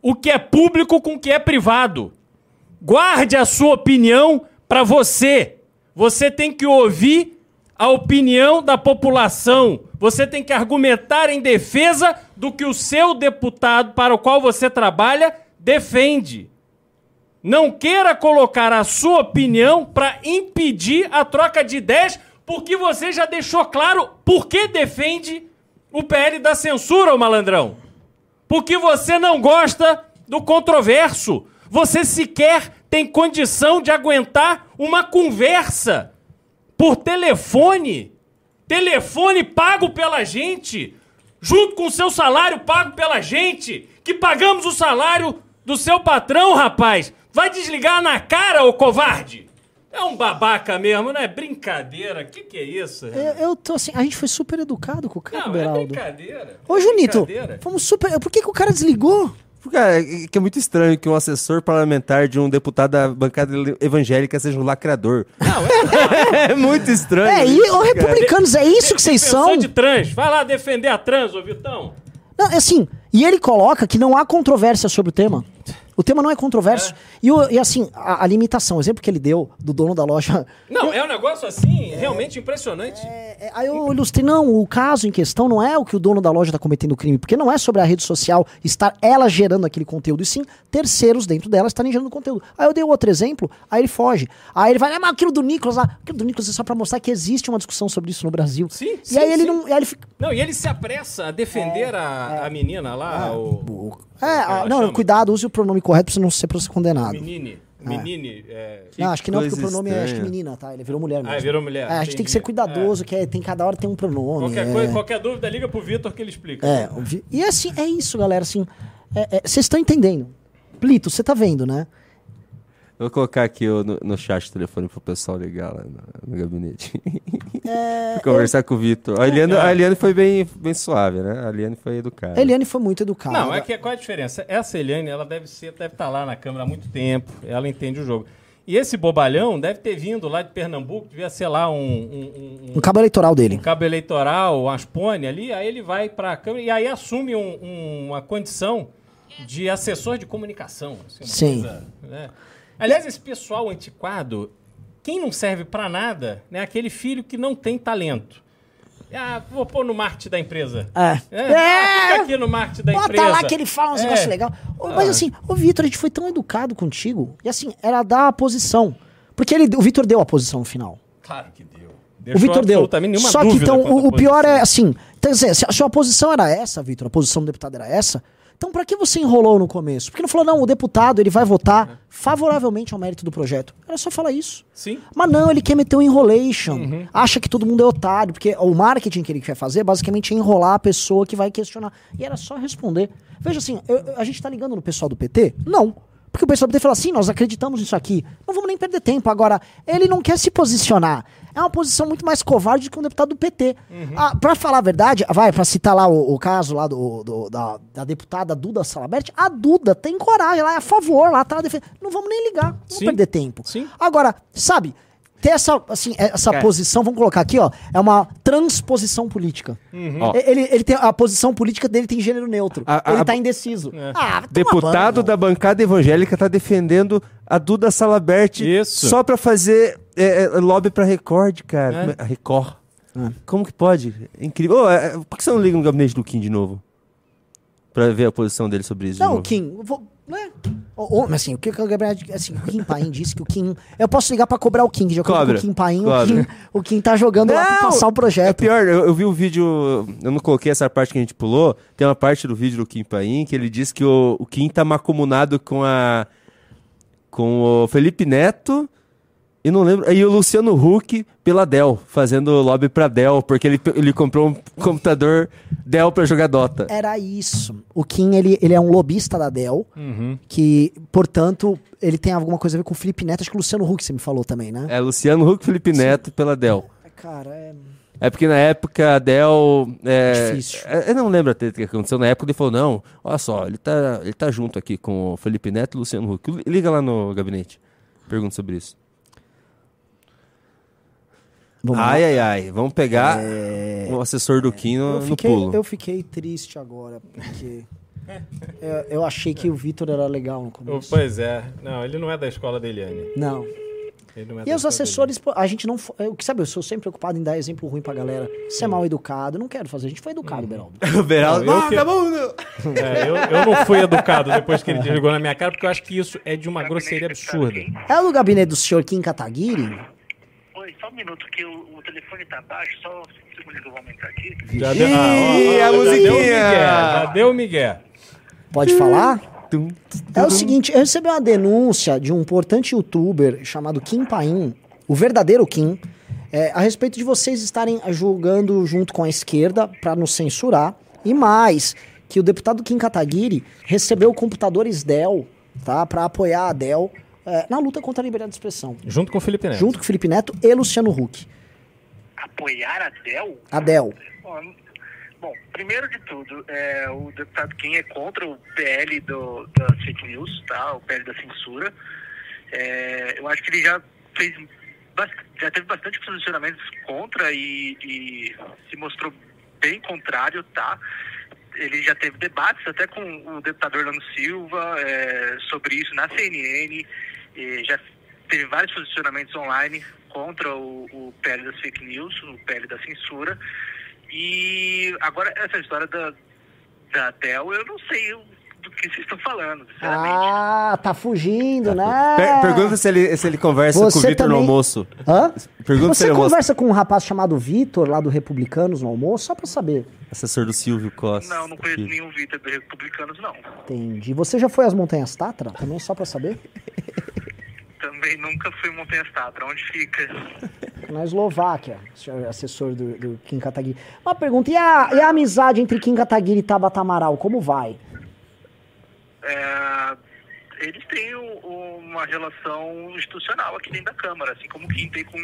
o que é público com o que é privado. Guarde a sua opinião para você. Você tem que ouvir a opinião da população. Você tem que argumentar em defesa do que o seu deputado para o qual você trabalha defende. Não queira colocar a sua opinião para impedir a troca de ideias, porque você já deixou claro por que defende o PL da censura, ô malandrão porque você não gosta do controverso. Você sequer tem condição de aguentar uma conversa por telefone. Telefone pago pela gente, junto com o seu salário pago pela gente, que pagamos o salário do seu patrão, rapaz. Vai desligar na cara, ô covarde! É um babaca mesmo, né? Brincadeira. Que que é isso? Eu, eu, tô assim, a gente foi super educado com o cara, Não, Beraldo. é brincadeira. Ô, Junito, fomos super. Por que, que o cara desligou? Cara, é que é muito estranho que um assessor parlamentar de um deputado da bancada evangélica seja um lacrador. Não, é, é muito estranho. É, e os republicanos, é isso que vocês são? de trans. Vai lá defender a trans, ô Vitão. Não, é assim, e ele coloca que não há controvérsia sobre o tema. O tema não é controverso. É. E, o, e, assim, a, a, limitação, o exemplo que ele deu do dono da loja. Não, é um negócio assim, é, realmente impressionante. É, é, aí eu ilustrei, não, o caso em questão não é o que o dono da loja está cometendo crime, porque não é sobre a rede social estar ela gerando aquele conteúdo, e sim terceiros dentro dela estarem gerando conteúdo. Aí eu dei outro exemplo, aí ele foge. Aí ele vai, ah, mas aquilo do Nicolas lá, aquilo do Nicolas é só pra mostrar que existe uma discussão sobre isso no Brasil. Sim, e sim, aí ele sim. não. Aí ele fica... Não, e ele se apressa a defender a, a menina lá, o. É, a, não, chama? cuidado, use o pronome correto pra você não ser pra ser condenado. Menine. Menine. É. Não, acho que não, porque o pronome é acho que menina, tá? Ele virou mulher mesmo. Ah, virou mulher. É, a gente tem que ser cuidadoso, que é, tem cada hora tem um pronome. Qualquer, é. coisa, qualquer dúvida, liga pro Vitor que ele explica. É, e assim, é isso, galera, assim, vocês estão entendendo. Plito, você tá vendo, né? Vou colocar aqui no, no chat o telefone pro pessoal ligar lá no, no gabinete. É, conversar eu... com o Vitor. A Eliane, a Eliane foi bem, bem suave, né? A Eliane foi educada. A Eliane foi muito educada. Não, é que qual é a diferença? Essa Eliane, ela deve ser, deve estar tá lá na Câmara há muito tempo, ela entende o jogo. E esse bobalhão deve ter vindo lá de Pernambuco, devia ser lá um... Um, um, um cabo eleitoral dele. Um cabo eleitoral, um aspone ali, aí ele vai para a Câmara e aí assume um, uma condição de assessor de comunicação. Assim, Sim. Coisa, né? Aliás, esse pessoal antiquado, quem não serve para nada, né? Aquele filho que não tem talento. Ah, vou pôr no marketing da empresa. É. é. é. Fica aqui no marketing da Bota empresa. Bota lá que ele fala uns é. negócios legais. Mas ah. assim, o Vitor, a gente foi tão educado contigo. E assim, era dar a posição. Porque ele, o Vitor deu a posição no final. Claro que deu. Deixou o Vitor deu. Só que então, o, o pior é assim. Então, se a sua posição era essa, Vitor, a posição do deputado era essa, então, para que você enrolou no começo? Porque não falou, não, o deputado ele vai votar favoravelmente ao mérito do projeto. Era só falar isso. Sim. Mas não, ele quer meter um enrolation. Uhum. Acha que todo mundo é otário, porque o marketing que ele quer fazer basicamente é enrolar a pessoa que vai questionar. E era só responder. Veja assim, eu, a gente tá ligando no pessoal do PT? Não. Porque o pessoal do PT fala assim, nós acreditamos nisso aqui. Não vamos nem perder tempo. Agora, ele não quer se posicionar. É uma posição muito mais covarde do que um deputado do PT. Uhum. Ah, pra falar a verdade, vai, pra citar lá o, o caso lá do, do da, da, deputada Duda Salabert, a Duda tem coragem, ela é a favor, lá tá defendendo. Não vamos nem ligar, não vamos perder tempo. Sim. Agora, sabe, ter essa, assim, essa posição, vamos colocar aqui, ó, é uma transposição política. Uhum. Ele, ele tem, a posição política dele tem gênero neutro. A, a, ele tá indeciso. É. Ah, Deputado da bancada evangélica tá defendendo a Duda Salabert Isso. só pra fazer é, é, lobby pra Record, cara. É. Record. É. Como que pode? É incrível. Oh, é, por que você não liga no gabinete do Kim de novo? Pra ver a posição dele sobre isso. Não, Kim, vou, né? O, mas assim, o que o Gabriel. Assim, o Kim Paim disse que o Kim. Eu posso ligar pra cobrar o Kim, acordo com o Kim Paim, o Kim, o Kim tá jogando não, lá pra passar o projeto. É pior, eu, eu, vi o vídeo. Eu não coloquei essa parte que a gente pulou. Tem uma parte do vídeo do Kim Paim que ele diz que o, o Kim tá macumunado com a. com o Felipe Neto e não lembro. E o Luciano Huck pela Dell, fazendo lobby pra Dell, porque ele, ele comprou um computador Dell pra jogar Dota. Era isso. O Kim, ele, ele é um lobista da Dell, uhum. que, portanto, ele tem alguma coisa a ver com o Felipe Neto. Acho que o Luciano Huck você me falou também, né? É, Luciano Huck Felipe Sim. Neto pela Dell. Cara, é. É porque na época a Dell. É, Difícil. É, eu não lembro até o que aconteceu. Na época ele falou: não, olha só, ele tá, ele tá junto aqui com o Felipe Neto e o Luciano Huck. Liga lá no gabinete. Pergunta sobre isso. Vamos ai, lá. ai, ai. Vamos pegar é... o assessor do Kim no, fiquei, no pulo. Eu fiquei triste agora, porque eu, eu, achei que o Vitor era legal no começo. Pois é. Não, ele não é da escola da Eliane. Não. não é e os assessores, dele. a gente não. O que sabe, eu sou sempre preocupado em dar exemplo ruim pra galera. Ser mal educado, não quero fazer. A gente foi educado, hum. Beraldo. o Beraldo, não, eu, que... é, eu, eu não fui educado depois que ele desligou na minha cara, porque eu acho que isso é de uma grosseria absurda. É o gabinete do senhor Kim Kataguiri? Só um minuto que o, o telefone tá baixo, só um segundo que eu vou aumentar aqui. Já deu, ah, ó, a musiquinha! Já deu o Miguel. Pode falar? É o seguinte, eu recebi uma denúncia de um importante youtuber chamado Kim Paim, o verdadeiro Kim, é, a respeito de vocês estarem julgando junto com a esquerda para nos censurar. E mais, que o deputado Kim Kataguiri recebeu computadores Dell, tá, para apoiar a Dell é, na luta contra a liberdade de expressão. Junto com o Felipe Neto. Junto com o Felipe Neto e Luciano Huck. Apoiar a Dell? A Dell. Bom, primeiro de tudo, é, o deputado Kim é contra o PL do, das fake news, tá? O PL da censura. É, eu acho que ele já fez já teve bastante posicionamentos contra e, e se mostrou bem contrário, tá? Ele já teve debates até com o deputado Orlando Silva é, sobre isso na CNN, já teve vários posicionamentos online contra o, o PL das fake news, o PL da censura. E agora essa história da, da Tel, eu não sei do que vocês estão falando, sinceramente. Ah, tá fugindo, né? Per pergunta se ele, se ele conversa Você com o Vitor também- no almoço. Hã? Pergunta se Você conversa com um rapaz chamado Vitor, lá do Republicanos, no almoço, só pra saber. Assessor do Silvio Costa. Não, não conheço Filho. nenhum Vitor do Republicanos, não. Entendi. Você já foi às Montanhas Tatra? Também só pra saber? Também nunca fui em Montanhas Tatra. Onde fica? Na Eslováquia, senhor assessor do, do Kim Kataguiri. Uma pergunta, e a, e a amizade entre Kim Kataguiri e Tabata Amaral, como vai? É, eles têm o- uma relação institucional aqui dentro da Câmara, assim como o Kim tem com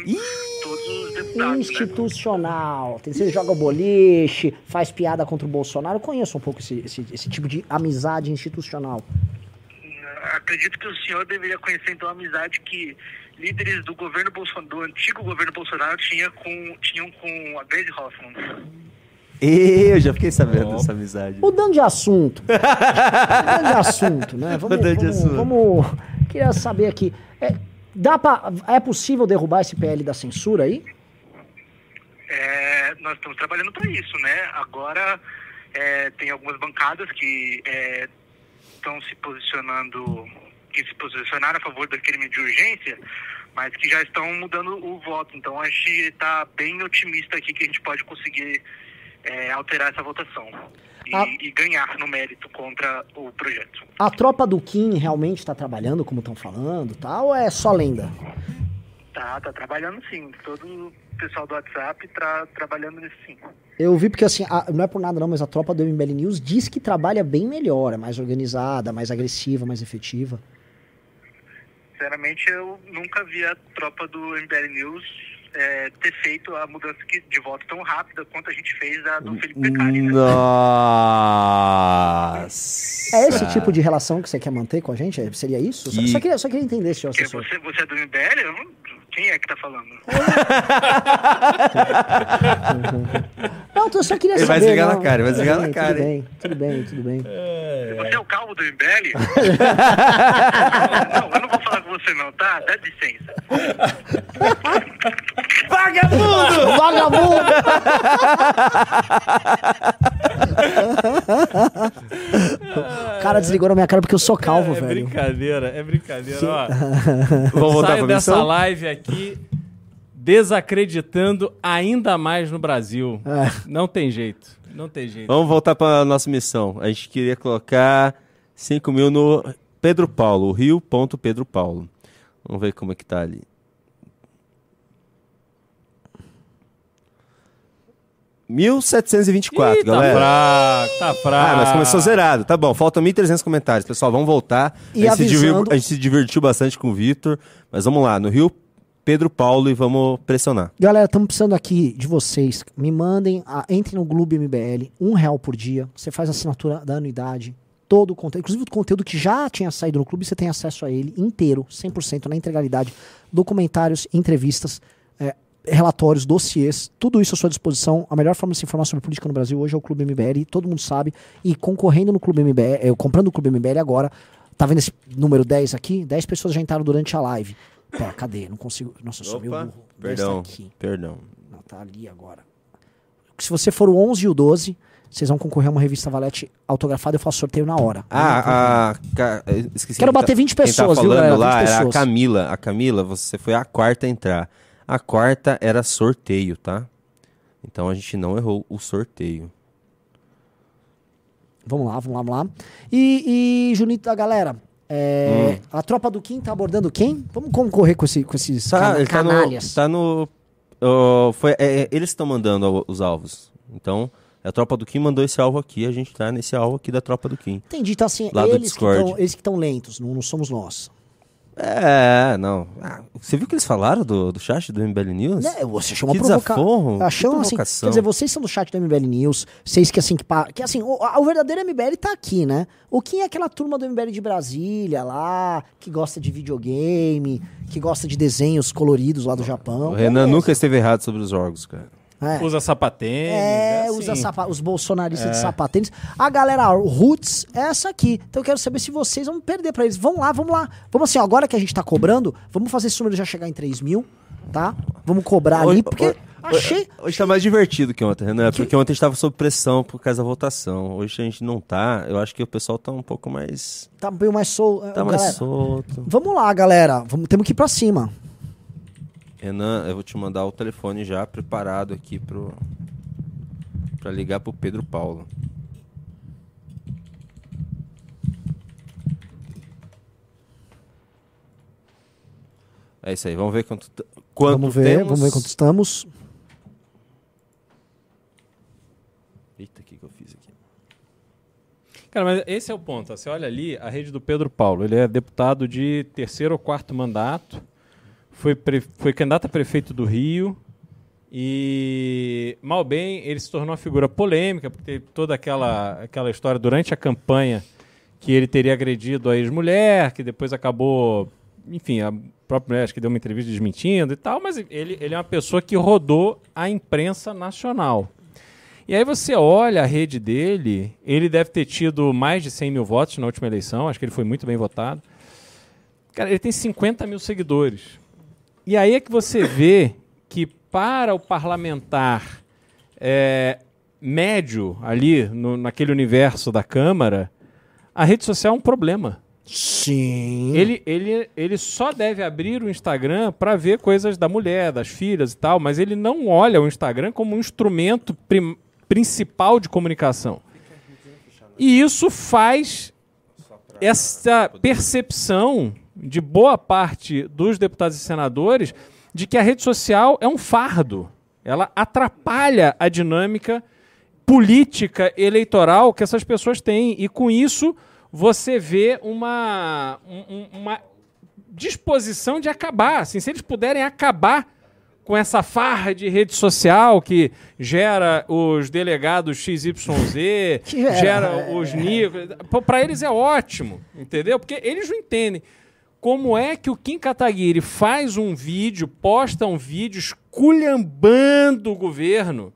todos os deputados, né? Institucional. Tem, você joga boliche, faz piada contra o Bolsonaro. Eu conheço um pouco esse, esse, esse tipo de amizade institucional. Acredito que o senhor deveria conhecer então a amizade que líderes do governo Bolsonaro, do antigo governo Bolsonaro tinha com, tinham com a Grace Hoffman. Eu já fiquei sabendo dessa amizade. Mudando de assunto. Mudando de assunto, né? Vamos, Mudando de vamos, assunto. vamos- Queria saber aqui. É, dá pra, é possível derrubar esse PL da censura aí? É, nós estamos trabalhando para isso, né? Agora é, tem algumas bancadas que estão se posicionando, que se posicionaram a favor do crime de urgência, mas que já estão mudando o voto. Então a gente está bem otimista aqui que a gente pode conseguir é, alterar essa votação e, Ah. e ganhar no mérito contra o projeto. A tropa do Kim realmente tá trabalhando, como estão falando, tá? Ou é só lenda? Tá, tá trabalhando sim. Todo pessoal do WhatsApp tá trabalhando nisso sim. Eu vi porque, assim, a- não é por nada não, mas a tropa do MBL News diz que trabalha bem melhor, é mais organizada, mais agressiva, mais efetiva. Sinceramente, eu nunca vi a tropa do MBL News é, ter feito a mudança que- de voto tão rápida quanto a gente fez a do Felipe Beccari. né? Nossa. É esse tipo de relação que você quer manter com a gente? Seria isso? Só, Que- só queria, só queria entender, senhor assessor. você, você é do MBL? Eu não- quem é que tá falando? Não, eu só queria Ele vai saber. desligar na cara, vai Tudo desligar bem, na cara, Tudo hein? bem, tudo bem, tudo bem. Você é o calvo do MBL? não, eu não vou falar com você não, tá? Dá licença. Vagabundo! Vagabundo! o cara desligou na minha cara porque eu sou calvo, é velho. brincadeira, é brincadeira. Ó, Vamos voltar saio pra dessa missão? live aqui desacreditando ainda mais no Brasil. É. Não tem jeito. Não tem jeito. Vamos voltar para nossa missão. A gente queria colocar 5 mil no Pedro Paulo, o Rio ponto Pedro Paulo. Vamos ver como é que tá ali. Mil setecentos e vinte e quatro, tá galera. fraco, tá fraco. Ah, mas começou zerado. Tá bom, faltam 1.300 comentários. Pessoal, vamos voltar. E a, gente se divertiu, avisando- a gente se divertiu bastante com o Vitor. Mas vamos lá, no Rio, Pedro Paulo e vamos pressionar. Galera, estamos precisando aqui de vocês. Me mandem, a, entrem no Clube MBL, um real por dia. Você faz a assinatura da anuidade. Todo o conteúdo, inclusive o conteúdo que já tinha saído no clube, você tem acesso a ele inteiro, 100% na integralidade. Documentários, entrevistas, é, relatórios, dossiês, tudo isso à sua disposição. A melhor forma de se informar sobre política no Brasil hoje é o Clube MBL, todo mundo sabe. E concorrendo no Clube MBL, é, comprando o Clube MBL agora, tá vendo esse número 10 aqui? 10 pessoas já entraram durante a live. Pera, cadê? Não consigo. Nossa, sumiu o Opa, burro. Tá perdão, perdão. Não, tá ali agora. Se você for o 11 e o 12, vocês vão concorrer a uma revista Valete autografada. Eu faço sorteio na hora. Ah, esqueci Quero quem bater 20 quem pessoas, tá viu, falando galera? lá 20 era a pessoas. Camila. A Camila, você foi a quarta a entrar. A quarta era sorteio, tá? Então a gente não errou o sorteio. Vamos lá, vamos lá, vamos lá. E, e Junito, a galera, é, Hum. a tropa do Kim tá abordando quem? Vamos concorrer com, esse, com esses Tá, cana- ele tá no. canalhas. Tá no ó, foi, é, é, eles estão mandando os alvos. Então, a tropa do Kim mandou esse alvo aqui. A gente tá nesse alvo aqui da tropa do Kim. Entendi, então assim, Lá do eles que, tão, eles que estão lentos, não, não somos nós. É, não. Ah, você viu o que eles falaram do, do chat do MBL News? Né, você achou uma que provoca... desaforro, Achou, que assim, quer dizer, vocês são do chat do MBL News, vocês que assim, que, que assim, o, a- o verdadeiro MBL tá aqui, né? O que é aquela turma do MBL de Brasília lá, que gosta de videogame, que gosta de desenhos coloridos lá do Japão. O Renan É, nunca esteve errado sobre os jogos, cara. É. Usa sapatênis. É, assim. usa sapa- os bolsonaristas de É. sapatênis. A galera roots é essa aqui. Então eu quero saber se vocês vão perder pra eles. Vamos lá, vamos lá. Vamos assim, ó, agora que a gente tá cobrando, vamos fazer esse número já chegar em 3 mil, tá? Vamos cobrar ali, porque achei... Hoje tá mais divertido que ontem, Renan, porque ontem a gente tava sob pressão por causa da votação. Hoje a gente não tá. Eu acho que o pessoal tá um pouco mais. Tá bem mais solto. Tá mais solto. Vamos lá, galera. Vamos, temos que ir pra cima. Renan, eu vou te mandar o telefone já preparado aqui pro. pra ligar pro Pedro Paulo. É isso aí, vamos ver quanto. quanto vamos ver, temos. vamos ver quanto estamos. Eita, o que, que eu fiz aqui? Cara, mas esse é o ponto. Você olha ali, a rede do Pedro Paulo. Ele é deputado de terceiro ou quarto mandato. Foi, pre- foi candidato a prefeito do Rio. E, mal bem, ele se tornou uma figura polêmica, porque teve toda aquela, aquela história durante a campanha que ele teria agredido a ex-mulher, que depois acabou. Enfim, a própria mulher acho que deu uma entrevista desmentindo e tal, mas ele, ele é uma pessoa que rodou a imprensa nacional. E aí você olha a rede dele, ele deve ter tido mais de 100 mil votos na última eleição, acho que ele foi muito bem votado. Cara, ele tem 50 mil seguidores. E aí é que você vê que para o parlamentar é, médio ali, no- naquele universo da Câmara, a rede social é um problema. Sim. Ele, ele, ele só deve abrir o Instagram para ver coisas da mulher, das filhas e tal, mas ele não olha o Instagram como um instrumento prim- principal de comunicação. E isso faz essa percepção de boa parte dos deputados e senadores de que a rede social é um fardo. Ela atrapalha a dinâmica política eleitoral que essas pessoas têm. E com isso você vê uma, um- um- uma disposição de acabar. Assim, se eles puderem acabar com essa farra de rede social que gera os delegados XYZ, Que gera, gera os níveis. Para eles é ótimo, entendeu? Porque eles não entendem como é que o Kim Kataguiri faz um vídeo, posta um vídeo esculhambando o governo,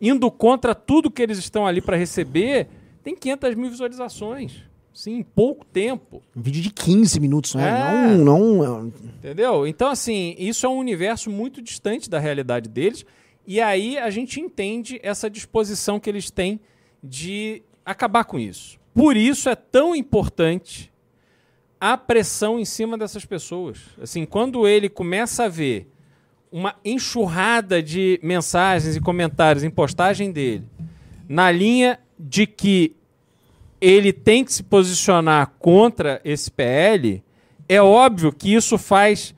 indo contra tudo que eles estão ali para receber, tem 500 mil visualizações. Sim, em pouco tempo. Um vídeo de 15 minutos, né? É. Não, não. Entendeu? Então, assim, isso é um universo muito distante da realidade deles. E aí a gente entende essa disposição que eles têm de acabar com isso. Por isso é tão importante a pressão em cima dessas pessoas. Assim, quando ele começa a ver uma enxurrada de mensagens e comentários em postagem dele na linha de que ele tem que se posicionar contra esse PL, é óbvio que isso faz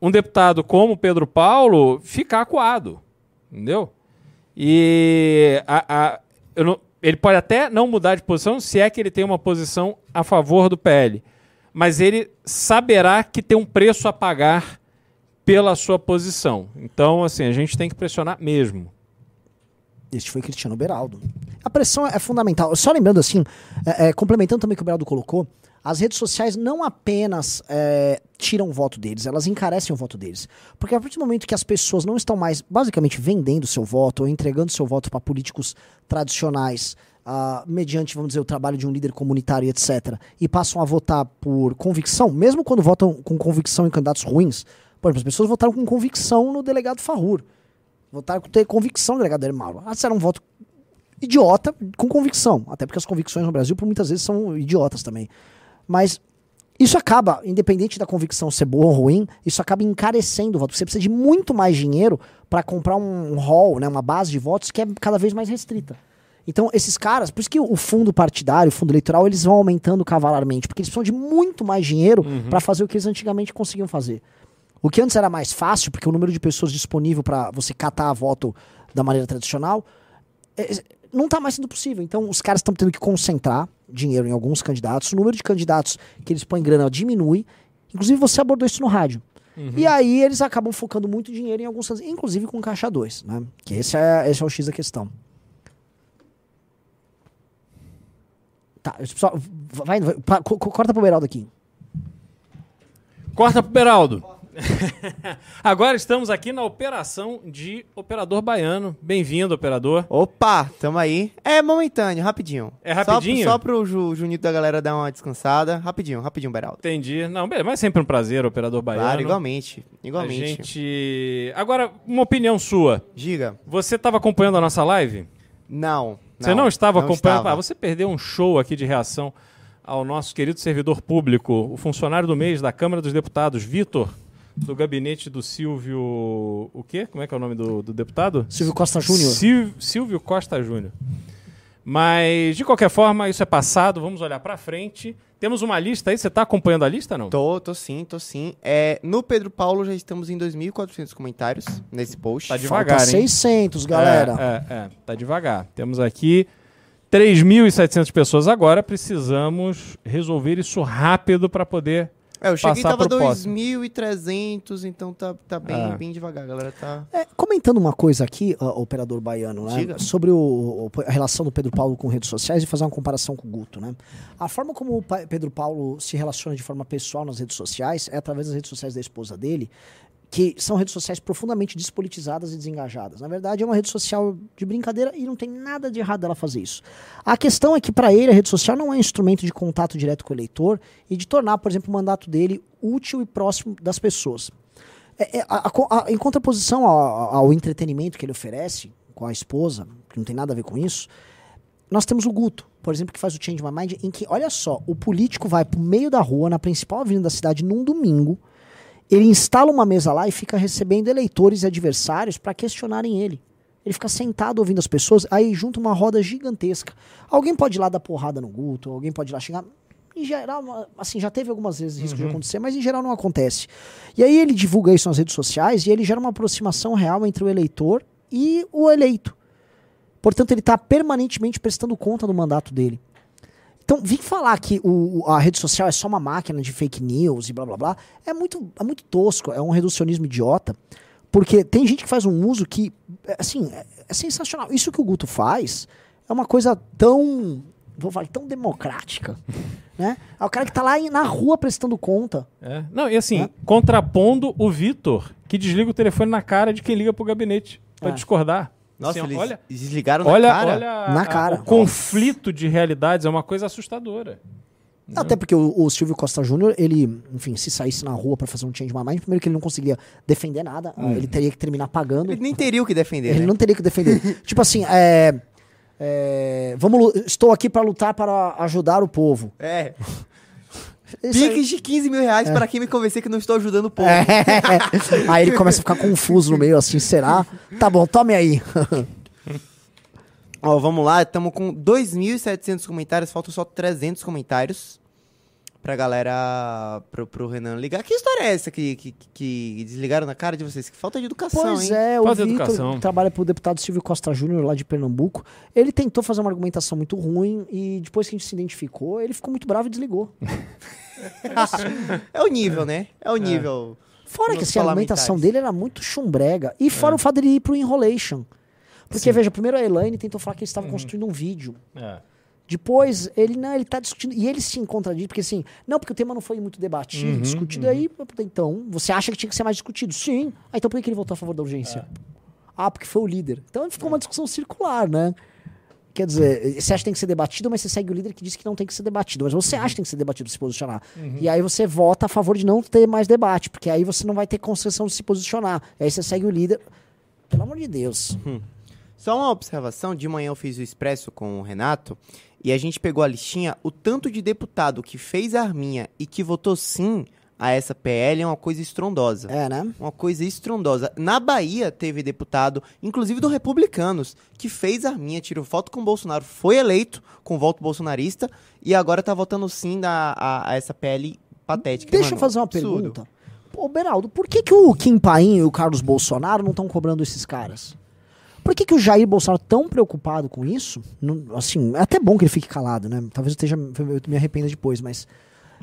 um deputado como Pedro Paulo ficar acuado. Entendeu? E a- a- não- ele pode até não mudar de posição se é que ele tem uma posição a favor do PL. Mas ele saberá que tem um preço a pagar pela sua posição. Então, assim, a gente tem que pressionar mesmo. Este foi Cristiano Beraldo. A pressão é fundamental. Só lembrando assim, é, é, complementando também o que o Beraldo colocou, as redes sociais não apenas é, tiram o voto deles, elas encarecem o voto deles. Porque a partir do momento que as pessoas não estão mais basicamente vendendo seu voto ou entregando seu voto para políticos tradicionais, mediante, vamos dizer, o trabalho de um líder comunitário etc., e passam a votar por convicção, mesmo quando votam com convicção em candidatos ruins, por exemplo, as pessoas votaram com convicção no delegado Farrur. Votaram com ter convicção no delegado Mauro. Ah, era um voto idiota com convicção. Até porque as convicções no Brasil, por muitas vezes, são idiotas também. Mas isso acaba, independente da convicção ser boa ou ruim, isso acaba encarecendo o voto. Você precisa de muito mais dinheiro para comprar um hall, né, uma base de votos que é cada vez mais restrita. Então, esses caras, por isso que o fundo partidário, o fundo eleitoral, eles vão aumentando cavalarmente, porque eles precisam de muito mais dinheiro para fazer o que eles antigamente conseguiam fazer. O que antes era mais fácil, porque o número de pessoas disponível para você catar voto da maneira tradicional, é, é, não está mais sendo possível. Então, os caras estão tendo que concentrar dinheiro em alguns candidatos. O número de candidatos que eles põem grana diminui. Inclusive, você abordou isso no rádio. Uhum. E aí eles acabam focando muito dinheiro em alguns, inclusive com caixa 2, né? Que esse é, esse é o X da questão. Tá, só, vai, vai, corta pro Beraldo aqui. Corta pro Beraldo. Agora estamos aqui na operação de operador baiano. Bem-vindo, operador. Opa, tamo aí. É momentâneo, rapidinho. É rapidinho? Só, só pro Ju, Junito da galera dar uma descansada. Rapidinho, rapidinho, Beraldo. Entendi. Não, mas é sempre um prazer, operador baiano. Claro, igualmente. Igualmente. A gente... Agora, uma opinião sua. Diga. Você estava acompanhando a nossa live? Não. Você não, estava não acompanhando? Estava. Ah, você perdeu um show aqui de reação ao nosso querido servidor público, o funcionário do mês da Câmara dos Deputados, Vitor do gabinete do Silvio. O quê? Como é que é o nome do, do deputado? Silvio Costa Júnior. Sil, Silvio Costa Júnior. Mas, de qualquer forma, isso é passado, vamos olhar para frente. Temos uma lista aí, você está acompanhando a lista não? Tô, tô sim, tô sim. É, no Pedro Paulo já estamos em 2.400 comentários nesse post. Tá devagar, Falta hein? 600, galera. É, é, é, tá devagar. Temos aqui 3.700 pessoas agora, precisamos resolver isso rápido para poder é, eu cheguei e tava 2.300, então tá, tá bem, é. bem devagar, galera. Tá... É, comentando uma coisa aqui, operador baiano, né? Sobre o, a relação do Pedro Paulo com redes sociais e fazer uma comparação com o Guto, né? A forma como o Pedro Paulo se relaciona de forma pessoal nas redes sociais é através das redes sociais da esposa dele que são redes sociais profundamente despolitizadas e desengajadas. Na verdade, é uma rede social de brincadeira e não tem nada de errado ela fazer isso. A questão é que, para ele, a rede social não é um instrumento de contato direto com o eleitor e de tornar, por exemplo, o mandato dele útil e próximo das pessoas. É, é, a, a, a, em contraposição ao, ao entretenimento que ele oferece com a esposa, que não tem nada a ver com isso, nós temos o Guto, por exemplo, que faz o Change My Mind, em que, olha só, o político vai pro meio da rua, na principal avenida da cidade, num domingo, ele instala uma mesa lá e fica recebendo eleitores e adversários para questionarem ele. Ele fica sentado ouvindo as pessoas, aí junta uma roda gigantesca. Alguém pode ir lá dar porrada no Guto, alguém pode ir lá xingar. Em geral, assim, já teve algumas vezes risco uhum. de acontecer, mas em geral não acontece. E aí ele divulga isso nas redes sociais e ele gera uma aproximação real entre o eleitor e o eleito. Portanto, ele está permanentemente prestando conta do mandato dele. Então, vir falar que o, a rede social é só uma máquina de fake news e blá blá blá é muito, é muito tosco, é um reducionismo idiota. Porque tem gente que faz um uso que, é, assim, é, é sensacional. Isso que o Guto faz é uma coisa tão, vou falar, tão democrática. né? É o cara que tá lá na rua prestando conta. É. Não, e assim, é. contrapondo o Vitor, que desliga o telefone na cara de quem liga pro gabinete para é. discordar. Nossa, assim, eles olha, desligaram olha, na cara? Olha na cara. A, o conflito de realidades é uma coisa assustadora. Não, até porque o, o, Silvio Costa Júnior, ele, enfim, se saísse na rua para fazer um change my mind, primeiro que ele não conseguia defender nada, hum. ele teria que terminar pagando. Ele nem teria o que defender. Ele né? não teria que defender. tipo assim, é, é, vamos, estou aqui para lutar para ajudar o povo. É. Piques de 15 mil reais é. para quem me convencer que não estou ajudando o povo. É. aí ele começa a ficar confuso no meio, assim, será? Tá bom, tome aí. Ó, vamos lá, estamos com 2.700 comentários, faltam só 300 comentários pra galera, pro, pro Renan ligar. Que história é essa que, que, que desligaram na cara de vocês? Que falta de educação, pois hein? é, o Vitor, trabalha pro deputado Silvio Costa Júnior lá de Pernambuco, ele tentou fazer uma argumentação muito ruim e depois que a gente se identificou, ele ficou muito bravo e desligou. é o nível, né? É o é. nível. Fora que assim, a argumentação dele era muito chumbrega. E fora é. o fato de ele ir pro Enrolation. Porque, Sim. veja, primeiro a Elaine tentou falar que eles estavam uhum. construindo um vídeo. É. Depois, ele não, ele tá discutindo. E ele se contradiz, porque assim, não, porque o tema não foi muito debatido, uhum, discutido. Uhum. Aí, então, você acha que tinha que ser mais discutido? Sim. Ah, então por que ele votou a favor da urgência? É. Ah, porque foi o líder. Então ficou é. uma discussão circular, né? Quer dizer, você acha que tem que ser debatido, mas você segue o líder que disse que não tem que ser debatido. Mas você acha que tem que ser debatido, se posicionar. Uhum. E aí você vota a favor de não ter mais debate, porque aí você não vai ter concessão de se posicionar. E aí você segue o líder. Pelo amor de Deus. Hum. Só uma observação, de manhã eu fiz o expresso com o Renato e a gente pegou a listinha, o tanto de deputado que fez a arminha e que votou sim a essa PL é uma coisa estrondosa. É, né? Uma coisa estrondosa. Na Bahia teve deputado, inclusive do Republicanos, que fez a arminha, tirou foto com o Bolsonaro, foi eleito com voto bolsonarista e agora tá votando sim a, a, a essa PL patética. Deixa eu fazer uma Absurdo. pergunta. Ô, Beraldo, por que, que o Kim Paim e o Carlos Bolsonaro não estão cobrando esses caras? Por que, que o Jair Bolsonaro tão preocupado com isso? Não, assim, é até bom que ele fique calado, né? Talvez eu, esteja, eu me arrependa depois, mas.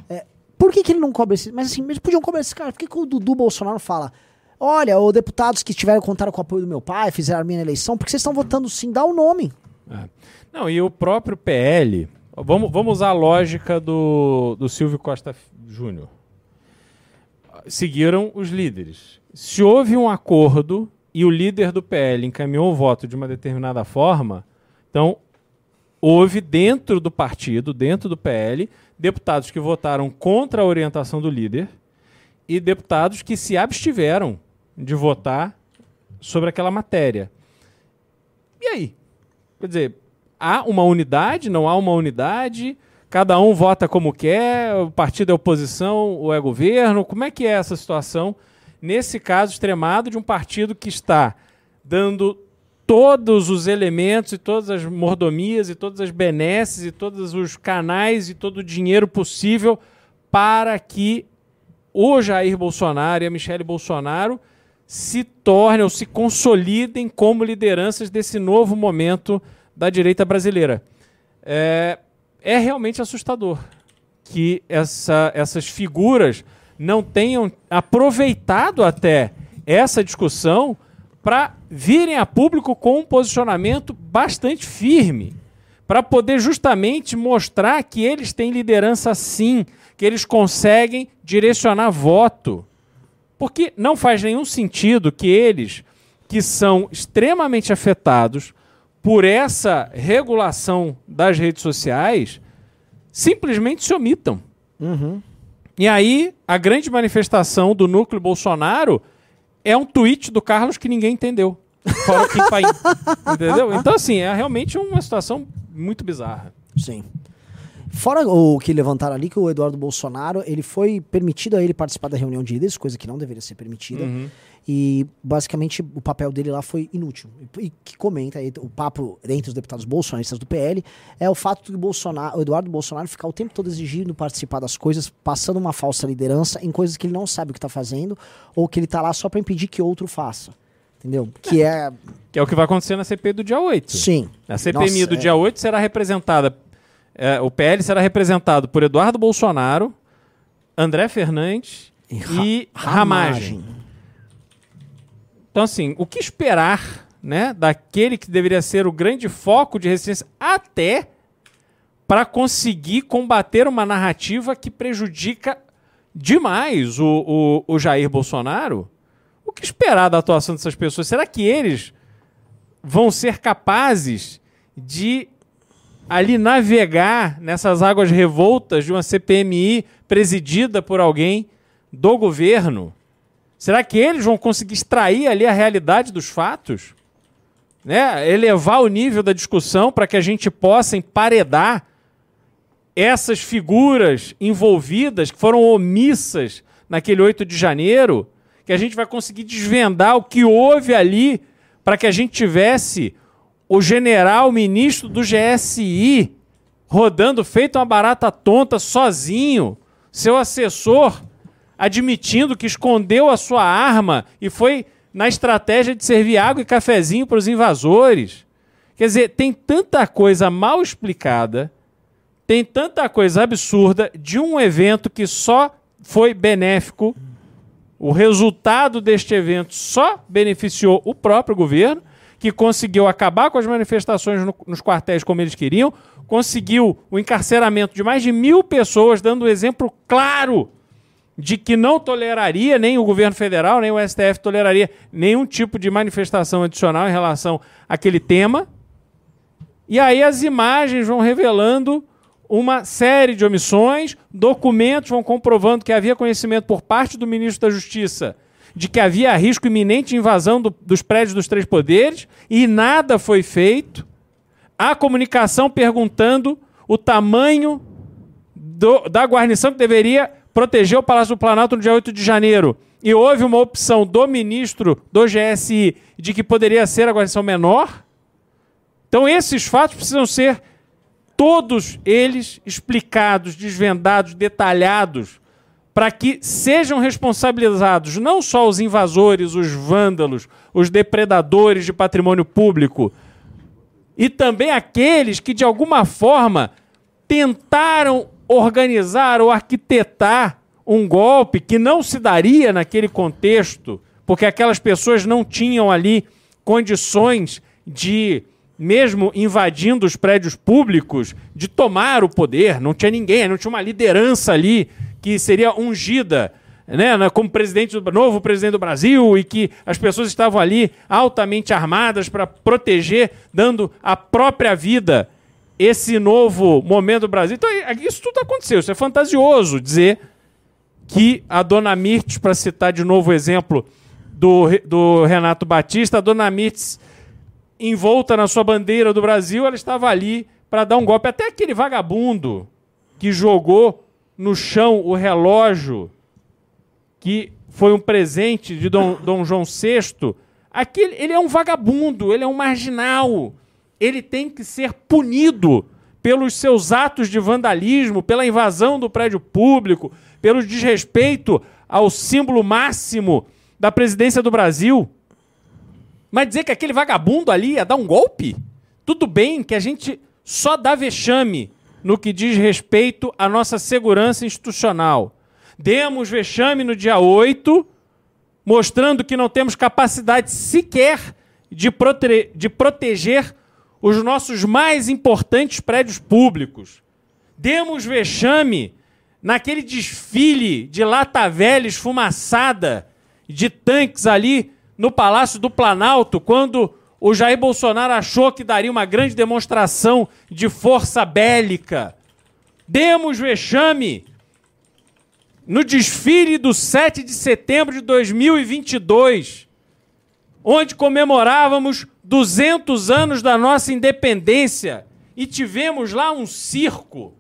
É, Por que, que ele não cobra esse? Mas assim, eles podiam cobrar esse cara. Por que, que o Dudu Bolsonaro fala? Olha, os deputados que estiveram contaram com o apoio do meu pai, fizeram a minha eleição, porque vocês estão votando sim, dá o nome. É. Não, e o próprio PL. Vamos, vamos usar a lógica do, do Silvio Costa Júnior. Seguiram os líderes. Se houve um acordo e o líder do PL encaminhou o voto de uma determinada forma, então houve dentro do partido, dentro do PL, deputados que votaram contra a orientação do líder e deputados que se abstiveram de votar sobre aquela matéria. E aí? Quer dizer, há uma unidade, não há uma unidade, cada um vota como quer, o partido é oposição ou é governo. Como é que é essa situação nesse caso extremado de um partido que está dando todos os elementos e todas as mordomias e todas as benesses e todos os canais e todo o dinheiro possível para que o Jair Bolsonaro e a Michele Bolsonaro se tornem ou se consolidem como lideranças desse novo momento da direita brasileira. É, é realmente assustador que essa, essas figuras não tenham aproveitado até essa discussão para virem a público com um posicionamento bastante firme, para poder justamente mostrar que eles têm liderança sim, que eles conseguem direcionar voto. Porque não faz nenhum sentido que eles, que são extremamente afetados por essa regulação das redes sociais, simplesmente se omitam. Uhum. E aí, a grande manifestação do núcleo Bolsonaro é um tweet do Carlos que ninguém entendeu. Fora o Kim Paim. Entendeu? Então, assim, é realmente uma situação muito bizarra. Sim. Fora o que levantaram ali, que o Eduardo Bolsonaro, ele foi permitido a ele participar da reunião de líderes, coisa que não deveria ser permitida. Uhum. E basicamente o papel dele lá foi inútil. E que comenta aí, o papo entre os deputados bolsonaristas do PL é o fato do Bolsonaro, o Eduardo Bolsonaro ficar o tempo todo exigindo participar das coisas, passando uma falsa liderança em coisas que ele não sabe o que está fazendo, ou que ele está lá só para impedir que outro faça. Entendeu? Que é. Que é o que vai acontecer na CPI do dia 8. Sim. A CPMI Nossa, do é. dia 8 será representada. é, o PL será representado por Eduardo Bolsonaro, André Fernandes e, Ramagem. Então, assim, o que esperar né, daquele que deveria ser o grande foco de resistência até para conseguir combater uma narrativa que prejudica demais o, o, o Jair Bolsonaro? O que esperar da atuação dessas pessoas? Será que eles vão ser capazes de ali navegar nessas águas revoltas de uma CPMI presidida por alguém do governo? Será que eles vão conseguir extrair ali a realidade dos fatos? Né? Elevar o nível da discussão para que a gente possa emparedar essas figuras envolvidas que foram omissas naquele 8 de janeiro, que a gente vai conseguir desvendar o que houve ali para que a gente tivesse o general ministro do GSI rodando feito uma barata tonta sozinho, seu assessor admitindo que escondeu a sua arma e foi na estratégia de servir água e cafezinho para os invasores. Quer dizer, tem tanta coisa mal explicada, tem tanta coisa absurda de um evento que só foi benéfico. O resultado deste evento só beneficiou o próprio governo, que conseguiu acabar com as manifestações no- nos quartéis como eles queriam, conseguiu o encarceramento de mais de mil pessoas, dando um exemplo claro de que não toleraria, nem o governo federal, nem o STF toleraria nenhum tipo de manifestação adicional em relação àquele tema. E aí as imagens vão revelando uma série de omissões, documentos vão comprovando que havia conhecimento por parte do ministro da Justiça de que havia risco iminente de invasão do- dos prédios dos três poderes e nada foi feito. A comunicação perguntando o tamanho do- da guarnição que deveria proteger o Palácio do Planalto no dia 8 de janeiro. E houve uma opção do ministro do GSI de que poderia ser a guarnição menor. Então, esses fatos precisam ser todos eles explicados, desvendados, detalhados, para que sejam responsabilizados não só os invasores, os vândalos, os depredadores de patrimônio público, e também aqueles que de alguma forma tentaram organizar ou arquitetar um golpe que não se daria naquele contexto, porque aquelas pessoas não tinham ali condições de, mesmo invadindo os prédios públicos, de tomar o poder. Não tinha ninguém, não tinha uma liderança ali que seria ungida né, como presidente do novo presidente do Brasil e que as pessoas estavam ali altamente armadas para proteger, dando a própria vida esse novo momento do Brasil. Então, isso tudo aconteceu. Isso é fantasioso dizer que a dona Mirtes, para citar de novo o exemplo do, do Renato Batista, a dona Mirtes, envolta na sua bandeira do Brasil, ela estava ali para dar um golpe. Até aquele vagabundo que jogou no chão o relógio que foi um presente de Dom, Dom João VI, aquele, ele é um vagabundo, ele é um marginal. Ele tem que ser punido pelos seus atos de vandalismo, pela invasão do prédio público, pelo desrespeito ao símbolo máximo da presidência do Brasil. Mas dizer que aquele vagabundo ali ia dar um golpe? Tudo bem que a gente só dá vexame no que diz respeito à nossa segurança institucional. Demos vexame no dia 8, mostrando que não temos capacidade sequer de, prote de proteger os nossos mais importantes prédios públicos. Demos vexame naquele desfile de lata velha esfumaçada de tanques ali no Palácio do Planalto, quando o Jair Bolsonaro achou que daria uma grande demonstração de força bélica. Demos vexame no desfile do 7 de setembro de 2022, onde comemorávamos 200 anos da nossa independência e tivemos lá um circo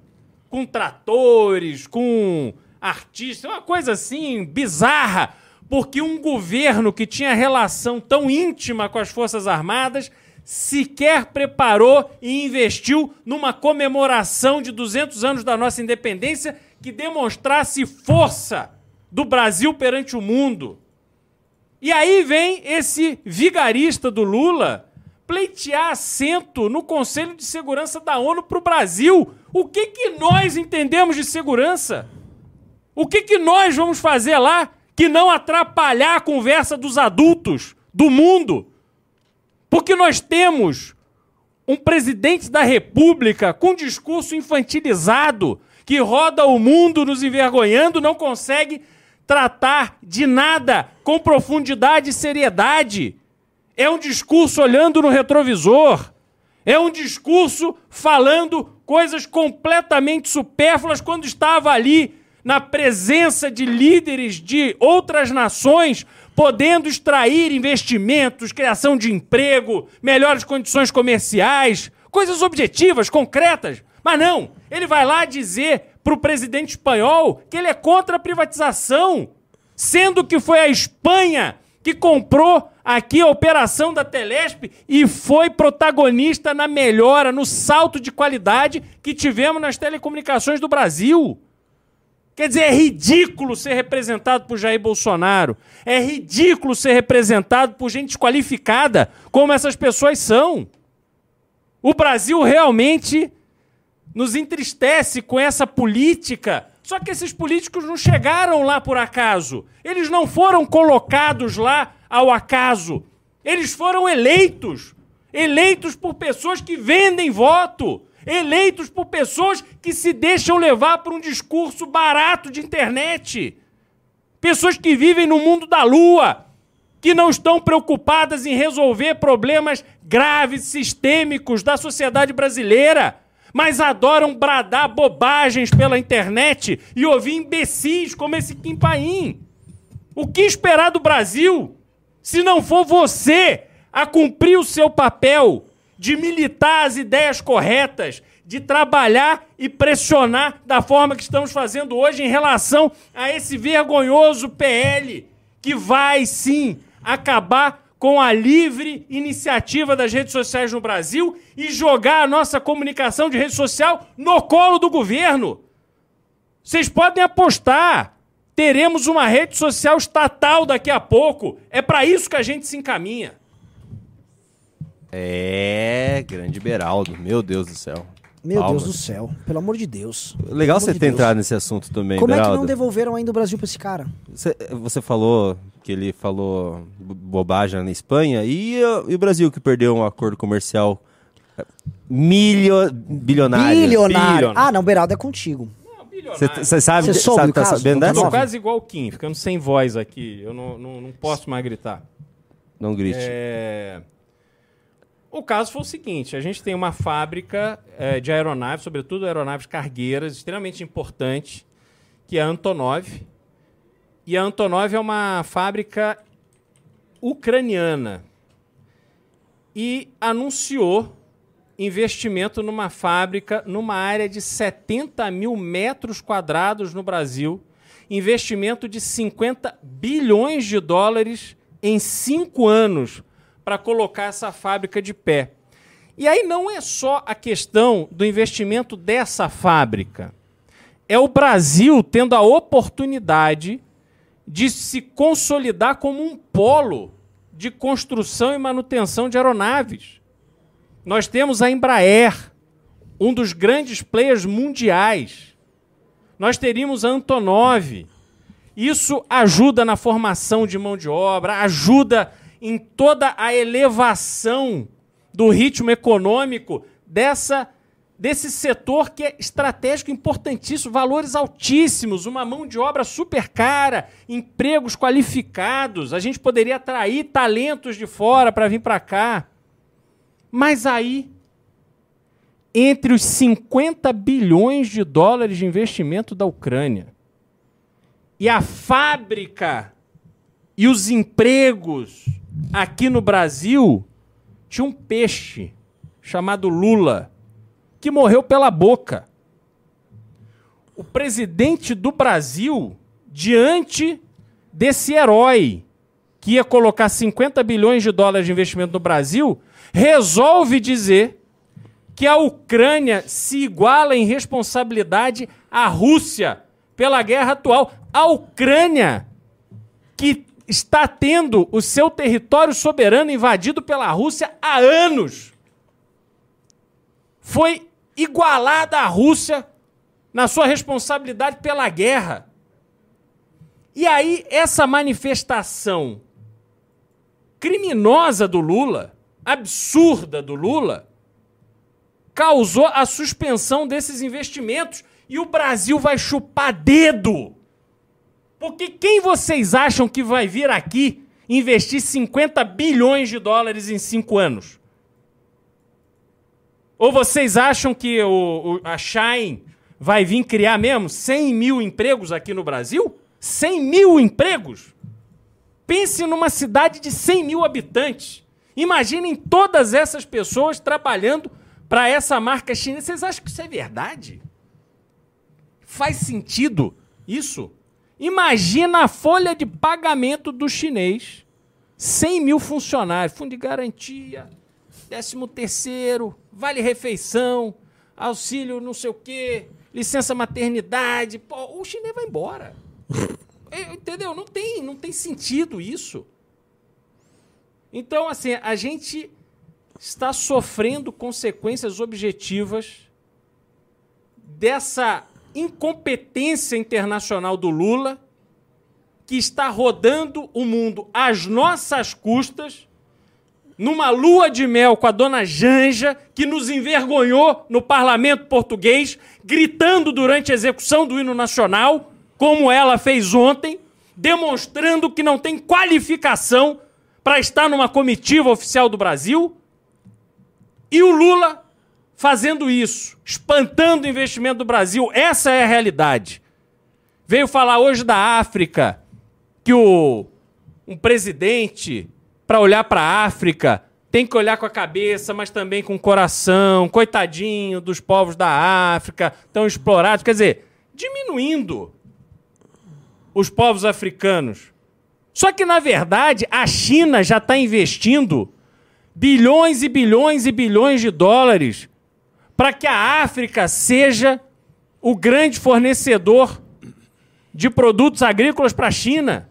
com tratores, com artistas, uma coisa assim bizarra, porque um governo que tinha relação tão íntima com as Forças Armadas sequer preparou e investiu numa comemoração de 200 anos da nossa independência que demonstrasse força do Brasil perante o mundo. E aí vem esse vigarista do Lula pleitear assento no Conselho de Segurança da ONU para o Brasil. O que, que nós entendemos de segurança? O que, que nós vamos fazer lá que não atrapalhar a conversa dos adultos do mundo? Porque nós temos um presidente da República com discurso infantilizado, que roda o mundo nos envergonhando, não consegue tratar de nada com profundidade e seriedade. É um discurso olhando no retrovisor. É um discurso falando coisas completamente supérfluas quando estava ali na presença de líderes de outras nações, podendo extrair investimentos, criação de emprego, melhores condições comerciais, coisas objetivas, concretas. Mas não, ele vai lá dizer para o presidente espanhol que ele é contra a privatização, sendo que foi a Espanha que comprou aqui a operação da Telesp e foi protagonista na melhora, no salto de qualidade que tivemos nas telecomunicações do Brasil. Quer dizer, é ridículo ser representado por Jair Bolsonaro. É ridículo ser representado por gente qualificada como essas pessoas são. O Brasil realmente nos entristece com essa política. Só que esses políticos não chegaram lá por acaso. Eles não foram colocados lá ao acaso. Eles foram eleitos. Eleitos por pessoas que vendem voto. Eleitos por pessoas que se deixam levar por um discurso barato de internet. Pessoas que vivem no mundo da lua, que não estão preocupadas em resolver problemas graves, sistêmicos da sociedade brasileira mas adoram bradar bobagens pela internet e ouvir imbecis como esse Kim Paim. O que esperar do Brasil se não for você a cumprir o seu papel de militar as ideias corretas, de trabalhar e pressionar da forma que estamos fazendo hoje em relação a esse vergonhoso PL que vai sim acabar com a livre iniciativa das redes sociais no Brasil e jogar a nossa comunicação de rede social no colo do governo. Vocês podem apostar. Teremos uma rede social estatal daqui a pouco. É para isso que a gente se encaminha. É, grande Beraldo, meu Deus do céu. Meu Palmas. Deus do céu, pelo amor de Deus. Legal você de ter Deus. entrado nesse assunto também, Como é que Beraldo. não devolveram ainda o Brasil pra esse cara? Você, você falou que ele falou bo- bobagem na Espanha e, e o Brasil que perdeu um acordo comercial eh, milho, bilionário. Bilionário. Ah, não, Beraldo é contigo. Você sabe, Você soube sabe tá caso? sabendo Eu dessa? tô quase igual o Kim, ficando sem voz aqui. Eu não, não, não posso mais gritar. Não grite. É, O caso foi o seguinte: a gente tem uma fábrica eh, de aeronaves, sobretudo aeronaves cargueiras, extremamente importante, que é a Antonov. E a Antonov é uma fábrica ucraniana. E anunciou investimento numa fábrica numa área de 70 mil metros quadrados no Brasil, investimento de 50 bilhões de dólares em cinco anos para colocar essa fábrica de pé. E aí não é só a questão do investimento dessa fábrica. É o Brasil tendo a oportunidade de se consolidar como um polo de construção e manutenção de aeronaves. Nós temos a Embraer, um dos grandes players mundiais. Nós teríamos a Antonov. Isso ajuda na formação de mão de obra, ajuda em toda a elevação do ritmo econômico dessa desse setor que é estratégico importantíssimo, valores altíssimos, uma mão de obra super cara, empregos qualificados. A gente poderia atrair talentos de fora para vir para cá. Mas aí, entre os 50 bilhões de dólares de investimento da Ucrânia e a fábrica e os empregos aqui no Brasil, tinha um peixe chamado Lula que morreu pela boca. O presidente do Brasil, diante desse herói que ia colocar 50 bilhões de dólares de investimento no Brasil, resolve dizer que a Ucrânia se iguala em responsabilidade à Rússia pela guerra atual. A Ucrânia, que está tendo o seu território soberano invadido pela Rússia há anos, foi igualada à Rússia na sua responsabilidade pela guerra. E aí, essa manifestação criminosa do Lula, absurda do Lula, causou a suspensão desses investimentos e o Brasil vai chupar dedo. Porque quem vocês acham que vai vir aqui investir 50 bilhões de dólares em cinco anos? Ou vocês acham que o, o- a Shine vai vir criar mesmo 100 mil empregos aqui no Brasil? 100 mil empregos? Pense numa cidade de 100 mil habitantes. Imaginem todas essas pessoas trabalhando para essa marca chinesa. Vocês acham que isso é verdade? Faz sentido isso? Imagina a folha de pagamento do chinês. 100 mil funcionários, fundo de garantia, décimo terceiro, vale refeição, auxílio não sei o quê, licença maternidade. Pô, o chinês vai embora. É, Entendeu? Não tem, não tem sentido isso. Então, assim, a gente está sofrendo consequências objetivas dessa incompetência internacional do Lula, que está rodando o mundo às nossas custas, numa lua de mel com a dona Janja, que nos envergonhou no parlamento português, gritando durante a execução do hino nacional, como ela fez ontem, demonstrando que não tem qualificação para estar numa comitiva oficial do Brasil. E o Lula fazendo isso, espantando o investimento do Brasil. Essa é a realidade. Veio falar hoje da África, que o, um presidente, para olhar para a África, tem que olhar com a cabeça, mas também com o coração. Coitadinho dos povos da África, tão explorados. Quer dizer, diminuindo os povos africanos. Só que, na verdade, a China já está investindo bilhões e bilhões e bilhões de dólares para que a África seja o grande fornecedor de produtos agrícolas para a China.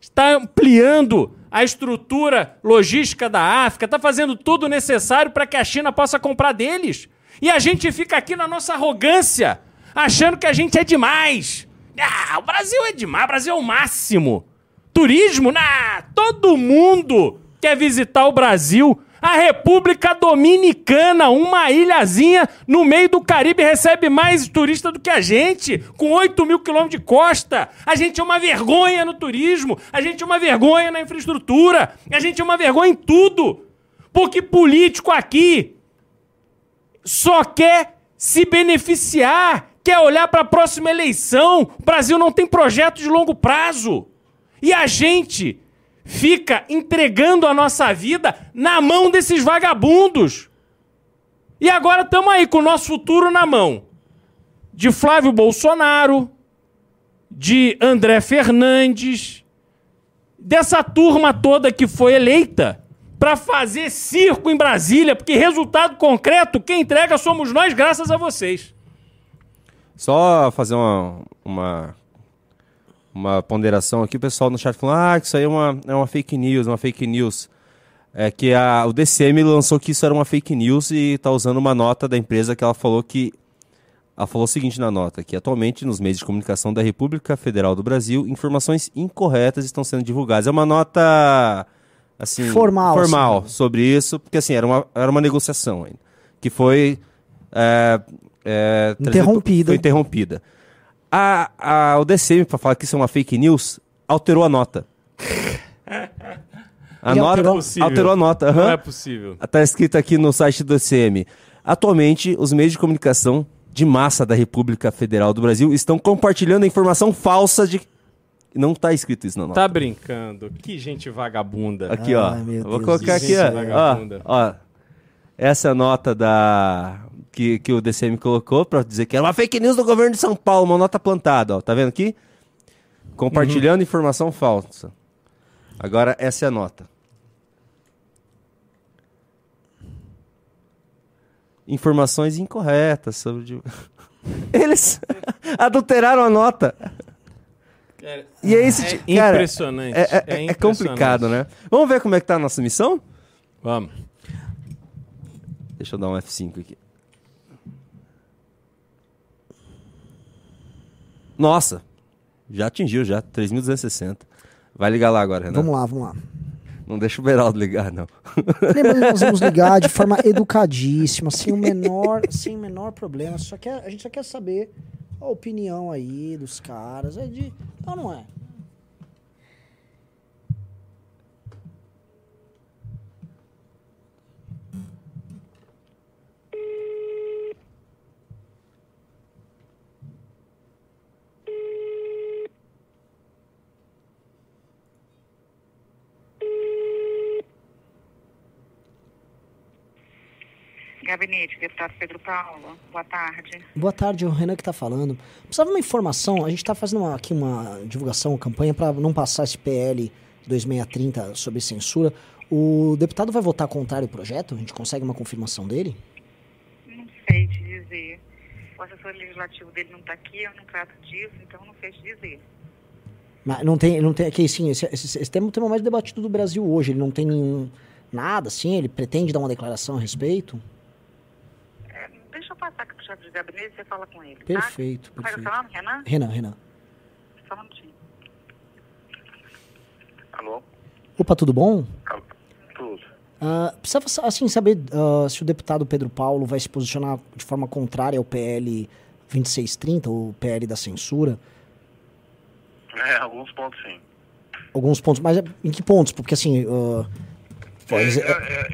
Está ampliando a estrutura logística da África, está fazendo tudo necessário para que a China possa comprar deles. E a gente fica aqui na nossa arrogância, achando que a gente é demais. Ah, o Brasil é demais, o Brasil é o máximo. Turismo? Nah, todo mundo quer visitar o Brasil. A República Dominicana, uma ilhazinha no meio do Caribe, recebe mais turista do que a gente, com 8 mil quilômetros de costa. A gente é uma vergonha no turismo, a gente é uma vergonha na infraestrutura, a gente é uma vergonha em tudo. Porque político aqui só quer se beneficiar, quer olhar para a próxima eleição. O Brasil não tem projeto de longo prazo. E a gente fica entregando a nossa vida na mão desses vagabundos. E agora estamos aí com o nosso futuro na mão de Flávio Bolsonaro, de André Fernandes, dessa turma toda que foi eleita para fazer circo em Brasília, porque resultado concreto quem entrega somos nós, graças a vocês. Só fazer uma, uma uma ponderação aqui, o pessoal no chat falando, ah, que isso aí é uma, é uma fake news, uma fake news. É que a, o DCM lançou que isso era uma fake news e está usando uma nota da empresa que ela falou que. Ela falou o seguinte na nota: que atualmente nos meios de comunicação da República Federal do Brasil, informações incorretas estão sendo divulgadas. É uma nota assim formal, formal assim. sobre isso, porque assim, era uma, era uma negociação ainda. Que foi. É, é, interrompida. Foi interrompida. A, a, o DCM, para falar que isso é uma fake news, alterou a nota. A nota alterou, alterou, a nota. Uhum. Não é possível. Está escrito aqui no site do DCM. Atualmente, os meios de comunicação de massa da República Federal do Brasil estão compartilhando informação falsa de. Não está escrito isso na nota. Tá brincando. Que gente vagabunda. Aqui, ó. Vou colocar aqui, ó. ó. Essa é a nota da que, que o DCM colocou para dizer que era uma fake news do governo de São Paulo, uma nota plantada, ó. Tá vendo aqui? Compartilhando uhum. informação falsa. Agora, essa é a nota. Informações incorretas sobre. Eles adulteraram a nota. Cara, e é, esse, é cara, impressionante. É, é, é, é, complicado, né? Vamos ver como é que tá a nossa missão? Vamos. Deixa eu dar um F5 aqui. Nossa, já atingiu já, 3.260. Vai ligar lá agora, Renan. Vamos lá, vamos lá. Não deixa o Beraldo ligar, não. Lembrando que nós vamos ligar de forma educadíssima, sem o menor, sem o menor problema. Só quer, a gente só quer saber a opinião aí dos caras. É de. Não, não é. Gabinete, deputado Pedro Paulo. Boa tarde. Boa tarde, o Renan que está falando. Precisava de uma informação, a gente está fazendo uma, aqui uma divulgação, uma campanha para não passar esse PL 2630 sobre censura. O deputado vai votar contrário ao projeto? A gente consegue uma confirmação dele? Não sei te dizer. O assessor legislativo dele não está aqui, eu não trato disso, então não sei te dizer. Mas não tem, não tem, aqui sim, esse, esse, esse tema é o tema mais debatido do Brasil hoje, ele não tem nenhum, nada assim, ele pretende dar uma declaração a respeito? Deixa eu passar aqui pro chefe de gabinete e você fala com ele. Perfeito. Tá? perfeito. Qual é o seu nome, Renan? Renan, Renan. Só um minutinho. Alô? Opa, tudo bom? Tudo. Uh, precisa assim, saber uh, se o deputado Pedro Paulo vai se posicionar de forma contrária ao PL 2630, o PL da censura. É, alguns pontos sim. Alguns pontos, mas em que pontos? Porque assim, uh, Pode... É, é,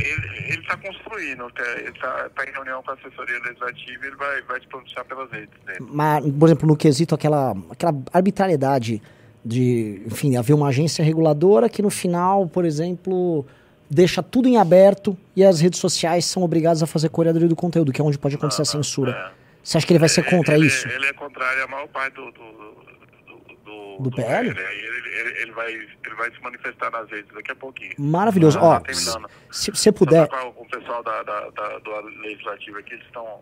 ele está construindo, tá, ele está tá em reunião com a assessoria legislativa e ele vai, vai se pronunciar pelas redes dele. Mas, por exemplo, no quesito, aquela, aquela arbitrariedade de, enfim, haver uma agência reguladora que no final, por exemplo, deixa tudo em aberto e as redes sociais são obrigadas a fazer curadoria do conteúdo, que é onde pode acontecer a censura. É. Você acha que ele vai ser contra ele, isso? Ele é contrário à maior parte do, do, do, do PL? Ele, ele, ele, vai, ele vai se manifestar nas redes daqui a pouquinho. Maravilhoso. Ah, Ó, tá se você puder... Tá o pessoal da, da, da, do Legislativo aqui, eles estão...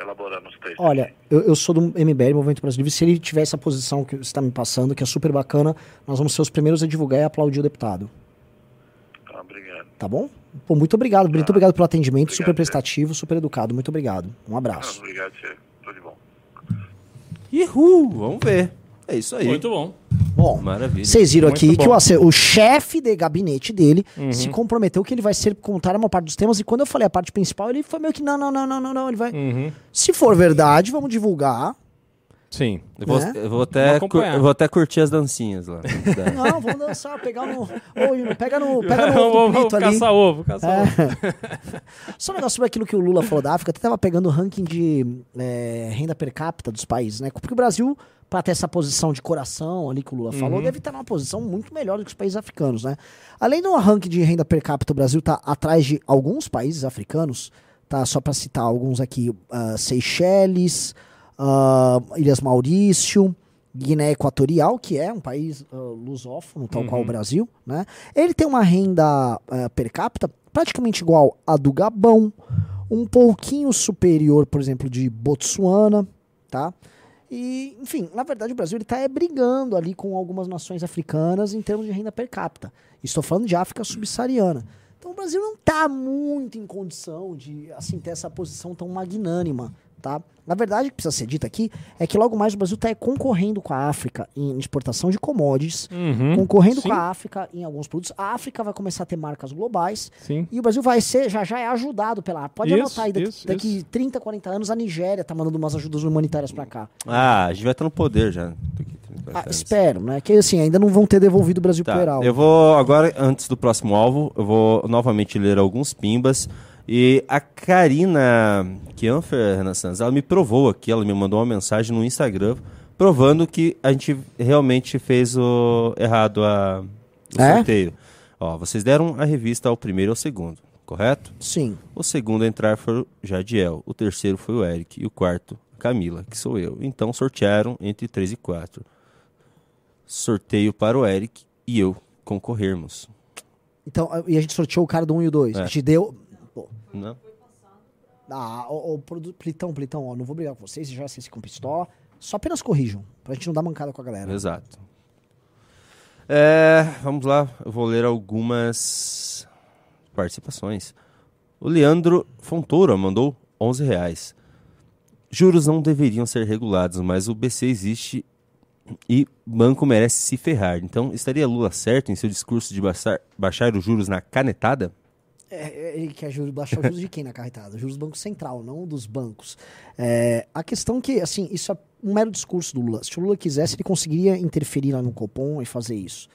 elaborando os textos. Olha, eu, eu, sou do MBL, Movimento Brasileiro. Se ele tiver essa posição que você está me passando, que é super bacana, nós vamos ser os primeiros a divulgar e aplaudir o deputado. Tá, obrigado. Tá bom? Pô, muito obrigado, Brito. Muito obrigado pelo atendimento, obrigado, super prestativo, super educado. Muito obrigado. Um abraço. Não, obrigado, senhor. Uhul, vamos ver. É isso aí. Muito bom. Bom, Maravilha. Vocês viram Muito aqui que bom. o, o chefe de gabinete dele Uhum. se comprometeu que ele vai ser contar uma parte dos temas. E quando eu falei a parte principal, ele foi meio que não, não, não, não, não, não. Ele vai. Uhum. Se for verdade, vamos divulgar. Sim. Eu vou, Né? eu vou até, eu vou até curtir as dancinhas lá. Não, vamos dançar, pegar no. Ô, pega no. Pega no Vamos- ovo caçar ovo, caçar É. Só um negócio sobre aquilo que o Lula falou da África, até tava pegando o ranking de é, renda per capita dos países, né? Porque o Brasil, para ter essa posição de coração ali que o Lula falou, Uhum. deve estar numa posição muito melhor do que os países africanos, né? Além do ranking de renda per capita, o Brasil tá atrás de alguns países africanos, tá? Só para citar alguns aqui, ah, Seychelles, ah, Ilhas Maurício, Guiné Equatorial, que é um país ah, lusófono, tal qual o Uhum. Brasil, né? Ele tem uma renda ah, per capita praticamente igual à do Gabão, um pouquinho superior, por exemplo, de Botsuana, tá? E, enfim, na verdade o Brasil ele tá é, brigando ali com algumas nações africanas em termos de renda per capita. Estou falando de África subsaariana. Então o Brasil não está muito em condição de assim ter essa posição tão magnânima, tá? Na verdade, o que precisa ser dito aqui é que logo mais o Brasil está concorrendo com a África em exportação de commodities, Uhum, concorrendo sim. com a África em alguns produtos. A África vai começar a ter marcas globais Sim. e o Brasil vai ser, já já é ajudado pela Pode Isso, anotar aí, daqui, isso, daqui 30, 40 anos a Nigéria tá mandando umas ajudas humanitárias para cá. Ah, a gente vai estar no poder já. daqui 30 Ah, anos. espero, né? Que assim, ainda não vão ter devolvido o Brasil Tá, pro Heraldo. eu vou agora, antes do próximo alvo, eu vou novamente ler alguns pimbas. E a Karina Kianfer, Renan Santos, ela me provou aqui, ela me mandou uma mensagem no Instagram provando que a gente realmente fez o errado a, o É? sorteio. Ó, vocês deram a revista ao primeiro e ao segundo, correto? Sim. O segundo a entrar foi o Jadiel, o terceiro foi o Eric e o quarto Camila, que sou eu. Então sortearam entre 3 e 4. Sorteio para o Eric e eu concorrermos. Então, e a gente sorteou o cara do 1 e o 2. É. A gente deu. Não? Ah, ô, produ- Plitão, Plitão, ó, não vou brigar com vocês, já sei se com pistola. Só apenas corrijam, pra gente não dar mancada com a galera. Exato. É, vamos lá, eu vou ler algumas participações. O Leandro Fontoura mandou 11 reais. Juros não deveriam ser regulados, mas o BC existe e banco merece se ferrar. Então, estaria Lula certo em seu discurso de baixar, baixar os juros na canetada? É, é, ele quer juros, baixar os juros de quem na carretada? Juros do Banco Central, não dos bancos. É, a questão é que, assim, isso é um mero discurso do Lula. Se o Lula quisesse, ele conseguiria interferir lá no Copom e fazer isso.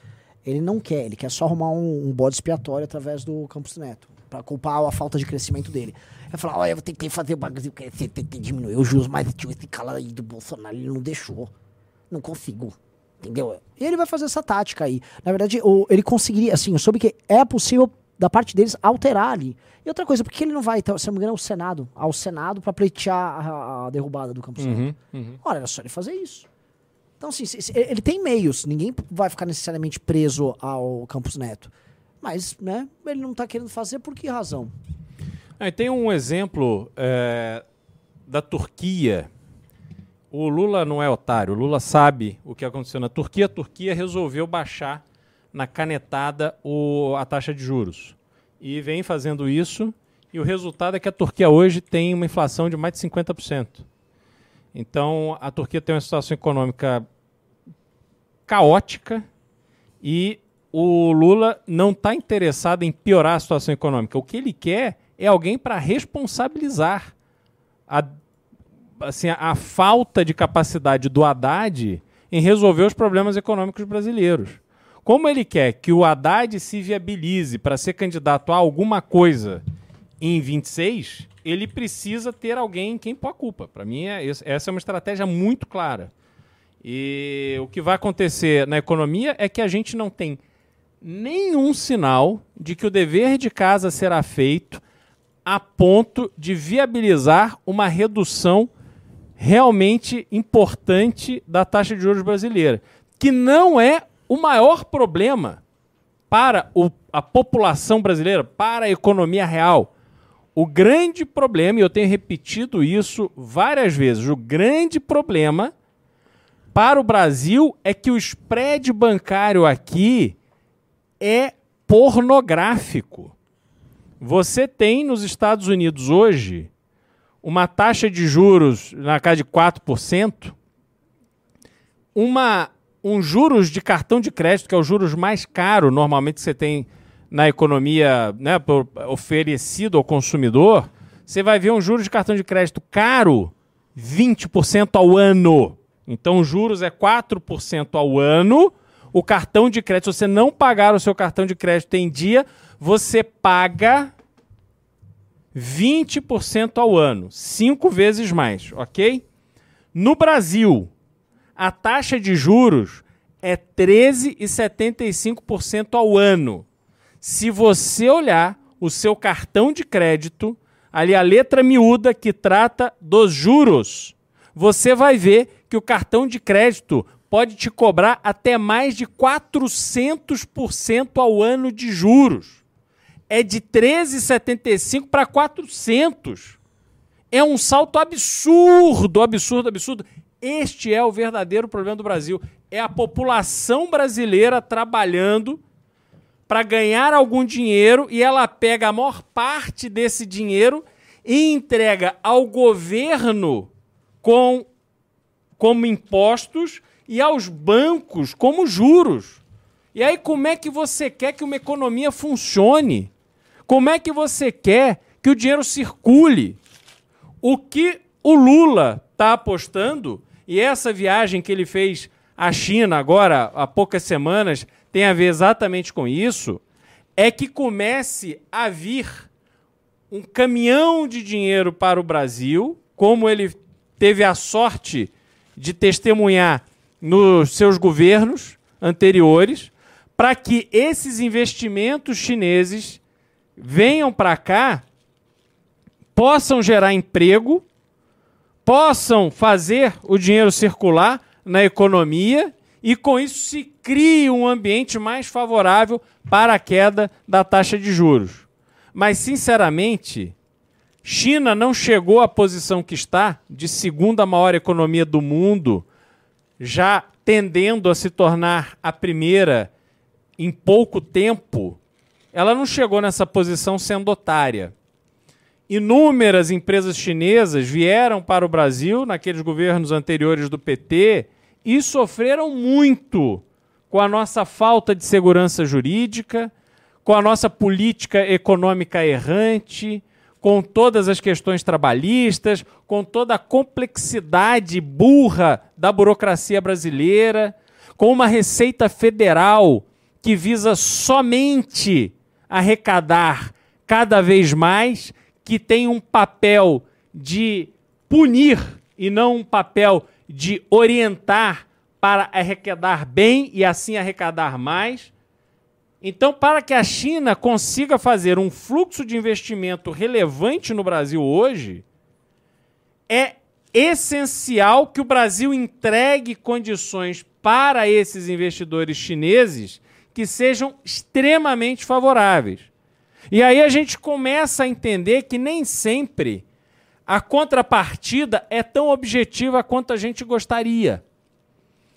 Ele não quer, ele quer só arrumar um, um bode expiatório através do Campos Neto, para culpar a falta de crescimento dele. Vai falar, olha, eu tentei fazer o Brasil crescer, tentei diminuir os juros, mas tio, esse cara aí do Bolsonaro, ele não deixou. Não consigo. Entendeu? E ele vai fazer essa tática aí. Na verdade, ele conseguiria, assim, eu soube que é possível da parte deles alterar ali. E outra coisa, por que ele não vai, então, se não me engano, ao Senado, ao Senado para pleitear a, a derrubada do Campos Uhum, Neto? uhum. Ora, era só ele fazer isso. Então, assim, ele tem meios, ninguém vai ficar necessariamente preso ao Campos Neto. Mas, né, ele não tá querendo fazer por que razão? Aí tem um exemplo é, da Turquia. O Lula não é otário, o Lula sabe o que aconteceu na Turquia. A Turquia resolveu baixar na canetada o, a taxa de juros. E vem fazendo isso, e o resultado é que a Turquia hoje tem uma inflação de mais de 50%. Então, a Turquia tem uma situação econômica caótica e o Lula não está interessado em piorar a situação econômica. O que ele quer é alguém para responsabilizar a, assim, a, falta de capacidade do Haddad em resolver os problemas econômicos brasileiros. Como ele quer que o Haddad se viabilize para ser candidato a alguma coisa em 26, ele precisa ter alguém em quem pôr a culpa. Para mim, é, essa é uma estratégia muito clara. E o que vai acontecer na economia é que a gente não tem nenhum sinal de que o dever de casa será feito a ponto de viabilizar uma redução realmente importante da taxa de juros brasileira, que não é o maior problema para o- a população brasileira, para a economia real. O grande problema, e eu tenho repetido isso várias vezes, o grande problema para o Brasil é que o spread bancário aqui é pornográfico. Você tem nos Estados Unidos hoje uma taxa de juros na casa de 4%, uma, um juros de cartão de crédito, que é o juros mais caro normalmente que você tem na economia né, oferecido ao consumidor, você vai ver um juros de cartão de crédito caro 20% ao ano. Então, os juros é 4% ao ano. O cartão de crédito, se você não pagar o seu cartão de crédito em dia, você paga 20% ao ano, cinco vezes mais, ok? No Brasil, a taxa de juros é 13,75% ao ano. Se você olhar o seu cartão de crédito, ali a letra miúda que trata dos juros, você vai ver que o cartão de crédito pode te cobrar até mais de 400% ao ano de juros é de 13,75 para 400. É um salto absurdo, absurdo, absurdo. Este é o verdadeiro problema do Brasil. É a população brasileira trabalhando para ganhar algum dinheiro e ela pega a maior parte desse dinheiro e entrega ao governo com como impostos e aos bancos como juros. E aí como é que você quer que uma economia funcione? Como é que você quer que o dinheiro circule? O que o Lula está apostando, e essa viagem que ele fez à China agora há poucas semanas tem a ver exatamente com isso, é que comece a vir um caminhão de dinheiro para o Brasil, como ele teve a sorte de testemunhar nos seus governos anteriores, para que esses investimentos chineses venham para cá, possam gerar emprego, possam fazer o dinheiro circular na economia e com isso se crie um ambiente mais favorável para a queda da taxa de juros. Mas, sinceramente, China não chegou à posição que está de segunda maior economia do mundo, já tendendo a se tornar a primeira em pouco tempo ela não chegou nessa posição sendo otária. Inúmeras empresas chinesas vieram para o Brasil naqueles governos anteriores do PT e sofreram muito com a nossa falta de segurança jurídica, com a nossa política econômica errante, com todas as questões trabalhistas, com toda a complexidade burra da burocracia brasileira, com uma receita federal que visa somente arrecadar cada vez mais, que tem um papel de punir e não um papel de orientar para arrecadar bem e assim arrecadar mais. Então, para que a China consiga fazer um fluxo de investimento relevante no Brasil hoje, é essencial que o Brasil entregue condições para esses investidores chineses que sejam extremamente favoráveis. E aí a gente começa a entender que nem sempre a contrapartida é tão objetiva quanto a gente gostaria.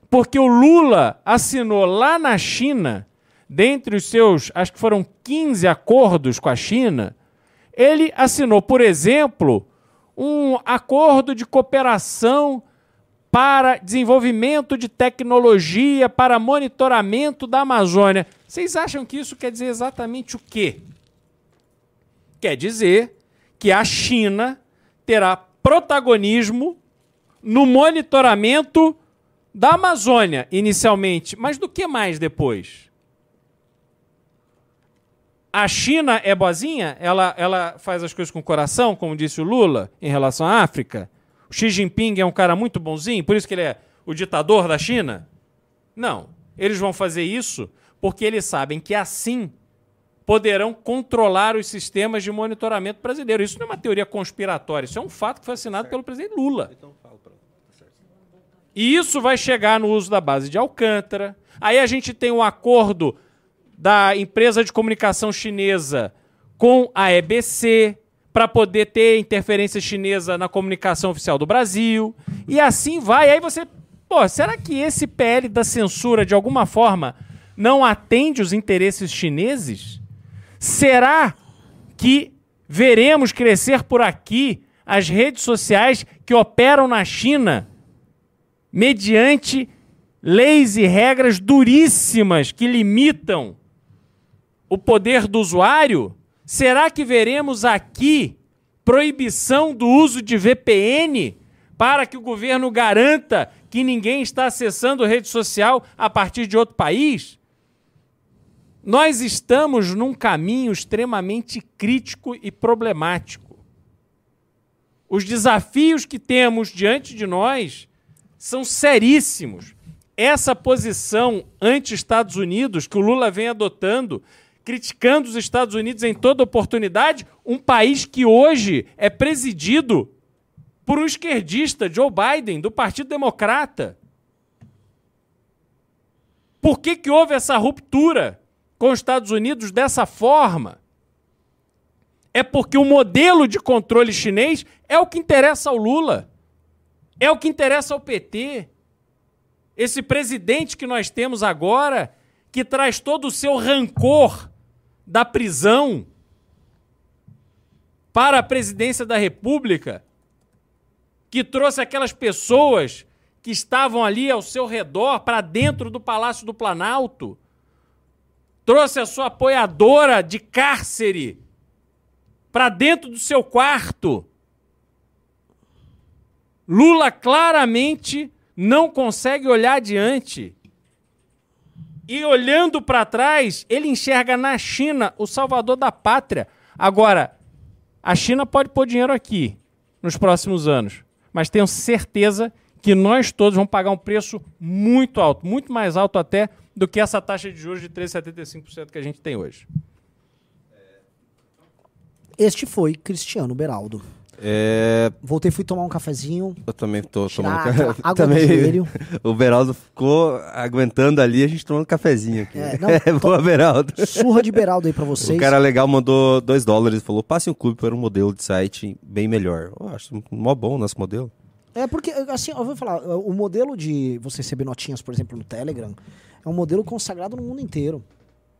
Porque o Lula assinou lá na China, dentre os seus, acho que foram 15 acordos com a China, ele assinou, por exemplo, um acordo de cooperação para desenvolvimento de tecnologia para monitoramento da Amazônia. Vocês acham que isso quer dizer exatamente o quê? Quer dizer que a China terá protagonismo no monitoramento da Amazônia, inicialmente. Mas do que mais depois? A China é boazinha? Ela, ela faz as coisas com o coração, como disse o Lula, em relação à África? O Xi Jinping é um cara muito bonzinho, por isso que ele é o ditador da China? Não. Eles vão fazer isso porque eles sabem que assim poderão controlar os sistemas de monitoramento brasileiro. Isso não é uma teoria conspiratória, isso é um fato que foi assinado certo. pelo presidente Lula. Então, tá e isso vai chegar no uso da base de Alcântara. Aí a gente tem um acordo da empresa de comunicação chinesa com a EBC, para poder ter interferência chinesa na comunicação oficial do Brasil. E assim vai. Aí você, pô, será que esse PL da censura de alguma forma não atende os interesses chineses? Será que veremos crescer por aqui as redes sociais que operam na China mediante leis e regras duríssimas que limitam o poder do usuário? Será que veremos aqui proibição do uso de VPN para que o governo garanta que ninguém está acessando rede social a partir de outro país? Nós estamos num caminho extremamente crítico e problemático. Os desafios que temos diante de nós são seríssimos. Essa posição anti-Estados Unidos que o Lula vem adotando, criticando os Estados Unidos em toda oportunidade, um país que hoje é presidido por um esquerdista, Joe Biden, do Partido Democrata. Por que, que houve essa ruptura com os Estados Unidos dessa forma? É porque o modelo de controle chinês é o que interessa ao Lula, é o que interessa ao PT. Esse presidente que nós temos agora, que traz todo o seu rancor da prisão para a presidência da República, que trouxe aquelas pessoas que estavam ali ao seu redor para dentro do Palácio do Planalto, trouxe a sua apoiadora de cárcere para dentro do seu quarto. Lula claramente não consegue olhar adiante. E olhando para trás, ele enxerga na China o salvador da pátria. Agora, a China pode pôr dinheiro aqui nos próximos anos, mas tenho certeza que nós todos vamos pagar um preço muito alto, muito mais alto até do que essa taxa de juros de 3,75% que a gente tem hoje. Este foi Cristiano Beraldo. É... Voltei, fui tomar um cafezinho. Eu também tô Tirar tomando aquela café. água também... do joelho. O Beraldo ficou aguentando ali, a gente tomando cafezinho aqui. É, não, É, boa, Beraldo. Surra de Beraldo aí pra vocês. O cara legal mandou dois dólares e falou: passe um clube para um modelo de site bem melhor. Eu acho mó bom o nosso modelo. É porque, assim, eu vou falar, o modelo de você receber notinhas, por exemplo, no Telegram, é um modelo consagrado no mundo inteiro.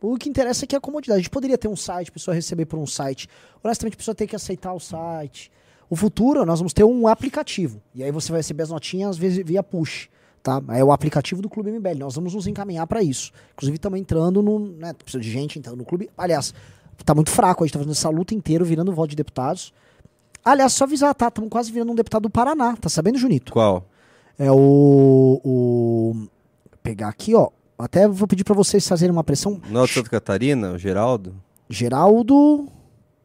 O que interessa é que é a comodidade. A gente poderia ter um site, a pessoa receber por um site. Honestamente, a pessoa tem que aceitar o site. O futuro, nós vamos ter um aplicativo. E aí você vai receber as notinhas via push. Tá? É o aplicativo do Clube MBL. Nós vamos nos encaminhar para isso. Inclusive, estamos entrando no. Né, precisa de gente entrando no clube. Aliás, tá muito fraco. A gente tá fazendo essa luta inteira, virando voto de deputados. Aliás, só avisar, tá? Estamos quase virando um deputado do Paraná. Tá sabendo, Junito? Qual? É o. o pegar aqui, ó. Até vou pedir para vocês fazerem uma pressão. Não é Santa Catarina, o Geraldo? Geraldo.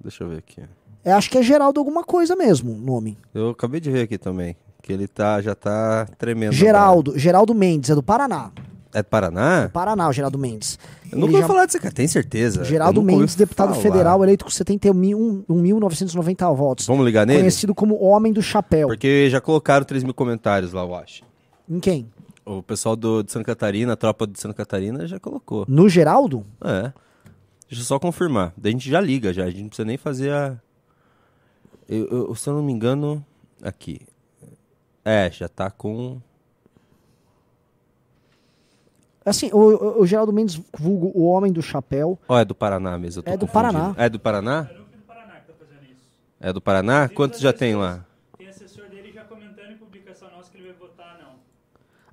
Deixa eu ver aqui. É, acho que é Geraldo alguma coisa mesmo, o nome. Eu acabei de ver aqui também. Que ele tá, já tá tremendo. Geraldo. Geraldo Mendes, é do Paraná. É do Paraná? Paraná, o Geraldo Mendes. Eu nunca ouvi já- falar disso, cara. Tem certeza? Geraldo Mendes, deputado falar. federal, eleito com 71.990 votos. Vamos ligar nele? Conhecido como Homem do Chapéu. Porque já colocaram 3 mil comentários lá, eu acho. Em quem? O pessoal do, de Santa Catarina, a tropa de Santa Catarina já colocou. No Geraldo? É. Deixa eu só confirmar. Daí a gente já liga já. A gente não precisa nem fazer a. Eu, eu- se eu não me engano. Aqui. É, já tá com. Assim, o, o- Geraldo Mendes, vulgo o Homem do Chapéu. Ó, é do Paraná mesmo. eu tô É do. Paraná. É do Paraná? É do Paraná? Quantos já tem lá? Tem assessor dele já comentando em publicação nossa que ele vai votar não.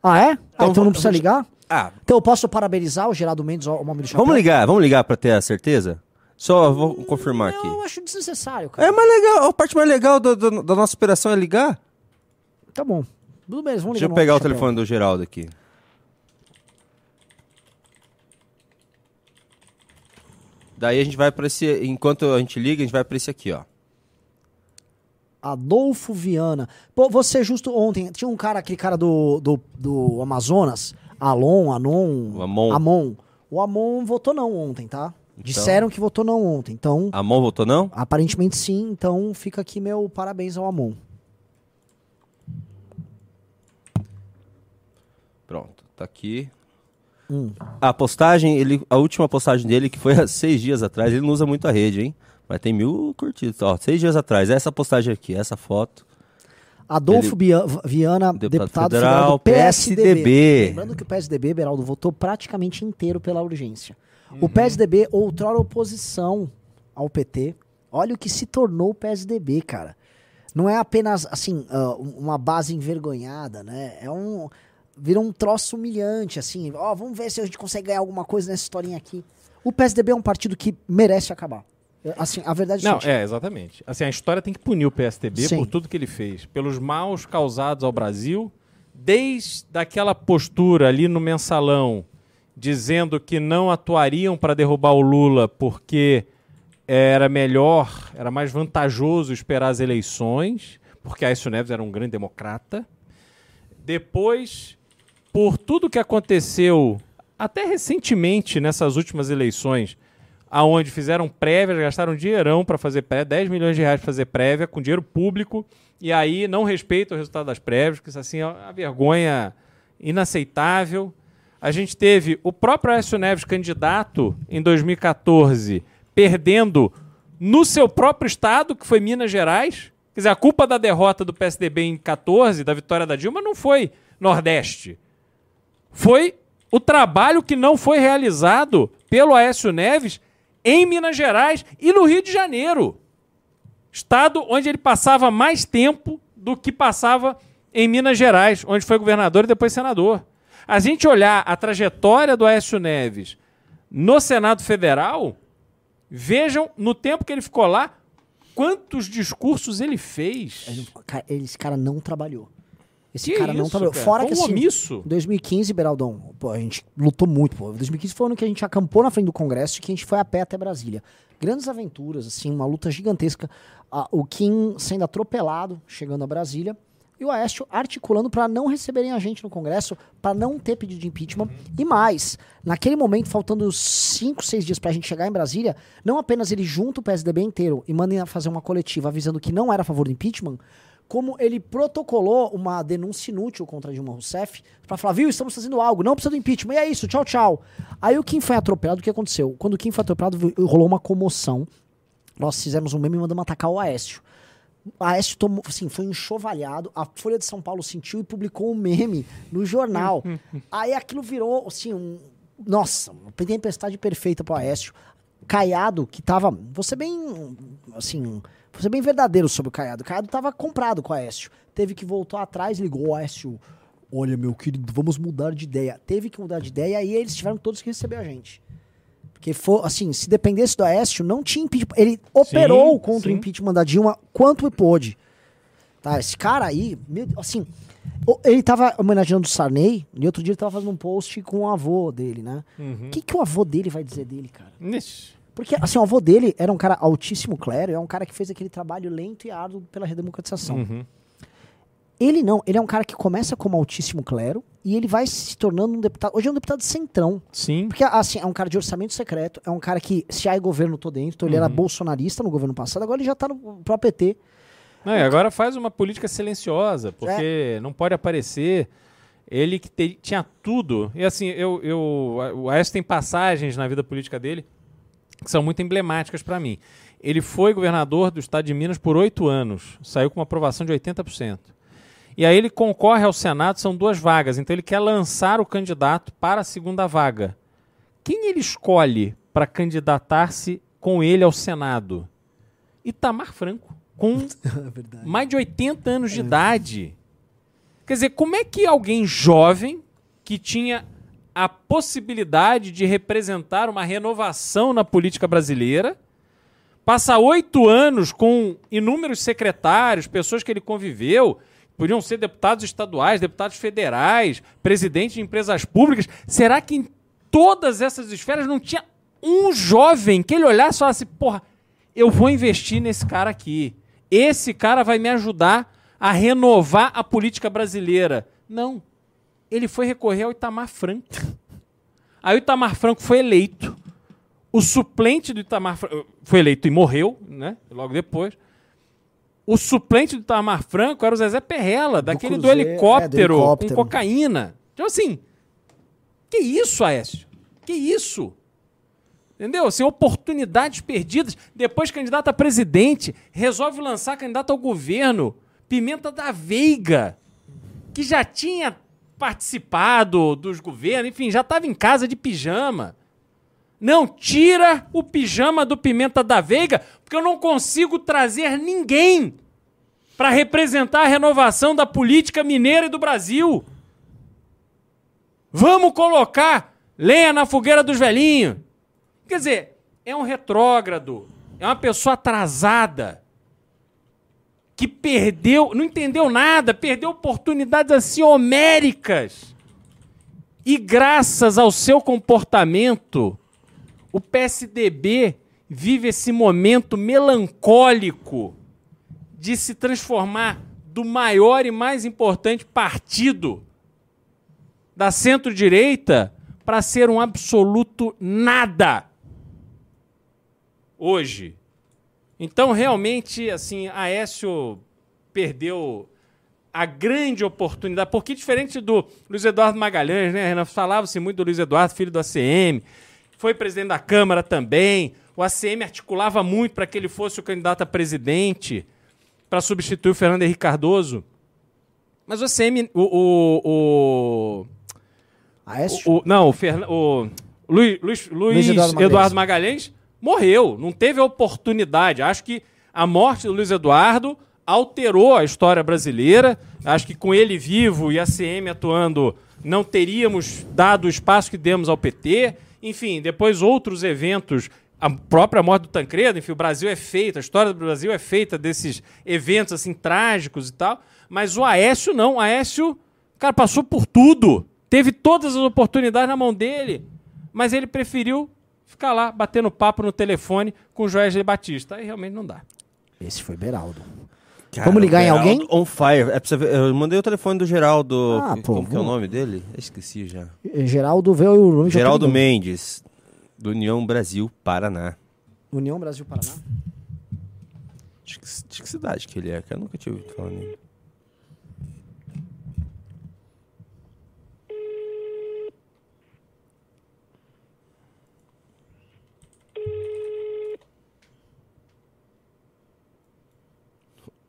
Ah, é? Ah, Então, então não precisa ligar? Ah. Então eu posso parabenizar o Geraldo Mendes, o Homem do Chapéu? Vamos ligar, vamos ligar pra ter a certeza? Só vou confirmar aqui. Eu acho desnecessário, cara. É mais legal, a parte mais legal do- do- da nossa operação é ligar. Tá bom. Tudo bem, vamos Deixa ligar eu no pegar o telefone do Geraldo aqui. Daí a gente vai pra esse. Enquanto a gente liga, a gente vai pra esse aqui, ó. Adolfo Viana. Pô, você justo ontem, tinha um cara, aquele cara do, do, do Amazonas, Alon, Anon, O Amon. Amon. O Amon votou não ontem, tá? Disseram que votou não ontem, então... Amon votou não? Aparentemente sim, então fica aqui meu parabéns ao Amon. Pronto, tá aqui. Hum. A postagem, ele, a última postagem dele, que foi há seis dias atrás, ele não usa muito a rede, hein? Mas tem mil curtidos. Ó, seis dias atrás, essa postagem aqui, essa foto. Adolfo Ele- Viana, deputado deputado, federal, federal do PSDB. PSDB. Lembrando que o PSDB, Beraldo, votou praticamente inteiro pela urgência. Uhum. O PSDB, outrora oposição ao PT, olha o que se tornou o PSDB, cara. Não é apenas, assim, ah, uma base envergonhada, né? É um... Vira um troço humilhante, assim. Ó, vamos ver se a gente consegue ganhar alguma coisa nessa historinha aqui. O PSDB é um partido que merece acabar. É, Assim, a verdade é Não, seguinte, é, exatamente. Assim, a história tem que punir o PSDB Sim. por tudo que ele fez, pelos maus causados ao Brasil, desde aquela postura ali no mensalão, dizendo que não atuariam para derrubar o Lula porque era melhor, era mais vantajoso esperar as eleições, porque Aécio Neves era um grande democrata. Depois, por tudo que aconteceu até recentemente nessas últimas eleições, aonde fizeram prévias, gastaram dinheirão para fazer prévia, 10 milhões de reais para fazer prévia, com dinheiro público, e aí não respeita o resultado das prévias, que isso assim é uma vergonha inaceitável. A gente teve o próprio Aécio Neves candidato em 2014, perdendo no seu próprio estado, que foi Minas Gerais. Quer dizer, a culpa da derrota do PSDB em 14, da vitória da Dilma, não foi Nordeste. Foi o trabalho que não foi realizado pelo Aécio Neves em Minas Gerais e no Rio de Janeiro. Estado onde ele passava mais tempo do que passava em Minas Gerais, onde foi governador e depois senador. A gente olhar a trajetória do Aécio Neves no Senado Federal, vejam no tempo que ele ficou lá, quantos discursos ele fez. Esse cara não trabalhou. Esse Que cara não isso, trabalhou. cara? Fora Foi que assim, omisso. em 2015, Beraldão, pô, a gente lutou muito, pô. 2015 foi o ano que a gente acampou na frente do Congresso e que a gente foi a pé até Brasília. Grandes aventuras, assim, uma luta gigantesca. Ah, o Kim sendo atropelado, chegando a Brasília, e o Aécio articulando para não receberem a gente no Congresso, para não ter pedido de impeachment. E mais, naquele momento, faltando cinco, seis dias para a gente chegar em Brasília, não apenas ele junta o PSDB inteiro e manda fazer uma coletiva avisando que não era a favor do impeachment, como ele protocolou uma denúncia inútil contra Dilma Rousseff para falar, viu, estamos fazendo algo, não precisa do impeachment, e é isso, tchau, tchau. Aí o Kim foi atropelado, o que aconteceu? Quando o Kim foi atropelado, rolou uma comoção. Nós fizemos um meme e mandamos atacar o Aécio. O Aécio tomou, assim, foi enxovalhado, a Folha de São Paulo sentiu e publicou um meme no jornal. Aí aquilo virou, assim, um... Nossa, uma tempestade perfeita pro Aécio. Caiado, que tava. Você bem. Assim. Você bem verdadeiro sobre o Caiado. O Caiado tava comprado com o Aécio. Teve que voltar atrás, ligou o Aécio. Olha, meu querido, vamos mudar de ideia. Teve que mudar de ideia e aí eles tiveram todos que receber a gente. Porque, for, assim, se dependesse do Aécio, não tinha impeachment. Ele operou contra o sim. impeachment da Dilma quanto pôde. Tá, esse cara aí, meu assim, o- ele tava homenageando o Sarney, e outro dia ele tava fazendo um post com o avô dele, né? O Uhum. que, que o avô dele vai dizer dele, cara? Ixi. Porque, assim, o avô dele era um cara altíssimo clero, é um cara que fez aquele trabalho lento e árduo pela redemocratização. Uhum. Ele não, ele é um cara que começa como altíssimo clero e ele vai se tornando um deputado. Hoje é um deputado centrão. Sim. Porque, assim, é um cara de orçamento secreto, é um cara que, se há governo, tô dentro. Então, ele era Uhum. bolsonarista no governo passado, agora ele já tá no próprio PT. Não, e agora faz uma política silenciosa, porque não pode aparecer. Ele que te- tinha tudo. E assim, eu, eu, o Aécio tem passagens na vida política dele que são muito emblemáticas para mim. Ele foi governador do estado de Minas por oito anos, saiu com uma aprovação de 80%. E aí ele concorre ao Senado, são duas vagas, então ele quer lançar o candidato para a segunda vaga. Quem ele escolhe para candidatar-se com ele ao Senado? Itamar Franco, com mais de 80 anos de idade. Quer dizer, como é que alguém jovem que tinha a possibilidade de representar uma renovação na política brasileira passa oito anos com inúmeros secretários, pessoas que ele conviveu, podiam ser deputados estaduais, deputados federais, presidente de empresas públicas. Será que em todas essas esferas não tinha um jovem que ele olhasse e falasse, porra, eu vou investir nesse cara aqui. Esse cara vai me ajudar a renovar a política brasileira. Não. Ele foi recorrer ao Itamar Franco. Aí o Itamar Franco foi eleito. O suplente do Itamar Franco foi eleito e morreu, né? Logo depois. O suplente do Itamar Franco era o Zezé Perrella, daquele do, Cruzeiro, é, do helicóptero, helicóptero. com cocaína. Então, assim, que isso, Aécio? Que isso? Entendeu? Assim, oportunidades perdidas. Depois, candidato a presidente, resolve lançar candidato ao governo Pimenta da Veiga, que já tinha participado dos governos, enfim, já estava em casa de pijama. Não, tira o pijama do Pimenta da Veiga, porque eu não consigo trazer ninguém para representar a renovação da política mineira e do Brasil. Vamos colocar lenha na fogueira dos velhinhos. Quer dizer, é um retrógrado, é uma pessoa atrasada que perdeu, não entendeu nada, perdeu oportunidades assim homéricas. E graças ao seu comportamento, o PSDB vive esse momento melancólico de se transformar do maior e mais importante partido da centro-direita para ser um absoluto nada hoje. Então, realmente, assim, Aécio perdeu a grande oportunidade, porque diferente do Luiz Eduardo Magalhães, né, Renan? Falava-se muito do Luiz Eduardo, filho do ACM, foi presidente da Câmara também. O ACM articulava muito para que ele fosse o candidato a presidente para substituir o Fernando Henrique Cardoso. Mas o ACM, o. o, o Aécio? O, não, o, Fern, o Luiz, Luiz, Luiz Eduardo, Magalhães. Eduardo Magalhães morreu, não teve oportunidade. Acho que a morte do Luiz Eduardo alterou a história brasileira. Acho que com ele vivo e a CM atuando, não teríamos dado o espaço que demos ao PT. Enfim, depois outros eventos, a própria morte do Tancredo, enfim, o Brasil é feito, a história do Brasil é feita desses eventos assim trágicos e tal. Mas o Aécio não, o Aécio, cara, passou por tudo. Teve todas as oportunidades na mão dele, mas ele preferiu ficar lá batendo papo no telefone com o Joesley Batista. Aí realmente não dá. Esse foi Beraldo. Cara, Vamos ligar em Geraldo alguém? On fire. É pra ver, eu mandei o telefone do Geraldo. Ah, que- pô, como que é o nome dele? Eu esqueci já. Geraldo veio o nome Geraldo. Mendes, do União Brasil Paraná. União Brasil Paraná. De que, de que cidade que ele é? Que eu nunca tinha ouvido falar nele.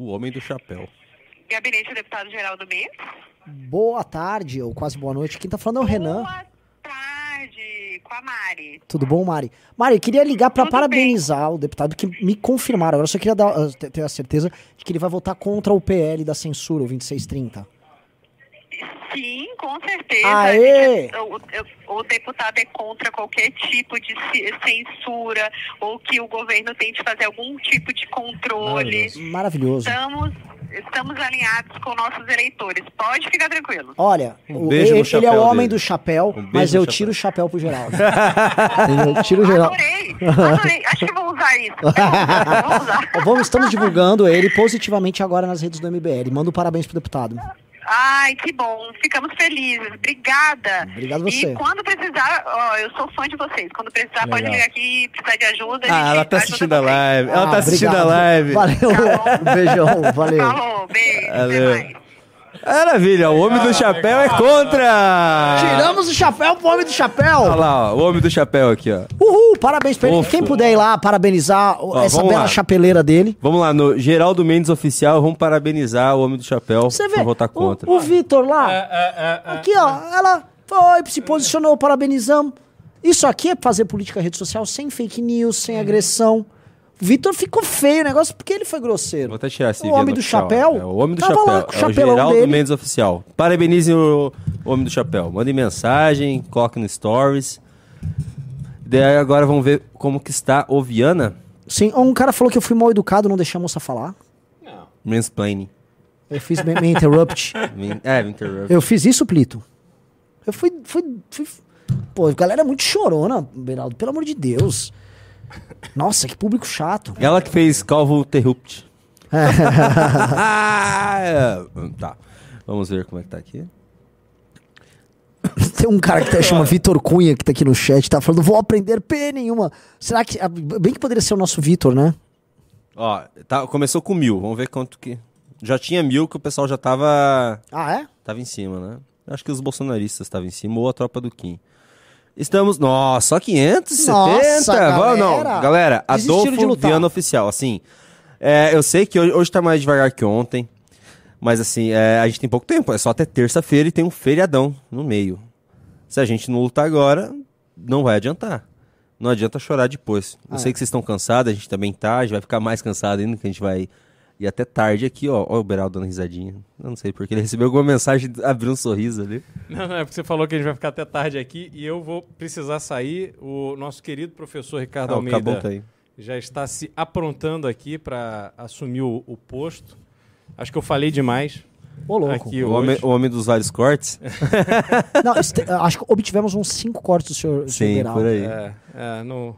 O Homem do Chapéu. Gabinete do deputado Geraldo Mendes. Boa tarde, ou quase boa noite. Quem tá falando é o Renan. Boa tarde, com a Mari. Tudo bom, Mari? Mari, eu queria ligar pra parabenizar o deputado que me confirmaram. Agora eu só queria dar, ter ter a certeza de que ele vai votar contra o PL da censura, o 2630. Sim, com certeza. Aê! O, o- o deputado é contra qualquer tipo de censura ou que o governo tente fazer algum tipo de controle. Maravilhoso. Estamos, estamos alinhados com nossos eleitores. Pode ficar tranquilo. Olha, Um o- ele, ele é o homem dele. do chapéu, Um mas eu chapéu. tiro o chapéu pro Geraldo. Eu tiro o Geraldo. Adorei. Acho que vou usar isso. Vou usar. Vamos, estamos divulgando ele positivamente agora nas redes do MBL. Manda um parabéns pro deputado. Ai, que bom. Ficamos felizes. Obrigada. Obrigado você. E quando precisar, ó, eu sou fã de vocês. Quando precisar, pode Legal. ligar aqui, precisar de ajuda. a Ah, ela tá assistindo a live. Ela Ah, tá assistindo a obrigado. live. Valeu. Um beijão, valeu. Falou, beijo. Valeu. Maravilha, o Homem do Chapéu é contra! Tiramos o chapéu pro homem do chapéu. Olha lá, ó, o Homem do Chapéu aqui, ó. Uhul, parabéns pra ele. Fofo. Quem puder ir lá parabenizar Ó, essa bela lá. chapeleira dele. Vamos lá, no Geraldo Mendes Oficial, vamos parabenizar o Homem do Chapéu Você vê, por votar contra. o, o Vitor lá, É, aqui ó, ela foi, se posicionou, parabenizamos. Isso aqui é fazer política rede social sem fake news, sem agressão. Vitor ficou feio o negócio porque ele foi grosseiro. Vou até tirar esse O homem do oficial, chapéu É o Homem do tava Chapéu. lá com o é o Geraldo dele. Mendes Oficial. Parabenizem o Homem do Chapéu. Mandem mensagem, coloquem no Stories. Daí agora vamos ver como que está o Viana. Sim, um cara falou que eu fui mal educado, não deixei a moça falar. Mansplaining. Eu fiz me, me interrupt. Me- É, me interrupt. Eu fiz isso, Plito. Eu fui, fui, fui. Pô, a galera é muito chorona, Beraldo, pelo amor de Deus. Nossa, que público chato. Ela que fez Calvo Interrupt. É, tá. Vamos ver como é que tá aqui. Tem um cara que tá, chama Vitor Cunha, que tá aqui no chat, tá falando, vou aprender P nenhuma. Será que. ah, Bem que poderia ser o nosso Vitor, né? Ó, tá, começou com mil. Vamos ver quanto que. Já tinha mil que o pessoal já tava. Ah, é? Tava em cima, né? Acho que os bolsonaristas estavam em cima ou a tropa do Kim. Estamos. Nossa, só 570? Nossa, Vamos, não. galera. Galera, Desistiram de Adolfo lutar. Viana Oficial. Assim, é, eu sei que hoje, hoje tá mais devagar que ontem. Mas assim, é, a gente tem pouco tempo, é só até terça-feira e tem um feriadão no meio. Se a gente não lutar agora, não vai adiantar. Não adianta chorar depois. Eu Ah, sei é. que vocês estão cansados, a gente também tá, a gente vai ficar mais cansado ainda, que a gente vai ir até tarde aqui, ó. Ó o Beraldo dando risadinha. Eu não sei porque ele recebeu alguma mensagem, abriu um sorriso ali. Não, não, é porque você falou que a gente vai ficar até tarde aqui e eu vou precisar sair. O nosso querido professor Ricardo Ah, Almeida tá aí. já está se aprontando aqui para assumir o, o posto. Acho que eu falei demais. Ô, louco. Aqui O homem, o homem dos vários cortes. Não, este- acho que obtivemos uns cinco cortes do senhor, Sim, Beraldo. por aí. É, é, no...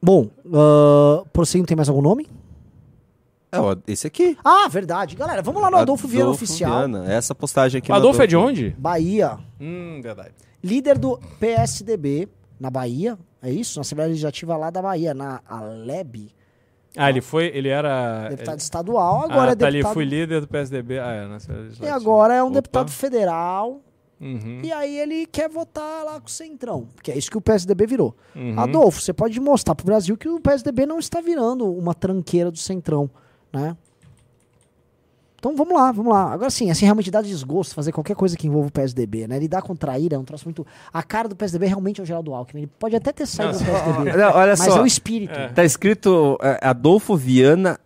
Bom, uh, prosseguindo, tem mais algum nome? É, ó, esse aqui. Ah, verdade. Galera, vamos lá no Adolfo, Viana Oficial. Viana. Essa postagem aqui O no Adolfo é de onde? Bahia. Hum, verdade. Líder do PSDB na Bahia. É isso? Na Assembleia Legislativa lá da Bahia, na Aleb. Ah, ele foi, ele era... Deputado ele- estadual, agora ah, é tá ali, deputado. fui líder do PSDB. Ah, é, na E agora é um Opa. deputado federal. Uhum. E aí ele quer votar lá com o Centrão. Que é isso que o PSDB virou. Uhum. Adolfo, você pode mostrar pro Brasil que o PSDB não está virando uma tranqueira do Centrão, né? Então vamos lá, vamos lá. Agora sim, assim, realmente dá desgosto fazer qualquer coisa que envolva o PSDB, né? Lidar com traíra é um troço muito. A cara do PSDB realmente é o Geraldo Alckmin. Ele pode até ter saído do PSDB. Não, olha mas só. é o espírito. Tá escrito é, Adolfo Viana.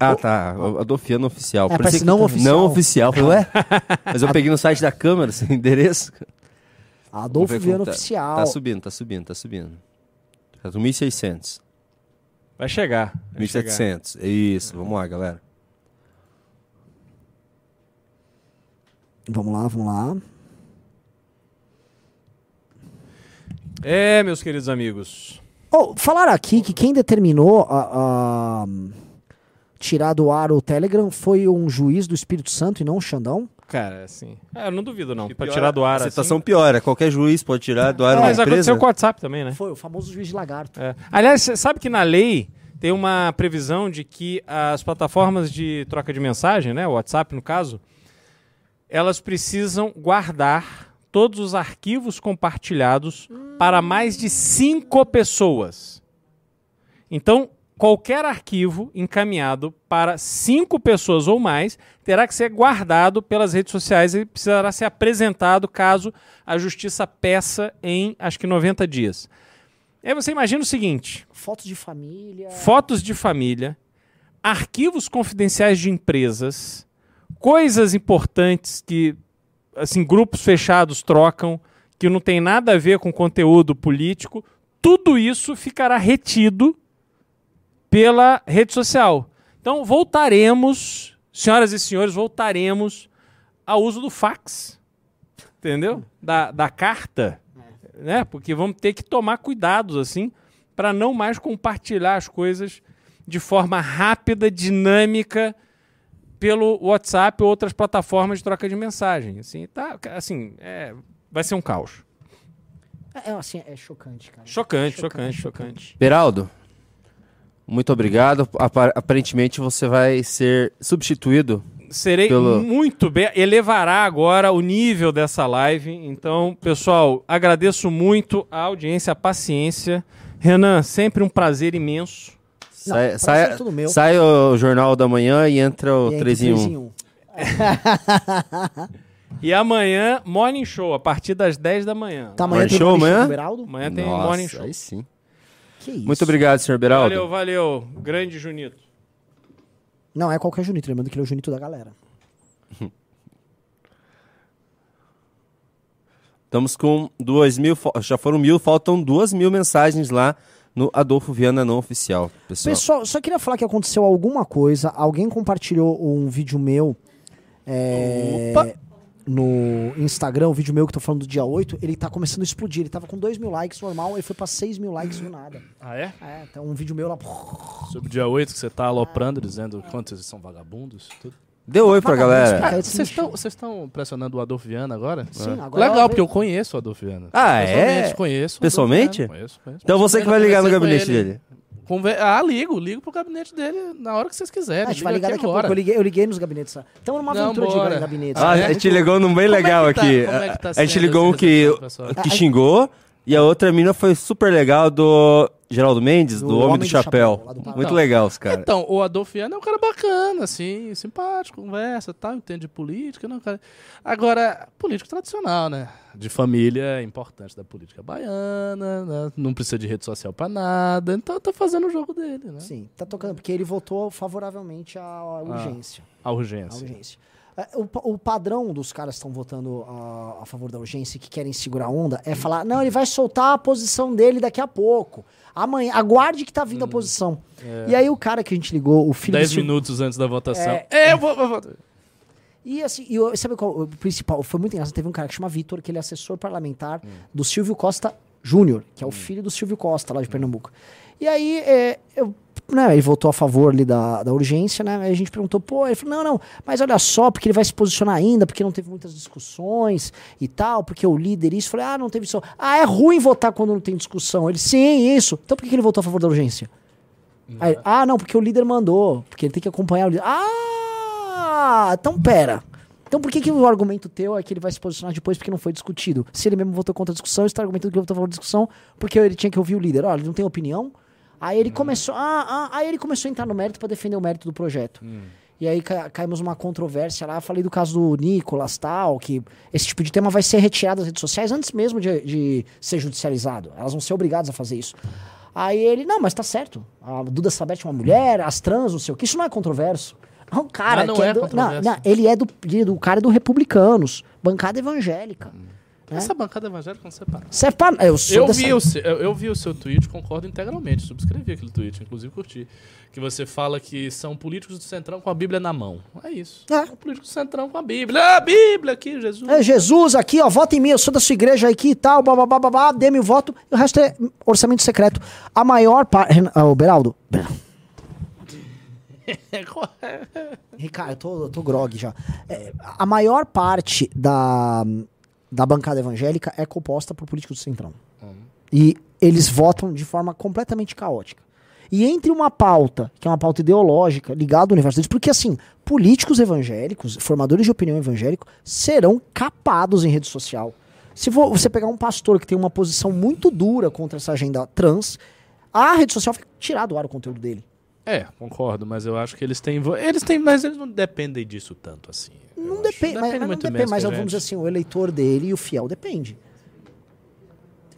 Ah, tá. Adolfo Viana oficial. É, parece não tá- oficial. Não oficial. Falei, ué? Mas eu peguei no site da Câmara, esse endereço. Adolfo Viana tá. oficial. Tá subindo, tá subindo, tá subindo. Tá no 1.600. Vai chegar. vai chegar. 1.700. Isso, vamos lá, galera. Vamos lá, vamos lá. É, meus queridos amigos. Oh, falaram aqui que quem determinou a, a- tirar do ar o Telegram foi um juiz do Espírito Santo e não um Xandão? Cara, assim. É, eu não duvido, não. Pra tirar do ar A assim. situação piora. Qualquer juiz pode tirar do ar uma Mas empresa. aconteceu com o WhatsApp também, né? Foi o famoso juiz de lagarto. É. Aliás, sabe que na lei tem uma previsão de que as plataformas de troca de mensagem, né, o WhatsApp no caso, elas precisam guardar todos os arquivos compartilhados para mais de cinco pessoas. Então, qualquer arquivo encaminhado para cinco pessoas ou mais terá que ser guardado pelas redes sociais e precisará ser apresentado caso a justiça peça em, acho que 90 dias. Aí você imagina o seguinte: Fotos de família. fotos de família, arquivos confidenciais de empresas, coisas importantes que assim grupos fechados trocam, que não tem nada a ver com conteúdo político, tudo isso ficará retido pela rede social. Então voltaremos, senhoras e senhores, voltaremos ao uso do fax. Entendeu? Da, da carta, né? Porque vamos ter que tomar cuidados assim para não mais compartilhar as coisas de forma rápida, dinâmica pelo WhatsApp ou outras plataformas de troca de mensagem. Assim, tá, assim, é, vai ser um caos. É, é, assim, é chocante, cara. Chocante, chocante, chocante. Beraldo, muito obrigado. Apa- Aparentemente você vai ser substituído. Serei Pelo- muito bem. Elevará agora o nível dessa live. Então, pessoal, agradeço muito a audiência, a paciência. Renan, sempre um prazer imenso. Sai, prazer sai, é tudo meu. sai o Jornal da Manhã e entra o E aí, 3 em 1. três em um. E amanhã, morning show, a partir das 10 da manhã. Tá, amanhã Morning tem show amanhã? Amanhã tem Nossa, morning show. aí sim. Que isso? Muito obrigado, senhor Beraldo. Valeu, valeu. Grande Junito. Não é qualquer Junito, lembrando que ele é o Junito da galera. Estamos com duas mil, fo- já foram mil, faltam duas mil mensagens lá no Adolfo Viana não oficial, pessoal. Pessoal, só queria falar que aconteceu alguma coisa. Alguém compartilhou um vídeo meu é, no Instagram, um vídeo meu que eu tô falando do dia 8. Ele tá começando a explodir. Ele tava com 2 mil likes normal, ele foi pra 6 mil likes do nada. Ah, é? É, então um vídeo meu lá. Sobre o dia 8 que você tá aloprando, dizendo quantos eles são vagabundos, tudo. Deu oi pra galera. Vocês estão vocês estão pressionando o Adolfo Viana agora? Sim, É. agora Legal, eu- porque eu conheço o Adolfo Viana. Ah, Pessoalmente, é? Conheço. o Pessoalmente? Conheço, conheço. Então você que vai ligar no gabinete ele. dele. Conver- Ah, ligo, ligo pro gabinete dele na hora que vocês quiserem. a gente vai Liga ligar aqui daqui a pouco. Eu liguei, eu liguei nos gabinetes. Estamos numa Não, aventura de bora. em gabinetes. Ah, é? a gente ligou num bem Como é legal tá- aqui. é tá a gente ligou um essa que, que xingou, E a outra mina foi super legal do Geraldo Mendes, do, Do Homem Homem do do Chapéu. Chapéu, do Muito Não. legal os caras. Então, o Adolfo Viana é um cara bacana, assim, simpático, conversa, tal, entende de política, não, cara. Agora, político tradicional, né? De família é importante da política baiana, né? não precisa de rede social pra nada, então tá fazendo o jogo dele, né? Sim, tá tocando, porque ele votou favoravelmente à urgência. A urgência. A urgência. É, O, o padrão dos caras que estão votando a, a favor da urgência e que querem segurar a onda é falar: não, ele vai soltar a posição dele daqui a pouco. Amanhã, aguarde que tá vindo a posição. É. E aí o cara que a gente ligou, o filho do 10 Silvio- minutos antes da votação. É. É, eu vou, vou votar. E assim, e sabe qual o principal? Foi muito engraçado. Teve um cara que chama Vitor, que ele é assessor parlamentar Hum. do Silvio Costa Júnior, que é o filho do Silvio Costa, lá de Pernambuco. E aí, é, eu, né, ele votou a favor ali da, da urgência, né? Aí a gente perguntou, pô, ele falou, não, não, mas olha só, porque ele vai se posicionar ainda, porque não teve muitas discussões e tal, porque o líder isso. Eu Falei, ah, não teve discussão. Ah, é ruim votar quando não tem discussão. Ele, sim, isso. Então por que ele votou a favor da urgência? Aí, ah, não, porque o líder mandou, porque ele tem que acompanhar o líder. Ah, então pera. Então por que, que o argumento teu é que ele vai se posicionar depois porque não foi discutido? Se ele mesmo votou contra a discussão, ele está argumentando que ele votou a favor da discussão porque ele tinha que ouvir o líder. Olha, ele não tem opinião. Aí ele começou, ah, ah, aí ele começou a entrar no mérito para defender o mérito do projeto. E aí ca- caímos numa controvérsia lá. Falei do caso do Nicolas tal, que esse tipo de tema vai ser retirado das redes sociais antes mesmo de, de ser judicializado. Elas vão ser obrigadas a fazer isso. Aí ele, não, mas tá certo. A Duda Sabete é uma mulher, as trans, não sei o que. Isso não é controverso. É um cara Mas não que é do, controverso. não, ele é do, é do cara do Republicanos, bancada evangélica. Essa bancada evangélica não separa. Serve pra- eu sou eu, dessa- vi o seu, eu, eu vi o seu tweet, concordo integralmente. Subscrevi aquele tweet, inclusive curti. Que você fala que são políticos do Centrão com a Bíblia na mão. É isso. É. São políticos do Centrão com a Bíblia. Ah, a Bíblia aqui, Jesus. É, Jesus aqui, ó, vota em mim, eu sou da sua igreja aqui e tal, babá, babá, dê-me o voto, e o resto é orçamento secreto. A maior parte. Ô, Beraldo. Ricardo, eu tô, eu tô grog já. É, a maior parte da, da bancada evangélica é composta por políticos do Centrão. E eles votam de forma completamente caótica. E entre uma pauta, que é uma pauta ideológica, ligada ao universo deles, porque assim, políticos evangélicos, formadores de opinião evangélico, serão capados em rede social. Se vo- você pegar um pastor que tem uma posição muito dura contra essa agenda trans, a rede social fica tirar do ar o conteúdo dele. É, concordo, mas eu acho que eles têm. Eles têm, mas eles não dependem disso tanto assim. Não depende, mas, mas não depende, mas vamos dizer assim, o eleitor dele e o fiel depende.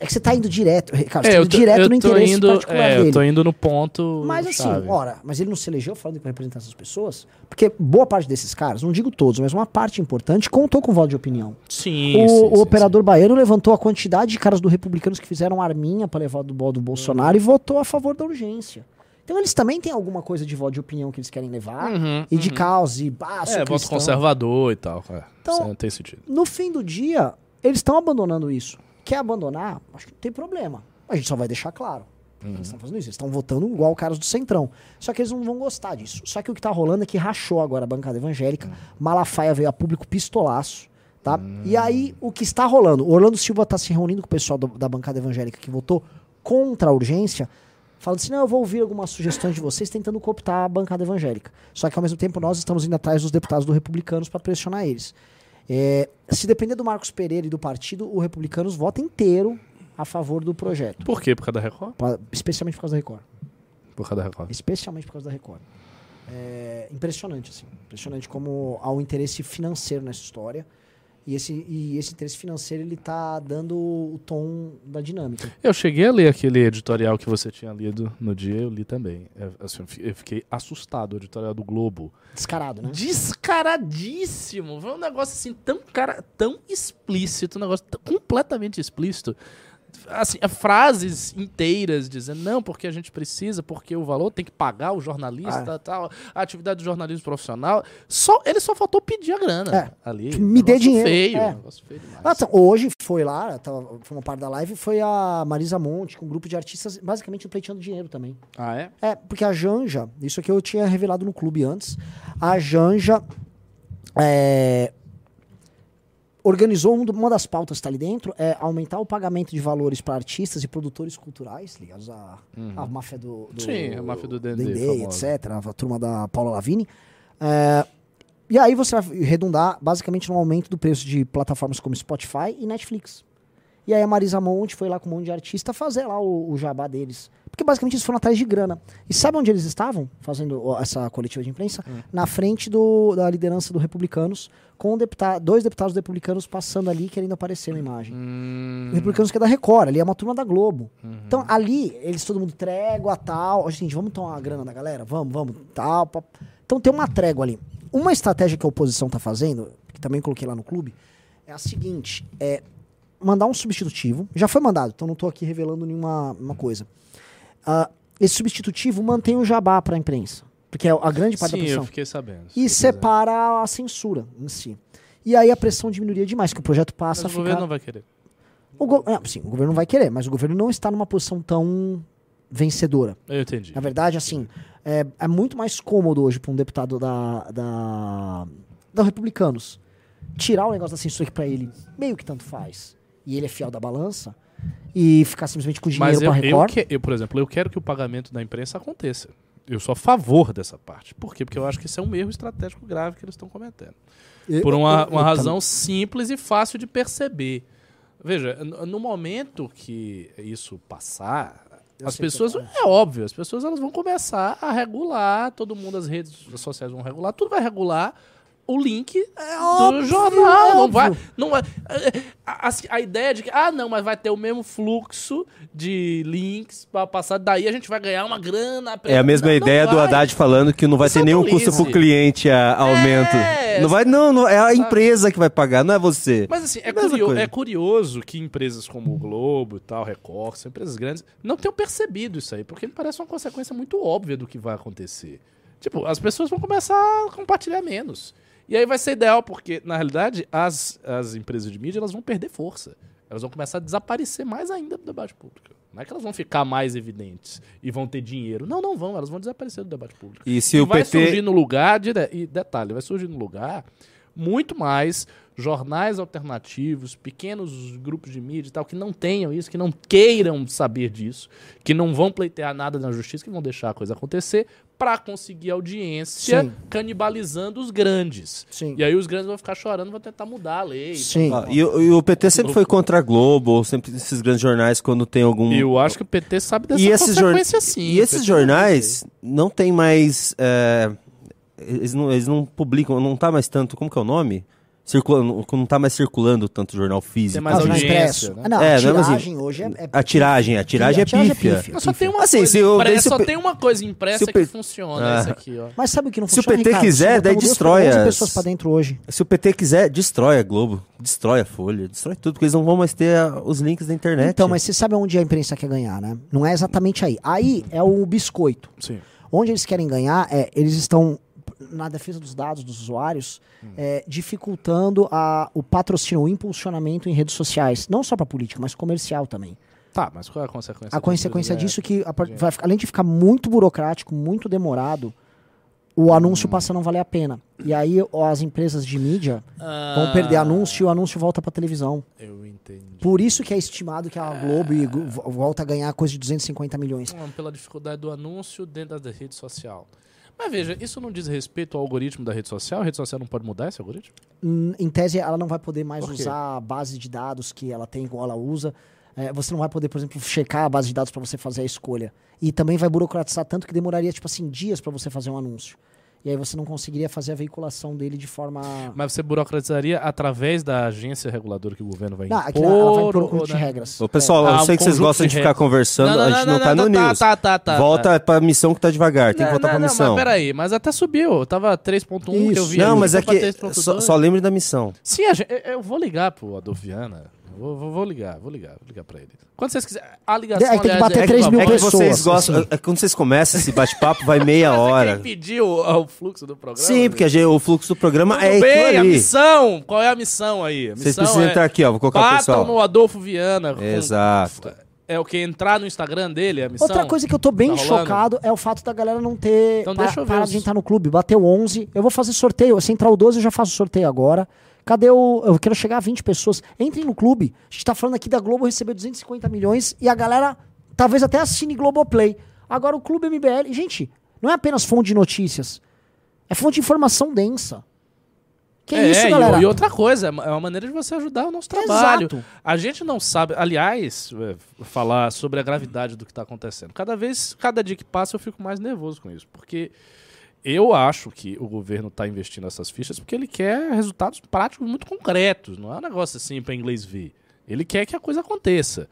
É que você tá indo direto, Ricardo, você É, tá indo tô, direto no interesse indo, particular é, dele. eu tô indo no ponto. Mas assim, chave. ora, mas ele não se elegeu falando que vai representar essas pessoas? Porque boa parte desses caras, não digo todos, mas uma parte importante, contou com voto de opinião. Sim, o sim, o operador baiano levantou a quantidade de caras do Republicanos que fizeram arminha pra levar do bolo do Bolsonaro e votou a favor da urgência. Então eles também têm alguma coisa de voto de opinião que eles querem levar Uhum, e de uhum. causa e ah, sou É, voto conservador e tal. É, Então- não tem sentido. No fim do dia, eles estão abandonando isso. Quer abandonar? Acho que não tem problema. A gente só vai deixar claro. Eles estão fazendo isso. Eles estão votando igual caras do Centrão. Só que eles não vão gostar disso. Só que o que tá rolando é que rachou agora a bancada evangélica. Malafaia veio a público pistolaço. Tá? E aí, o que está rolando? O Orlando Silva tá se reunindo com o pessoal do- da bancada evangélica que votou contra a urgência, falando assim: não, eu vou ouvir algumas sugestões de vocês tentando cooptar a bancada evangélica. Só que ao mesmo tempo nós estamos indo atrás dos deputados do Republicanos para pressionar eles. É, se depender do Marcos Pereira e do partido, o Republicanos vota inteiro a favor do projeto. Por quê? Por causa da Record? Pa- Especialmente por causa da Record. Por causa da Record. Especialmente por causa da Record. É impressionante, assim. Impressionante como há um interesse financeiro nessa história. E esse, e esse interesse financeiro, ele tá dando o tom da dinâmica. Eu cheguei a ler aquele editorial que você tinha lido no dia, eu li também. É, assim, eu fi- eu fiquei assustado, o editorial do Globo. Descarado, né? Descaradíssimo. Foi um negócio assim tão cara, tão explícito, um negócio tão- completamente explícito. Assim, é frases inteiras dizendo não, porque a gente precisa, porque o valor tem que pagar o jornalista, Ah. tal, a atividade do jornalismo profissional. Só ele só faltou pedir a grana É. ali. Me dê dinheiro. Feio, É. negócio feio. Ah, então, hoje foi lá, tava, foi uma parte da live, foi a Marisa Monte, com um grupo de artistas, basicamente pleiteando dinheiro também. Ah, é? É, porque a Janja, isso aqui eu tinha revelado no clube antes, a Janja é, organizou um do- uma das pautas que está ali dentro, é aumentar o pagamento de valores para artistas e produtores culturais ligados à, Uhum. à máfia do, do- Sim, a máfia do Dendê, Dendê, etc., a turma da Paula Lavigne. É, e aí você vai redundar basicamente no aumento do preço de plataformas como Spotify e Netflix. E aí a Marisa Monte foi lá com um monte de artista fazer lá o, o jabá deles. Porque basicamente eles foram atrás de grana. E sabe onde eles estavam fazendo essa coletiva de imprensa? Hum. Na frente do, da liderança do Republicanos, com deputado, dois deputados republicanos passando ali querendo aparecer na imagem. Hum. Republicanos que é da Record, ali é uma turma da Globo. Uhum. Então ali, eles todo mundo trégua, tal. Gente, vamos tomar a grana da galera? Vamos, vamos, tal. Então tem uma trégua ali. Uma estratégia que a oposição está fazendo, que também coloquei lá no clube, é a seguinte: é mandar um substitutivo. Já foi mandado, então não estou aqui revelando nenhuma uma coisa. Uh, esse substitutivo mantém o jabá para a imprensa. Porque é a grande parte Sim, da pressão. eu fiquei sabendo. E separa a censura em si. E aí a pressão diminuiria demais, que o projeto passa mas a o governo não vai querer. O go... é, sim, o governo não vai querer, mas o governo não está numa posição tão vencedora. Eu entendi. Na verdade, assim, é, é muito mais cômodo hoje para um deputado da, da, da Republicanos tirar o negócio da censura que para ele meio que tanto faz, e ele é fiel da balança, e ficar simplesmente com dinheiro para Record. Eu, que, eu, por exemplo, eu quero que o pagamento da imprensa aconteça. Eu sou a favor dessa parte. Por quê? Porque eu acho que isso é um erro estratégico grave que eles estão cometendo. Eu, por uma, uma razão simples e fácil de perceber. Veja, no momento que isso passar, eu as pessoas, é óbvio, as pessoas elas vão começar a regular, todo mundo, as redes sociais vão regular, tudo vai regular o link é do óbvio, jornal. É não vai, não vai, a, a, a, ideia de que, ah, não, mas vai ter o mesmo fluxo de links para passar, daí a gente vai ganhar uma grana. É a mesma não, ideia não do Haddad falando que não vai Isso ter nenhum custo pro cliente a, aumento. É, não vai, não, não, é a empresa que vai pagar, não é você. Mas assim, é, curio, é curioso que empresas como o Globo e tal, Record, são empresas grandes, não tenham percebido isso aí, porque me parece uma consequência muito óbvia do que vai acontecer. Tipo, as pessoas vão começar a compartilhar menos. E aí vai ser ideal, porque, na realidade, as, as empresas de mídia elas vão perder força. Elas vão começar a desaparecer mais ainda do debate público. Não é que elas vão ficar mais evidentes e vão ter dinheiro. Não, não vão. Elas vão desaparecer do debate público. E se e o vai PT... surgir no lugar... De, e detalhe, vai surgir no lugar muito mais jornais alternativos, pequenos grupos de mídia e tal, que não tenham isso, que não queiram saber disso, que não vão pleitear nada na justiça, que vão deixar a coisa acontecer, para conseguir audiência, Sim. canibalizando os grandes. Sim. E aí os grandes vão ficar chorando, vão tentar mudar a lei. Sim. Ah, e, e, o PT sempre foi contra a Globo, sempre esses grandes jornais quando tem algum. Eu acho que o PT sabe dessa e esses consequência sim. E esses jornais não tem mais. É, eles, não, eles não publicam, não tá mais tanto. Como que é o nome? Circulando, não está mais circulando tanto jornal físico. Tem mais ah, audiência, né? Não, é, a tiragem assim, hoje é, é A tiragem, a tiragem, a tiragem é pífia. É pífia. Só tem uma assim, coisa impressa, só tem uma coisa impressa que funciona, ah. esse aqui, ó. Mas sabe o que não funciona, Se o PT Ricardo? quiser, daí destrói as... pessoas para dentro hoje. Se o PT quiser, destrói a Globo, destrói a Folha, destrói tudo, porque eles não vão mais ter a, os links da internet. Então, mas você sabe onde a imprensa quer ganhar, né? Não é exatamente aí. Aí é o biscoito. Sim. Onde eles querem ganhar é, eles estão na defesa dos dados dos usuários, hum. é, dificultando a, o patrocínio, o impulsionamento em redes sociais, não só para política, mas comercial também. Tá, mas qual é a consequência? A consequência disso é que, a, vai, além de ficar muito burocrático, muito demorado, o anúncio hum. passa a não valer a pena. E aí as empresas de mídia ah. vão perder anúncio e o anúncio volta para televisão. Eu entendi. Por isso que é estimado que a Globo ah. volta a ganhar coisa de 250 milhões. Pela dificuldade do anúncio dentro da rede social. Mas veja, isso não diz respeito ao algoritmo da rede social? A rede social não pode mudar esse algoritmo? Hum, em tese, ela não vai poder mais usar a base de dados que ela tem, como ela usa. É, você não vai poder, por exemplo, checar a base de dados para você fazer a escolha. E também vai burocratizar tanto que demoraria, tipo assim, dias para você fazer um anúncio e aí você não conseguiria fazer a veiculação dele de forma. Mas você burocratizaria através da agência reguladora que o governo vai impor? Não, aqui ela vai impor um conjunto de regras. Ô, pessoal, é. eu ah, sei um que vocês gostam de, de ficar conversando, não, não, a gente não, não tá no tá, news. Tá, tá, tá, Volta tá. pra missão que tá devagar, tem que voltar pra missão. Não, mas peraí, mas até subiu, tava 3.1 que eu vi. Não, mas é que só, só lembre da missão. Sim, gente, eu vou ligar pro Adolfo Viana Vou, vou, vou, ligar, vou ligar, vou ligar pra ele. Quando vocês quiserem. A ligação. É, tem que bater 3 é mil é pessoas. vocês gostam. Assim. É, quando vocês começam esse bate-papo, vai meia hora. Você pediu o, o, fluxo do programa? Sim, porque gente, o fluxo do programa Tudo é bem, a missão. Qual é a missão aí? A missão vocês precisam é, entrar aqui, ó. Vou colocar o pessoal. no Adolfo Viana. Exato. Com, é o que? Entrar no Instagram dele, a missão? Outra coisa que eu tô bem tá chocado é o fato da galera não ter então, pa parado de entrar no clube. Bateu 11. Eu vou fazer sorteio. Se entrar o 12, eu já faço sorteio agora. Cadê o. Eu quero chegar a 20 pessoas. Entrem no clube. A gente tá falando aqui da Globo receber 250 milhões e a galera talvez até assine Globoplay. Agora o Clube MBL. Gente, não é apenas fonte de notícias. É fonte de informação densa. Que é, isso, e- galera? E, outra coisa, é uma maneira de você ajudar o nosso trabalho. Exato. A gente não sabe, aliás, é, falar sobre a gravidade do que está acontecendo. Cada vez, cada dia que passa, eu fico mais nervoso com isso, porque eu acho que o governo está investindo essas fichas porque ele quer resultados práticos muito concretos. Não é um negócio assim para inglês ver. Ele quer que a coisa aconteça.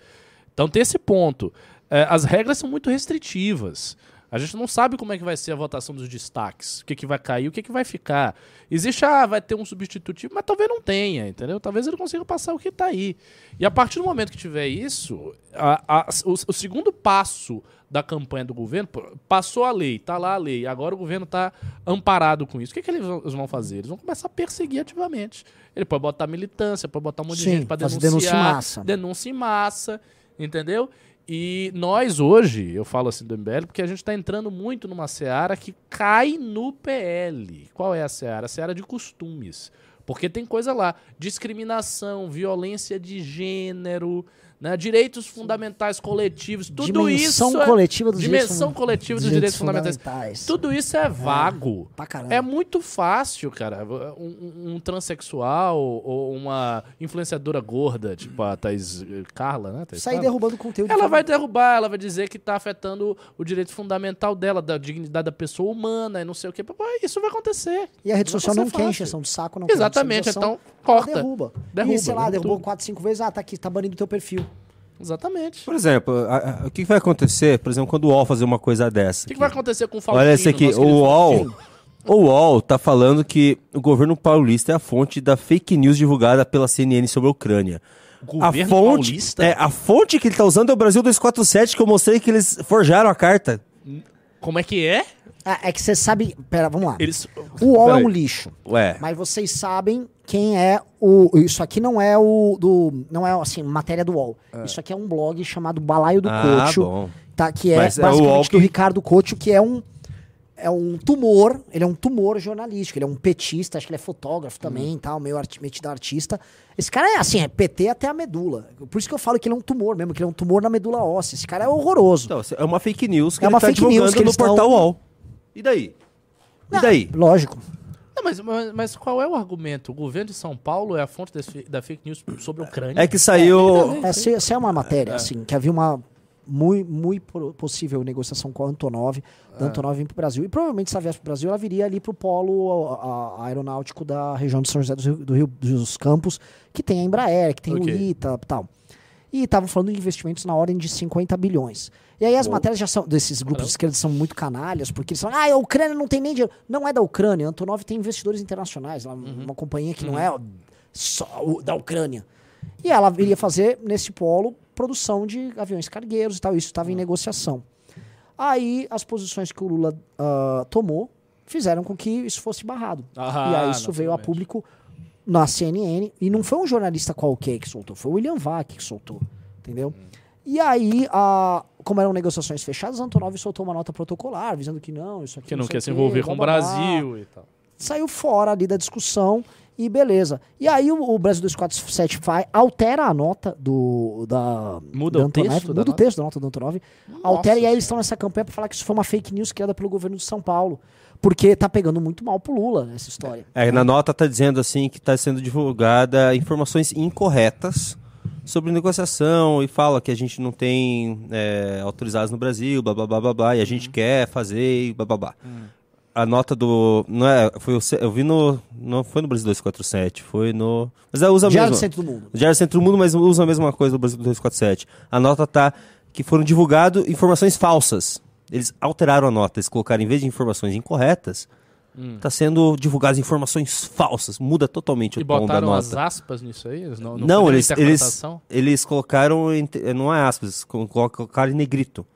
Então tem esse ponto. É, as regras são muito restritivas. A gente não sabe como é que vai ser a votação dos destaques, o que, que vai cair, o que, que vai ficar. Existe, ah, vai ter um substitutivo, mas talvez não tenha, entendeu? Talvez ele consiga passar o que está aí. E a partir do momento que tiver isso, a- a- o, o segundo passo da campanha do governo, passou a lei, tá lá a lei, agora o governo está amparado com isso. O que, que eles vão- fazer? Eles vão começar a perseguir ativamente. Ele pode botar militância, pode botar um monte de Sim, gente para denunciar. denúncia em massa. Denúncia em massa, entendeu? E nós hoje, eu falo assim do MBL, porque a gente está entrando muito numa seara que cai no PL. Qual é a seara? A seara de costumes. Porque tem coisa lá, discriminação, violência de gênero, né, direitos fundamentais coletivos, tudo Dimensão isso é- coletiva dos dimensão direitos coletiva dos direitos, direitos fundamentais. fundamentais. Tudo isso é vago. pra caramba. É muito fácil, cara. Um, um- transexual ou uma influenciadora gorda, tipo a Thaís eh, Carla, né? Thaís Sair Carla? derrubando conteúdo. Ela de vai derrubar, ela vai dizer que tá afetando o direito fundamental dela, da dignidade da pessoa humana e não sei o quê. Isso vai acontecer. E a rede vai social não quer encheção de saco, não quer Exatamente, visualização, então corta. ela Derruba. Derruba, E sei lá, derruba derrubou tudo. 4, 5 vezes, ah, tá aqui, tá banindo teu perfil. Exatamente. Por exemplo, a- a- o que vai acontecer, por exemplo, quando o UOL fazer uma coisa dessa? O que, que vai acontecer com o Faustino? Olha esse aqui, o UOL, Faustino? o UOL tá falando que o governo paulista é a fonte da fake news divulgada pela CNN sobre a Ucrânia. O a governo fonte, paulista? É, a fonte que ele tá usando é o Brasil 247, que eu mostrei que eles forjaram a carta. Como é que é? Ah, é que você sabe. Pera, vamos lá. Eles... O UOL é um lixo. Ué. Mas vocês sabem quem é o. Isso aqui não é o. do Não é assim, matéria do UOL. Isso aqui é um blog chamado Balaio do Ah, Cocho. bom. Tá, que é Mas é o basicamente do que- Ricardo Cocho, que é um. É um tumor, ele é um tumor jornalístico, ele é um petista, acho que ele é fotógrafo também, tal, meio arti metido artista. Esse cara é assim, é PT até a medula. Por isso que eu falo que ele é um tumor mesmo, que ele é um tumor na medula óssea. Esse cara é horroroso. Então, é uma fake news que É ele uma tá fake news que no portal UOL. E daí? E daí? Lógico. Não, mas, mas, mas qual é o argumento? O governo de São Paulo é a fonte desse- da fake news sobre a Ucrânia? É que saiu. Essa, essa é uma matéria, assim, que havia uma muito, muito possível negociação com a Antonov, da Antonov vir para o Brasil. E provavelmente, se ela viesse para o Brasil, ela viria ali para o polo a- a- aeronáutico da região de São José do Rio, do Rio dos Campos, que tem a Embraer, que tem Ok. o ITA e tal. E estavam falando de investimentos na ordem de 50 bilhões. E aí as Uou. matérias já são, desses grupos de esquerda são muito canalhas, porque eles falam, ah, a Ucrânia não tem nem dinheiro. Não é da Ucrânia, a Antonov tem investidores internacionais, ela- uma companhia que não é só da Ucrânia. E ela iria fazer nesse polo produção de aviões cargueiros e tal. Isso estava em negociação. Aí as posições que o Lula ah, tomou fizeram com que isso fosse barrado. Ah, e aí isso veio a público na CNN. E não foi um jornalista qualquer que soltou, foi o William Vac que soltou. Entendeu? E aí, ah, como eram negociações fechadas, Antonov soltou uma nota protocolar, avisando que não, isso aqui Que não sei quer o se quê, envolver com o Brasil e tal. saiu fora ali da discussão e beleza. E aí o, o Brasil 247 vai, altera a nota do da Muda da o Antonov, texto da muda o nota? texto da nota do Antonov, altera e aí eles estão nessa campanha para falar que isso foi uma fake news criada pelo governo de São Paulo, porque tá pegando muito mal pro Lula essa história. É, na nota tá dizendo assim que está sendo divulgada informações incorretas sobre negociação e fala que a gente não tem é, autorizados no Brasil, blá blá blá blá blá, e a gente quer fazer e blá blá blá. A nota do. Não é, foi eu vi no. Não foi no Brasil 247, foi no. Mas ela usa Diário mesmo. do Centro do Mundo. Diário do Centro do Mundo, mas usa a mesma coisa do Brasil 247. A nota tá que foram divulgadas informações falsas. Eles alteraram a nota, eles colocaram, em vez de informações incorretas, Hum. tá sendo divulgadas informações falsas. Muda totalmente E o tom da botaram nota. as aspas nisso aí? Não, Não, eles, eles, eles colocaram, não é aspas, co- colocaram em negrito.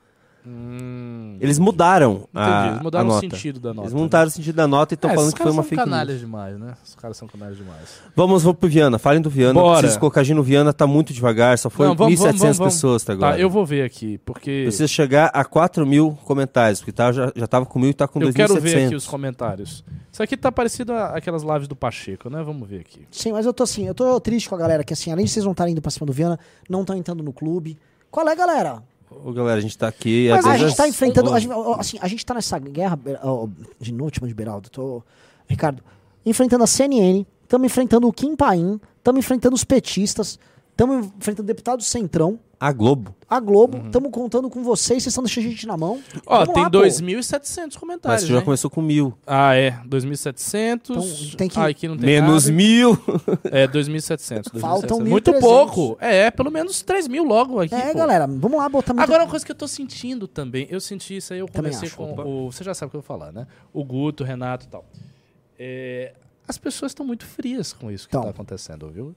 Hum. Eles mudaram, a, Entendi, eles mudaram a o nota. sentido da nota, Eles mudaram o sentido da nota e estão É, falando que foi caras uma são fake news. canalhas demais, né? Os caras são canalhas demais. Vamos, vamos pro Viana. Falem do Viana. Bora. Preciso colocar Gino Viana, tá muito devagar. Só foi Não, vamos, 1.700 vamos, vamos, vamos. pessoas até agora. Tá, eu vou ver aqui, porque... Precisa chegar a 4 mil comentários, porque tá, já, já tava com mil e tá com Eu 2.700. quero ver aqui os comentários. Isso aqui tá parecido a- aquelas lives do Pacheco, né? Vamos ver aqui. Sim, mas eu tô assim, eu tô triste com a galera que assim, além de vocês não estarem indo pra cima do Viana, não estão entrando no clube. Qual é, galera? Ô, galera, a gente tá aqui. Mas às a gente tá enfrentando. A gente, assim, a gente tá nessa guerra. ó, de mano, de Beraldo. Tô, Ricardo, enfrentando a CNN, estamos enfrentando o Kim Paim, estamos enfrentando os petistas, estamos enfrentando o deputado Centrão, A Globo. a Globo, estamos contando com vocês, vocês estão deixando a gente na mão. Ó, Vamos tem lá, pô. 2.700 comentários. Mas você já né? começou com mil. Ah, é. 2.700. Então, tem que- Ah, aqui não tem Menos nada. mil. É, 2.700. Faltam 2.700. Muito 1.300. pouco. É, pelo menos 3 mil logo aqui. É, pô. galera, vamos lá botar muito... Agora, uma coisa que eu tô sentindo também, eu senti isso aí, eu acho. com Opa. o. Você já sabe o que eu vou falar, né? O Guto, o Renato e tal. É, as pessoas estão muito frias com isso que Então. tá acontecendo, viu?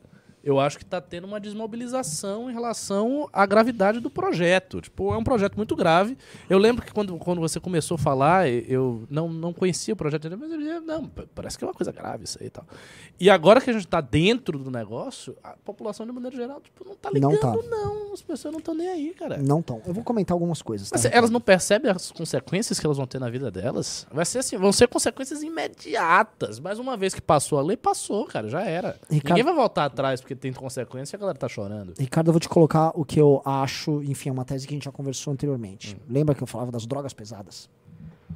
Eu acho que tá tendo uma desmobilização em relação à gravidade do projeto. Tipo, é um projeto muito grave. Eu lembro que quando, quando você começou a falar, eu não, não conhecia o projeto, mas eu dizia, não, pa- parece que é uma coisa grave isso aí e tal. E agora que a gente tá dentro do negócio, a população, de maneira geral, tipo, não tá Não ligando, tá. não. As pessoas não estão nem aí, cara. Não estão. Eu vou comentar algumas coisas. Tá? elas não percebem as consequências que elas vão ter na vida delas? Vai ser assim, vão ser consequências imediatas. Mas uma vez que passou a lei, passou, cara, já era. Ricardo- Ninguém vai voltar atrás porque tem consequência e a galera tá chorando. Ricardo, eu vou te colocar o que eu acho, enfim, é uma tese que a gente já conversou anteriormente. Hum. Lembra que eu falava das drogas pesadas?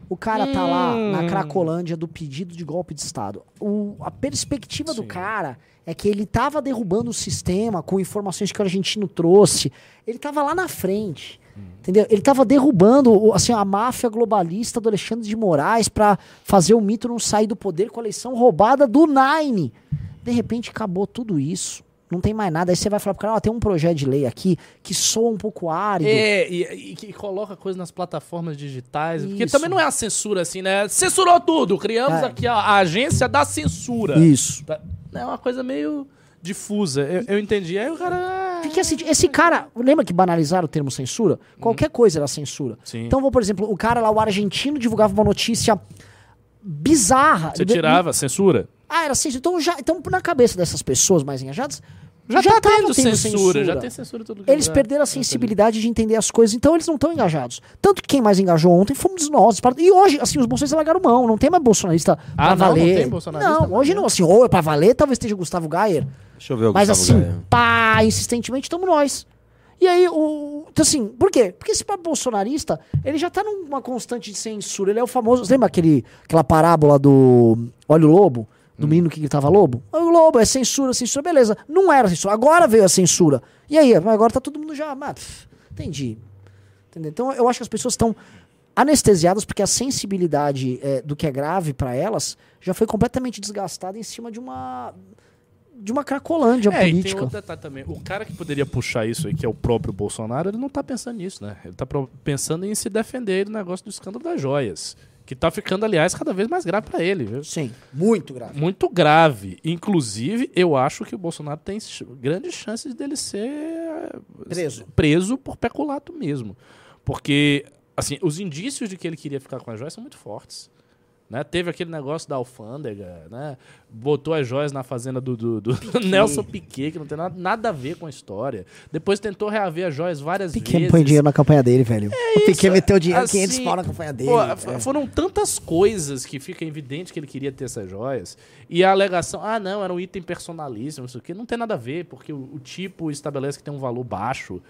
O cara tá lá na Hum. Cracolândia do pedido de golpe de Estado. O- a perspectiva do cara é que ele tava derrubando o sistema com informações que o argentino trouxe. Ele tava lá na frente. Entendeu? Ele tava derrubando o- assim, a máfia globalista do Alexandre de Moraes pra fazer o mito não sair do poder com a eleição roubada do Nine. De repente acabou tudo isso. Não tem mais nada. Aí você vai falar pro cara, ó, tem um projeto de lei aqui que soa um pouco árido. É, e, que coloca coisa nas plataformas digitais. Porque Isso. também não é a censura assim, né? Censurou tudo. Criamos É. aqui a, a agência da censura. Isso. Tá- É uma coisa meio difusa. Eu, eu entendi. Aí o cara. Porque assim, esse cara, lembra que banalizaram o termo censura? Qualquer coisa era censura. Sim. Então, vou, por exemplo, o cara lá, o argentino, divulgava uma notícia bizarra. Você De- tirava censura? Ah, era censura. Então, já, então, na cabeça dessas pessoas mais engajadas, Já, tá tava tendo censura, já tem censura todo Eles lugar. perderam a sensibilidade de entender as coisas, então eles não estão engajados. Tanto que quem mais engajou ontem fomos nós. E hoje, assim, os bolsonaristas largaram mão. Não tem mais bolsonarista Ah, pra não, não valer. tem bolsonarista Não, hoje não. Assim, ou é pra valer, talvez esteja o Gustavo Gayer. Deixa eu ver o Mas Gustavo assim, Gaia. pá, insistentemente estamos nós. E aí, o. Então, assim, por quê? Porque esse papo bolsonarista, ele já tá numa constante de censura. Ele é o famoso. Lembra aquele, aquela parábola do. Olha o lobo? Do menino que gritava lobo? O lobo, é censura, censura, beleza. Não era censura, agora veio a censura. E aí, agora tá todo mundo já. Pff, entendi. Entendeu? Então eu acho que as pessoas estão anestesiadas porque a sensibilidade é, do que é grave pra elas já foi completamente desgastada em cima de uma. de uma cracolândia É, e tem política. outro detalhe também. O cara que poderia puxar isso aí, que é o próprio Bolsonaro, ele não tá pensando nisso, né? Ele tá pensando em se defender do negócio do escândalo das joias. Que tá ficando, aliás, cada vez mais grave pra ele, viu? Sim, muito grave. Muito grave. Inclusive, eu acho que o Bolsonaro tem grandes chances dele ser eh, Preso. preso por peculato mesmo. Porque, assim, os indícios de que ele queria ficar com as joias são muito fortes. Né? Teve aquele negócio da alfândega, né? Botou as joias na fazenda do, do- do Nelson Piquet, que não tem nada, nada a ver com a história. Depois tentou reaver as joias várias Piquet vezes. põe dinheiro na campanha dele, velho. o Piquet meteu dinheiro, assim, 500 pau na campanha dele. pô, É. Foram tantas coisas que fica evidente que ele queria ter essas joias. E a alegação, ah, não, era um item personalíssimo, isso aqui. Não tem nada a ver, porque o, o tipo estabelece que tem um valor baixo.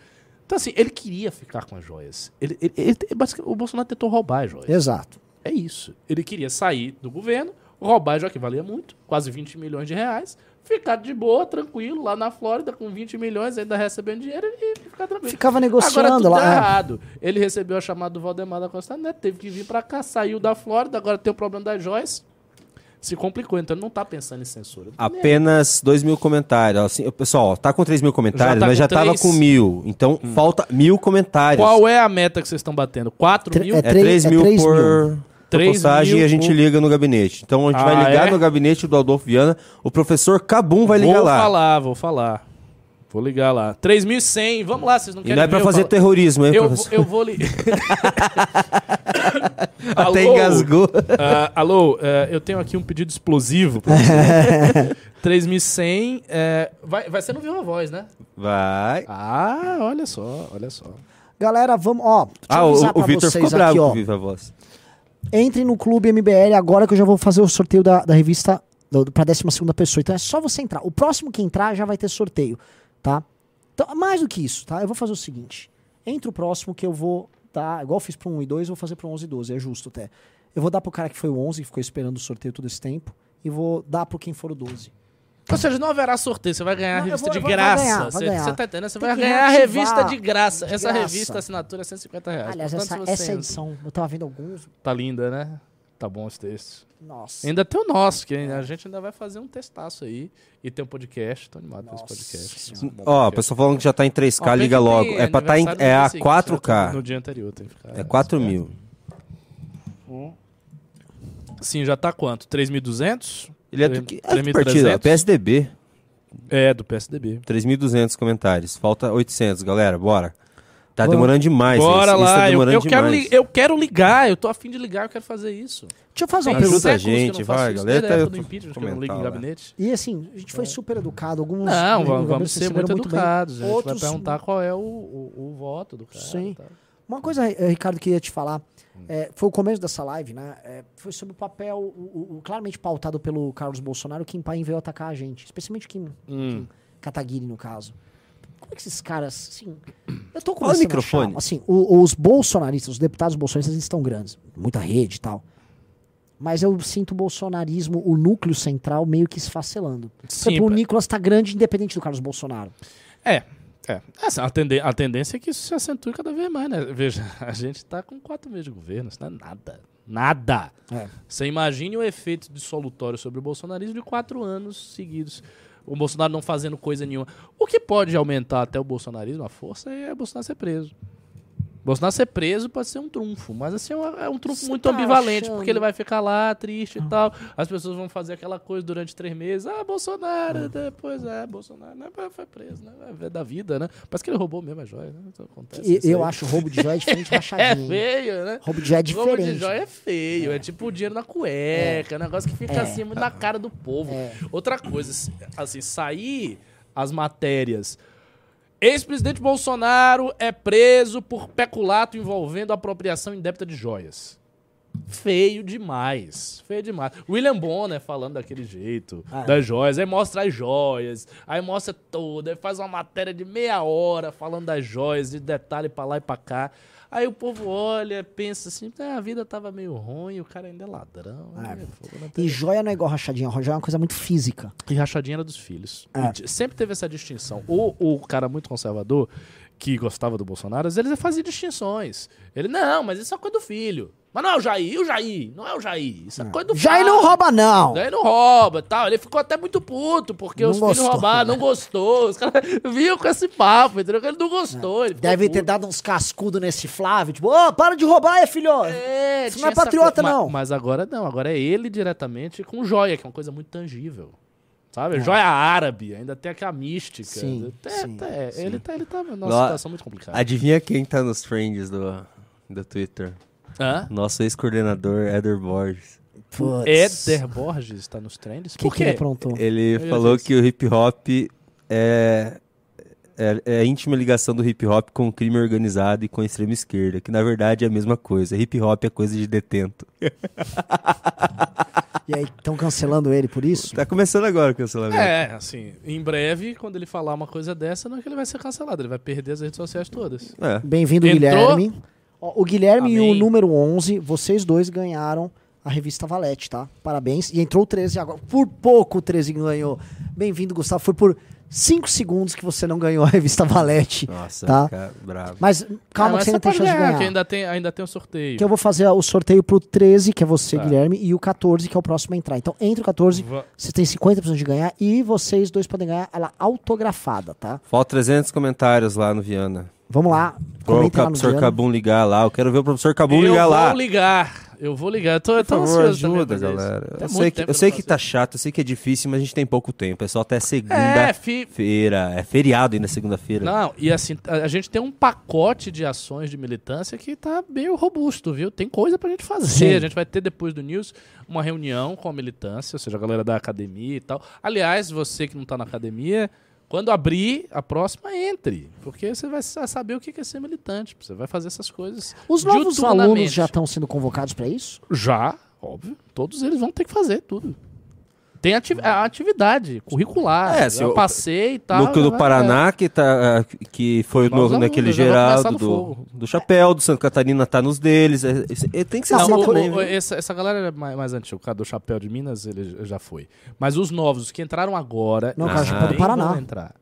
Então, assim, ele queria ficar com as joias. Ele, ele- ele- o Bolsonaro tentou roubar as joias. Exato. É isso. Ele queria sair do governo, roubar, já que valia muito, quase 20 milhões de reais, ficar de boa, tranquilo, lá na Flórida, com 20 milhões, ainda recebendo dinheiro e ficar tranquilo. Ficava negociando agora, tudo lá. Tá errado. Ele recebeu a chamada do Valdemar da Costa Neto, teve que vir para cá, saiu da Flórida, agora tem o problema da Joyce, Se complicou, então ele não tá pensando em censura. Apenas é. dois mil comentários. Assim, pessoal, tá com três mil comentários, já tá mas já 3... tava com mil. Então hum. falta mil comentários. Qual é a meta que vocês estão batendo? Quatro Tr mil? É, é, 3, é 3 mil por... Mil. 3 postagem mil... e a gente liga no gabinete. Então a gente ah, vai ligar é? no gabinete do Adolfo Viana. O professor Cabum vai ligar vou lá. Vou falar, vou falar. Vou ligar lá. 3.100, vamos lá, vocês não querem. E não é pra fazer falo... terrorismo, hein, professor? Eu vou ligar. Até alô, engasgou. Uh, alô, uh, eu tenho aqui um pedido explosivo. 3.100. Uh, eh, vai, vai ser no Viva Voz, né? Vai. Ah, olha só, olha só. Galera, vamos. Ó, ah, o, o Vitor ficou bravo aqui, ó. com Viva Voz. Entrem no Clube MBL agora que eu já vou fazer o sorteio da, da revista pra 12 pessoa. Então é só você entrar. O próximo que entrar já vai ter sorteio, tá? Então, mais do que isso, tá? Eu vou fazer o seguinte. Entre o próximo que eu vou dar, igual eu fiz pro 1 e 2, eu vou fazer pro 11 e 12, é justo até. Eu vou dar pro cara que foi o 11, que ficou esperando o sorteio todo esse tempo, e vou dar pro quem for o 12. Ou seja, não haverá sorteio, você vai ganhar a Não, eu revista vou- de graça. ganhar, Você ganhar. você tá entendendo? Você Tem vai ganhar a revista de graça. de essa graça. revista, a assinatura é 150 reais. Aliás, Portanto, essa, essa edição, eu tava vendo alguns. Tá linda, né? Tá bom os textos. Nossa. Ainda tem o nosso, que a gente ainda vai fazer um testaço aí. E tem um podcast. Tô animado com esse podcast. Ó, o pessoal falando que já tá em 3K, Ó, liga logo. É pra tá em, é a dia seguinte, 4K. No dia anterior tem que ficar. É 4 mil. Sim, já tá quanto? 3.200? Ele é do que? É do partido, ó, PSDB. É, do PSDB. 3.200 comentários. Falta 800, galera. Bora. Tá Vamos. demorando demais. Bora isso, isso lá, tá eu, demorando eu quero demais. li- eu quero ligar, eu tô afim de ligar, eu quero fazer isso. Deixa eu fazer uma Tem Ajuda pergunta. a que eu gente, vai, galera. Tá- época do eu impeachment, que eu não ligo em gabinete. E assim, a gente foi super educado. Alguns. Não, vamos, vamos ser muito bem. educados. A gente Outros, vai perguntar qual é o, o, o voto do cara. Sim. tá? Uma coisa, eh, Ricardo, que eu ia te falar. É, foi o começo dessa live, né? é, foi sobre o papel, o, o- o claramente pautado pelo Carlos Bolsonaro, que Kim Paim veio atacar a gente. Especialmente Kim, Hum. Kim Kataguiri, no caso. Como é que esses caras, assim... Eu tô Olha o microfone. achar, assim, o- os bolsonaristas, os deputados bolsonaristas, eles estão grandes. Muita rede e tal. Mas eu sinto o bolsonarismo, o núcleo central, meio que esfacelando. Por Sim, exemplo, o pa- Nicolas tá grande, independente do Carlos Bolsonaro. É, é. Essa, a, tende- a tendência é que isso se acentue cada vez mais, né? Veja, a gente tá com quatro meses de governo, isso não é nada. Nada. É. Você imagine o efeito dissolutório sobre o bolsonarismo de quatro anos seguidos. O Bolsonaro não fazendo coisa nenhuma. O que pode aumentar até o bolsonarismo, a força, é o Bolsonaro ser preso. Bolsonaro ser preso pode ser um trunfo, mas assim é um, é um trunfo Você muito tá ambivalente, achando? porque ele vai ficar lá triste e tal. As pessoas vão fazer aquela coisa durante três meses. Ah, Bolsonaro, depois é, Bolsonaro né, foi preso, né? É da vida, né? Parece que ele roubou mesmo a joia, né? Então, acontece E- isso eu aí. acho roubo de joia diferente de É feio, né? Roubo de joia é Roubo de diferente. joia é feio, é, tipo o dinheiro na cueca, é. um negócio que fica É. assim muito na cara do povo. Outra coisa, assim, sair as matérias. Ex-presidente Bolsonaro é preso por peculato envolvendo apropriação indébita de joias. Feio demais. Feio demais. William Bonner falando daquele jeito, Ah, é. das joias. Aí mostra as joias, aí mostra tudo, aí faz uma matéria de meia hora falando das joias, de detalhe pra lá e pra cá. Aí o povo olha, pensa assim, "Ah, a vida tava meio ruim, o cara ainda é ladrão. É. É não tem- E joia não é igual rachadinha, joia é uma coisa muito física. e rachadinha era dos filhos. É. Sempre teve essa distinção. O, o cara muito conservador, que gostava do Bolsonaro, às vezes ele fazia distinções. Ele, não, mas isso é coisa do filho. Mas não é o Jair, e o Jair? Não é o Jair. Isso é coisa do Jair não rouba, não. Jair não rouba e tal. Ele ficou até muito puto, porque Não os filhos gostou, roubaram, né? não gostou. Os caras vinham com esse papo, entendeu? Ele não gostou. Ele ficou Deve ter puto. dado uns cascudos nesse Flávio, tipo, ô, para de roubar aí, filho. É, Isso não é patriota, não. Mas agora não, agora é ele diretamente com joia, que é uma coisa muito tangível. Sabe? Joia árabe, ainda tem aquela mística. Sim, É, sim, é, sim. Ele tá, ele tá numa situação muito complicada. Adivinha quem tá nos trends do, do Twitter? Hã? Nosso ex-coordenador, Éder Borges. Putz. Éder Borges está nos trends? Por que ele aprontou? Ele Meu falou que o hip hop é, é, é a íntima ligação do hip hop com o crime organizado e com a extrema esquerda, que na verdade é a mesma coisa. Hip hop é coisa de detento. E aí, estão cancelando ele por isso? Tá começando agora o cancelamento. É, assim, em breve, quando ele falar uma coisa dessa, não é que ele vai ser cancelado, ele vai perder as redes sociais todas. É. Bem-vindo? Guilherme. Ó, o Guilherme e o Amém. número 11, vocês dois ganharam a revista Valete, tá? Parabéns. E entrou o 13 agora. Por pouco o 13 ganhou. Bem-vindo, Gustavo. Foi por 5 segundos que você não ganhou a revista Valete. Nossa, tá? cara, bravo. Mas calma Ah, que você ainda tem chance de ganhar, ganhar. que ainda tem, ainda tem o sorteio. Que eu vou fazer o sorteio pro 13, que é você, Tá. Guilherme, e o 14, que é o próximo a entrar. Então, entre o 14, Va- você tem 50% de ganhar e vocês dois podem ganhar ela autografada, tá? Falta 300 comentários lá no Viana. Vamos lá. Lá no professor. Cabum ligar lá. Eu quero ver o professor Cabum eu ligar vou lá. ligar, eu vou ligar. Eu tô, eu Por tô favor, ansioso também ajuda, galera. Eu sei, que, eu sei que tá chato, eu sei que é difícil, mas a gente tem pouco tempo. É só até É, segunda-feira. fi- É feriado ainda segunda-feira. Não, e assim, a, a gente tem um pacote de ações de militância que tá meio robusto, viu? Tem coisa pra gente fazer. Sim. A gente vai ter depois do News uma reunião com a militância, ou seja, a galera da academia e tal. Aliás, você que não tá na academia, quando abrir a próxima, entre. Porque você vai sa- saber o que é ser militante. Você vai fazer essas coisas. Os novos alunos já estão sendo convocados para isso? Já, óbvio. Todos eles vão ter que fazer tudo. Tem ati a atividade curricular. É, É, se eu o- passei e tal. Núcleo do vai- Paraná, que, tá, ah, que foi no, lá, naquele no do, do Chapéu, do Santa Catarina tá nos deles. É, é- é- tem que ser Não, assim o- também. viu? essa, essa galera é mais, mais antiga. O cara do Chapéu de Minas, ele já foi. Mas os novos, os que entraram agora. Não, o cara do eles Chapéu do nem Paraná. entrar.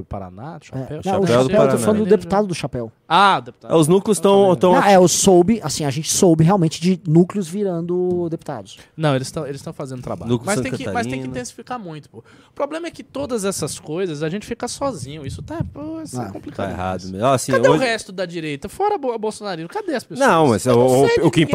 Do Paraná? Do Chapéu? É, não, o Chapéu do eu tô falando do deputado do chapéu. Ah, deputado. Os núcleos estão. Não, é, eu soube, assim, a gente soube realmente de núcleos virando deputados. Não, eles estão eles tão fazendo trabalho. Núcleo Mas Santa tem, que, mas tem que intensificar muito, pô. O problema é que todas essas coisas a gente fica sozinho. Isso tá, pô, isso é Ah, complicado. tá errado mesmo. Assim, Cadê hoje- o resto da direita? Fora Bo- Bolsonaro, cadê as pessoas? Não, mas Eu não o, o o Kim.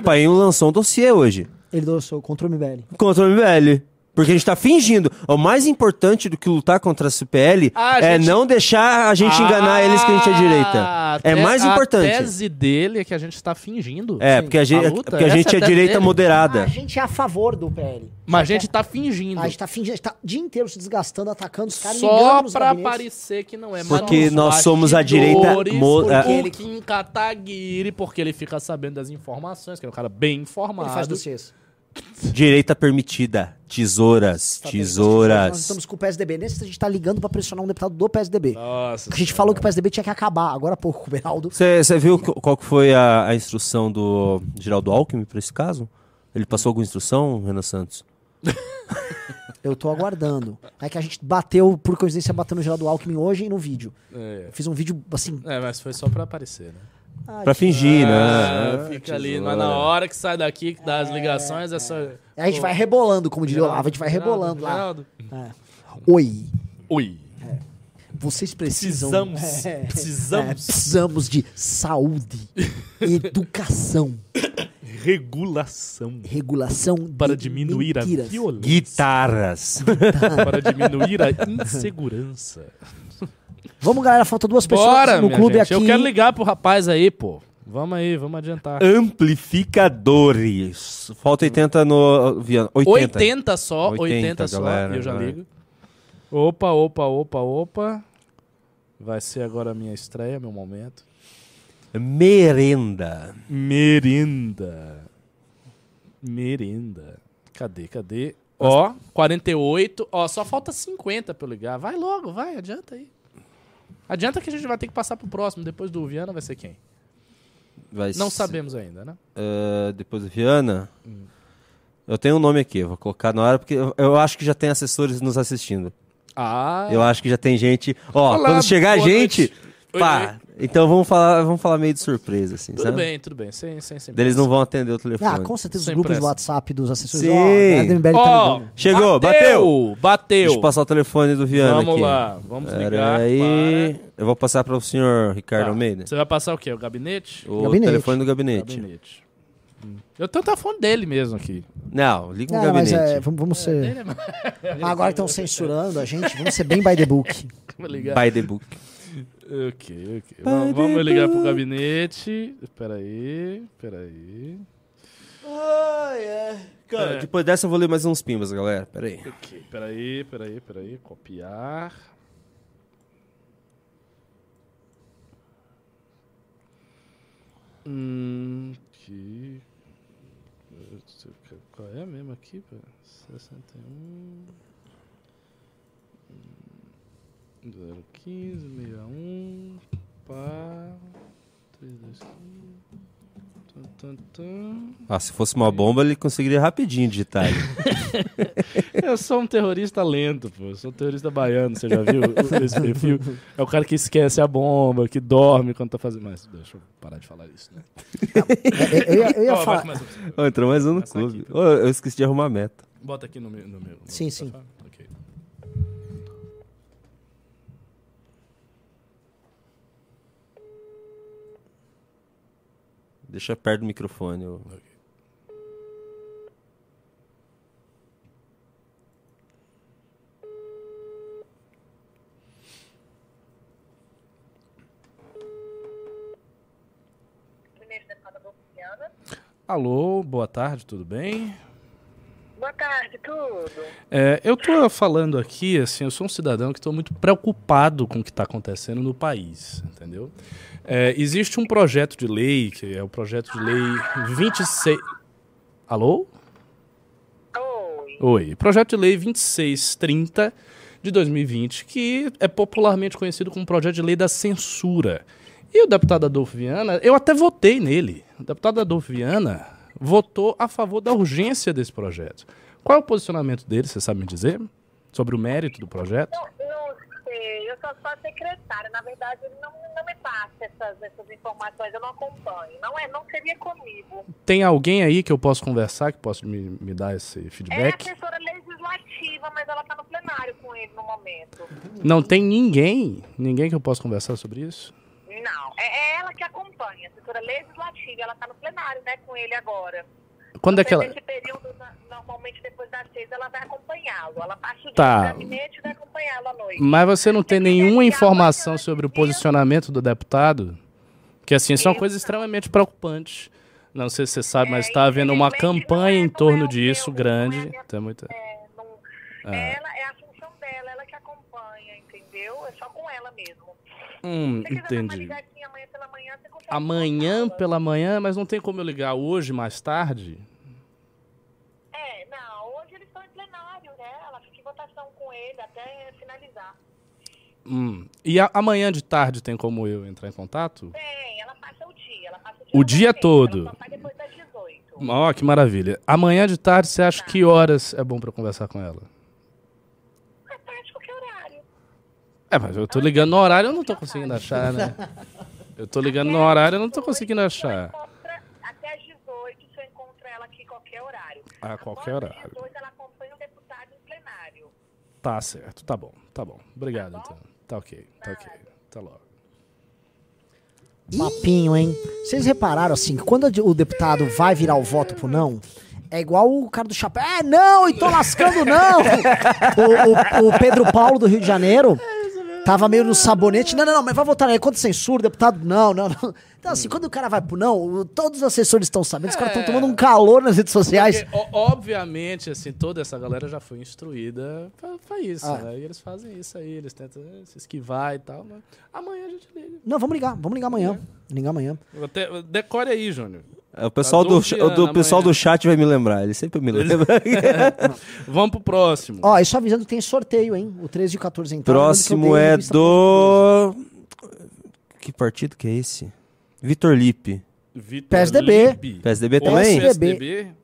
Paim lançou um dossiê hoje. Ele lançou contra o MBL. Contra o MBL. Porque a gente tá fingindo. O mais importante do que lutar contra a CPL A é gente- não deixar a gente enganar eles que a gente é direita. A É mais A importante. tese dele é que a gente está fingindo. É, porque a gente, luta, porque a gente é é a tese direita dele. moderada. A gente é a favor do PL. Mas a gente tá fingindo. A gente tá fingindo, a gente tá o dia inteiro se desgastando, atacando os caras, Só pra parecer que não é. Porque nós somos a direita bastidores, mo- Porque é. ele Kim Kataguiri, porque ele fica sabendo das informações, que é um cara bem informado. Ele faz dossiês. Direita permitida. Tesouras. Nós Tesouras. estamos com o PSDB. Nesse a gente tá ligando pra pressionar um deputado do PSDB. Nossa a gente falou que o PSDB tinha que acabar. Agora há pouco, o Beraldo. Você viu qu- qual que foi a, a instrução do Geraldo Alckmin pra esse caso? Ele passou alguma instrução, Renan Santos? Eu tô aguardando. É que a gente bateu, por coincidência, bateu no Geraldo Alckmin hoje e no vídeo. É. Eu fiz um vídeo, assim... É, mas foi só pra aparecer, né? Pra fingir, Ah, né? Fica ali, mas na hora que sai daqui, que dá as ligações, é só. A gente vai rebolando, como diria o Olavo, a gente vai Geraldo, rebolando lá. Geraldo. É. Oi. Oi. Vocês precisam. Precisamos, É, precisamos. é, precisamos de saúde, educação, Regulação. regulação Para de diminuir mentiras. a violência. Guitarras. Para diminuir a insegurança. Vamos, galera, falta duas pessoas Bora, no clube gente. aqui. Eu quero ligar pro rapaz aí, pô. Vamos aí, vamos adiantar. Amplificadores. Falta 80 no. Viana. 80. 80 só, 80, só, galera, eu já vai. ligo. Opa, opa, opa, opa. Vai ser agora a minha estreia, meu momento. Merenda. Merenda. Merenda. Cadê, cadê? Ó, 48. Ó, só falta 50 pra eu ligar. Vai logo, vai, adianta aí. Adianta que a gente vai ter que passar pro próximo. Depois do Viana vai ser quem? Vai Não ser- sabemos ainda, né? Ah, depois do Viana. Eu tenho um nome aqui, vou colocar na hora, porque eu, eu acho que já tem assessores nos assistindo. Ah. Eu acho que já tem gente. Ó, Olá, quando chegar boa gente. noite. Oi, Pá, então vamos falar, vamos falar meio de surpresa, assim, Tudo sabe? bem, tudo bem. Sem, sem, sem Eles não vão atender o telefone. Ah, com certeza Sem os grupos pressa. do WhatsApp dos assessores. Sim. Ó, tá ligando. Chegou, bateu! Bateu! Deixa eu passar o telefone do Viana Vamos aqui. lá, vamos Pera ligar Aí, eu vou passar para o senhor Ricardo Tá. Almeida. Você vai passar o quê? O gabinete? O Gabinete. telefone do gabinete. Gabinete. Hum. Eu tenho o telefone dele mesmo aqui. Não, liga no Não, mas gabinete. é, vamos, vamos ser. Dele é- Ah, agora estão censurando a gente, vamos ser bem by the book. Vou ligar. By the book. Ok, ok. Vamos, vamos ligar pro gabinete. Espera aí, espera aí. Cara, É. depois dessa eu vou ler mais uns pimbas, galera. Pera aí. Ok, espera aí, espera aí, espera aí. Copiar. Hum, aqui. Qual é mesmo aqui? pô? 61. Hum, 015 61. Pá. 325. Tum, tum, tum. Ah, se fosse uma bomba, ele conseguiria rapidinho digitar. Eu sou um terrorista lento, pô. Eu sou um terrorista baiano, você já viu esse perfil? É o cara que esquece a bomba, que dorme quando tá fazendo. Mas deixa eu parar de falar isso, né? Eu, eu ia, eu ia vai falar. começar. Ó, entrou mais um no Começar aqui, clube. Ô, eu esqueci de arrumar a meta. Bota aqui no meu. No meu no Sim, sim. Ok. Deixa perto do microfone. ô. Alô, boa tarde, tudo bem? Boa tarde, tudo. É, eu tô falando aqui, assim, eu sou um cidadão que estou muito preocupado com o que está acontecendo no país, entendeu? É, existe um projeto de lei, que é o projeto de lei 26... Alô? Oi. Oi. Projeto de lei 2630 de 2020, que é popularmente conhecido como projeto de lei da censura. E o deputado Adolfo Viana, eu até votei nele. O deputado Adolfo Viana votou a favor da urgência desse projeto. Qual é o posicionamento dele, você sabe me dizer? Sobre o mérito do projeto? Não, não sei, eu sou só secretária. Na verdade, ele não, não me passa essas, essas informações, eu não acompanho. Não, é, não seria comigo. Tem alguém aí que eu posso conversar, que possa me, me dar esse É a feedback? assessora legislativa, mas ela está no plenário com ele no momento. Não tem ninguém, ninguém que eu possa conversar sobre isso? Não, é, é ela que acompanha, a assessora legislativa. Ela está no plenário, né, com ele agora. Quando é que ela... Nesse período, normalmente depois das seis, ela vai acompanhá-lo. Ela passa o dia Tá. no gabinete e vai acompanhá-lo à noite. Mas você não tem nenhuma informação sobre o posicionamento do deputado? Que assim, são coisas extremamente preocupantes. Não sei se você sabe, mas está havendo uma campanha em torno disso grande. Tem muita... Ah. Ela é a função dela, ela que acompanha, entendeu? É só com ela mesmo. Hum, você entendi. amanhã pela manhã. Amanhã pela manhã, mas não tem como eu ligar hoje mais tarde? É, não, hoje eles estão em plenário, né? Ela fica em votação com ele até finalizar. Hum. E a- amanhã de tarde tem como eu entrar em contato? Tem, ela passa o dia, ela passa o dia. O dia todo? Ela só sai depois das 18. Ó, que maravilha. Amanhã de tarde, você acha que horas é bom pra eu conversar com ela? À tarde, qualquer horário. É, mas eu tô ligando no horário, eu não tô conseguindo achar, né? Eu tô ligando no horário, eu não tô conseguindo achar. Até às 18, você encontra ela aqui qualquer horário. A qualquer horário. Às 18, ela acompanha o deputado em plenário. Tá certo, tá bom, tá bom. Obrigado, então. Tá ok, tá ok. Tá logo. Mapinho, hein? Vocês repararam assim, que quando o deputado vai virar o voto pro não, é igual o cara do chapéu. É, não, e tô lascando, não! o, o- o Pedro Paulo do Rio de Janeiro tava meio no sabonete. Não, não, não, mas vai votar aí. Contra censura, deputado, não, não, não. Então, assim, quando o cara vai pro não, todos os assessores estão sabendo, os caras estão tomando um calor nas redes sociais. Porque, obviamente, assim, toda essa galera já foi instruída pra, pra isso, Ah. né? E eles fazem isso aí, eles tentam eh, se esquivar e tal, mas amanhã a gente liga. Não, vamos ligar, vamos ligar amanhã. Ligar amanhã. Até, decore aí, Júnior. É, o pessoal, do, do, pessoal do chat vai me lembrar, ele sempre me lembra. Vamos pro próximo. Ó, e só avisando que tem sorteio, hein? O 13 e o 14 entraram. Próximo é do. Que partido que é esse? Vitor Lipe. Vitor PSDB. Lipe. PSDB também? PSDB. Deixa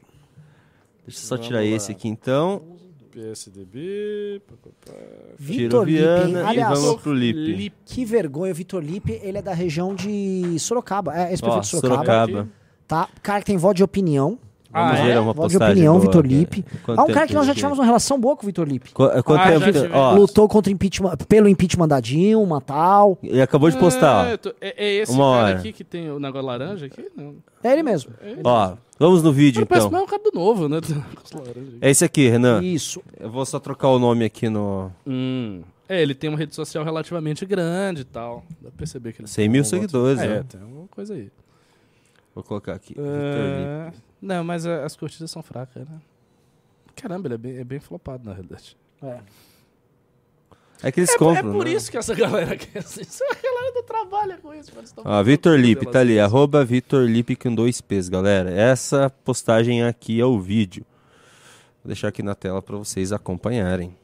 eu só Vamos tirar lá. esse aqui então. PSDB. Vitor Lipe? Viana e Aliás, vamos pro Lipe. que vergonha, o Vitor Lipe, ele é da região de Sorocaba. É, ex-prefeito de Sorocaba. Sorocaba. Tá? Cara que tem voto de opinião. Vamos ver uma voto de opinião, boa Vitor. Lipe. Quanto Ah, um cara que nós já ele- tivemos uma relação boa com o Vitor Lipe. Qu- quanto Ah, tempo ó, Lutou contra o impeachment, pelo impeachment da Dilma tal. Ele acabou de postar, É, tô- é, é esse Uma cara hora. aqui que tem o negócio laranja aqui? Não. É ele mesmo. Ó, vamos no vídeo Ele parece então. mais o cara do novo, né? É esse aqui, Renan. Isso. Eu vou só trocar o nome aqui no. Hum. É, ele tem uma rede social relativamente grande e tal. Dá pra perceber que ele 100 tem mil um seguidores, É, né? tem alguma coisa aí. Vou colocar aqui. É, Lipe. Não, mas a- as curtidas são fracas, né? Caramba, ele é bem, é bem flopado, na realidade. É. É que eles é, compram. É por né? isso que essa galera quer assim. Essa galera não trabalha com isso. Tão Ó, Vitor Lipe, tá ali, arroba Vitor Lipe com dois P's, galera. Essa postagem aqui é o vídeo. Vou deixar aqui na tela pra vocês acompanharem.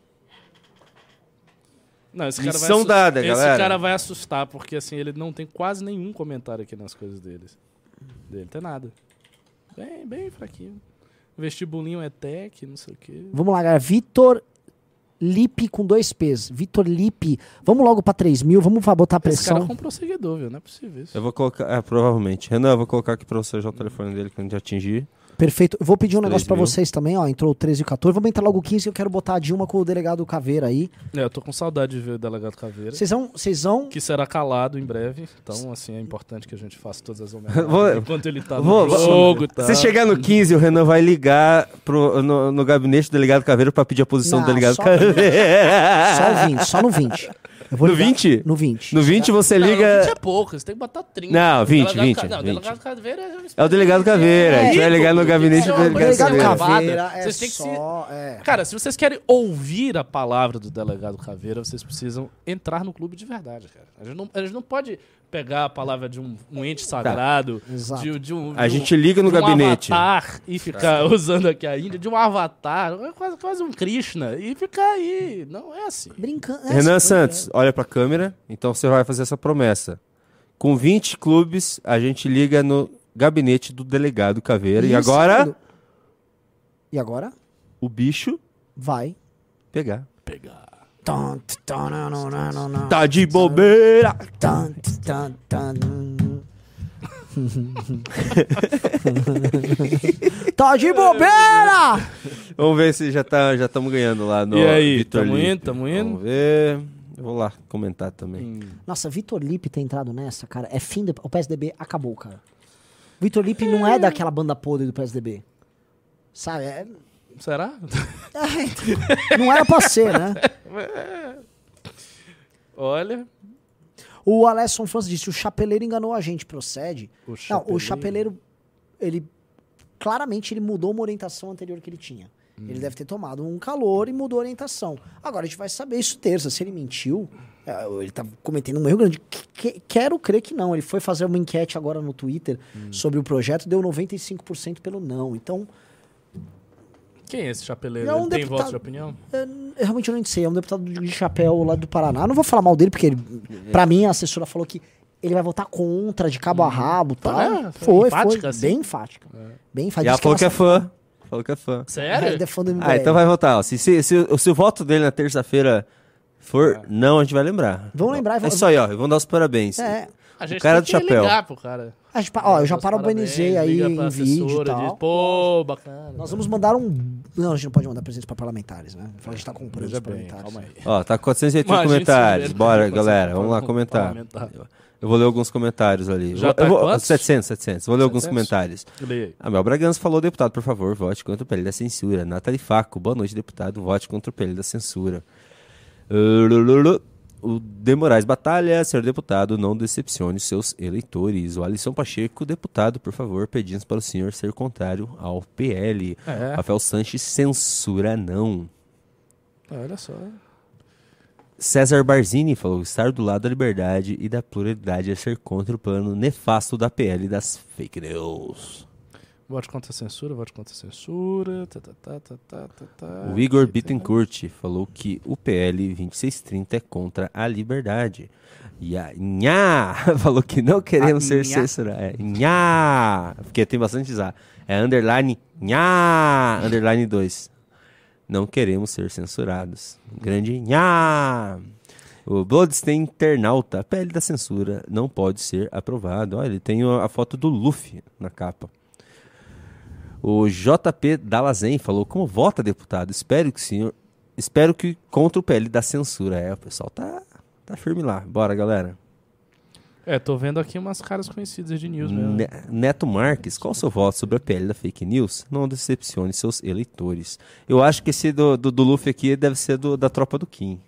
Não, esse cara vai dada, esse galera. cara vai assustar, porque assim, ele não tem quase nenhum comentário aqui nas coisas deles. Dele, tem nada. Bem, bem fraquinho. Vestibulinho é tech, não sei o quê. Vamos lá, galera. Vitor Lipe com dois P's. Vitor Lipe. Vamos logo pra 3 mil. Vamos botar Esse pressão. cara comprou seguidor, viu? Não é possível isso. Eu vou colocar, é, provavelmente. Renan, eu vou colocar aqui pra você já o telefone dele quando atingir. Perfeito. Eu vou pedir um negócio pra mil. vocês também, ó. Entrou o 13 e o 14. Vamos entrar logo o 15 que eu quero botar a Dilma com o delegado Caveira aí. É, eu tô com saudade de ver o delegado Caveira. Vocês vão, vocês vão. Que será calado em breve. Então, assim, é importante que a gente faça todas as Vou- homenagens enquanto ele tá no vou- vou- jogo e tal. Se chegar no 15, o Renan vai ligar pro, no, no gabinete do delegado Caveiro pra pedir a posição Não, do delegado só- Caveiro. Só o 20, só no 20. Eu vou No ligar 20? No 20. No 20 você Não, liga. 20 é pouco, você tem que botar 30. Não, 20, Delegado 20, Ca- Não, 20. delegado Caveira é... É o delegado Caveira. a gente vai ligar no gabinete do é delegado Caveira. gravada. é Vocês têm que se- é. Cara, se vocês querem ouvir a palavra do delegado Caveira, vocês precisam entrar no clube de verdade, cara. A gente não, a gente não pode pegar a palavra de um, um ente sagrado, Exato. de, de um, A de um- gente liga no um gabinete. avatar e ficar usando aqui a Índia, de um avatar, é quase, quase um Krishna, e ficar aí. Não é assim. Brincando. é Renan assim, Santos, olha pra câmera. Então você vai fazer essa promessa. Com 20 clubes, a gente liga no gabinete do delegado Caveira. E Isso, agora, quando- E agora? o bicho Vai. pegar. Pegar. Tá de bobeira! Tá de bobeira! Vamos ver se já tá, já estamos ganhando lá no E aí, Vitor tamo Lipe. indo, tamo indo? Vamos ver. Eu vou lá comentar também. Nossa, Vitor Lipe ter entrado nessa, cara, é fim do... O PSDB acabou, cara. Vitor Lipe não é daquela banda podre do PSDB. Sabe? É... Será? Não era pra ser, né? Olha. O Alesson França disse: o chapeleiro enganou a gente, procede. O Não, o chapeleiro. chapeleiro, ele claramente ele mudou uma orientação anterior que ele tinha. Hum. Ele deve ter tomado um calor e mudou a orientação. Agora a gente vai saber isso terça. Se ele mentiu, é, ele tá cometendo um erro grande. Que- que- quero crer que não. Ele foi fazer uma enquete agora no Twitter Hum. sobre o projeto, deu 95% pelo não. Então, Quem é esse chapeleiro? É um Ele tem deputado- voto de opinião? eu realmente eu não sei. É um deputado de chapéu lá do Paraná. Eu não vou falar mal dele, porque ele, pra mim a assessora falou que ele vai votar contra, de cabo a rabo e tal. É, foi foi, enfática, foi. assim? Bem enfática. Bem E enfática. ela Diz falou que é fã. Falou que é fã. Sério? Ele é fã do Ah, MBL. então vai votar. ó. Se, se, se, se o voto dele na terça-feira for não, a gente vai lembrar. Vamos lembrar e É isso aí, ó. Vamos dar os parabéns. É. A gente o cara do tem que chapéu. ligar pro cara. A gente, ó, eu já parabenizei aí em vídeo e tal. diz, Pô, bacana. Nós vamos mandar um. Não, a gente não pode mandar presentes pra parlamentares, né? A gente tá comprando os bem, parlamentares. calma aí. Ó, tá com 480 Imagina comentários. Bora, galera. Vamos lá comentar. Eu vou ler alguns comentários ali. Já Eu tá vou- quantos? 700, 700. Vou ler alguns 700? comentários. Leia aí. Amel Bragança falou, deputado, por favor, vote contra o PL da censura. Nathalie Faco, boa noite, deputado, vote contra o PL da censura. Uh, O De Moraes Batalha, senhor deputado, não decepcione seus eleitores. O Alisson Pacheco, deputado, por favor, pedimos para o senhor ser contrário ao PL. É. Rafael Sanches, censura não. Olha só. César Barzini falou estar do lado da liberdade e da pluralidade é ser contra o plano nefasto da PL das fake news. Vote contra a censura, vote contra a censura. Tá, tá, tá, tá, tá, tá, tá. O Igor Bittencourt falou que o PL 2630 é contra a liberdade. E a Nha falou que não queremos A ser censurados. É Nha, porque tem bastante já. É underline Nha, underline 2. Não queremos ser censurados. Grande Nha. O Bloodstein Internauta, a PL da censura não pode ser aprovado. Olha, ele tem a foto do Luffy na capa. O JP Dalazen falou: Como vota, deputado? Espero que senhor. Espero que contra o PL da censura. É, o pessoal tá, tá firme lá. Bora, galera. É, tô vendo aqui umas caras conhecidas de news mesmo. Ne- Neto Marques, qual o seu voto sobre a PL da fake news? Não decepcione seus eleitores. Eu acho que esse do, do, do Luffy aqui deve ser do- da tropa do Kim.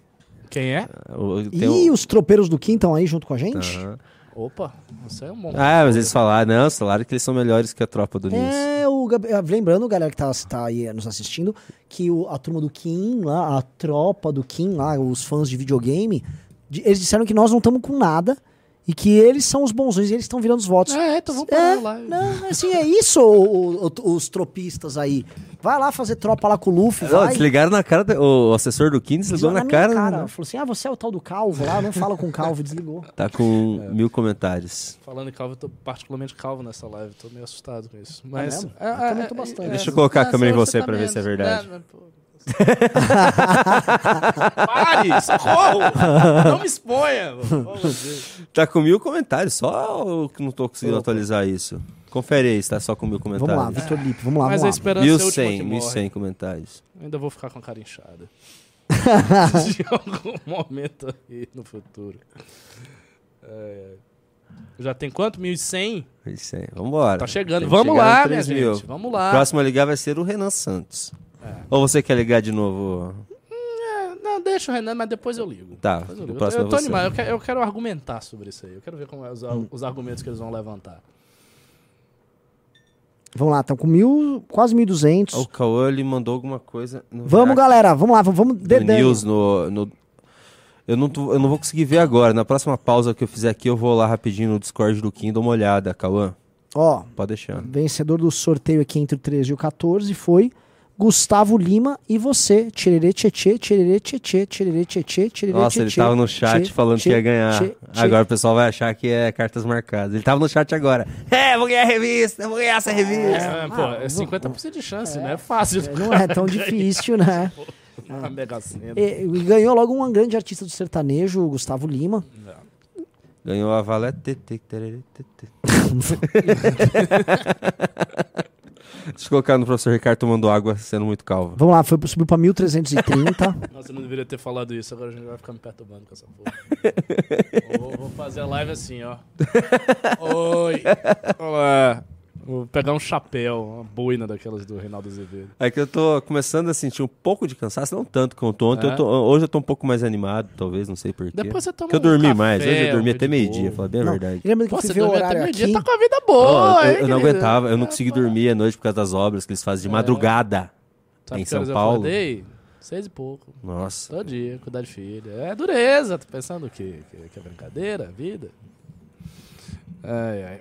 Quem é? O- E o- os tropeiros do Kim estão aí junto com a gente? Aham. Opa, você é um bom. Ah, mas eles falaram, não, eles falaram que eles são melhores que a tropa do News. É, o Gab- eh, lembrando, galera que tá, tá aí eh, nos assistindo, que o- a turma do Kim lá, a tropa do Kim lá, os fãs de videogame, de- eles disseram que nós não estamos com nada e que eles são os bonzões e eles estão virando os votos. É, então vamos parar lá. Não, assim, é isso, o- o- os tropistas aí. Vai lá fazer tropa lá com o Luffy, Não, vai. desligaram na cara, do- o assessor do Kim desligou na, minha cara. cara. né? Falou assim, ah, você é o tal do Calvo lá, não fala com o Calvo, desligou. Tá com mil comentários. Falando em calvo, eu tô particularmente calvo nessa live, tô meio assustado com isso. Mas. mesmo? Eu também tô bastante. Deixa eu colocar a câmera em você pra ver se é verdade. Não, não, pô. Pare, socorro! Não me exponha! favor. Tá com mil comentários, só eu que não tô conseguindo Opa. atualizar isso. Confere aí, se tá só com mil comentários. Vamos lá, Vitor Lipe, vamos lá, Mas a vamos lá. esperança é a última 1100, que morre. 1100 comentários. Ainda vou ficar com a cara inchada. De algum momento aí no futuro. É, Já tem quanto? 1.100? 1100. Vambora. Tá chegando. Vamos lá, minha 3 mil. gente. Vamos lá. O próximo a ligar vai ser o Renan Santos. É. Ou você quer ligar de novo? É, não, deixa o Renan, mas depois eu ligo. Tá, Depois eu, no ligo. próximo eu, tô é animado, eu quero, eu quero argumentar sobre isso aí. Eu quero ver como é os, os argumentos que eles vão levantar. Vamos lá, estão com mil, quase 1.200. O Cauã, ele mandou alguma coisa. no Vamos, galera, vamos lá, vamos dedando. News no, no- Eu não, tô- eu não vou conseguir ver agora. Na próxima pausa que eu fizer aqui, eu vou lá rapidinho no Discord do Kim, dar uma olhada, Cauã. Ó, Pode deixar. vencedor do sorteio aqui entre o 13 e o 14 foi Gustavo Lima e você. Tirerê, tchê, tirerê, tchê, tirerê, tchê, tirerê, Nossa, ele tava no chat falando que ia ganhar. Agora o pessoal vai achar que é cartas marcadas. Ele tava no chat agora. É, vou ganhar a revista, vou ganhar essa revista. É, pô, é 50% de chance, né? É fácil. Não é tão difícil, né? E, e ganhou logo um grande artista do sertanejo, o Gustavo Lima. Ganhou a valete. Deixa eu colocar no professor Ricardo tomando água, sendo muito calvo. Vamos lá, foi, subiu pra 1330. Nossa, eu não deveria ter falado isso, agora a gente vai ficar me perturbando com essa porra. vou, vou fazer a live assim, ó. Oi. Olá. Vou pegar um chapéu, uma boina daquelas do Reinaldo Azevedo. É que eu tô começando a sentir um pouco de cansaço, não tanto quanto ontem. É? Eu tô- hoje eu tô um pouco mais animado, talvez, não sei porquê. Depois você toma Porque eu um dormi café, mais, hoje eu dormi até meio-dia, boa. falar bem a Não, verdade. Lembra que eu Pô, você ver o dormiu até horário meio-dia, tá com a vida boa, eu, hein, eu não querido? aguentava, eu não consegui dormir à noite por causa das obras que eles fazem de madrugada Sabe em que São horas eu Paulo. acordei? Seis e pouco. Nossa. Todo dia, cuidar de filha. É dureza, tá pensando que, que, que é brincadeira, vida? Ai, ai.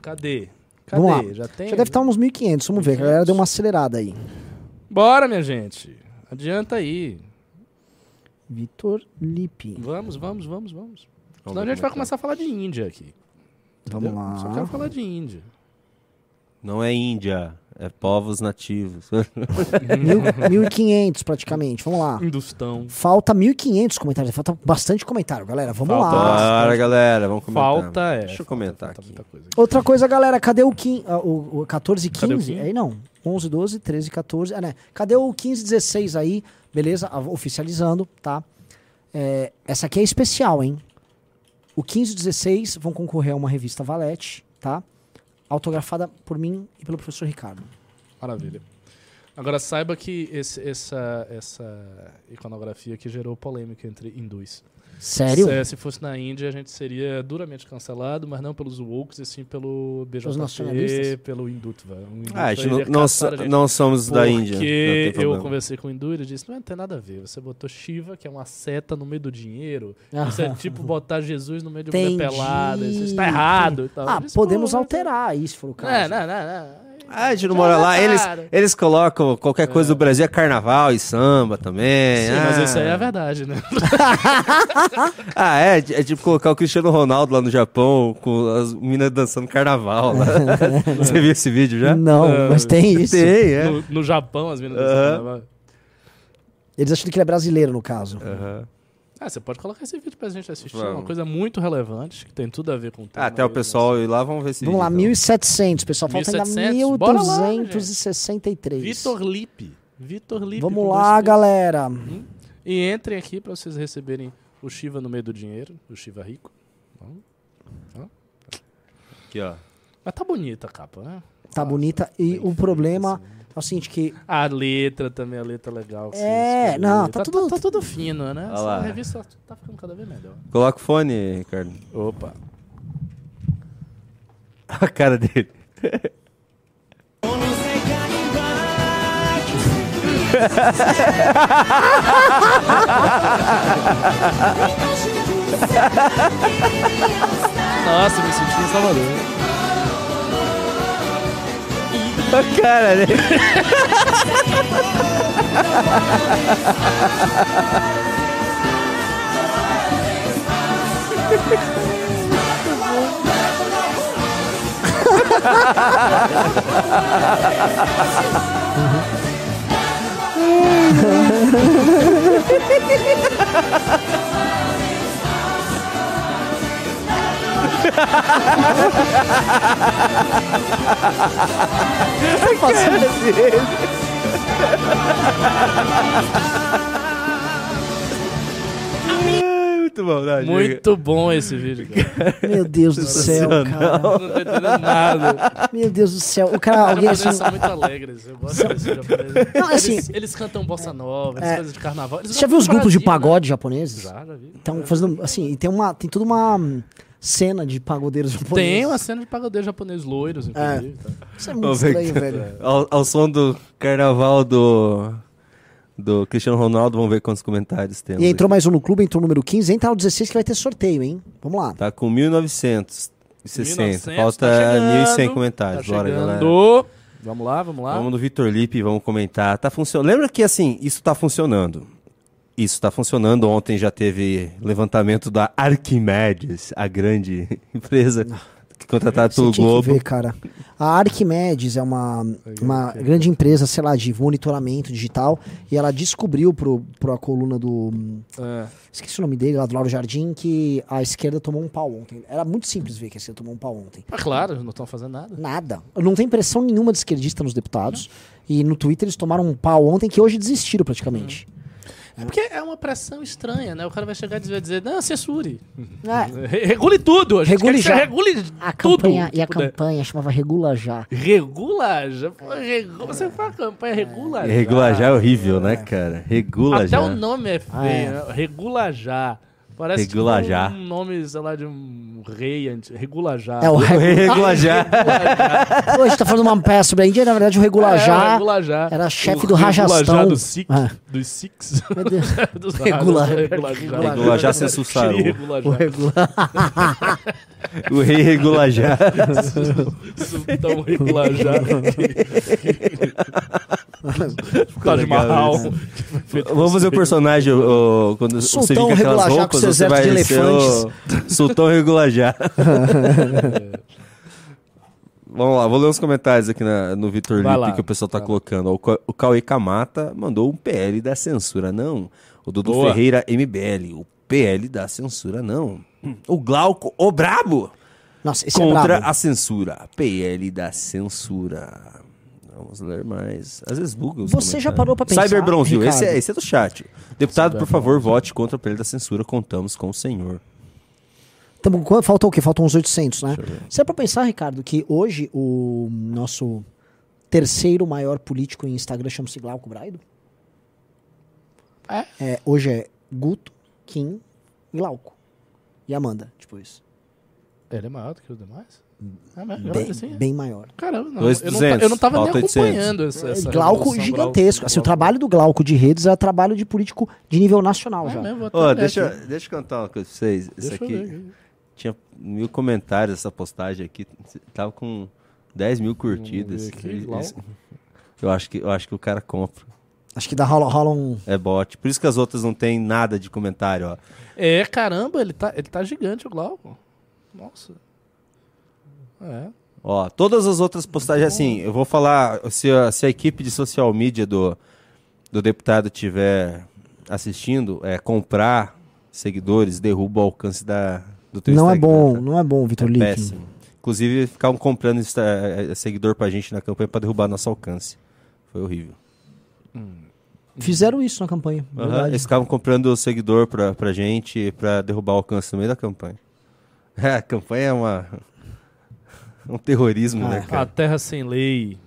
Cadê? Cadê? Vamos lá. Já tem? Já deve estar uns 1.500, vamos ver. que A galera deu uma acelerada aí. Bora, minha gente. Adianta aí. Vitor Lipe. Vamos, vamos, vamos, vamos. Vamos Senão a ver gente como vai é que começar a falar de Índia aqui. Vamos Entendeu? lá. Só quero falar de Índia. Não é Índia, é povos nativos. Mil- 1.500 praticamente, vamos lá. Industão. Falta 1.500 comentários, falta bastante comentário, galera. Vamos Falta lá. Bora, galera, vamos comentar. Falta é. Deixa eu comentar aqui. Outra coisa, galera, cadê o, 15, ah, o, o 14 e Cadê o 15? 15? Aí não. 11, 12, 13, 14. Ah, né? Cadê o 15 16 aí? Beleza? Oficializando, tá? É, essa aqui é especial, hein? O 15 e 16 vão concorrer a uma revista Valete, tá? Autografada por mim e pelo professor Ricardo. Maravilha. Agora saiba que esse- essa, essa iconografia que gerou polêmica entre hindus. Sério? Se, se fosse na Índia, a gente seria duramente cancelado, mas não pelos woke, e sim pelo? BJP, pelo Hindutva. Um Hindutva Ah, a gente não- não so- a gente. não somos da Índia, não Porque eu conversei com o Hindu e ele disse, não tem nada a ver, você botou Shiva, que é uma seta no meio do dinheiro, isso é tipo botar Jesus no meio de uma pelada, isso está errado e tal. Ah, disse, podemos "Pô, alterar isso, se for o caso. É, não, não, não. Ah, a gente não mora lá. Eles, eles colocam qualquer coisa do Brasil, é carnaval e samba também. Sim, ah. mas isso aí é a verdade, né? Ah, é? É tipo colocar o Cristiano Ronaldo lá no Japão com as meninas dançando carnaval lá. Você viu esse vídeo já? Não, mas tem isso. Tem, é. No, no Japão, as meninas dançando. Eles acham que ele é brasileiro, no caso. Aham. Ah, você pode colocar esse vídeo pra gente assistir. É Vamos. uma coisa muito relevante, que tem tudo a ver com o tema. Ah, até o pessoal ir lá, vamos ver esse Vamos lá, vídeo. 1.700, pessoal. Falta ainda 1.700. Bora lá, né, 1.263. Vitor Lipe. Vitor Lipe. Vamos lá, galera. Hum? E entrem aqui pra vocês receberem o Shiva no meio do dinheiro, o Shiva rico. Aqui, ó. Mas tá bonita a capa, né? Tá bonita. E o problema é o seguinte que... A letra também, a letra legal. É, não, tá tudo- Tá, tudo fino, né? Essa lá. revista tá ficando cada vez melhor. Coloca o fone, Ricardo. Opa. A cara dele. Nossa, me senti em Salvador. A cara dele. Né? Eu faço Muito bom. Né, muito bom esse vídeo, cara. Meu Deus do céu, cara. Não tô entendendo nada. Meu Deus do céu. O cara, alguém Eles assim. são muito alegres. Eu gosto. Não, assim- Eles- assim- Eles, cantam bossa nova, É. coisas de carnaval. Você já viu os grupos de né? pagode japoneses? Já, já vi. Então, fazendo assim, e tem uma, tem toda uma cena de pagodeiros japoneses. Tem uma cena de pagodeiro japonês loiros, inclusive. tá? Isso é muito estranho, velho. Ao, ao som do carnaval do, do Cristiano Ronaldo, vamos ver quantos comentários temos. E entrou mais um no clube, entrou o número 15, entra no 16 que vai ter sorteio, hein? Vamos lá. Tá com 1960. 1900, Falta tá chegando, 1.100 comentários. Tá Bora, galera. Vamos lá, vamos lá. Vamos no Vitor Lipe vamos comentar. Tá funcionando. Lembra que assim, isso tá funcionando. Isso tá funcionando. Ontem já teve levantamento da Arquimedes, a grande empresa que contratada Você pelo tinha que Globo. ver, cara. A Arquimedes é uma, uma grande empresa, sei lá, de monitoramento digital. E ela descobriu pro, pro a coluna do. É. Esqueci o nome dele, lá do Lauro Jardim, que a esquerda tomou um pau ontem. Era muito simples ver que a esquerda tomou um pau ontem. Ah, claro, não estão fazendo nada. Nada. Não tem pressão nenhuma de esquerdista nos deputados. E no Twitter eles tomaram um pau ontem que hoje desistiram praticamente. É porque é uma pressão estranha, né? O cara vai chegar e vai dizer, não, censure. É. Re- Regule tudo. A gente Regule quer que você já. regule A tudo. campanha, e a puder. campanha chamava Regula Já. Regula já. Pô, regu- Você faz a campanha regula já. Regula já é horrível, né, cara? Regula Até já. o nome é feio, Ah, é. né? Regula já. Parece Regula tipo já. um nome, sei lá, de um rei antigo. Regula já. É o Rei Regula já. Pô, a gente tá falando uma peça sobre a Índia, na verdade o Regula É, Já Regula já. era chefe O do Regula Rajastão. já do Six. Ah. Dos Six. Meu Deus. Dos Regula- Regula já. Regula já censo Saru. Regula já. O Regula... O rei regula já. Sultão Regula já. Taj legal Mahal. isso. Vamos fazer o personagem o, o- quando você fica aquelas roupas, seu você vai de ser o Sultão Regula já. Vamos lá, vou ler uns comentários aqui na- no Vitor Lipe lá. que o pessoal tá colocando. O, o Cauê Camata mandou um PL da censura, não. O Dudu Boa. Ferreira MBL, o PL da censura, não. O Glauco, o brabo, Nossa, esse é contra brabo. a censura. PL da censura. Vamos ler mais. Às vezes buga os Você já parou pra pensar, Cyber Bronzil, esse é, esse é do chat. Deputado, por favor, vote contra o PL da censura. Contamos com o senhor. Tamo, faltou o quê? Faltam uns 800, né? Você é pra pensar, Ricardo, que hoje o nosso terceiro maior político em Instagram chama-se Glauco Braido? É? Hoje é Guto, Kim, Glauco. E Amanda, tipo isso. Ele é maior do que os demais? É? Bem, assim? bem maior. Caramba, não. Dois eu, não, eu não tava nem falta 800. acompanhando essa, essa Glauco gigantesco. Assim, o Glauco. trabalho do Glauco de redes é trabalho de político de nível nacional É já. mesmo, olhar deixa, aqui. deixa eu contar uma coisa pra vocês. Isso Deixa aqui tinha mil comentários essa postagem aqui. Tava com 10 mil curtidas. aqui, Glauco. Eu acho, que, eu acho que o cara compra. Acho que dá rola, rola um. É bot. Por isso que as outras não tem nada de comentário, ó. É, caramba, ele tá, ele tá gigante, o Glauco. Nossa. É. Ó, todas as outras postagens, assim, eu vou falar, se a, se a equipe de social media do, do deputado tiver assistindo, é comprar seguidores, derruba o alcance da, do teu Não é Instagram, bom, tá? não é bom, Vitor É péssimo. Inclusive, ficavam comprando insta- eh, seguidor pra gente na campanha pra derrubar nosso alcance. Foi horrível. Fizeram isso na campanha. Verdade. Eles ficavam comprando seguidor pra, pra gente pra derrubar o alcance no meio da campanha. É, a campanha é uma. um terrorismo, né, A cara? terra sem lei.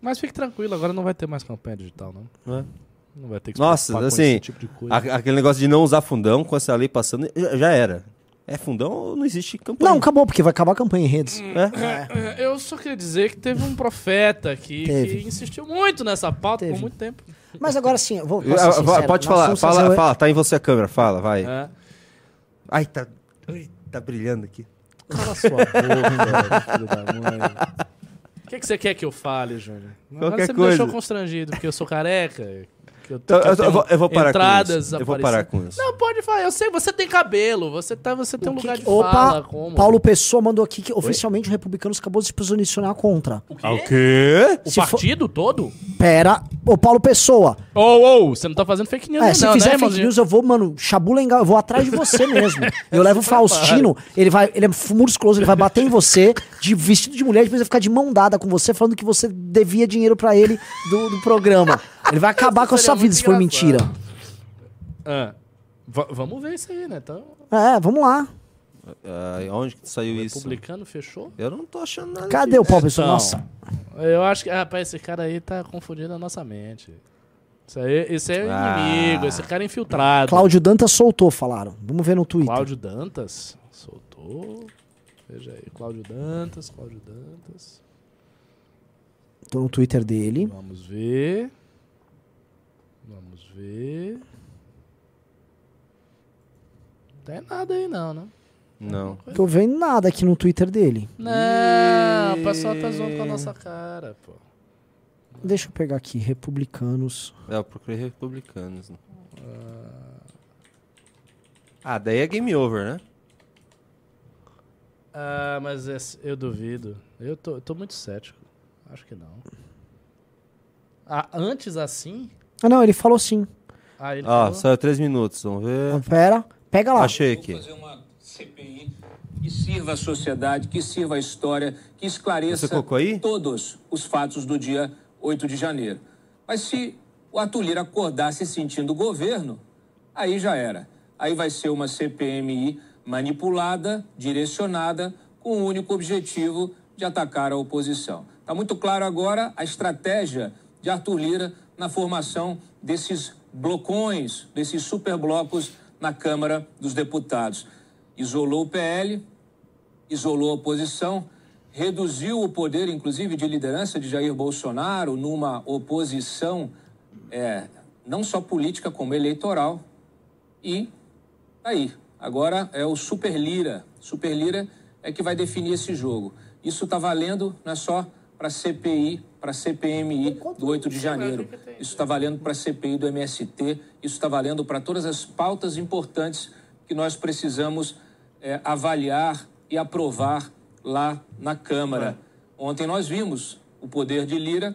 Mas fique tranquilo, agora não vai ter mais campanha digital, não. É. Não vai ter que Nossa, assim, esse tipo de coisa. a- aquele negócio de não usar fundão com essa lei passando, já, era. É fundão ou não existe campanha? Não, acabou, porque vai acabar a campanha em redes. É, é, eu só queria dizer que teve um profeta aqui Teve. que insistiu muito nessa pauta Teve. por muito tempo. Mas agora sim, eu vou. Ah, posso ser vai, sincero, Pode falar, fala, fazer- fala, tá em você a câmera, fala, vai. É. Ai, tá, ai, tá brilhando aqui. Cala sua boca, filho da mãe. O que, que você quer que eu fale, Júnior? Agora Qualquer você me coisa. deixou constrangido porque eu sou careca. Que eu, Então, que eu- eu vou- eu vou parar com entradas isso. Eu vou parar com isso. Não, pode falar. Eu sei, você tem cabelo. Você, tá, você tem um lugar de Opa, fala. Como? Paulo Pessoa mandou aqui que oficialmente o Republicanos acabou de se posicionar contra. O quê? O quê? O Se for- partido todo? Pera, ô Paulo Pessoa. Ô, ô, você não tá fazendo fake news, É, não, se né, fizer fake irmãozinho? news, eu vou, mano, chabulengar, eu vou atrás de você mesmo. Eu levo o Faustino, ele vai, ele é musculoso, ele vai bater em você, de vestido de mulher, depois vai ficar de mão dada com você, falando que você devia dinheiro pra ele do, do programa. Ele vai acabar com a sua vida se for mentira. Ah. Va- vamos ver isso aí, né? Então, É, vamos lá. Ah, onde que saiu o isso? republicano fechou? Eu não tô achando nada. Cadê o disso. pau, pessoal? Então, Nossa. Eu acho que, rapaz, esse cara aí tá confundindo a nossa mente. Isso aí, esse aí é o Ah. inimigo, esse cara é infiltrado. Cláudio Dantas soltou, falaram. Vamos ver no Twitter. Cláudio Dantas soltou. Veja aí, Cláudio Dantas, Cláudio Dantas. Tô no Twitter dele. Vamos ver. Ver. Não tem nada aí não, né? Não. Tô vendo nada aqui no Twitter dele. Não, o pessoal tá zoando com a nossa cara, pô. Deixa eu pegar aqui, republicanos. É, eu procurei republicanos. né? Ah, daí é game over, né? Ah, mas esse- eu duvido. Eu tô, eu tô muito cético. Acho que não. Ah, antes assim? Ah, não, ele falou sim. Ah, ele Ó, falou? saiu três minutos, vamos ver. Pera, pega lá. Achei aqui. CPI que sirva a sociedade, que sirva a história, que esclareça todos os fatos do dia 8 de janeiro. Mas se o Arthur Lira acordar se sentindo governo, aí já era. Aí vai ser uma CPMI manipulada, direcionada, com o único objetivo de atacar a oposição. Está muito claro agora a estratégia de Arthur Lira na formação desses blocões, desses superblocos na Câmara dos Deputados. Isolou o PL, isolou a oposição, reduziu o poder, inclusive, de liderança de Jair Bolsonaro numa oposição é, não só política como eleitoral. E aí, agora é o Super Lira. Super Lira é que vai definir esse jogo. Isso está valendo não é só para CPI, para CPMI do 8 de janeiro. Isso está valendo para a CPI do MST. Isso está valendo para todas as pautas importantes que nós precisamos é, avaliar e aprovar lá na Câmara. Ontem nós vimos o poder de Lira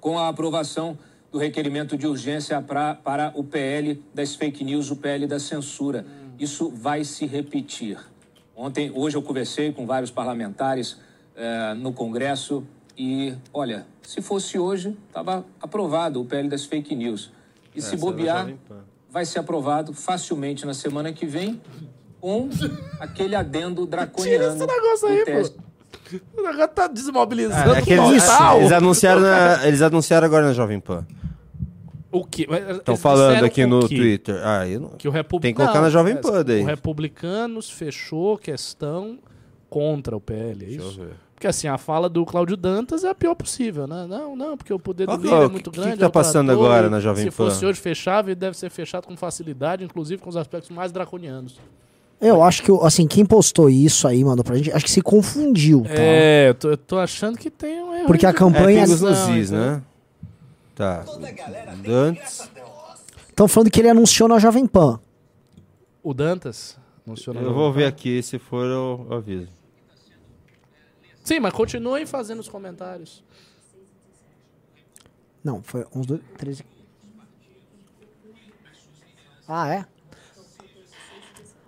com a aprovação do requerimento de urgência pra, para o PL das fake news, o PL da censura. Isso vai se repetir. Ontem, hoje eu conversei com vários parlamentares eh, no Congresso e, olha, se fosse hoje, estava aprovado o PL das fake news. E se Essa é bobear, vai ser aprovado facilmente na semana que vem com aquele adendo Tira draconiano. esse negócio aí, pô. O negócio tá desmobilizando É que eles, eles anunciaram na- eles anunciaram agora na Jovem Pan. O quê? Mas Estão falando aqui no quê? Twitter. Ah, eu não... Que o Repu... Tem que colocar Não, na Jovem é, Pan daí. O Republicanos fechou questão contra o PL, é isso? eu ver. Porque assim, a fala do Cláudio Dantas é a pior possível, né? Não, não, porque o poder do que líder é é o- muito que- que grande. que tá é o passando trator, agora e na Jovem Se fosse Pan? hoje fechável, ele deve ser fechado com facilidade, inclusive com os aspectos mais draconianos. Eu acho que, assim, quem postou isso aí, mandou pra gente, acho que se confundiu, tá? É, eu tô, eu tô achando que tem um erro. Porque a campanha- É pingos nos is, entendeu? né? Tá. Dantes. Estão falando que ele anunciou na Jovem Pan. O Dantas? anunciou na Eu Jovem vou ver Pan? aqui, se for eu aviso. Sim, mas continuem fazendo os comentários. Não, foi 11, 12, 13. Ah, é?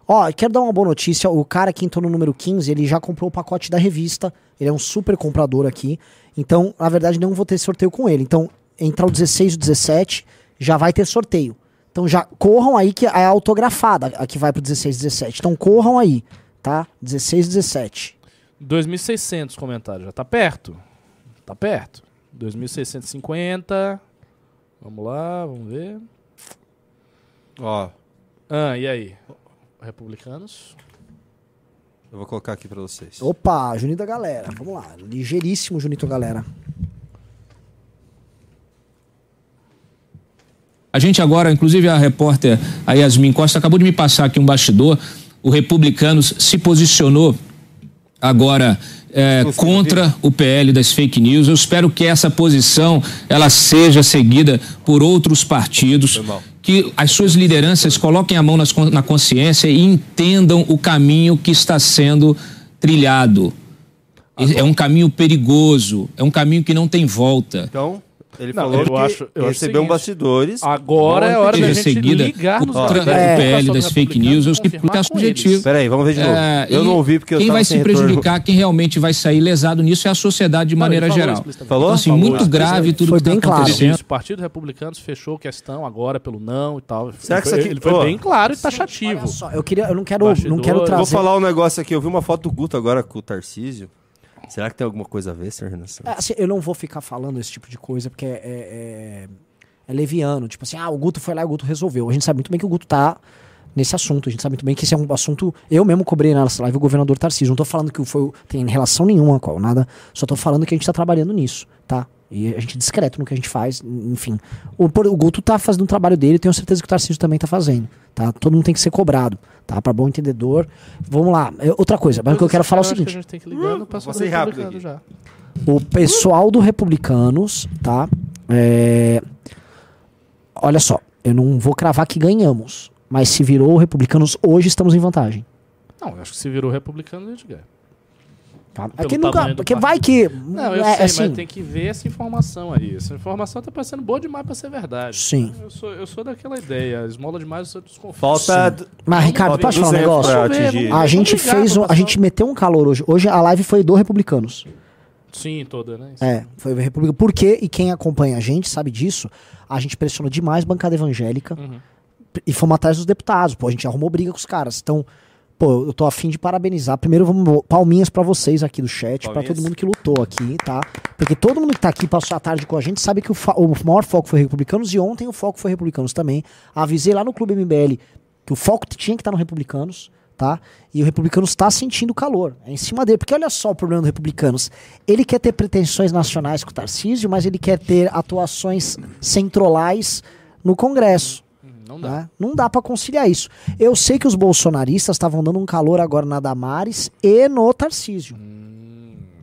Ó, quero dar uma boa notícia. O cara que entrou no número 15, ele já comprou o pacote da revista. Ele é um super comprador aqui. Então, na verdade, não vou ter sorteio com ele. Então, entrar o 16 e o 17, já vai ter sorteio. Então, já corram aí que é autografada a que vai pro 16 e 17. Então, corram aí, tá? 16 e 17. 2.600 comentários, já tá perto. Tá perto. 2.650. Vamos lá, vamos ver. Ó, Ah, e aí? Republicanos? eu vou colocar aqui pra vocês. Opa, Junito da Galera. Vamos lá. Ligeiríssimo, Junito Galera. A gente agora, inclusive a repórter a Yasmin Costa acabou de me passar aqui um bastidor. O Republicanos se posicionou agora é, contra o PL das fake news. Eu espero que essa posição ela seja seguida por outros partidos, que as suas lideranças coloquem a mão nas na consciência e entendam o caminho que está sendo trilhado. É um caminho perigoso, é um caminho que não tem volta. Então, Ele Não, falou eu que acho- eu acho recebeu um bastidores. agora é hora Seja da gente seguida ligar nos contra o é, PL das fake news, eu que porque é subjetivo. Peraí, vamos ver de novo. Eu e não ouvi porque eu Quem vai se retorno. prejudicar, quem realmente vai sair lesado nisso é a sociedade de Não, maneira falou geral. explicitamente. Então, assim, Falou muito grave tudo Foi que está bem claro. acontecendo. O Partido Republicano fechou questão agora pelo não e tal. Será ele que foi, isso aqui- ele foi bem claro e taxativo. Só, eu queria, eu não quero, não quero Vou trazer. falar um negócio aqui. Eu vi uma foto do Guto agora com o Tarcísio. Será que tem alguma coisa a ver, Renan Santos? É, assim, eu não vou ficar falando esse tipo de coisa porque é, é- é leviano. Tipo assim, ah, o Guto foi lá e o Guto resolveu. A gente sabe muito bem que o Guto tá nesse assunto. A gente sabe muito bem que esse é um assunto. Eu mesmo cobrei nessa live o governador Tarcísio. Não tô falando que foi, tem relação nenhuma com nada. Só tô falando que a gente tá trabalhando nisso, tá? E a gente é discreto no que a gente faz, enfim. O, o Guto tá fazendo o trabalho dele, tenho certeza que o Tarcísio também tá fazendo, tá? Todo mundo tem que ser cobrado, tá? Pra bom entendedor. Vamos lá. É, Outra coisa, mas o que eu quero falar é o seguinte. a gente tem que ligar no pessoal vou ser do rápido já. O pessoal do Republicanos, tá? É, Olha só, eu não vou cravar que ganhamos, mas se virou o Republicanos, hoje estamos em vantagem. Não, eu acho que se virou republicano, a gente ganha. É que nunca, porque partido. vai que. Não, eu é, sei, assim, mas tem que ver essa informação aí. Essa informação tá parecendo boa demais pra ser verdade. Sim. Eu sou, eu sou daquela ideia. Esmola demais, eu desconfio. Falta. Sim. Mas, Ricardo, posso falar um 200 negócio? A gente fez um, a gente meteu um calor hoje. Hoje a live foi do Republicanos. Sim, toda, né? É, foi o Republicano. Por quê? E quem acompanha a gente sabe disso. A gente pressionou demais a bancada evangélica Uhum. e fomos atrás dos deputados. Pô, a gente arrumou briga com os caras. Então, pô, eu tô afim de parabenizar. Primeiro, vamos palminhas pra vocês aqui do chat, pra Palminhas. todo mundo que lutou aqui, tá? Porque todo mundo que tá aqui passou a tarde com a gente sabe que o, o maior foco foi Republicanos e ontem o foco foi Republicanos também. Avisei lá no Clube MBL que o foco tinha que estar no Republicanos, tá? E o Republicanos está sentindo calor. É em cima dele. Porque olha só o problema do Republicanos. Ele quer ter pretensões nacionais com o Tarcísio, mas ele quer ter atuações centrolais no Congresso. Não dá. Né? Não dá pra conciliar isso. Eu sei que os bolsonaristas estavam dando um calor agora na Damares e no Tarcísio.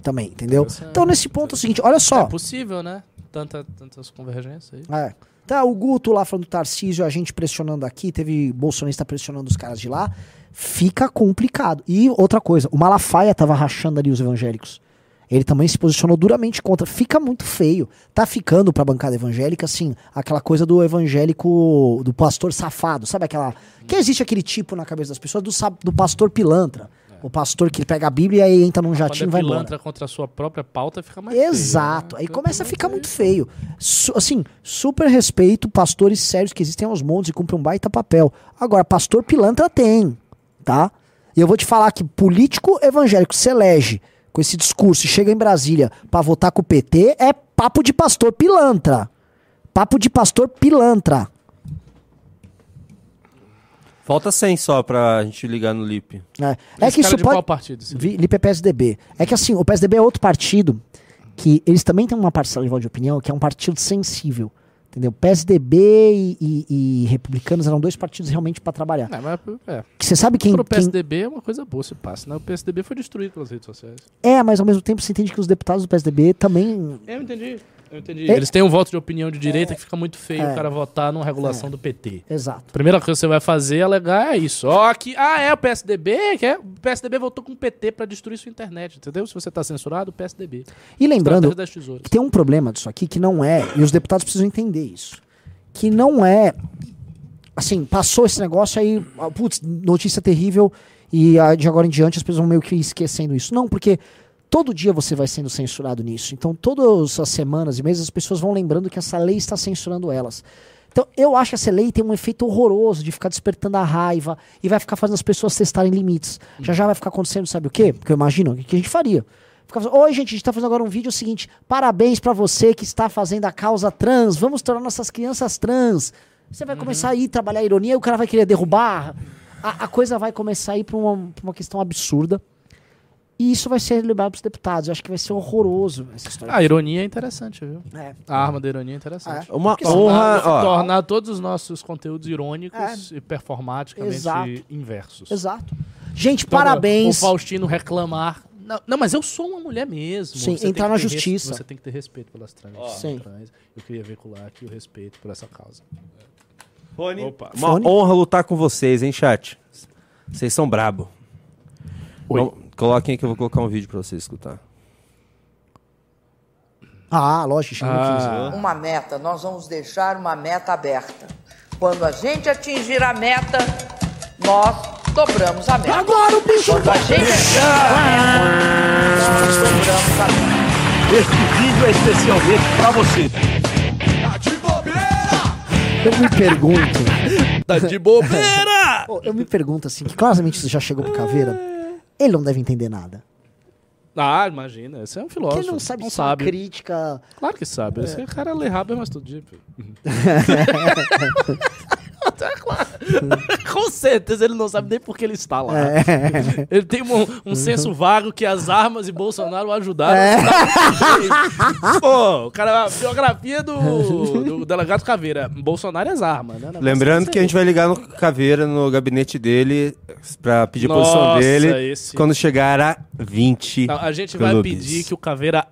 Também, entendeu? Então, nesse ponto é o seguinte, olha só. É possível, né? Tanta, tantas convergências aí. É. Tá, o Guto lá falando do Tarcísio, a gente pressionando aqui, teve bolsonarista pressionando os caras de lá. Fica complicado. E outra coisa, o Malafaia tava rachando ali os evangélicos. Ele também se posicionou duramente contra. Fica muito feio. Tá ficando pra bancada evangélica, assim, aquela coisa do evangélico, do pastor safado. Sabe aquela. Que existe aquele tipo na cabeça das pessoas do, do pastor pilantra. O pastor que pega a Bíblia e aí entra num jatinho e Quando vai é embora. pilantra contra a sua própria pauta, fica mais feio, Exato. né? Aí começa a ficar muito feio. Su- assim, super respeito, pastores sérios que existem aos montes e cumprem um baita papel. Agora, pastor pilantra tem, tá? E eu vou te falar que político evangélico se elege com esse discurso e chega em Brasília pra votar com o PT é papo de pastor pilantra. Papo de pastor pilantra. Falta 100 só pra gente ligar no LIP. É, Esse é que cara isso de pode. qual partido, Lipe é PSDB. É que assim, o PSDB é outro partido que eles também têm uma parcela de voto de opinião que é um partido sensível. Entendeu? PSDB e, e- e republicanos eram dois partidos realmente pra trabalhar. É, mas, é. Que você sabe quem, Pro quem- PSDB é uma coisa boa se passa, né? O PSDB foi destruído pelas redes sociais. É, mas ao mesmo tempo você entende que os deputados do PSDB também. Eu entendi. Eu entendi. É- Eles têm um voto de opinião de direita que fica muito feio É. o cara votar numa regulação do PT. Exato. Primeira coisa que você vai fazer é alegar é isso. Ó, aqui, ah, é o PSDB, que é, o PSDB votou com o PT pra destruir sua internet, entendeu? Se você tá censurado, o PSDB. E lembrando que tem um problema disso aqui que não é, e os deputados precisam entender isso. Que não é. Assim, passou esse negócio aí, ah, putz, notícia terrível, e ah, de agora em diante as pessoas vão meio que esquecendo isso. Não, porque todo dia você vai sendo censurado nisso. Então, todas as semanas e meses as pessoas vão lembrando que essa lei está censurando elas. Então, eu acho que essa lei tem um efeito horroroso de ficar despertando a raiva e vai ficar fazendo as pessoas testarem limites. Já já vai ficar acontecendo, sabe o quê? Porque eu imagino o que a gente faria. Oi, gente, a gente tá fazendo agora um vídeo seguinte. Parabéns pra você que está fazendo a causa trans. Vamos tornar nossas crianças trans. Você vai começar a ir trabalhar a ironia e o cara vai querer derrubar. A, a coisa vai começar a ir pra uma, uma questão absurda. E isso vai ser levado pros deputados. Eu acho que vai ser horroroso essa história. A ironia é interessante, viu? É. A arma da ironia é interessante. É. Uma Porque honra. Tornar todos os nossos conteúdos irônicos e performaticamente É. Exato. inversos. Exato. Gente, Então, parabéns. O Faustino reclamar. Não, não, mas eu sou uma mulher mesmo. Sim, Você entrar na justiça. Você tem que ter respeito pelas trans. Sim. trans. Eu queria veicular aqui o respeito por essa causa. Rony, Opa. uma Fone? honra lutar com vocês, hein, chat? Vocês são brabo. Oi. Vamos- coloquem aí que eu vou colocar um vídeo pra vocês escutar. Ah, lógico, chama Ah. Uma meta, nós vamos deixar uma meta aberta. Quando a gente atingir a meta, nós dobramos a meta. Agora o bicho Quando a gente atingir a meta, nós dobramos a meta. Este vídeo é especialmente pra você. Eu me pergunto. Tá de bobeira! Eu me pergunto assim, que claramente você já chegou pro Caveira. Ele não deve entender nada. Ah, imagina. Esse é um filósofo. Ele não sabe não se é sabe. crítica. Claro que sabe. Esse cara lê rápido, mas todo dia. Com certeza ele não sabe nem por que ele está lá. É. Ele tem um, um senso vago que as armas e Bolsonaro ajudaram. É. Pô, o cara, a biografia do, do delegado Caveira. Bolsonaro é as armas, né? Lembrando que a gente vai ligar no Caveira, no gabinete dele, pra pedir a posição Nossa, dele esse- quando chegar a 20 Não, a gente vai clubes. pedir que o Caveira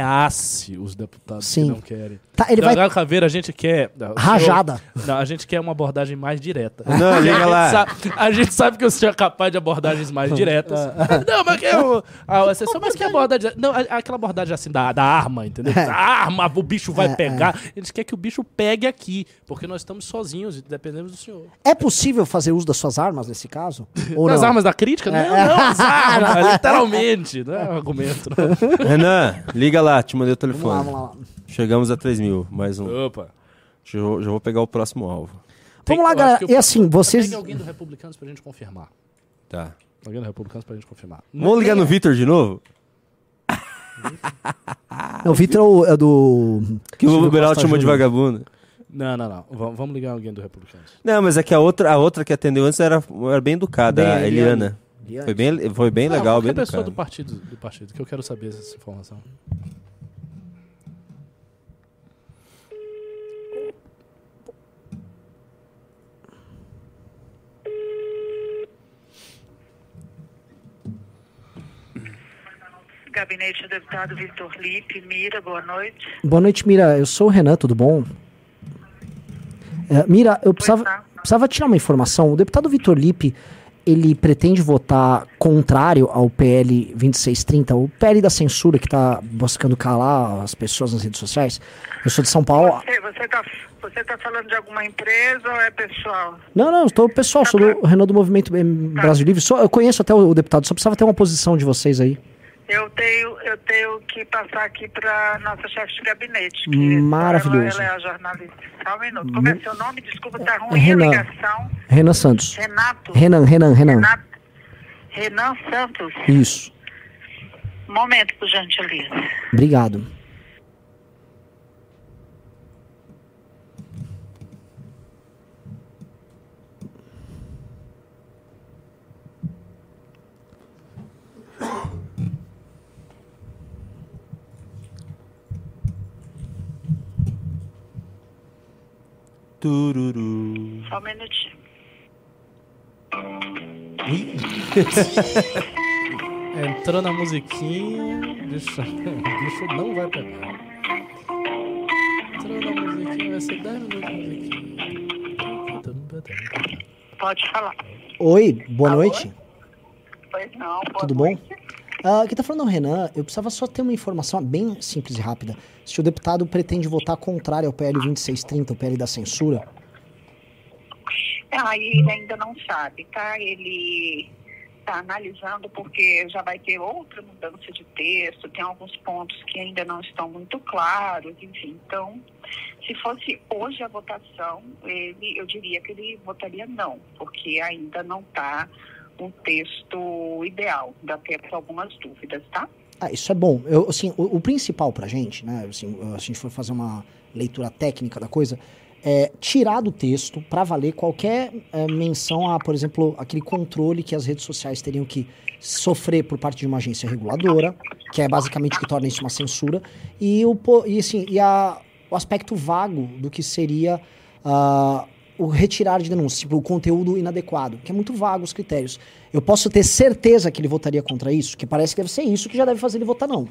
ameace os deputados Sim. que não querem. Tá, ele vai- Delegado Caveira, a gente quer... não, Rajada. senhor- não, a gente quer uma abordagem mais direta. Não, a liga gente lá. Sabe, a gente sabe que o senhor é capaz de abordagens mais diretas. não, mas que eu... A exceção, mas que abordagem... Não, a- aquela abordagem assim da, da arma, entendeu? É. A arma, o bicho vai É, pegar. A gente quer que o bicho pegue aqui, porque nós estamos sozinhos e dependemos do senhor. É possível fazer uso das suas armas nesse caso? Ou Nas não? armas da crítica? É. Não, não, as armas, literalmente. Não é um argumento. não. Renan, liga lá, te mandei o telefone. Vamos lá, vamos lá. Chegamos a 3 mil, mais um. Opa. Já, vou- já vou pegar o próximo alvo. Vamos lá, galera. eu- E assim, vocês. Pegue alguém do Republicanos pra gente confirmar. Tá. Alguém do Republicanos pra gente confirmar. Vamos ligar no Vitor de novo? Não, o Vitor é o- é do. Que o Beraldo Costa chamou de vagabundo. Não, não, não. Vamos, vamos ligar alguém do Republicanos. Não, mas é que a outra, a outra que atendeu antes era, era bem educada, Bem, a Eliana. Foi bem, foi bem Não, legal, bem qualquer pessoa educada. do partido, do partido, que eu quero saber essa informação. Gabinete do deputado Vitor Lipe, Mira, boa noite. Boa noite, Mira. Eu sou o Renan, tudo bom? É, Mira, eu precisava, precisava tirar uma informação. O deputado Vitor Lipe, ele pretende votar contrário ao PL 2630, o PL da censura que está buscando calar as pessoas nas redes sociais. Eu sou de São Paulo. Você, você, tá, você tá falando de alguma empresa ou é pessoal? Não, não, estou pessoal, sou do Renan do Movimento eh, Brasil Livre. Só, eu conheço até o, o deputado, só precisava ter uma posição de vocês aí. Eu tenho, eu tenho que passar aqui para nossa chefe de gabinete. que Maravilhoso. Ela, ela é a jornalista. Só um minuto. Como é Mu- seu nome? Desculpa, tá ruim Renan. a ligação. Renan Santos. Renato. Renan, Renan, Renan. Renato. Renan Santos. Isso. Momento, por gentileza. Obrigado. Tururu. Só um minutinho. Entrou na musiquinha. O bicho não vai pegar. Entrou na musiquinha, vai ser 10 minutos musiquinha. Pode falar. Oi, boa noite. Pois não, boa Tudo bom? Ah, aqui tá falando o Renan, eu precisava só ter uma informação bem simples e rápida. Se o deputado pretende votar contrário ao PL 2630, o PL da censura. Aí ele ainda não sabe, tá? Ele está analisando porque já vai ter outra mudança de texto, tem alguns pontos que ainda não estão muito claros, enfim. Então, se fosse hoje a votação, ele, eu diria que ele votaria não, porque ainda não está um texto ideal. Ainda temos algumas dúvidas, tá? Ah, isso é bom. Eu, assim, o, o principal pra gente, né, assim, a gente for fazer uma leitura técnica da coisa, é tirar do texto para valer qualquer é, menção a, por exemplo, aquele controle que as redes sociais teriam que sofrer por parte de uma agência reguladora, que é basicamente o que torna isso uma censura, e o, e, assim, e a, o aspecto vago do que seria ah, o retirar de denúncia, tipo, o conteúdo inadequado, que é muito vago os critérios. Eu posso ter certeza que ele votaria contra isso, que parece que deve ser isso que já deve fazer ele votar não.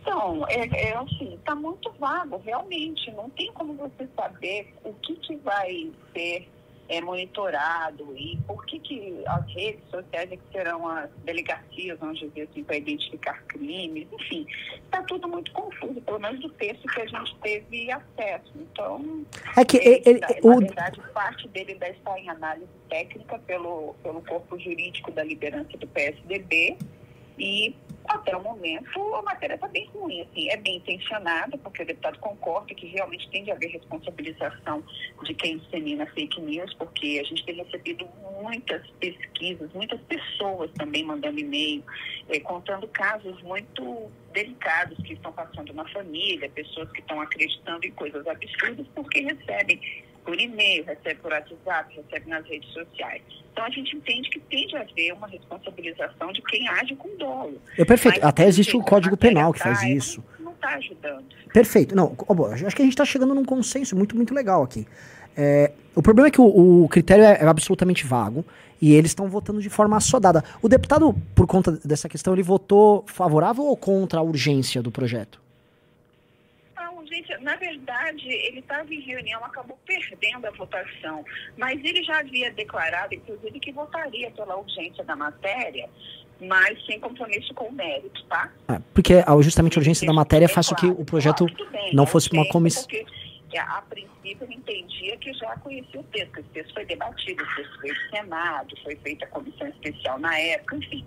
Então, é, é assim, está muito vago, realmente. Não tem como você saber o que, que vai ser é monitorado e por que, que as redes sociais é que serão as delegacias, vamos dizer assim, para identificar crimes, enfim, está tudo muito confuso, pelo menos do texto que a gente teve acesso. Então, é que ele, ele, na o... verdade, parte dele ainda está em análise técnica pelo, pelo corpo jurídico da liderança do PSDB e até o momento a matéria está bem ruim, assim, é bem intencionada, porque o deputado concorda que realmente tem de haver responsabilização de quem dissemina fake news, porque a gente tem recebido muitas pesquisas, muitas pessoas também mandando e-mail, eh, contando casos muito delicados que estão passando na família, pessoas que estão acreditando em coisas absurdas porque recebem por e-mail, recebe por WhatsApp, recebe nas redes sociais. Então a gente entende que tem de haver uma responsabilização de quem age com dolo. É perfeito. Mas, Até existe o Código Penal que faz isso. Não está ajudando. Perfeito. Não, acho que a gente está chegando num consenso muito, muito legal aqui. É, o problema é que o, o critério é, é, absolutamente vago e eles estão votando de forma assodada. O deputado, por conta dessa questão, ele votou favorável ou contra a urgência do projeto? Na verdade, ele estava em reunião, acabou perdendo a votação, mas ele já havia declarado, inclusive, que votaria pela urgência da matéria, mas sem compromisso com o mérito, tá? Ah, porque justamente a urgência da matéria faz com que o projeto bem, não fosse uma comissão. A princípio, ele entendia que já conhecia o texto, esse texto foi debatido, esse texto foi do Senado, foi feita a comissão especial na época, enfim.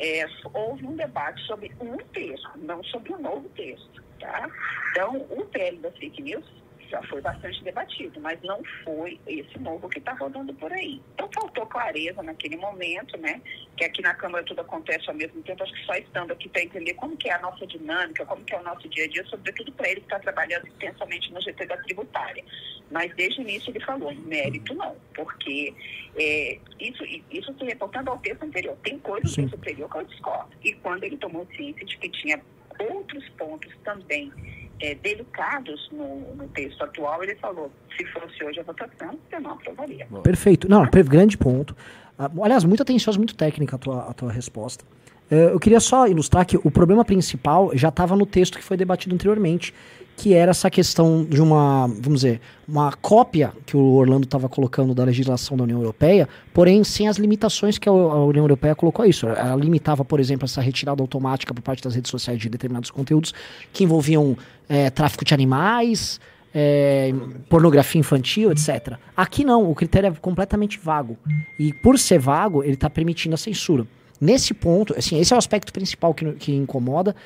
É, houve um debate sobre um texto, não sobre um novo texto. Tá? Então, o PL das fake news já foi bastante debatido, mas não foi esse novo que está rodando por aí. Então faltou clareza naquele momento, né? Que aqui na Câmara tudo acontece ao mesmo tempo, acho que só estando aqui para entender como que é a nossa dinâmica, como que é o nosso dia a dia, sobretudo para ele que está trabalhando intensamente no GT da tributária. Mas desde o início ele falou, mérito não, porque é, isso, isso se reportando ao texto anterior. Tem coisas do superior que eu discordo. E quando ele tomou ciência de que tinha outros pontos também é, delicados no, no, texto atual, ele falou, se fosse hoje a votação, eu não aprovaria. Perfeito. Não, grande ponto. Uh, aliás, muito atenciosa, muito técnica a tua, a tua resposta. Uh, eu queria só ilustrar que o problema principal já estava no texto que foi debatido anteriormente, que era essa questão de uma, vamos dizer, uma cópia que o Orlando estava colocando da legislação da União Europeia, porém sem as limitações que a União Europeia colocou a isso. Ela limitava, por exemplo, essa retirada automática por parte das redes sociais de determinados conteúdos que envolviam é, tráfico de animais, é, pornografia infantil, etc. Aqui não, o critério é completamente vago. E por ser vago, ele está permitindo a censura. Nesse ponto, assim, esse é o aspecto principal que, que incomoda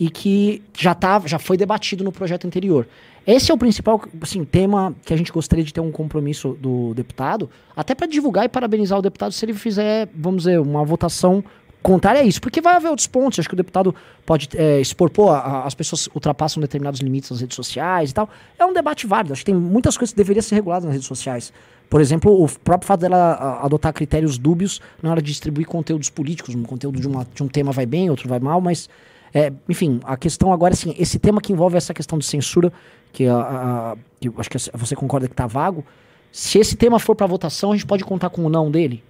e que já, tá, já foi debatido no projeto anterior. Esse é o principal assim, tema que a gente gostaria de ter um compromisso do deputado, até para divulgar e parabenizar o deputado se ele fizer, vamos dizer, uma votação contrária a isso, porque vai haver outros pontos. Acho que o deputado pode é, expor, pô, a, as pessoas ultrapassam determinados limites nas redes sociais e tal. É um debate válido. Acho que tem muitas coisas que deveriam ser reguladas nas redes sociais. Por exemplo, o próprio fato dela adotar critérios dúbios na hora de distribuir conteúdos políticos. Um conteúdo de, uma, de um tema vai bem, outro vai mal, mas é, enfim, a questão agora, assim, esse tema que envolve essa questão de censura, que, a, a, que acho que você concorda que está vago, se esse tema for para votação, a gente pode contar com o não dele?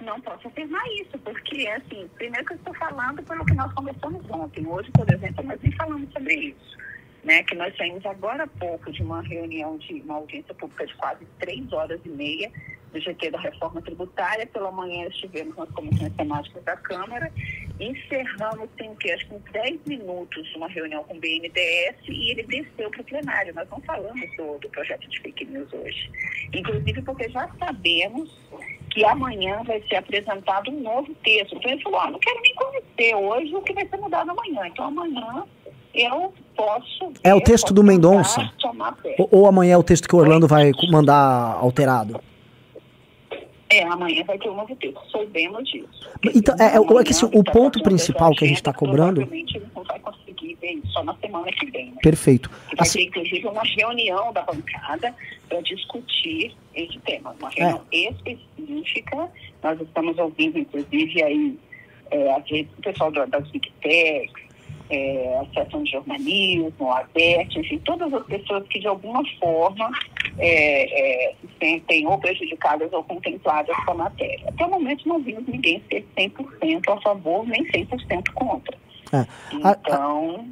Não posso afirmar isso, porque, assim, primeiro que eu estou falando pelo que nós conversamos ontem. Hoje, por exemplo, nós nem falamos sobre isso. Né, que nós saímos agora há pouco de uma reunião de uma audiência pública de quase três horas e meia, do GT da reforma tributária. Pela manhã estivemos nas comissões temáticas da Câmara. Encerramos, tem o quê? Acho que uns 10 minutos, uma reunião com o BNDES e ele desceu para o plenário. Nós não falamos do, do projeto de fake news hoje. Inclusive porque já sabemos que amanhã vai ser apresentado um novo texto. Então ele falou, ah, não quero nem conhecer hoje o que vai ser mudado amanhã. Então amanhã eu posso... É o texto do Mendonça? Ou, ou amanhã é o texto que o Orlando vai mandar alterado? É, amanhã vai ter um novo texto, soubemos disso. Então, é, é, é que assim, o ponto principal que a gente está cobrando. Provavelmente não vai conseguir ver só na semana que vem. Né? Perfeito. Vai assim, ter, inclusive, uma reunião da bancada para discutir esse tema. Uma reunião é. específica. Nós estamos ouvindo, inclusive, aí, é, o pessoal das Big Techs, é, a Seção de Jornalismo, a ABERT, enfim, todas as pessoas que de alguma forma é, é, se sentem ou prejudicadas ou contempladas com a matéria. Até o momento não vimos ninguém ser 100% a favor nem 100% contra. É. Então...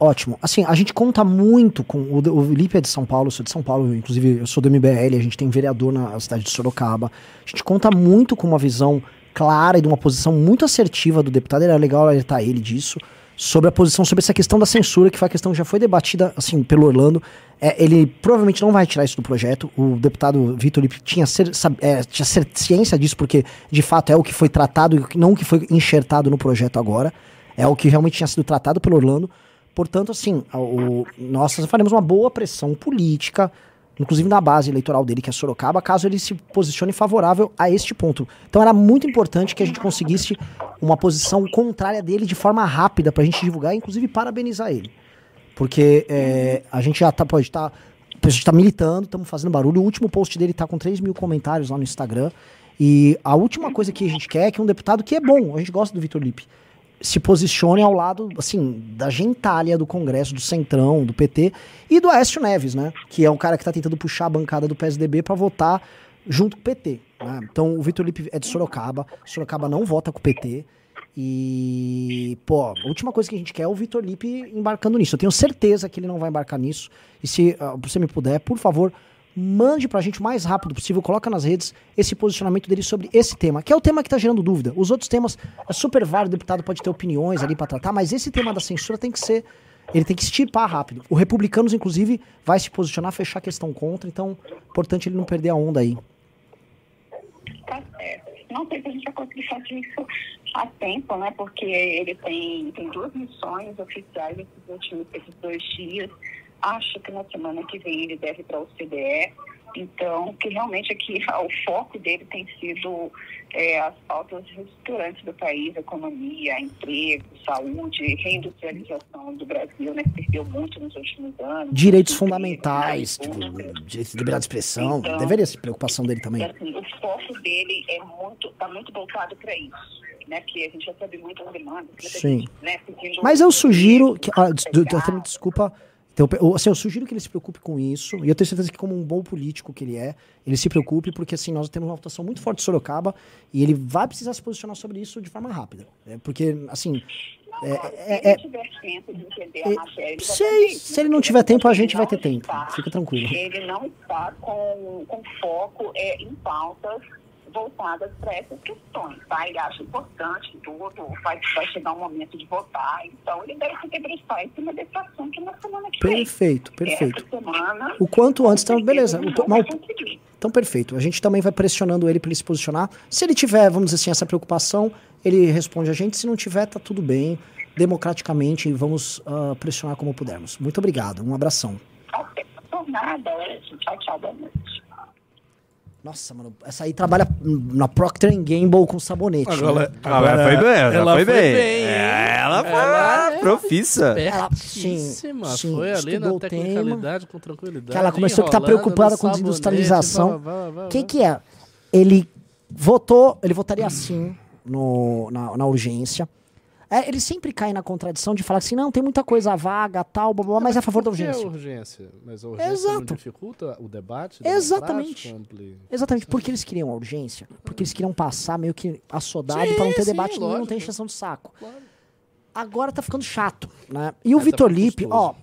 Ótimo. Assim, a gente conta muito com. O, o Felipe é de São Paulo, eu sou de São Paulo, inclusive eu sou do MBL, a gente tem vereador na cidade de Sorocaba. A gente conta muito com uma visão clara e de uma posição muito assertiva do deputado. Era legal alertar ele disso. Sobre a posição sobre essa questão da censura, que foi a questão que já foi debatida assim pelo Orlando. É, ele provavelmente não vai tirar isso do projeto. O deputado Vitor Lippe tinha, ser, é, tinha ciência disso, porque de fato é o que foi tratado e não o que foi enxertado no projeto agora. É o que realmente tinha sido tratado pelo Orlando. Portanto, assim, o, nós faremos uma boa pressão política, inclusive na base eleitoral dele, que é Sorocaba, caso ele se posicione favorável a este ponto. Então era muito importante que a gente conseguisse uma posição contrária dele de forma rápida para a gente divulgar, inclusive parabenizar ele. Porque é, a gente já tá, pode estar. Tá, a gente tá militando, estamos fazendo barulho. O último post dele tá com 3 mil comentários lá no Instagram. E a última coisa que a gente quer é que um deputado que é bom, a gente gosta do Vitor Lipe, se posicione ao lado, assim, da gentalha do Congresso, do Centrão, do PT e do Aécio Neves, né? Que é o cara que está tentando puxar a bancada do PSDB para votar junto com o PT. Né? Então o Vitor Lipe é de Sorocaba, Sorocaba não vota com o PT. E, pô, a última coisa que a gente quer é o Vitor Lipe embarcando nisso. Eu tenho certeza que ele não vai embarcar nisso. E se uh, você me puder, por favor, mande pra gente o mais rápido possível, coloca nas redes esse posicionamento dele sobre esse tema, que é o tema que tá gerando dúvida. Os outros temas é super válido, o deputado pode ter opiniões ali para tratar, mas esse tema da censura tem que ser ele tem que extirpar rápido. O Republicanos, inclusive, vai se posicionar, fechar a questão contra, então, importante ele não perder a onda aí. Tá certo. Não sei se a gente vai conseguir fazer isso a tempo, né? Porque ele tem, tem duas missões oficiais esses últimos esses dois dias. Acho que na semana que vem ele deve ir para o CDE. Então, que realmente aqui o foco dele tem sido é, as pautas reestruturantes do país, economia, emprego, saúde, reindustrialização do Brasil, né, que perdeu muito nos últimos anos. Direitos fundamentais, tipo, direito de liberdade de expressão, então, deveria ser preocupação dele também. Assim, o foco dele é muito, está muito voltado para isso. Né, que a gente recebe muitas demandas. Sim. Né, Mas eu sugiro, que, ah, desculpa, então, assim, eu sugiro que ele se preocupe com isso. E eu tenho certeza que, como um bom político que ele é, ele se preocupe, porque assim, nós temos uma votação muito forte de Sorocaba e ele vai precisar se posicionar sobre isso de forma rápida. É, porque, assim. É, é, é, é se, se ele não tiver tempo, a gente vai ter tempo. Fica tranquilo. Ele não está com, com foco é, em pautas voltadas para essas questões, tá? Ele acha importante tudo, vai, vai chegar um momento de votar, então ele deve se debruçar em cima desse assunto na semana que vem. Perfeito, perfeito. Semana, o quanto antes, então, beleza. Então, perfeito. A gente também vai pressionando ele para ele se posicionar. Se ele tiver, vamos dizer assim, essa preocupação, ele responde a gente. Se não tiver, tá tudo bem. Democraticamente, vamos uh, pressionar como pudermos. Muito obrigado. Um abração. Por nada. Tchau, tchau. Boa noite. Nossa, mano, essa aí trabalha na Procter Gamble com sabonete. Agora, né? agora, foi bem, ela, ela foi, bem. bem ela foi ela é profissa. Ela, sim, sim, foi ali na tecnicalidade com tranquilidade. Que ela começou a ficar preocupada com desindustrialização. O que que é? Ele votou, ele votaria assim no, na, na urgência. É, ele sempre cai na contradição de falar assim, não, tem muita coisa vaga, tal, blá, blá, mas é a favor da urgência. É urgência. Mas a urgência Exato. não dificulta o debate? Exatamente. Exatamente. Porque eles queriam a urgência. Porque eles queriam passar meio que assodado para não ter sim, debate nenhum, não tem extensão de saco. Claro. Agora tá ficando chato, né? E o é, Vitor tá Lipe, ó, uh,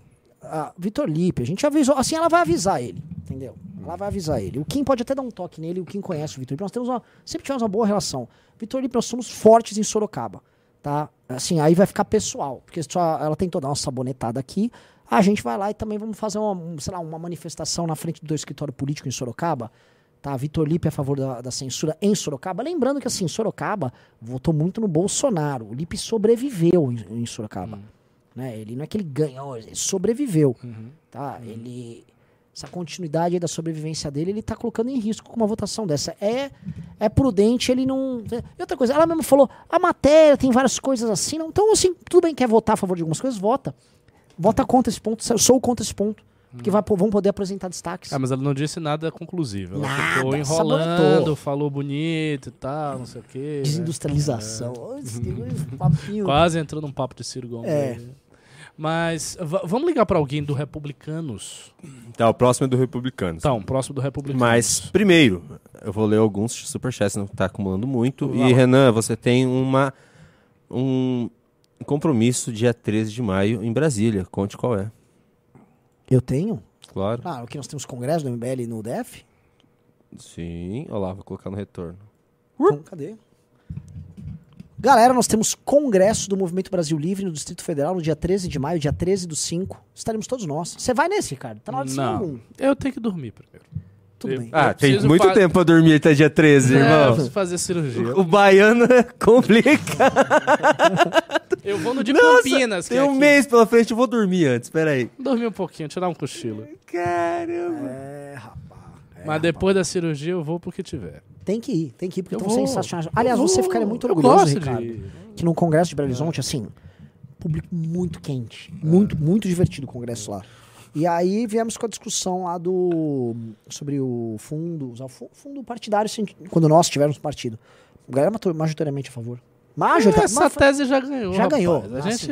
Vitor Lipe, a gente avisou, assim, ela vai avisar ele, entendeu? Ela vai avisar ele. O Kim pode até dar um toque nele, o Kim conhece o Vitor Lipe. Nós temos uma, sempre tivemos uma boa relação. Vitor Lipe, nós somos fortes em Sorocaba tá? Assim, aí vai ficar pessoal, porque só ela tentou dar uma sabonetada aqui, a gente vai lá e também vamos fazer uma, sei lá, uma manifestação na frente do escritório político em Sorocaba, tá? Vitor Lipe é a favor da, da, censura em Sorocaba. Lembrando que, assim, Sorocaba votou muito no Bolsonaro. O Lipe sobreviveu em, em Sorocaba. Uhum. Né? Ele não é que ele ganhou, ele sobreviveu, uhum. tá? Uhum. Ele essa continuidade da sobrevivência dele, ele está colocando em risco com uma votação dessa. É, é prudente, ele não. E outra coisa, ela mesmo falou, a matéria tem várias coisas assim, não. Então, assim, tudo bem, quer votar a favor de algumas coisas, vota. Vota contra esse ponto, eu sou contra esse ponto. Porque vai, vão poder apresentar destaques. Ah, mas ela não disse nada conclusivo. Ela nada, ficou enrolando, sabonetou. falou bonito e tal, não sei o quê. Né? Desindustrialização. Né? Quase entrou num papo de Ciro Gomes. É. Mas vamos ligar para alguém do Republicanos. Tá, o próximo é do Republicanos. Tá, o próximo do Republicanos. Mas, primeiro, eu vou ler alguns superchats, não tá acumulando muito. E, Renan, você tem uma. Um, compromisso dia 13 de maio em Brasília. Conte qual é. Eu tenho? Claro. Ah, o que nós temos congresso do MBL no DF? Sim, olha lá, vou colocar no retorno. Então, cadê? Galera, nós temos congresso do Movimento Brasil Livre no Distrito Federal no dia 13 de maio, dia 13 do 5. Estaremos todos nós. Você vai nesse, Ricardo? Tá na hora de ser Não, um. eu tenho que dormir primeiro. Tudo Eu- bem. Ah, tem preciso muito tempo pra dormir até dia 13, É, eu irmão. preciso fazer cirurgia. O baiano é complicado. Eu vou no de Nossa, Campinas. que Tem é um aqui. mês pela frente, eu vou dormir antes, peraí. Dormir um pouquinho, tirar um cochilo. Caramba. É, rapaz. Mas depois da cirurgia eu vou porque tiver. Tem que ir, tem que ir, porque Eu estão vou. sensacionais. Eu Aliás, você vou. ficaria muito Eu orgulhoso, gosto de Ricardo, que no Congresso de Belo Horizonte, assim, público muito quente. Muito, muito divertido o congresso lá. E aí viemos com a discussão lá do. sobre o fundo, usar o fu- fundo partidário, assim, quando nós tivermos partido. A galera matou majoritariamente a favor. Majorita- Essa mas- tese já ganhou. Já rapaz. ganhou. A Ah, gente,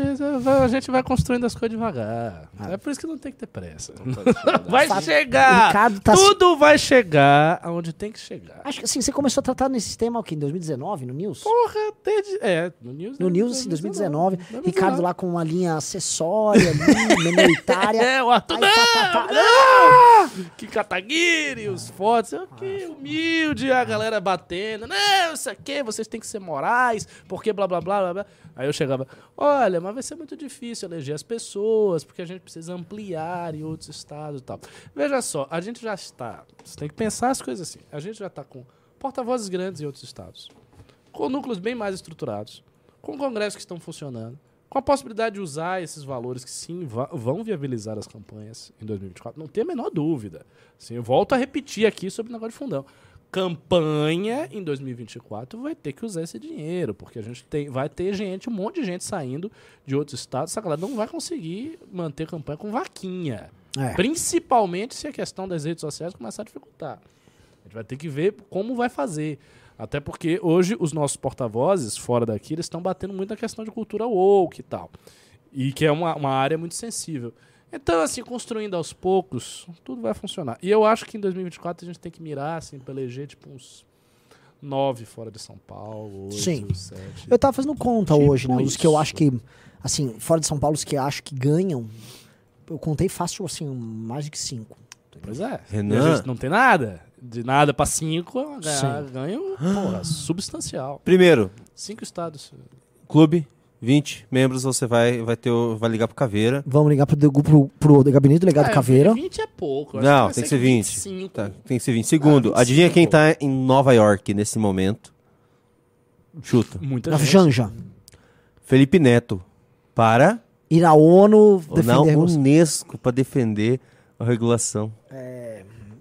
a gente vai construindo as coisas devagar. É por isso que não tem que ter pressa. Vai chegar. Tá Tudo vai chegar aonde tem que chegar. Acho que assim, você começou a tratar nesse tema o quê? Em 2019, no News? Porra, desde. É, no News. No News, assim, 2019. 2019. Ricardo lá com uma linha acessória ali, minoritária. É, o Arthur. Aí, não, tá, tá, tá. não! Que Kataguiri, os fotos. Que humilde, a galera batendo. Não, isso aqui, vocês têm que ser morais, porque blá blá blá blá blá. Aí eu chegava, olha, mas vai ser muito difícil eleger as pessoas, porque a gente precisa ampliar em outros estados e tal. Veja só, a gente já está. Você tem que pensar as coisas assim. A gente já está com porta-vozes grandes em outros estados, com núcleos bem mais estruturados, com congressos que estão funcionando, com a possibilidade de usar esses valores que sim vão viabilizar as campanhas em 2024, não tem a menor dúvida. Assim, eu volto a repetir aqui sobre o negócio de fundão. Campanha em 2024 vai ter que usar esse dinheiro, porque a gente tem, vai ter gente, um monte de gente saindo de outros estados, essa galera não vai conseguir manter campanha com vaquinha. É. Principalmente se a questão das redes sociais começar a dificultar. A gente vai ter que ver como vai fazer. Até porque hoje os nossos porta-vozes fora daqui eles estão batendo muito na questão de cultura woke e tal. E que é uma, uma área muito sensível. Então, assim, construindo aos poucos, tudo vai funcionar. E eu acho que em 2024 a gente tem que mirar, assim, para eleger, tipo, uns nove fora de São Paulo, oito, Sim. sete. Eu tava fazendo conta Tipo hoje, né? Os que eu acho que, assim, fora de São Paulo, os que eu acho que ganham, eu contei fácil, assim, mais de que cinco. Pois é. Renan. E a gente não tem nada. De nada para cinco, Sim. ganho, porra, substancial. Primeiro, Cinco estados. clube, 20 membros, você vai, vai, ter, o- vai ligar pro Caveira. Vamos ligar pro, pro, pro gabinete do delegado Ah, Caveira. 20 é pouco. eu acho Não, vai tem que ser 20. 25. Tá, tem que ser 20. Segundo, Ah, adivinha 25. quem tá em Nova York nesse momento? Chuta. Muita Na gente. Janja. Felipe Neto. Para Ir na ONU na defender... os- Unesco para defender a regulação.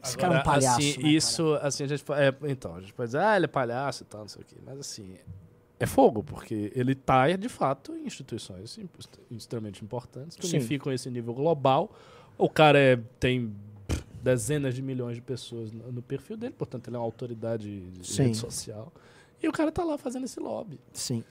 Esse cara é um Agora, palhaço, assim, né, isso, assim, a gente, é, então, a gente pode dizer, ah, ele é palhaço e tal, não sei o quê. Mas, assim, é fogo, porque ele tá, de fato, em instituições extremamente importantes, que Sim. unificam esse nível global. O cara é, tem dezenas de milhões de pessoas no, no perfil dele, portanto, ele é uma autoridade de Sim. rede social. E o cara tá lá fazendo esse lobby. Sim.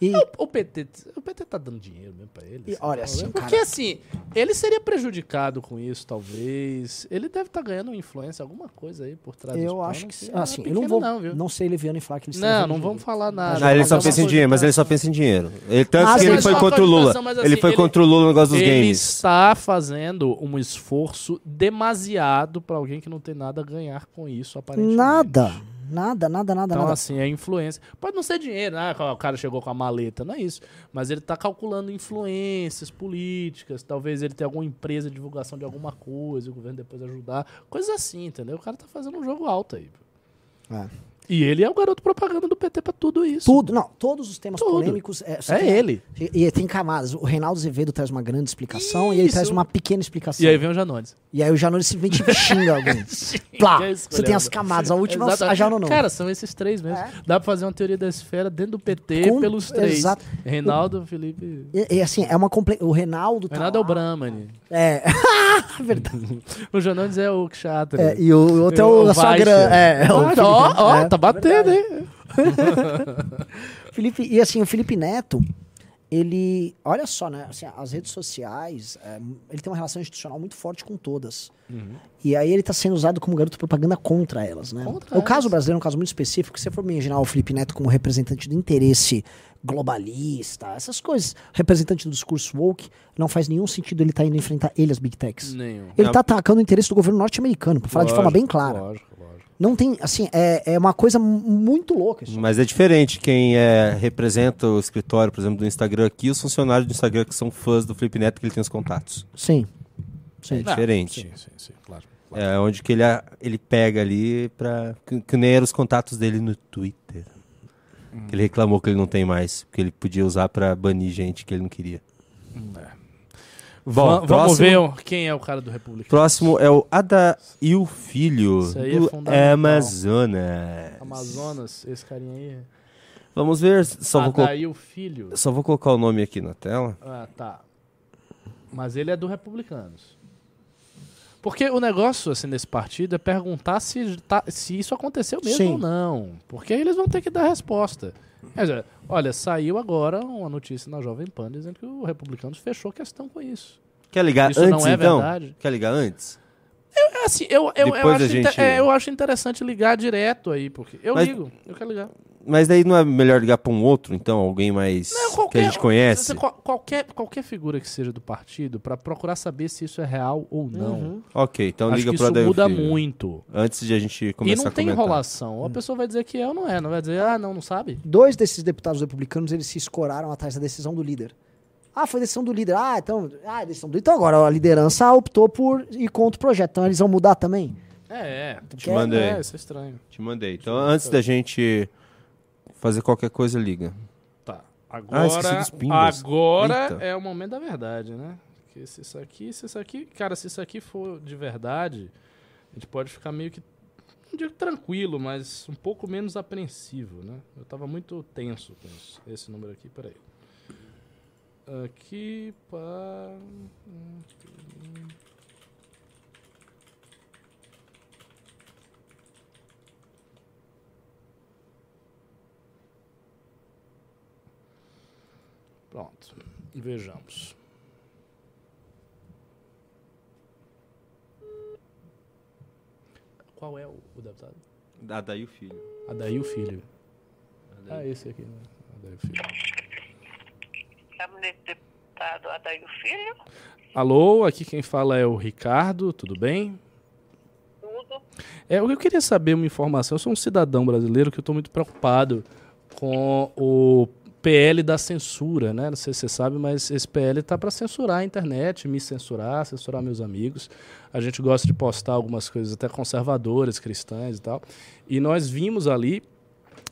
E, O, o PT, o PT tá dando dinheiro mesmo pra ele. E olha, assim, Porque cara- assim, ele seria prejudicado com isso, talvez. Ele deve estar ganhando influência, alguma coisa aí por trás eu acho que... não é Assim, eu pequeno não vou... não, viu? Não, sei, Leviano e falar que eles Não, não vamos falar nada. Ah, ele só é pensa em dinheiro, mas ele só pensa em dinheiro. Ele, tanto Mas que ele ele foi contra o Lula. mas, ele assim, foi ele- contra o Lula no negócio dos Ele games. está fazendo um esforço demasiado pra alguém que não tem nada a ganhar com isso, aparentemente. Nada. Nada, nada, nada, Então, nada. assim, é influência. Pode não ser dinheiro, né? O cara chegou com a maleta, não é isso. Mas ele tá calculando influências políticas. Talvez ele tenha alguma empresa de divulgação de alguma coisa, o governo depois ajudar. Coisas assim, entendeu? O cara tá fazendo um jogo alto aí. É. E ele é o garoto propaganda do PT pra tudo isso. Tudo, não, todos os temas Tudo. polêmicos. É, É tem- ele. E, e tem camadas. O Reinaldo Azevedo traz uma grande explicação e ele Isso. traz uma pequena explicação. E aí vem o Janones. E aí o Janone simplesmente xinga alguém. Plá, você tem as camadas. A última é Exatamente. a Janonon. Cara, são esses três mesmo. Dá pra fazer uma teoria da esfera dentro do PT Com- pelos três. exato. Reinaldo, Felipe. E, e assim, é uma comple... O Reinaldo O tá Reinaldo é o lá. Brahmani. É. Verdade. O Janones é o Kshatriya. É, e o outro é o- a sogra- é, é o Ó, ó, É, tá batendo, hein? Felipe, e assim, o Felipe Neto, ele. Olha só, né? Assim, as redes sociais, é, ele tem uma relação institucional muito forte com todas. Uhum. E aí ele está sendo usado como garoto propaganda contra elas, né? Contra o caso elas. brasileiro é um caso muito específico. Se você for imaginar o Felipe Neto como representante do interesse globalista, essas coisas, representante do discurso woke, não faz nenhum sentido ele estar indo enfrentar ele, as big techs. Nenhum. Ele está atacando o interesse do governo norte-americano, para falar de forma bem Lógico, clara. lógico, Não tem, assim, é, é uma coisa mu- muito louca isso. Mas é diferente quem é, representa o escritório, por exemplo, do Instagram aqui, os funcionários do Instagram que são fãs do Felipe Neto, que ele tem os contatos. Sim. É diferente. Sim, sim, sim, claro. É onde que ele, ele pega ali pra. Que, que nem eram os contatos dele no Twitter. Que ele reclamou que ele não tem mais. Porque ele podia usar pra banir gente que ele não queria. Bom, Va- vamos próximo- ver quem é o cara do Republicano. Próximo é o Adail Filho, Isso aí é do. Amazonas. Amazonas, esse carinha aí. Vamos ver. Só vou, Filho. só vou colocar o nome aqui na tela. Ah, tá. Mas ele é do Republicanos. Porque o negócio, assim, nesse partido é perguntar se, tá- se isso aconteceu mesmo Sim. ou não. Porque aí eles vão ter que dar resposta. Dizer, olha, saiu agora uma notícia na Jovem Pan dizendo que o Republicanos fechou questão com isso. Quer ligar Isso antes, não é então? verdade. Quer ligar antes? É assim, eu, eu, eu, acho gente- é, eu acho interessante ligar direto aí, porque eu Mas- ligo, eu quero ligar. Mas daí não é melhor ligar pra um outro, então? Alguém mais que a gente conhece? Qualquer, qualquer figura que seja do partido, pra procurar saber se isso é real ou não. Uhum. Ok, então Acho liga pro isso muda Filho. muito. Antes de a gente E começar não a tem comentar. enrolação. Ou a pessoa vai dizer que é ou não é. Não vai dizer, ah, não, não sabe. Dois desses deputados republicanos, eles se escoraram atrás da decisão do líder. Ah, foi decisão do líder. Ah, então, ah, decisão do líder. Então agora a liderança optou por ir contra o projeto. Então eles vão mudar também? É, é. Te mandei. É, isso é estranho. Te mandei. Então, antes da gente fazer qualquer coisa, liga. Tá. Ah, Agora, pingos. agora Eita. é o momento da verdade, né? Porque se isso aqui, se isso aqui, cara, se isso aqui for de verdade, a gente pode ficar meio que não digo tranquilo, mas um pouco menos apreensivo, né? Eu tava muito tenso com isso. esse número aqui, peraí. Aqui para Pronto. Vejamos. Qual é o, o deputado? Adail Filho. Adail Filho. Ah, esse aqui, né? Adail Filho. Gabinete deputado Adair Filho. Alô, aqui quem fala é o Ricardo, tudo bem? Tudo. É, eu queria saber uma informação. Eu sou um cidadão brasileiro que eu estou muito preocupado com o PL da censura, né? Não sei se você sabe, mas esse PL tá para censurar a internet, me censurar, censurar meus amigos. A gente gosta de postar algumas coisas até conservadoras, cristãs e tal. E nós vimos ali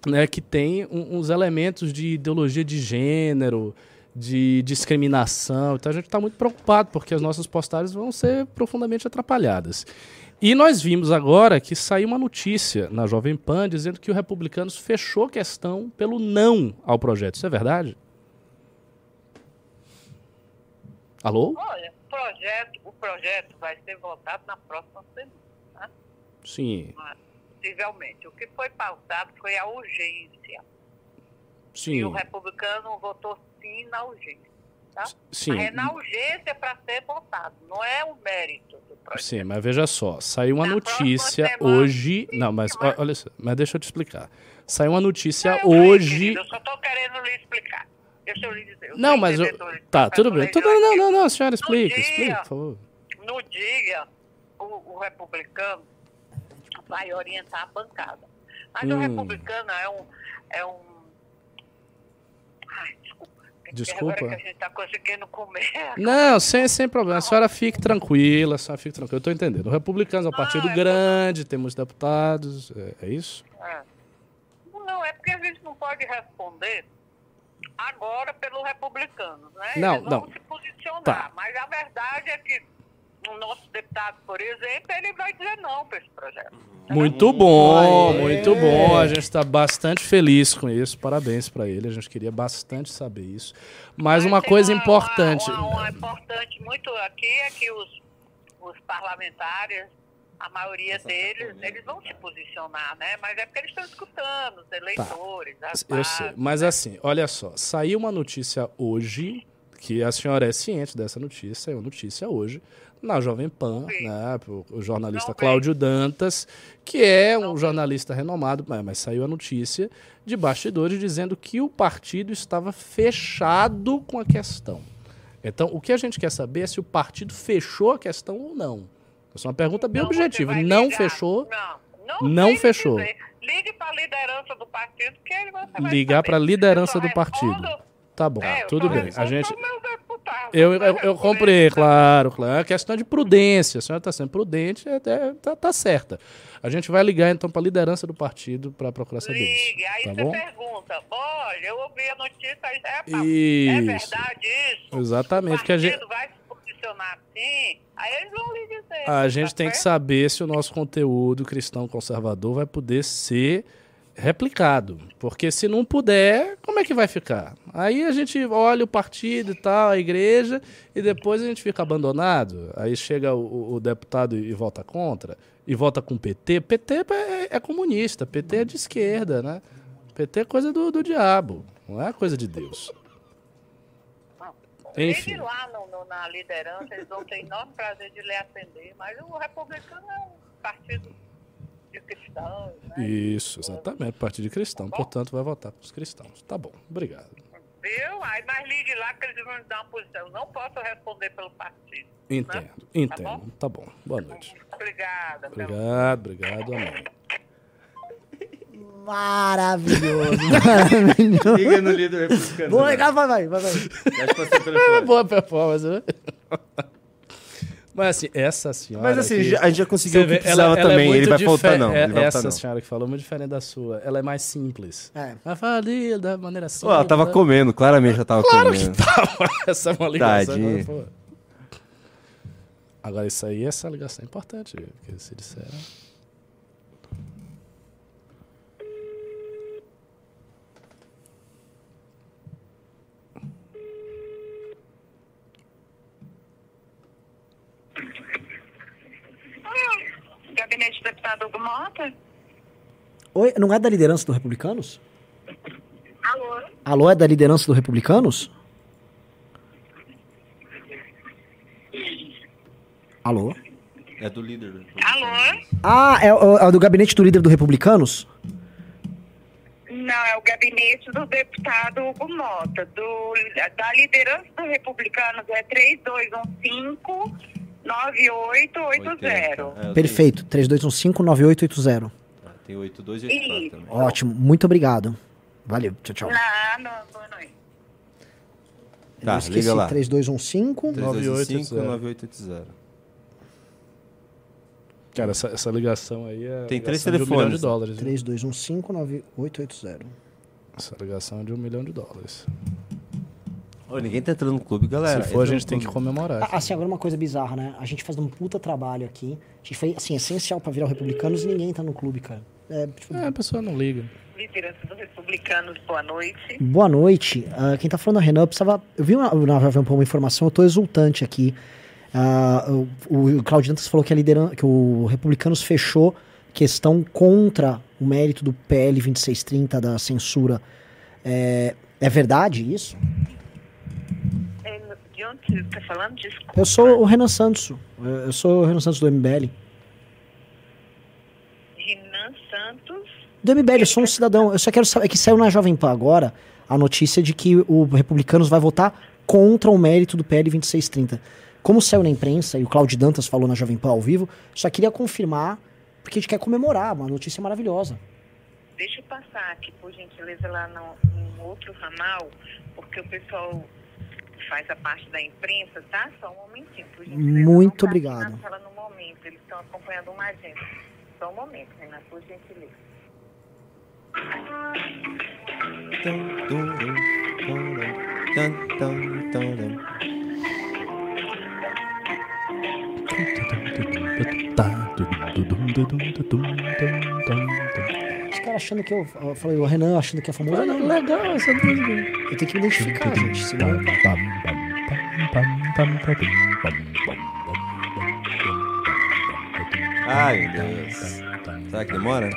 né, que tem um- uns elementos de ideologia de gênero, de discriminação. Então a gente está muito preocupado, porque as nossas postagens vão ser profundamente atrapalhadas. E nós vimos agora que saiu uma notícia na Jovem Pan dizendo que o Republicanos fechou questão pelo não ao projeto. Isso é verdade? Alô? Olha, o projeto, o projeto vai ser votado na próxima semana, né? Sim, possivelmente. O que foi pautado foi a urgência. E sim. o republicano votou sim na urgência. Tá? Sim. Mas é na urgência para ser votado, não é o mérito do projeto. Sim, mas veja só, saiu uma notícia hoje. Não, mas ó- olha só, mas deixa eu te explicar. Saiu uma notícia hoje. Eu só estou querendo lhe explicar. Deixa eu lhe dizer. eu Não, mas eu... tá, tudo bem. Tudo... Não, não, não, a senhora explica, dia- explica, por favor. No dia, o, o republicano vai orientar a bancada. Mas o Hum. republicano é um. É um Ai, desculpa. Agora que a gente está conseguindo comer. Não, sem, sem problema. A senhora fique tranquila, a senhora fique tranquila. Eu tô entendendo. O Republicano é um partido grande, tem muitos deputados, é, é isso? É. Não, é porque a gente não pode responder agora pelo republicano, né? Não, Eles não. se posicionar. Tá. Mas a verdade é que o nosso deputado, por exemplo, ele vai dizer não para esse projeto. Muito bom, Aê. muito bom. A gente está bastante feliz com isso. Parabéns para ele. A gente queria bastante saber isso. Mas uma coisa importante. Uma, uma importante muito aqui é que os, os parlamentares a maioria deles, eles vão se posicionar, né? Mas é porque eles estão escutando os eleitores, as Eu sei. Mas assim, olha só. Saiu uma notícia hoje, que a senhora é ciente dessa notícia, saiu notícia hoje, na Jovem Pan, né? O jornalista Cláudio Dantas, que é um jornalista renomado, mas, saiu a notícia de bastidores dizendo que o partido estava fechado com a questão. Então, o que a gente quer saber é se o partido fechou a questão ou não. Essa é uma pergunta bem objetiva. Não fechou. Não, Não fechou. Ligue para a liderança do partido que ele vai Ligar para a liderança do partido. Tá bom, tudo bem. A gente. Eu, eu, eu comprei, claro, claro. É questão de prudência. A senhora está sendo prudente, é, é, tá, tá certa. A gente vai ligar então para a liderança do partido para procurar saber. Ligue, aí Tá você bom? pergunta, olha, eu ouvi a notícia, aí, é, é Isso. verdade isso? Exatamente. O Que a gente, partido vai se posicionar assim? Aí eles vão lhe dizer. a gente tem que saber se o nosso conteúdo cristão conservador vai poder ser replicado. Porque se não puder, como é que vai ficar? Aí a gente olha o partido e tal, a igreja, e depois a gente fica abandonado. Aí chega o, o- deputado e vota contra, e vota com PT. PT é, é comunista, PT é de esquerda, né? PT é coisa do, do diabo, não é coisa de Deus. Enfim. Lá no, no- na liderança, eles vão ter enorme prazer de lhe atender. Mas o republicano é um partido cristãos, né? Isso, exatamente, partido cristão. Portanto, vai votar para os cristãos. Tá bom, obrigado. Viu? Aí, mas ligue lá que eles vão lhe dar uma posição. Eu não posso responder pelo partido. Entendo, entendo. Tá bom. Boa noite. Obrigada. Obrigado, obrigado, amém. Maravilhoso, maravilhoso. Liga no líder republicano, Vou né? ligar, vai, vai, vai. vai. Telefone. Boa performance, né? Mas assim, essa senhora. Mas, assim, já- a gente já conseguiu Você o que precisava é também, muito ele vai faltar não, é- ele vai essa faltar não. senhora que falou é muito diferente da sua. Ela é mais simples. É. Ela fala ali da maneira simples. Pô, ela tava né? comendo, claramente já tava Claro comendo. que tava. Essa é uma ligação. Tadinho. Agora. Agora, isso aí, essa ligação é importante. Porque se disser. Gabinete do deputado Hugo Mota? Oi, não é da liderança do Republicanos? Alô? Alô, é da liderança do Republicanos? Alô? É do líder. do- Alô? Ah, é, o- é do gabinete do líder do Republicanos? Não, é o gabinete do deputado Hugo Mota. Do, da liderança do Republicanos é 3215-9880. Perfeito, 3215-9880. Tem 82 e 84 também. Ótimo, muito obrigado. Valeu, tchau, tchau. Não, boa noite. Eu Tá, esqueci, liga lá. 3215 3215 9880. Cara, essa, essa ligação aí é. Tem três ligação de um milhão de telefones. dólares. hein? 3215-9880. Essa ligação é de um milhão de dólares. Ô, ninguém tá entrando no clube, galera. Se for, a gente tem que comemorar. Ah, Assim, agora uma coisa bizarra, né? A gente faz um puta trabalho aqui. A gente fez, assim, essencial pra virar o Republicanos e ninguém tá no clube, cara. É, tipo, É, a pessoa não liga. Liderança dos Republicanos, boa noite. Boa noite. Ah, quem tá falando é a Renan, eu precisava. Eu vi uma, Pan uma informação, eu tô exultante aqui. Ah, o, o Claudio Dantas falou que a liderança, que o Republicanos fechou questão contra o mérito do PL 2630 da censura. É, é verdade isso? Está falando? Desculpa. Eu sou o Renan Santos. Eu sou o Renan Santos do MBL. Renan Santos. Do MBL, eu sou um cidadão. Eu só quero saber é que saiu na Jovem Pan agora a notícia de que o Republicanos vai votar contra o mérito do PL 2630. Como saiu na imprensa e o Claudio Dantas falou na Jovem Pan ao vivo, só queria confirmar, porque a gente quer comemorar, uma notícia maravilhosa. Deixa eu passar aqui, por gentileza, lá no, num outro ramal, porque o pessoal faz a parte da imprensa, tá? Só um momentinho, por gentileza. Muito Não tá obrigado. na sala no momento, eles estão acompanhando uma agenda. Só um momento, Renan, por gentileza. Caras achando que eu, eu falei, o Renan achando que é famoso. Não, legal essa música. Eu tenho que me identificar, gente. Senão... Ai, meu Deus. Será que demora?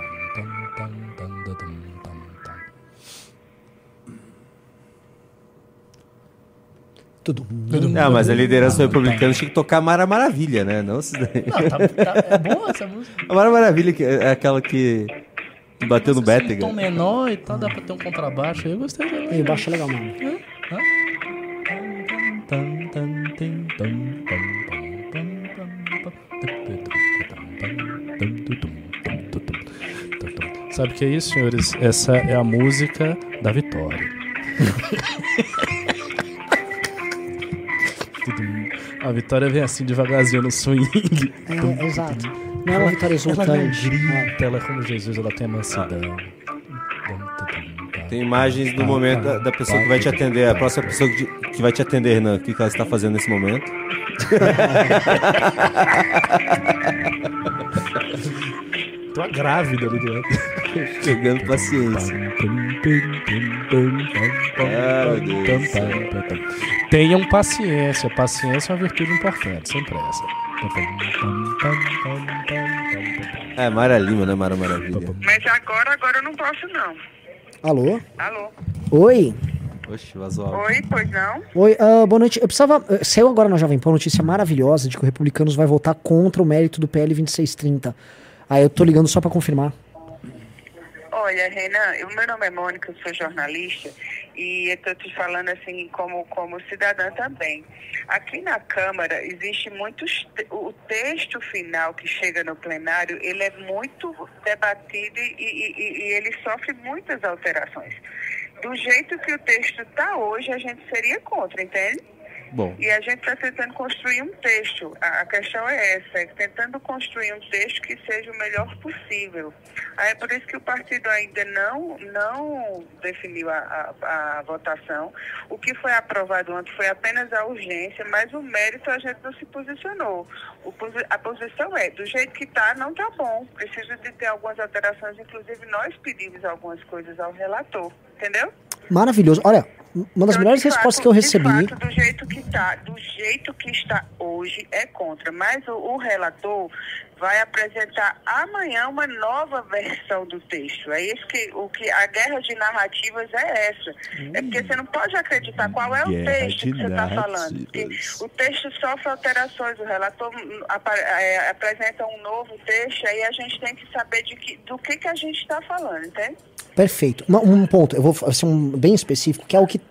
Tudo. Não, mas a liderança republicana tinha que tocar Mara Maravilha, né? Não, daí. Não, tá, tá- é boa essa música. A Mara Maravilha que é aquela que que bateu no Um Bétega. tom menor e tal, dá pra ter um contrabaixo aí. Eu gostei dela. E baixo é legal mesmo. Sabe o que é isso, senhores? Essa é a música da vitória. a vitória vem assim devagarzinho no swing. É, exato. Não é uma vitória Ela não exultante. grita, ela é como Jesus, ela tem a mansidão. Tem imagens do momento da, da pessoa que vai te atender, a próxima pessoa que, vai te atender, Renan. O que, ela está fazendo nesse momento? Tô grávida ali dentro. Pegando paciência. Ah. Tenham paciência. Paciência é uma virtude importante, sem pressa. É, Mara Lima, né? Mara Maravilha. Mas agora, agora eu não posso não. Alô? Alô? Oi? Oxe, vazou. Oi, pois não? Oi, ah, boa noite. Eu precisava. eh, Saiu agora na Jovem Pan uma notícia maravilhosa de que o Republicanos vai votar contra o mérito do PL 2630. Aí eu tô ligando só pra confirmar. Olha, Renan, o meu nome é Mônica, eu sou jornalista e eu estou te falando assim como, como cidadã também. Aqui na Câmara existe muitos. O texto final que chega no plenário, ele é muito debatido e- e- e ele sofre muitas alterações. Do jeito que o texto está hoje, a gente seria contra, entende? Bom. E a gente está tentando construir um texto. A, a questão é essa, é tentando construir um texto que seja o melhor possível. Aí é por isso que o partido ainda não, não definiu a, a, a votação. O que foi aprovado ontem foi apenas a urgência, mas o mérito a gente não se posicionou. O a posição é, do jeito que está, não está bom. Precisa de ter algumas alterações, inclusive nós pedimos algumas coisas ao relator, entendeu? Maravilhoso. Olha, uma das melhores De respostas fato- que eu recebi. fato, do jeito que está, do jeito que está hoje é contra, mas o, o relator vai apresentar amanhã uma nova versão do texto. É isso que o que a guerra de narrativas é essa. É porque você não pode acreditar qual é o texto que você está falando. Porque o texto sofre alterações, o relator hum, é, apresenta um novo texto, aí a gente tem que saber de que, do que, que a gente está falando, entende? Perfeito. Um ponto, eu vou ser um bem específico, que é o que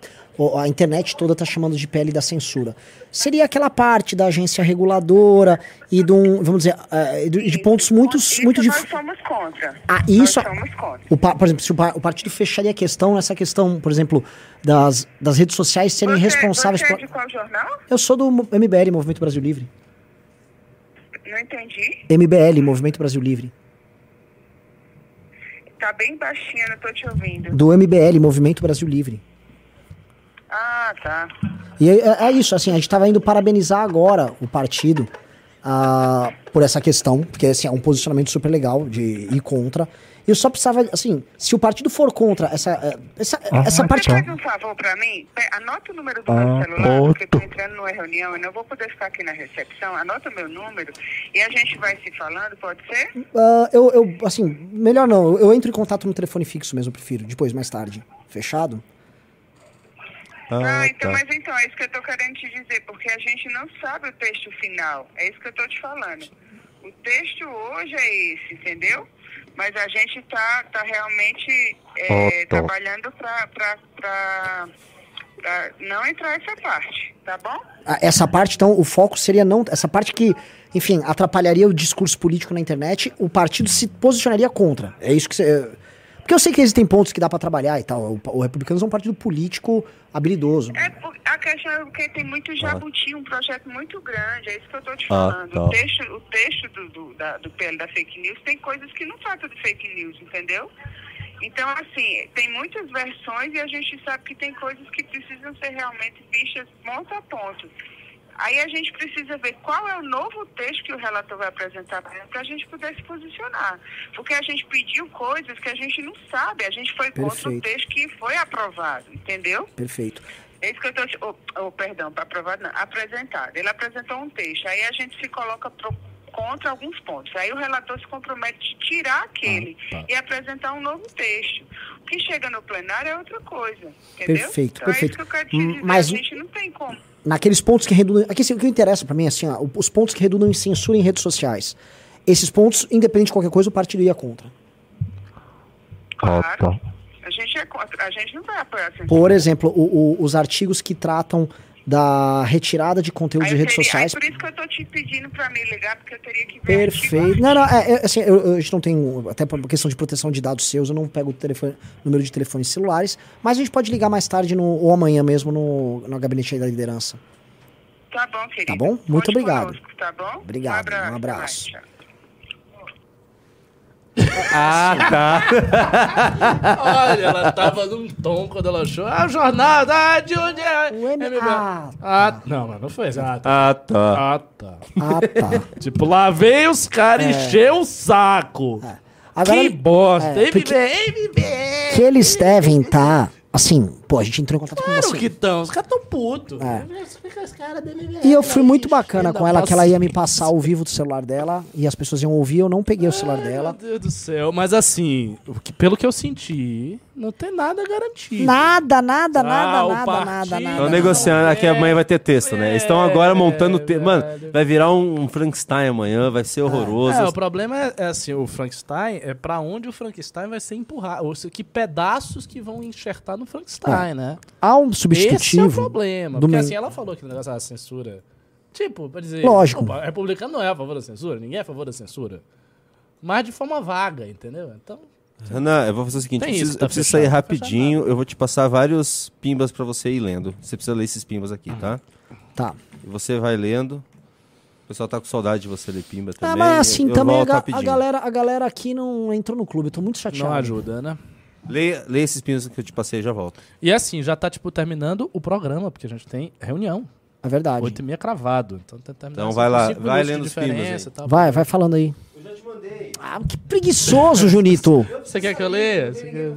a internet toda tá chamando de PL da censura. Seria aquela parte da agência reguladora e de um, vamos dizer, eh, de, pontos muito, muito Isso dif- nós somos contra. Ah, isso. Nós somos contra. O, por exemplo, se o, o partido fecharia a questão nessa questão, por exemplo, das, das redes sociais serem responsáveis Você é de qual jornal? Eu sou do MBL, Movimento Brasil Livre. Não entendi. MBL, Movimento Brasil Livre. Tá bem baixinho, não tô te ouvindo. Do MBL, Movimento Brasil Livre. Ah, tá. E é, é isso, assim, a gente tava indo parabenizar agora o partido ah, por essa questão, porque assim, é um posicionamento super legal de ir contra. E eu só precisava, assim, se o partido for contra essa, eh, essa, essa parte. Você faz um favor pra mim? Anota o número do Ah, meu celular, porque eu tô outro. entrando numa reunião e não vou poder ficar aqui na recepção. Anota o meu número e a gente vai se falando, pode ser? Ah, eu, eu, assim, melhor não, eu entro em contato no telefone fixo mesmo, eu prefiro, depois, mais tarde. Fechado? Ah, então, mas então, é isso que eu tô querendo te dizer, porque a gente não sabe o texto final. É isso que eu tô te falando. O texto hoje é esse, entendeu? Mas a gente tá, tá realmente é, Otto. trabalhando pra, pra, pra, pra não entrar essa parte, tá bom? Ah, Essa parte, então, o foco seria não. Essa parte que, enfim, atrapalharia o discurso político na internet, o partido se posicionaria contra. É isso que você. Porque eu sei que existem pontos que dá pra trabalhar e tal. O, o Republicanos é um partido político habilidoso. É, a questão é porque tem muito jabuti, um projeto muito grande, é isso que eu tô te Ah, falando. tá. O texto, o texto do, do, da, do PL da fake news tem coisas que não tratam de fake news, entendeu? Então, assim, tem muitas versões e a gente sabe que tem coisas que precisam ser realmente vistas ponto a ponto. Aí a gente precisa ver qual é o novo texto que o relator vai apresentar para a gente poder se posicionar. Porque a gente pediu coisas que a gente não sabe, a gente foi contra o Perfeito. texto que foi aprovado, entendeu? Perfeito. É isso que eu estou. Oh, oh, perdão, para aprovado não. Apresentado. Ele apresentou um texto. Aí a gente se coloca pro- contra alguns pontos. Aí o relator se compromete de tirar aquele Ah, tá. e apresentar um novo texto. O que chega no plenário é outra coisa. Entendeu? Perfeito, então perfeito. é isso que eu quero te Hum, dizer. mas- a gente não tem como. Naqueles pontos que redundam. Aqui, assim, o que interessa pra mim é assim, ó, os pontos que redundam em censura em redes sociais. Esses pontos, independente de qualquer coisa, o partido ia contra. Claro. A gente é contra. A gente não vai apoiar a censura. Por exemplo, o- o- os artigos que tratam da retirada de conteúdo Aí de redes teria- sociais. aí por isso que eu tô te pedindo pra me ligar, porque eu teria que ver. Perfeito. Não, não, é, é, assim, eu, eu- a gente não tem, até por questão de proteção de dados seus, eu não pego o telefone, número de telefones celulares, mas a gente pode ligar mais tarde no, ou amanhã mesmo no, no gabinete da liderança. Tá bom, querido. Tá bom? Muito obrigado. conosco, tá bom? Obrigado, Um abraço. um abraço. Ah, tá. Olha, ela tava num tom quando ela achou. Ah, o jornal, ah, de onde é? MBL. Ah, Ah, não, mas não foi exato. Ah, tá. Ah, tá. Ah, tá. tipo, lá veio os caras É. encher o saco. Agora- que bosta. é, porque- MBL, Que eles devem estar, assim, pô, a gente entrou em contato com Claro você. que estão, os caras tão putos. É. E eu fui muito bacana com ela, que ela ia me passar ao vivo do celular dela e as pessoas iam ouvir, eu não peguei o celular dela. Meu Deus do céu, mas assim, pelo que eu senti, não tem nada garantido. Nada, nada, nada, Ah, nada, nada, partido- nada. Estão negociando, aqui amanhã vai ter texto, né? Eles estão agora montando o texto. Mano, vai virar um, um Frankenstein amanhã, vai ser horroroso. É, o problema é, é assim, o Frankenstein é pra onde o Frankenstein vai ser empurrado, ou seja, que pedaços que vão enxertar no Frankenstein, Né? Há um Esse é o substitutivo. problema, do porque meu- assim, ela falou que o negócio da censura, tipo, pra dizer, Lógico. opa, republicano não é a favor da censura, ninguém é a favor da censura, mas de forma vaga, entendeu? Então, Renan, eu vou fazer o seguinte: eu preciso, isso, tá eu preciso fechado, sair tá rapidinho. Eu vou te passar vários pimbas pra você ir lendo. Você precisa ler esses pimbas aqui, tá? Tá. E você vai lendo. O pessoal tá com saudade de você ler pimba também. Ah, mas assim, eu também a, a galera, a galera aqui não entrou no clube, eu tô muito chateado. não ajuda, né? Leia, leia esses pimbas que eu te passei e já volto. E assim, já tá, tipo, terminando o programa, porque a gente tem reunião. É verdade. Oito e meia cravado. Então, tá Então assim, vai lá, vai lendo os diferença aí. e tal. Vai, vai falando aí. Ah, que preguiçoso, Junito. Você quer que eu leia? Você quer...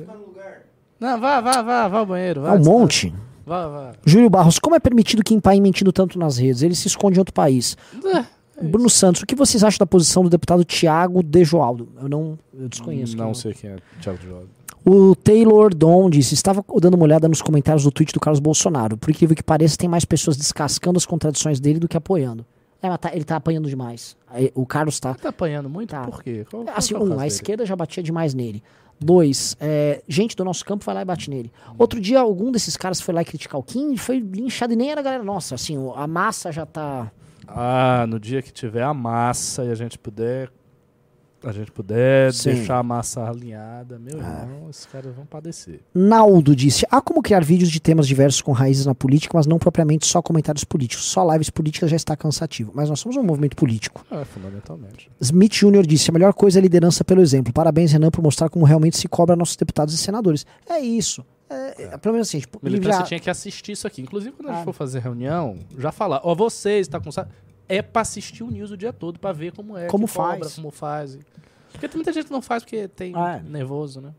Não, vá, vá, vá, vá ao banheiro. Vá, É um monte. Vá, vá. Júlio Barros, como é permitido que empaie mentindo tanto nas redes? Ele se esconde em outro país. É, Bruno Santos, o que vocês acham da posição do deputado Tiago Dejoaldo? Eu não eu desconheço. Não quem sei quem é Thiago de Joga. O Taylor Don disse: estava dando uma olhada nos comentários do tweet do Carlos Bolsonaro. Por incrível que pareça, tem mais pessoas descascando as contradições dele do que apoiando. É, mas tá- ele tá apanhando demais. O Carlos tá. Tá apanhando muito? Por quê? Qual- qual Assim, é um, a esquerda já batia demais nele. Dois, é, gente do nosso campo vai lá e bate nele. Outro dia, algum desses caras foi lá criticar o Kim e foi linchado e nem era a galera nossa. Assim, a massa já tá. Ah, no dia que tiver a massa e a gente puder. A gente puder Sim. deixar a massa alinhada, meu irmão, esses caras vão padecer. Naldo disse: há como criar vídeos de temas diversos com raízes na política, mas não propriamente só comentários políticos. Só lives políticas já está cansativo. Mas nós somos um movimento político. É, fundamentalmente. Smith Jr. disse: a melhor coisa é liderança pelo exemplo. Parabéns, Renan, por mostrar como realmente se cobra nossos deputados e senadores. É isso. É, é, pelo menos assim, tipo, Militância já- tinha que assistir isso aqui. Inclusive, quando a gente Ah. for fazer reunião, já falar, ó, vocês, tá com É pra assistir o news o dia todo, pra ver como é, Como que cobra, faz. como faz. Porque tem muita gente que não faz porque tem Ah, é. nervoso, né?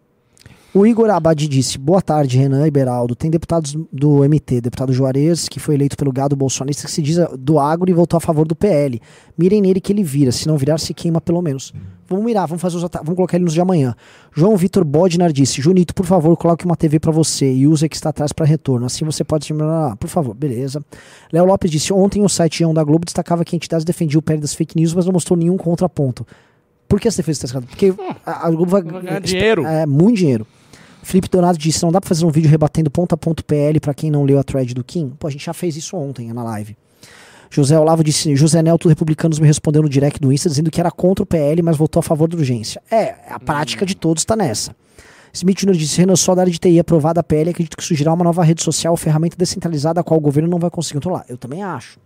O Igor Abadi disse: Boa tarde, Renan e Beraldo. Tem deputados do MT, deputado Juarez, que foi eleito pelo gado bolsonarista, que se diz do agro e votou a favor do PL. Mirem nele que ele vira, se não virar, se queima pelo menos. Vamos mirar, vamos fazer os vamos colocar ele nos de amanhã. João Vitor Bodnar disse: Junito, por favor, coloque uma TV pra você e use a que está atrás para retorno. Assim você pode terminar. Por favor, beleza. Léo Lopes disse: Ontem o site da Globo destacava que entidades defendiam o PL das fake news, mas não mostrou nenhum contraponto. Por que as defesas estão escritas? Porque a, a Globo vai, Vai ganhar dinheiro. É, muito dinheiro. Felipe Donato disse: não dá pra fazer um vídeo rebatendo ponto a ponto PL pra quem não leu a thread do Kim? Pô, a gente já fez isso ontem na live. José Olavo disse: José Nelto Republicanos me respondeu no direct do Insta dizendo que era contra o PL, mas votou a favor da urgência. É, a prática de todos está nessa. Smith Jr. disse: Renan, só da área de TI aprovada a PL, acredito que surgirá uma nova rede social, ferramenta descentralizada, a qual o governo não vai conseguir controlar. Eu também acho.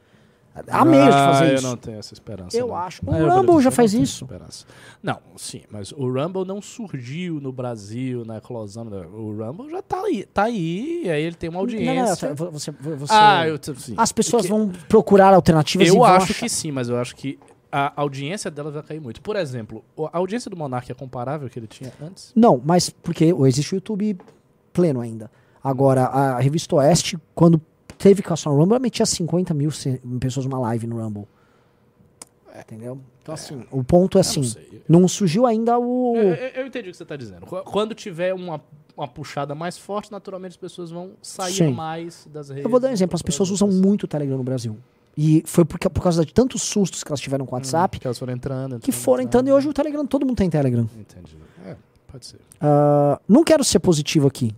Há meios de fazer Ah, isso. Eu não tenho essa esperança. Eu não. acho. O Ah, eu vou Rumble já eu faz isso. esperança. Não, sim, mas o Rumble não surgiu no Brasil, na eclosão. da- O Rumble já tá aí, tá aí, aí ele tem uma audiência. Não, não, você, você- Ah, eu- sim. As pessoas vão procurar alternativas Eu acho achar- que sim, mas eu acho que a audiência dela vai cair muito. Por exemplo, o- a audiência do Monark é comparável que ele tinha antes? Não, mas porque existe o YouTube pleno ainda. Agora, a revista Oeste, quando teve Cação Rumble, ela metia 50 mil pessoas numa live no Rumble. Entendeu? Então, assim, o ponto é assim: não, surgiu ainda o. Eu, eu, eu entendi o que você está dizendo. Qu- Quando tiver uma, uma puxada mais forte, naturalmente as pessoas vão sair Sim. mais das redes. Eu vou dar um exemplo: as pessoas usam muito o Telegram no Brasil. E foi porque, por causa de tantos sustos que elas tiveram com o WhatsApp Hum, Que elas foram entrando. que foram entrando. E hoje o Telegram, todo mundo tem Telegram. Entendi. É, pode ser. Ah, não quero ser positivo aqui.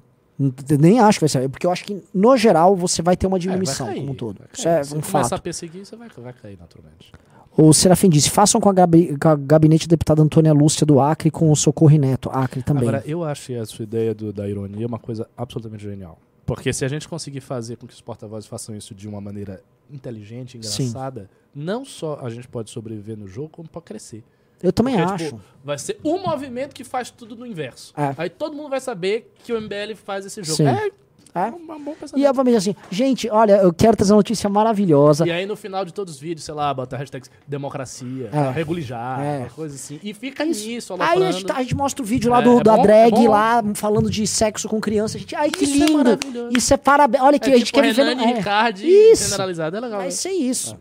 Nem acho que vai ser. Porque eu acho que, no geral, você vai ter uma diminuição cair, como um todo. Isso é Se um começar fato. a perseguir, você vai, vai cair naturalmente. O Serafim disse: façam com a, gabi, com a gabinete da deputada Antônia Lúcia do Acre com o Socorro Neto. Acre também. Agora, eu acho a sua ideia do- da ironia uma coisa absolutamente genial. Porque se a gente conseguir fazer com que os porta-vozes façam isso de uma maneira inteligente, Sim. engraçada, não só a gente pode sobreviver no jogo, como pode crescer. Eu também Porque, acho. tipo, vai ser um movimento que faz tudo no inverso. É. Aí todo mundo vai saber que o MBL faz esse jogo. Sim. É, É. um, um bom E a família assim: gente, olha, eu quero trazer uma notícia maravilhosa. E aí no final de todos os vídeos, sei lá, bota a hashtag democracia, É. regulijar, É. coisa assim. E fica nisso, Aí a gente, tá- a gente mostra o vídeo lá É, do, é da bom, drag é lá, falando de sexo com criança. A gente, ai, que Isso é lindo! Isso é parabéns. Olha aqui, É a gente tipo quer viver Renan no- e é. Ricardo Isso. generalizado, é legal. Vai ser isso.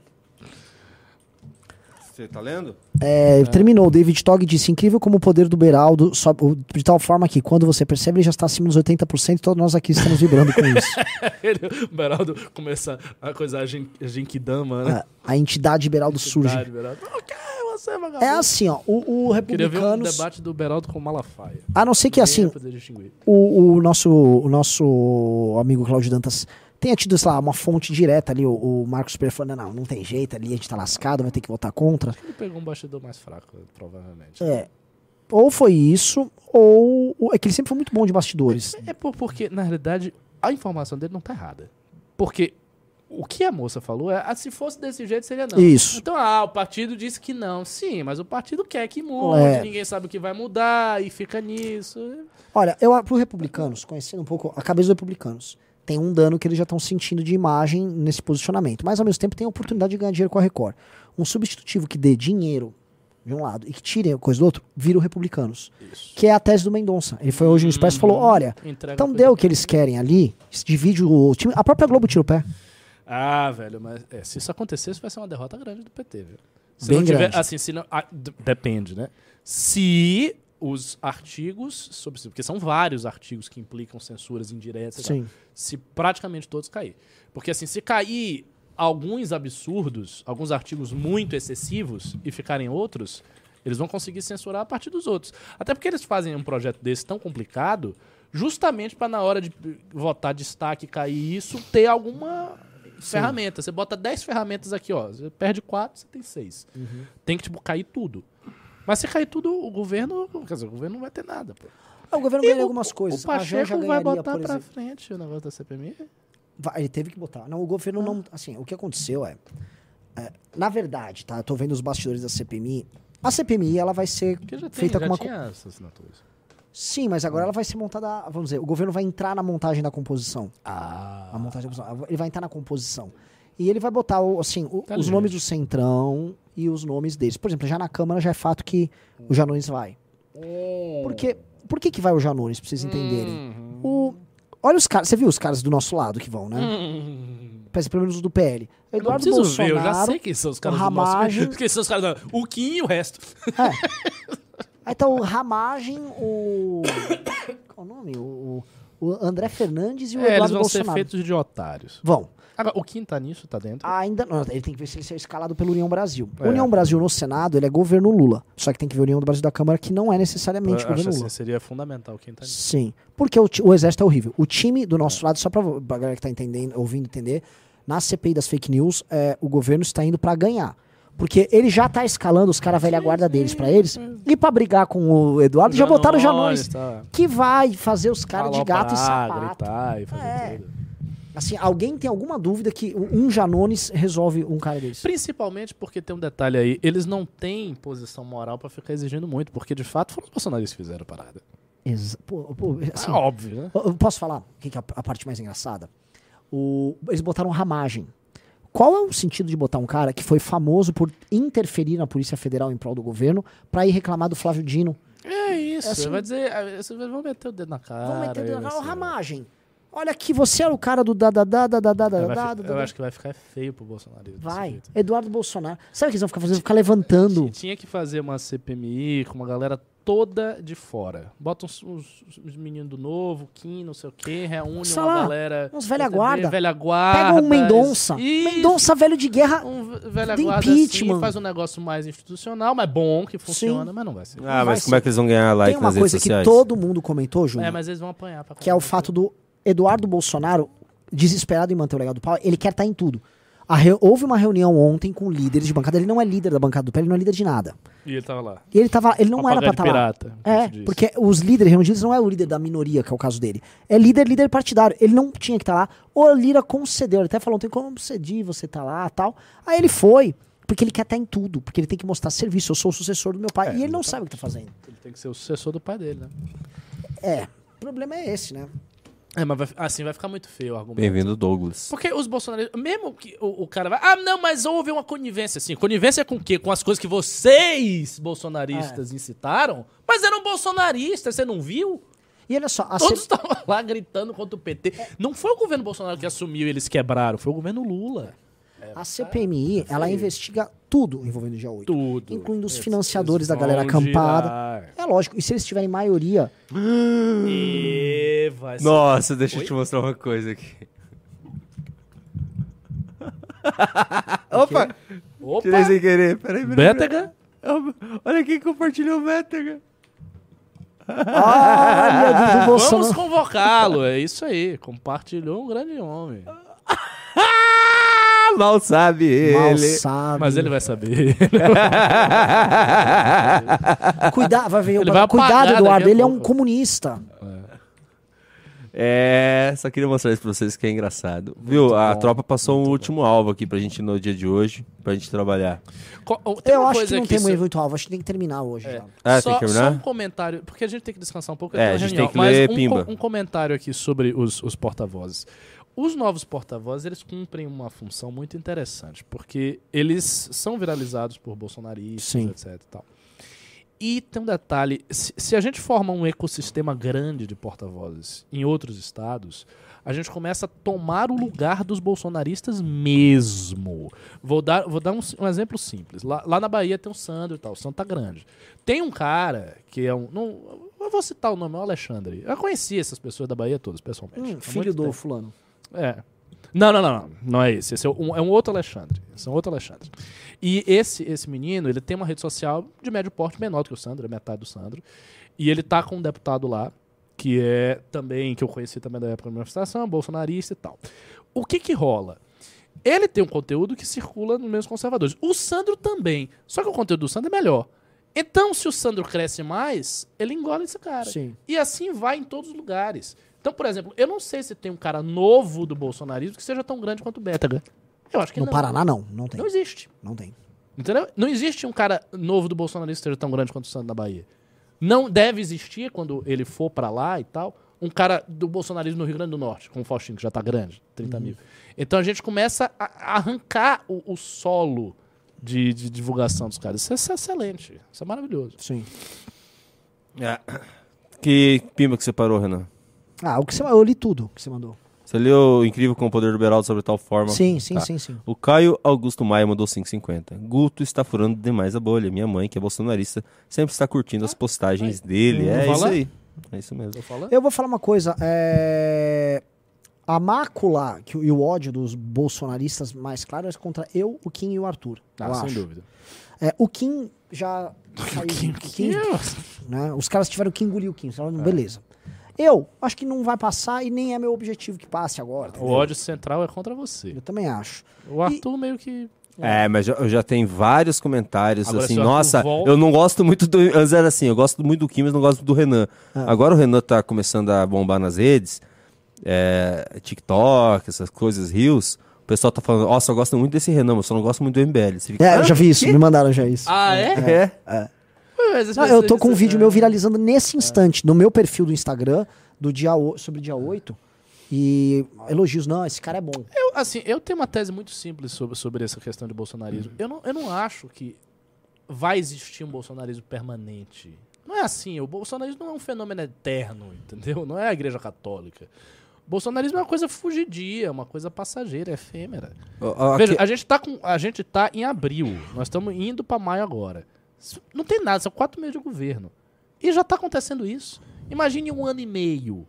Você tá lendo? É, Terminou. David Togg disse: incrível como o poder do Beraldo sobe o- de tal forma que, quando você percebe, ele já está acima dos 80% e todos nós aqui estamos vibrando com isso. Ele, o Beraldo começa a coisa a Gen- a Genkidama, né? A, a entidade Beraldo surge. Verdade, Beraldo. O que é você? É assim, ó. O, o Queria ver um debate do Beraldo com o Malafaia. A não ser que, assim, o, o nosso, o nosso amigo Cláudio Dantas tenha tido, sei lá, uma fonte direta ali, o, o Marcos Pereira falando, não, não tem jeito ali, a gente tá lascado, vai ter que votar contra. Ele pegou um bastidor mais fraco, provavelmente. É. Ou foi isso, ou é que ele sempre foi muito bom de bastidores. É por- porque, na realidade, a informação dele não tá errada. Porque o que a moça falou é, ah, se fosse desse jeito, seria não. Isso. Então, ah, o partido disse que não. Sim, mas o partido quer que mude, É. ninguém sabe o que vai mudar e fica nisso. Olha, eu pro republicanos, conhecendo um pouco a cabeça dos republicanos, tem um dano que eles já estão sentindo de imagem nesse posicionamento, mas ao mesmo tempo tem a oportunidade de ganhar dinheiro com a Record. Um substitutivo que dê dinheiro de um lado e que tire a coisa do outro, vira o republicanos. Que é a tese do Mendonça. Ele foi hoje no Expresso e falou: olha, Entrega então deu o que eles querem ali, se divide o time. A própria Globo tira o pé. Ah, velho, mas é, se isso acontecesse, vai ser uma derrota grande do PT, viu? Se Bem não tiver, grande. assim, se não, ah, depende, né? Se os artigos, sobre, porque são vários artigos que implicam censuras indiretas, e tal, Sim. se praticamente todos cair. Porque assim, se cair alguns absurdos, alguns artigos muito excessivos e ficarem outros, eles vão conseguir censurar a partir dos outros. Até porque eles fazem um projeto desse tão complicado, justamente para na hora de votar destaque e cair isso, ter alguma ferramenta. Você bota 10 ferramentas aqui, ó. Você perde 4, você tem 6. Uhum. Tem que, tipo, cair tudo. Mas se cair tudo, o governo. Quer dizer, o governo não vai ter nada, pô. Ah, o governo E ganha o- algumas coisas. O Pacheco vai botar pra frente o negócio da CPMI? Vai, ele teve que botar. Não, o governo não. Assim, o que aconteceu é, é, Na verdade, tá? Eu tô vendo os bastidores da CPMI. A CPMI, ela vai ser tem, feita com uma. tinha assinaturas. Sim, mas agora ela vai ser montada. Vamos dizer, o governo vai entrar na montagem da composição. Ah. A montagem da composição. Ele vai entrar na composição. E ele vai botar assim, Tá os lindo. nomes do Centrão e os nomes deles. Por exemplo, já na Câmara já é fato que o Janones vai. Porque, por que, que vai o Janones, pra vocês entenderem? Uhum. O, olha os caras. Você viu os caras do nosso lado que vão, né? Hum. Parece pelo menos os do PL. Eu não Eduardo preciso Bolsonaro, ver, eu já sei quem são os caras o do nosso. Ramagem, Quem são os caras do... O Kim e o resto. Aí tá o Ramagem, o. Qual o nome? O, o André Fernandes e o É, eles Eduardo vão Bolsonaro. ser feitos de otários. Vão. Agora, o Kim tá nisso, tá dentro? Ainda não, ele tem que ver se ele é escalado pelo União Brasil. É. União Brasil no Senado, ele é governo Lula. Só que tem que ver União do Brasil da Câmara, que não é necessariamente Eu acho governo assim, Lula. seria fundamental o Kim tá nisso. Sim. Porque o, o exército é horrível. O time do nosso lado, só pra, pra galera que tá entendendo, ouvindo entender, na CPI das fake news, é, o governo está indo pra ganhar. Porque ele já tá escalando os caras velha guarda deles pra eles. E pra brigar com o Eduardo, já botaram o Janones. tá. Que vai fazer os caras de gato e sapato. gritar e fazer É. tudo. Assim, alguém tem alguma dúvida que um Janones resolve um cara desse? Principalmente porque tem um detalhe aí, eles não têm posição moral pra ficar exigindo muito, porque de fato foram os bolsonaristas que fizeram a parada. Exa pô, pô, assim, É óbvio, né? posso falar o que, é a, parte mais engraçada? O, eles botaram ramagem. Qual é o sentido de botar um cara que foi famoso por interferir na Polícia Federal em prol do governo pra ir reclamar do Flávio Dino? É isso, Assim- vai dizer, ah, vão meter o dedo na cara. Vamos meter o dedo na ser- ramagem. Olha aqui, você era o cara do da da da da da da da da eu acho que vai ficar feio pro Bolsonaro. Vai. jeito. Eduardo Bolsonaro. Sabe o que eles vão ficar fazendo? Ficar levantando. Tinha que fazer uma CPMI com uma galera toda de fora. Bota uns, uns- uns meninos do novo, Kim, não sei o quê, reúne Sei uma lá, galera. uns velha guarda. Velha guarda. Pega um Mendonça. Isso. Mendonça, velho de guerra. velha de guarda impeachment. assim, faz um negócio mais institucional, mas bom, que funciona, mas não vai ser. Ah, mas como é que eles vão ganhar like Tem uma nas redes coisa que todo mundo comentou, Júnior. É, mas eles vão apanhar pra que é o fato do Eduardo Bolsonaro, desesperado em manter o legado do pau, ele quer estar em tudo. Re- Houve uma reunião ontem com líderes de bancada. Ele não é líder da bancada do PL, ele não é líder de nada. E ele tava lá. E ele, tava, ele não era pra estar de lá. pirata, É, porque os líderes reunidos não é o líder da minoria, que é o caso dele. É líder, líder partidário. Ele não tinha que estar lá. O Lira concedeu. Ele até falou, tem como concedi, você tá lá tal. Aí ele foi, porque ele quer estar em tudo. Porque ele tem que mostrar serviço. Eu sou o sucessor do meu pai. e ele não sabe o que tá fazendo. Ele tem que ser o sucessor do pai dele, né? É, o problema é esse, né? É, mas vai- assim vai ficar muito feio o argumento. Bem-vindo, Douglas. Porque os bolsonaristas, mesmo que o, o cara vai, ah, não, mas houve uma conivência, assim. Conivência com o quê? Com as coisas que vocês, bolsonaristas, incitaram? Mas eram bolsonaristas, você não viu? E olha só, a Todos C- estavam lá gritando contra o PT. Não foi o governo Bolsonaro que assumiu e eles quebraram, foi o governo Lula. A CPMI, ela investiga tudo envolvendo o dia 8. Tudo. Incluindo os Eles- financiadores da galera acampada. girar. É lógico. E se eles tiverem maioria. E vai ser- Nossa, deixa eu Oi? te mostrar uma coisa aqui. Opa! Opa! Tirei sem querer. Peraí, peraí. Bétega? Olha quem compartilhou o Bétega. Bolsonaro. Vamos convocá-lo, é isso aí. Compartilhou um grande homem. Mal sabe ele. Mal sabe. Mas ele vai saber. Cuidado, vai ver. Ele vai Cuidado, Eduardo. Ele é um pouco. comunista. É, só queria mostrar isso pra vocês que é engraçado. Viu? A bom, tropa passou um último alvo aqui pra gente no dia de hoje, pra gente trabalhar. Co- tem Eu uma acho coisa que não tem so- muito alvo. Acho que tem que terminar hoje. já. Ah, só, tem que terminar? só um comentário, porque a gente tem que descansar um pouco. É, na a gente reunião, tem que mas ler um, Pimba. co- um comentário aqui sobre os, os porta-vozes. Os novos porta-vozes, eles cumprem uma função muito interessante, porque eles são viralizados por bolsonaristas, Sim. etc e tal. E tem um detalhe, se, a gente forma um ecossistema grande de porta-vozes em outros estados, a gente começa a tomar o lugar dos bolsonaristas mesmo. Vou dar, vou dar um, um exemplo simples. Lá, lá na Bahia tem o Sandro e tal, o Sandro tá grande. Tem um cara que é um. Não, eu vou citar o nome, é o Alexandre. Eu conheci essas pessoas da Bahia todas, pessoalmente. Hum, filho do tempo. fulano. É. Não, não, não, não. Não é esse. Esse é um, é um outro Alexandre. Esse é um outro Alexandre. E esse, esse menino, ele tem uma rede social de médio porte menor do que o Sandro, é metade do Sandro. E ele tá com um deputado lá, que é também, que eu conheci também da época da manifestação, bolsonarista e tal. O que que rola? Ele tem um conteúdo que circula nos meios conservadores. O Sandro também. Só que o conteúdo do Sandro é melhor. Então, se o Sandro cresce mais, ele engole esse cara. Sim. E assim vai em todos os lugares. Então, por exemplo, eu não sei se tem um cara novo do bolsonarismo que seja tão grande quanto o Bétega. Eu acho que No não. Paraná, não. Não tem. Não existe. Não tem. Entendeu? Não existe um cara novo do bolsonarismo que seja tão grande quanto o Sandro na Bahia. Não deve existir quando ele for pra lá e tal. Um cara do bolsonarismo no Rio Grande do Norte, com o Faustinho, que já tá grande, 30 mil. Então a gente começa a arrancar o, o solo de, de divulgação dos caras. Isso é, isso é excelente. Isso é maravilhoso. Sim. É. Que pimba que você parou, Renan? Ah, o que você, eu li tudo que você mandou. Você leu o Incrível com o Poder do Beraldo sobre tal forma? Sim, sim, Tá. sim, sim. O Caio Augusto Maia mandou 5,50. Guto está furando demais a bolha. Minha mãe, que é bolsonarista, sempre está curtindo as postagens dele. Hum, É isso aí. É isso mesmo. Eu vou falar uma coisa. é, A mácula que, o- e o ódio dos bolsonaristas mais claro é contra eu, o Kim e o Arthur. Ah, eu sem acho. dúvida. É, o Kim já saiu. Kim- o Kim, Kim né, os caras tiveram que engolir o Kim. falaram, É. Beleza. Eu acho que não vai passar e nem é meu objetivo que passe agora. O entendeu? ódio central é contra você. Eu também acho. O Arthur meio que. É, mas eu já tenho vários comentários Agora, assim, o nossa, volta- eu não gosto muito do. Antes era assim, eu gosto muito do Kim, mas não gosto do Renan. Ah. Agora o Renan tá começando a bombar nas redes, é, TikTok, essas coisas, Rios. O pessoal tá falando, nossa, eu gosto muito desse Renan, mas eu só não gosto muito do MBL. Você fica, É, eu "Ah, já vi isso, quê?" me mandaram já isso. Ah, é? É. É. Mas Não, eu tô com um vídeo meu viralizando nesse instante, no meu perfil do Instagram, do dia, o- sobre o dia 8. E elogios, não, esse cara é bom. Eu, assim, eu tenho uma tese muito simples sobre, sobre essa questão de bolsonarismo. Eu não, eu não acho que vai existir um bolsonarismo permanente. Não é assim, o bolsonarismo não é um fenômeno eterno, entendeu? Não é a igreja católica. Bolsonarismo é uma coisa fugidia, uma coisa passageira, efêmera. Ó, ó, Veja, a gente, tá com, a gente tá em abril, nós estamos indo para maio agora. Isso Não tem nada, são quatro meses de governo. E já tá acontecendo isso. Imagine um ano e meio.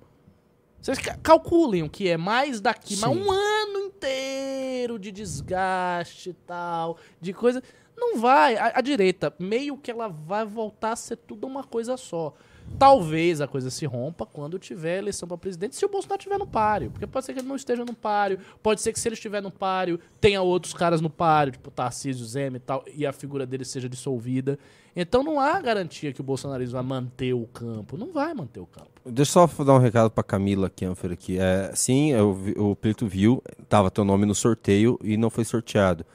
Vocês ca- calculem o que é mais daqui, mas Sim. um ano inteiro de desgaste e tal, de coisa. Não vai. A, a direita, meio que ela vai voltar a ser tudo uma coisa só. Talvez a coisa se rompa quando tiver eleição para presidente, se o Bolsonaro estiver no páreo. Porque pode ser que ele não esteja no páreo, pode ser que se ele estiver no páreo, tenha outros caras no páreo, tipo Tarcísio, Zema e tal, e a figura dele seja dissolvida. Então não há garantia que o bolsonarismo vai manter o campo. Não vai manter o campo. Deixa eu só dar um recado pra Camila Kianfer aqui. É, sim, vi- o Plito viu, tava teu nome no sorteio e não foi sorteado.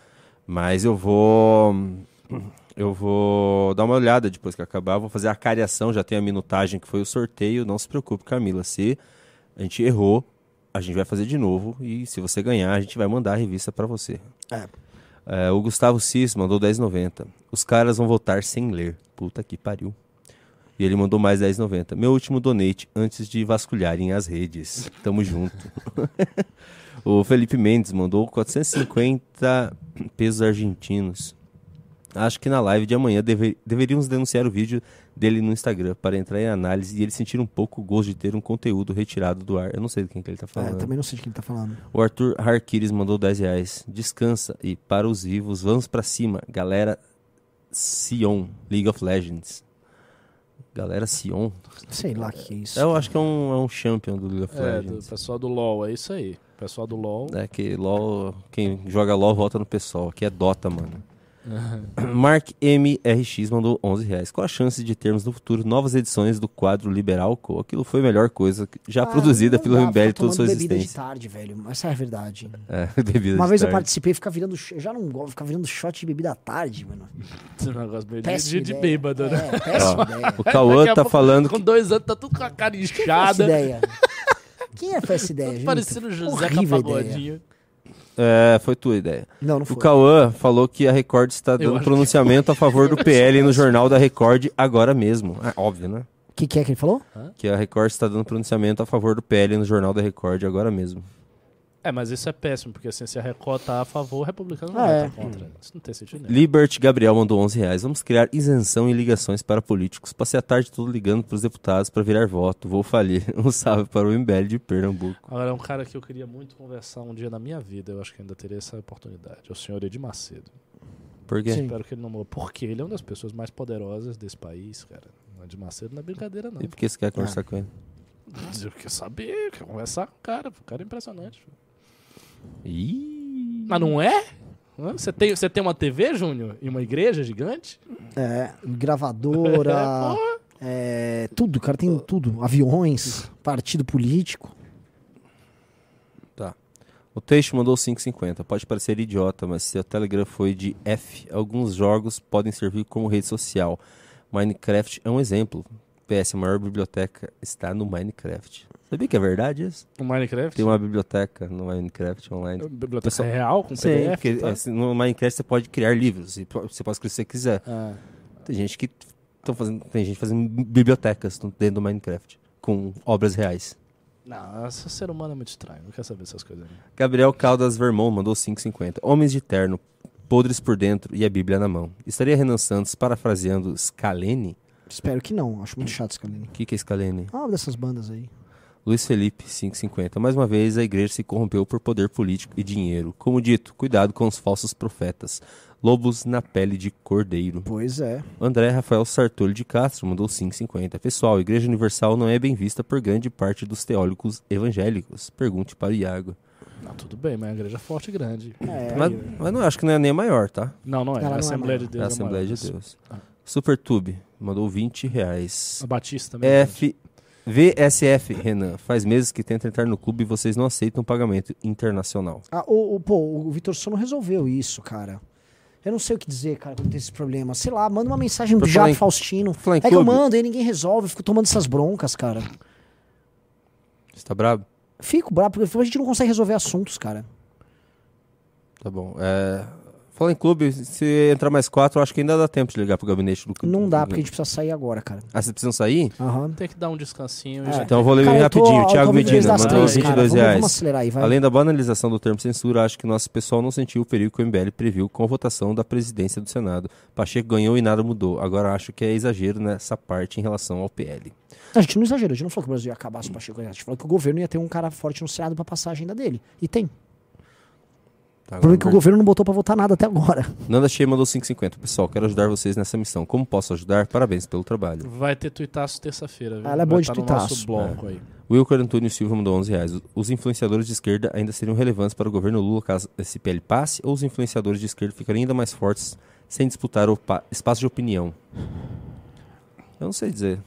Mas eu vou. Eu vou dar uma olhada depois que acabar. Vou fazer a cariação, já tem a minutagem que foi o sorteio. Não se preocupe, Camila. Se a gente errou, a gente vai fazer de novo. E se você ganhar, a gente vai mandar a revista pra você. É. É, o Gustavo Cis mandou 10,90. Os caras vão votar sem ler. Puta que pariu. E ele mandou mais 10,90. Meu último donate antes de vasculharem as redes. Tamo junto. o Felipe Mendes mandou 450 pesos argentinos. Acho que na live de amanhã deve- deveríamos denunciar o vídeo dele no Instagram para entrar em análise e ele sentir um pouco o gosto de ter um conteúdo retirado do ar. Eu não sei de quem que ele tá É, falando. também não sei de quem tá falando. O Arthur Harkiris mandou 10 reais. Descansa e para os vivos, vamos pra cima. Galera Sion, League of Legends. Galera Sion. Sei lá o que é isso. Eu acho que é um, é um champion do League of É, do Legends. pessoal do LoL, é isso aí. Pessoal do LoL. É que LOL, quem joga LOL vota no pessoal. Aqui é Dota, mano. Mark MRX mandou 11 reais. Qual a chance de termos no futuro novas edições do quadro Liberal? Co? Aquilo foi a melhor coisa já Ah, produzida pelo MBL de toda a sua tomando bebida de existência. tarde, velho. Essa é a verdade. É, bebida Uma de vez eu tarde. participei e ficar virando. Eu já não gosto de ficar virando shot de bebida à tarde, mano. Esse negócio meio de, Péssima de, de ideia. bêbado, né? É, péssima Ó, ideia. o Cauã tá pouco, falando Com que- dois anos tá tudo com a cara essa inchada. ideia? Quem é essa ideia, gente? Parecendo o José Horrível Capagodinho. É, foi tua ideia. Não, não O foi. Cauã falou que a Record está Eu dando acho que pronunciamento a favor do PL no jornal da Record agora mesmo. É óbvio, né? O que, que é que ele falou? Que a Record está dando pronunciamento a favor do PL no jornal da Record agora mesmo. É, mas isso é péssimo, porque assim, se a Record tá a favor, o republicano não Ah, vai é. estar contra. Isso não tem sentido nenhum. Libert Gabriel mandou 11 reais. Vamos criar isenção em ligações para políticos. Passei a tarde toda ligando para os deputados para virar voto. Vou falir. Um salve para o MBL de Pernambuco. Agora, é um cara que eu queria muito conversar um dia na minha vida, eu acho que ainda teria essa oportunidade. É o senhor Edir Macedo. Por quê? Espero que ele não morra. Porque ele é uma das pessoas mais poderosas desse país, cara. O Edir Macedo não é brincadeira, não. E por que você quer conversar Ah. com ele? Eu quero saber, eu quero conversar com o cara. O cara é impressionante. Ih. Mas não é? Você tem, você tem uma TV, Júnior? E uma igreja gigante? É, gravadora. é, tudo, o cara tem tudo. Aviões, partido político. Tá. O Teixe mandou 5,50. Pode parecer idiota, mas se o Telegram foi de F, alguns jogos podem servir como rede social. Minecraft é um exemplo. PS, a maior biblioteca está no Minecraft. Sabia que é verdade isso? O Minecraft? Tem uma biblioteca no Minecraft online. Biblioteca Pessoal- real, com Sim, PDF? porque, tá? assim, no Minecraft você pode criar livros. e Você pode escrever o que você quiser. Ah. Tem gente que estão fazendo. Tem gente fazendo bibliotecas dentro do Minecraft. Com obras reais. Não, esse ser humano é muito estranho. Não quer saber essas coisas. Não. Gabriel Caldas Vermont mandou 5,50. Homens de terno, podres por dentro e a Bíblia na mão. Estaria Renan Santos parafraseando Scalene? Espero que não. Acho muito chato Scalene. O que, que é Scalene? Ah, uma dessas bandas aí. Luiz Felipe, 5,50. Mais uma vez, a igreja se corrompeu por poder político e dinheiro. Como dito, cuidado com os falsos profetas. Lobos na pele de cordeiro. Pois é. André Rafael Sartori de Castro mandou 5,50. Pessoal, a Igreja Universal não é bem vista por grande parte dos teólogos evangélicos. Pergunte para o Iago. Não, tudo bem, mas é uma igreja forte e grande. mas, mas não acho que não é nem a maior, tá? Não, não é. Ela a não é Assembleia maior. de Deus. É a é Assembleia maior. de Deus. Supertube mandou 20 reais. A Batista também. é F... VSF, Renan. Faz meses que tenta entrar no clube e vocês não aceitam pagamento internacional. Ah, o, o- pô, o Vitor Sono resolveu isso, cara. Eu não sei o que dizer, cara, quando tem esse problema. Sei lá, manda uma mensagem pro Jato em- Faustino. É que eu mando, aí ninguém resolve. Eu fico tomando essas broncas, cara. Você tá brabo? Fico bravo, porque a gente não consegue resolver assuntos, cara. Tá bom. É... Fala em clube, se entrar mais quatro, eu acho que ainda dá tempo de ligar pro gabinete do clube. Não dá, porque a gente precisa sair agora, cara. Ah, vocês precisam sair? Aham. Tem que dar um descansinho. É. já Então eu vou ler Cara, tô- rapidinho. Thiago tô desde Medina mandou três, 22 cara. Vamos- reais. vamos acelerar aí, vai. Além da banalização do termo censura, acho que nosso pessoal não sentiu o perigo que o MBL previu com a votação da presidência do Senado. Pacheco ganhou e nada mudou. Agora acho que é exagero nessa parte em relação ao PL. A gente não exagerou, a gente não falou que o Brasil ia acabar se o Pacheco ganhasse. A gente falou que o governo ia ter um cara forte no Senado pra passar a agenda dele. E tem. Tá, O problema é que o governo não botou pra votar nada até agora. Nanda Shea mandou 5,50. Pessoal, quero ajudar vocês nessa missão. Como posso ajudar? Parabéns pelo trabalho. Vai ter tuitaço terça-feira. viu? Ela é boa de tá no tuitaço. nosso bloco aí. Wilker Antônio Silva mandou 11 reais. Os influenciadores de esquerda ainda seriam relevantes para o governo Lula caso esse PL passe ou os influenciadores de esquerda ficariam ainda mais fortes sem disputar o pa- espaço de opinião? Eu não sei dizer.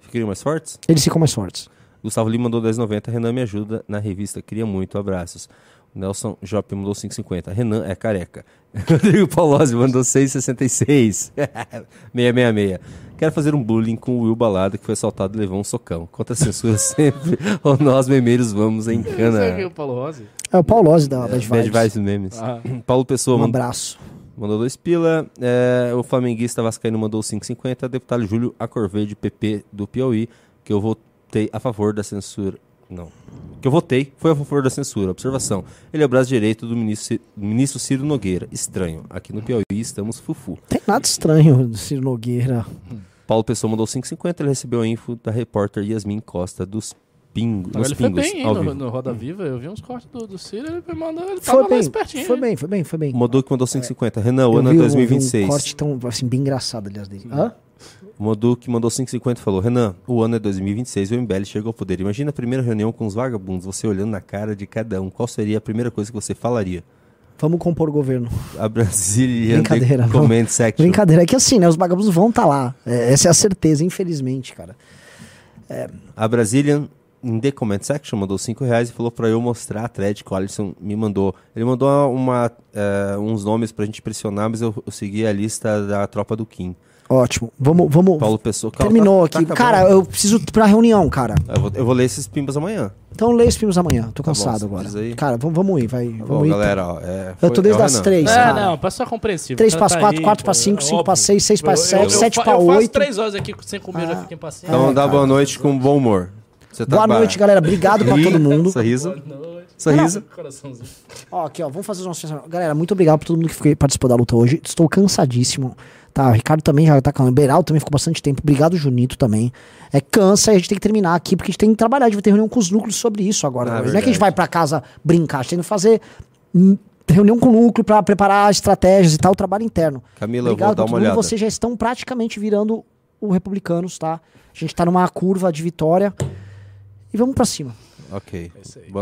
Ficariam mais fortes? Eles ficam mais fortes. Gustavo Lima mandou 10,90. Renan me ajuda na revista. Queria muito. Abraços. Nelson Jop mandou 5,50. Renan é careca. Rodrigo Paulozzi mandou 6,66. 666. Quero fazer um bullying com o Will Balada que foi assaltado e levou um socão. Contra a censura sempre. ou nós memeiros vamos em cana. Você viu o Paulo Rose? É o Paulo Lozzi da Bad Bad Vibes. Vibes Memes. Ah. Paulo Pessoa Um mandou- abraço. Mandou dois pila. É, o flamenguista Vascaíno mandou 5,50. Deputado Júlio Acorverde, PP do Piauí, que eu votei a favor da censura. Não. Que eu votei foi a favor da censura. Observação. Ele é o braço direito do ministro, ministro Ciro Nogueira. Estranho. Aqui no Piauí estamos fufu. Tem nada estranho do Ciro Nogueira. Paulo Pessoa mandou 5,50. Ele recebeu a info da repórter Yasmin Costa dos Pingos. Nos ele foi Pingos, bem, hein, ao no, no Roda Viva. Eu vi uns cortes do, do Ciro, ele mandou, ele Foi tava bem, mais pertinho. foi bem, foi bem, foi bem. O Moduc mandou 5,50. Renan, o Eu ano é um- eu vi 2026. Um corte tão, assim, bem engraçado, aliás, dele. Hã? O Moduc mandou 5,50 e falou: Renan, o ano é 2026 e o MBL chegou ao poder. Imagina a primeira reunião com os vagabundos, você olhando na cara de cada um. Qual seria a primeira coisa que você falaria? Vamos compor o governo. A Brasília Brincadeira. Comment Section. Brincadeira. É que assim, né? Os vagabundos vão estar lá. É, essa é a certeza, infelizmente, cara. A Brazilian in the Comment Section mandou 5 reais e falou pra eu mostrar a thread que o Alisson me mandou. Ele mandou uma, eh, uns nomes pra gente pressionar, mas eu, eu segui a lista da tropa do Kim. Ótimo. Vamos. vamos... Paulo Pessoa. Calma, Terminou tá- aqui. tá cara, eu preciso ir pra reunião, cara. Eu vou, eu vou ler esses pimbas amanhã. Então lê os filmes amanhã. Tô Tá bom, cansado agora. Cara, vamos, vamos ir, vai. Bom, Vamos ir. galera, ó, é, eu tô desde é as três. É, cara. não, pessoal compreensível. 3 O para cara 4, aí, 4 para 5, é 5 para. 6, 6 para Eu- 7, eu- 7 eu para faço 8. três horas aqui sem comer, já fiquei impaciente. Então É, dá cara. boa noite com bom humor. Você tá Boa ba- noite, galera. Obrigado pra todo mundo. Sorriso. Sorriso. Coraçãozinho. Ó, aqui, ó, vamos fazer os nossos pensamentos. Galera, muito obrigado pra todo mundo que participou da luta hoje. Estou cansadíssimo. Tá, o Ricardo também já tá calando. Beraldo também ficou bastante tempo. Obrigado, Junito, também. É, cansa e a gente tem que terminar aqui, porque a gente tem que trabalhar. A gente vai ter reunião com os núcleos sobre isso agora. Ah, Não é que a gente vai pra casa brincar, a gente tem que fazer hum, reunião com o núcleo pra preparar estratégias e tal, o trabalho interno. Camila, eu Obrigado vou dar uma olhada. Vocês já estão praticamente virando o Republicanos, tá? A gente tá numa curva de vitória. E vamos pra cima. Ok. Boa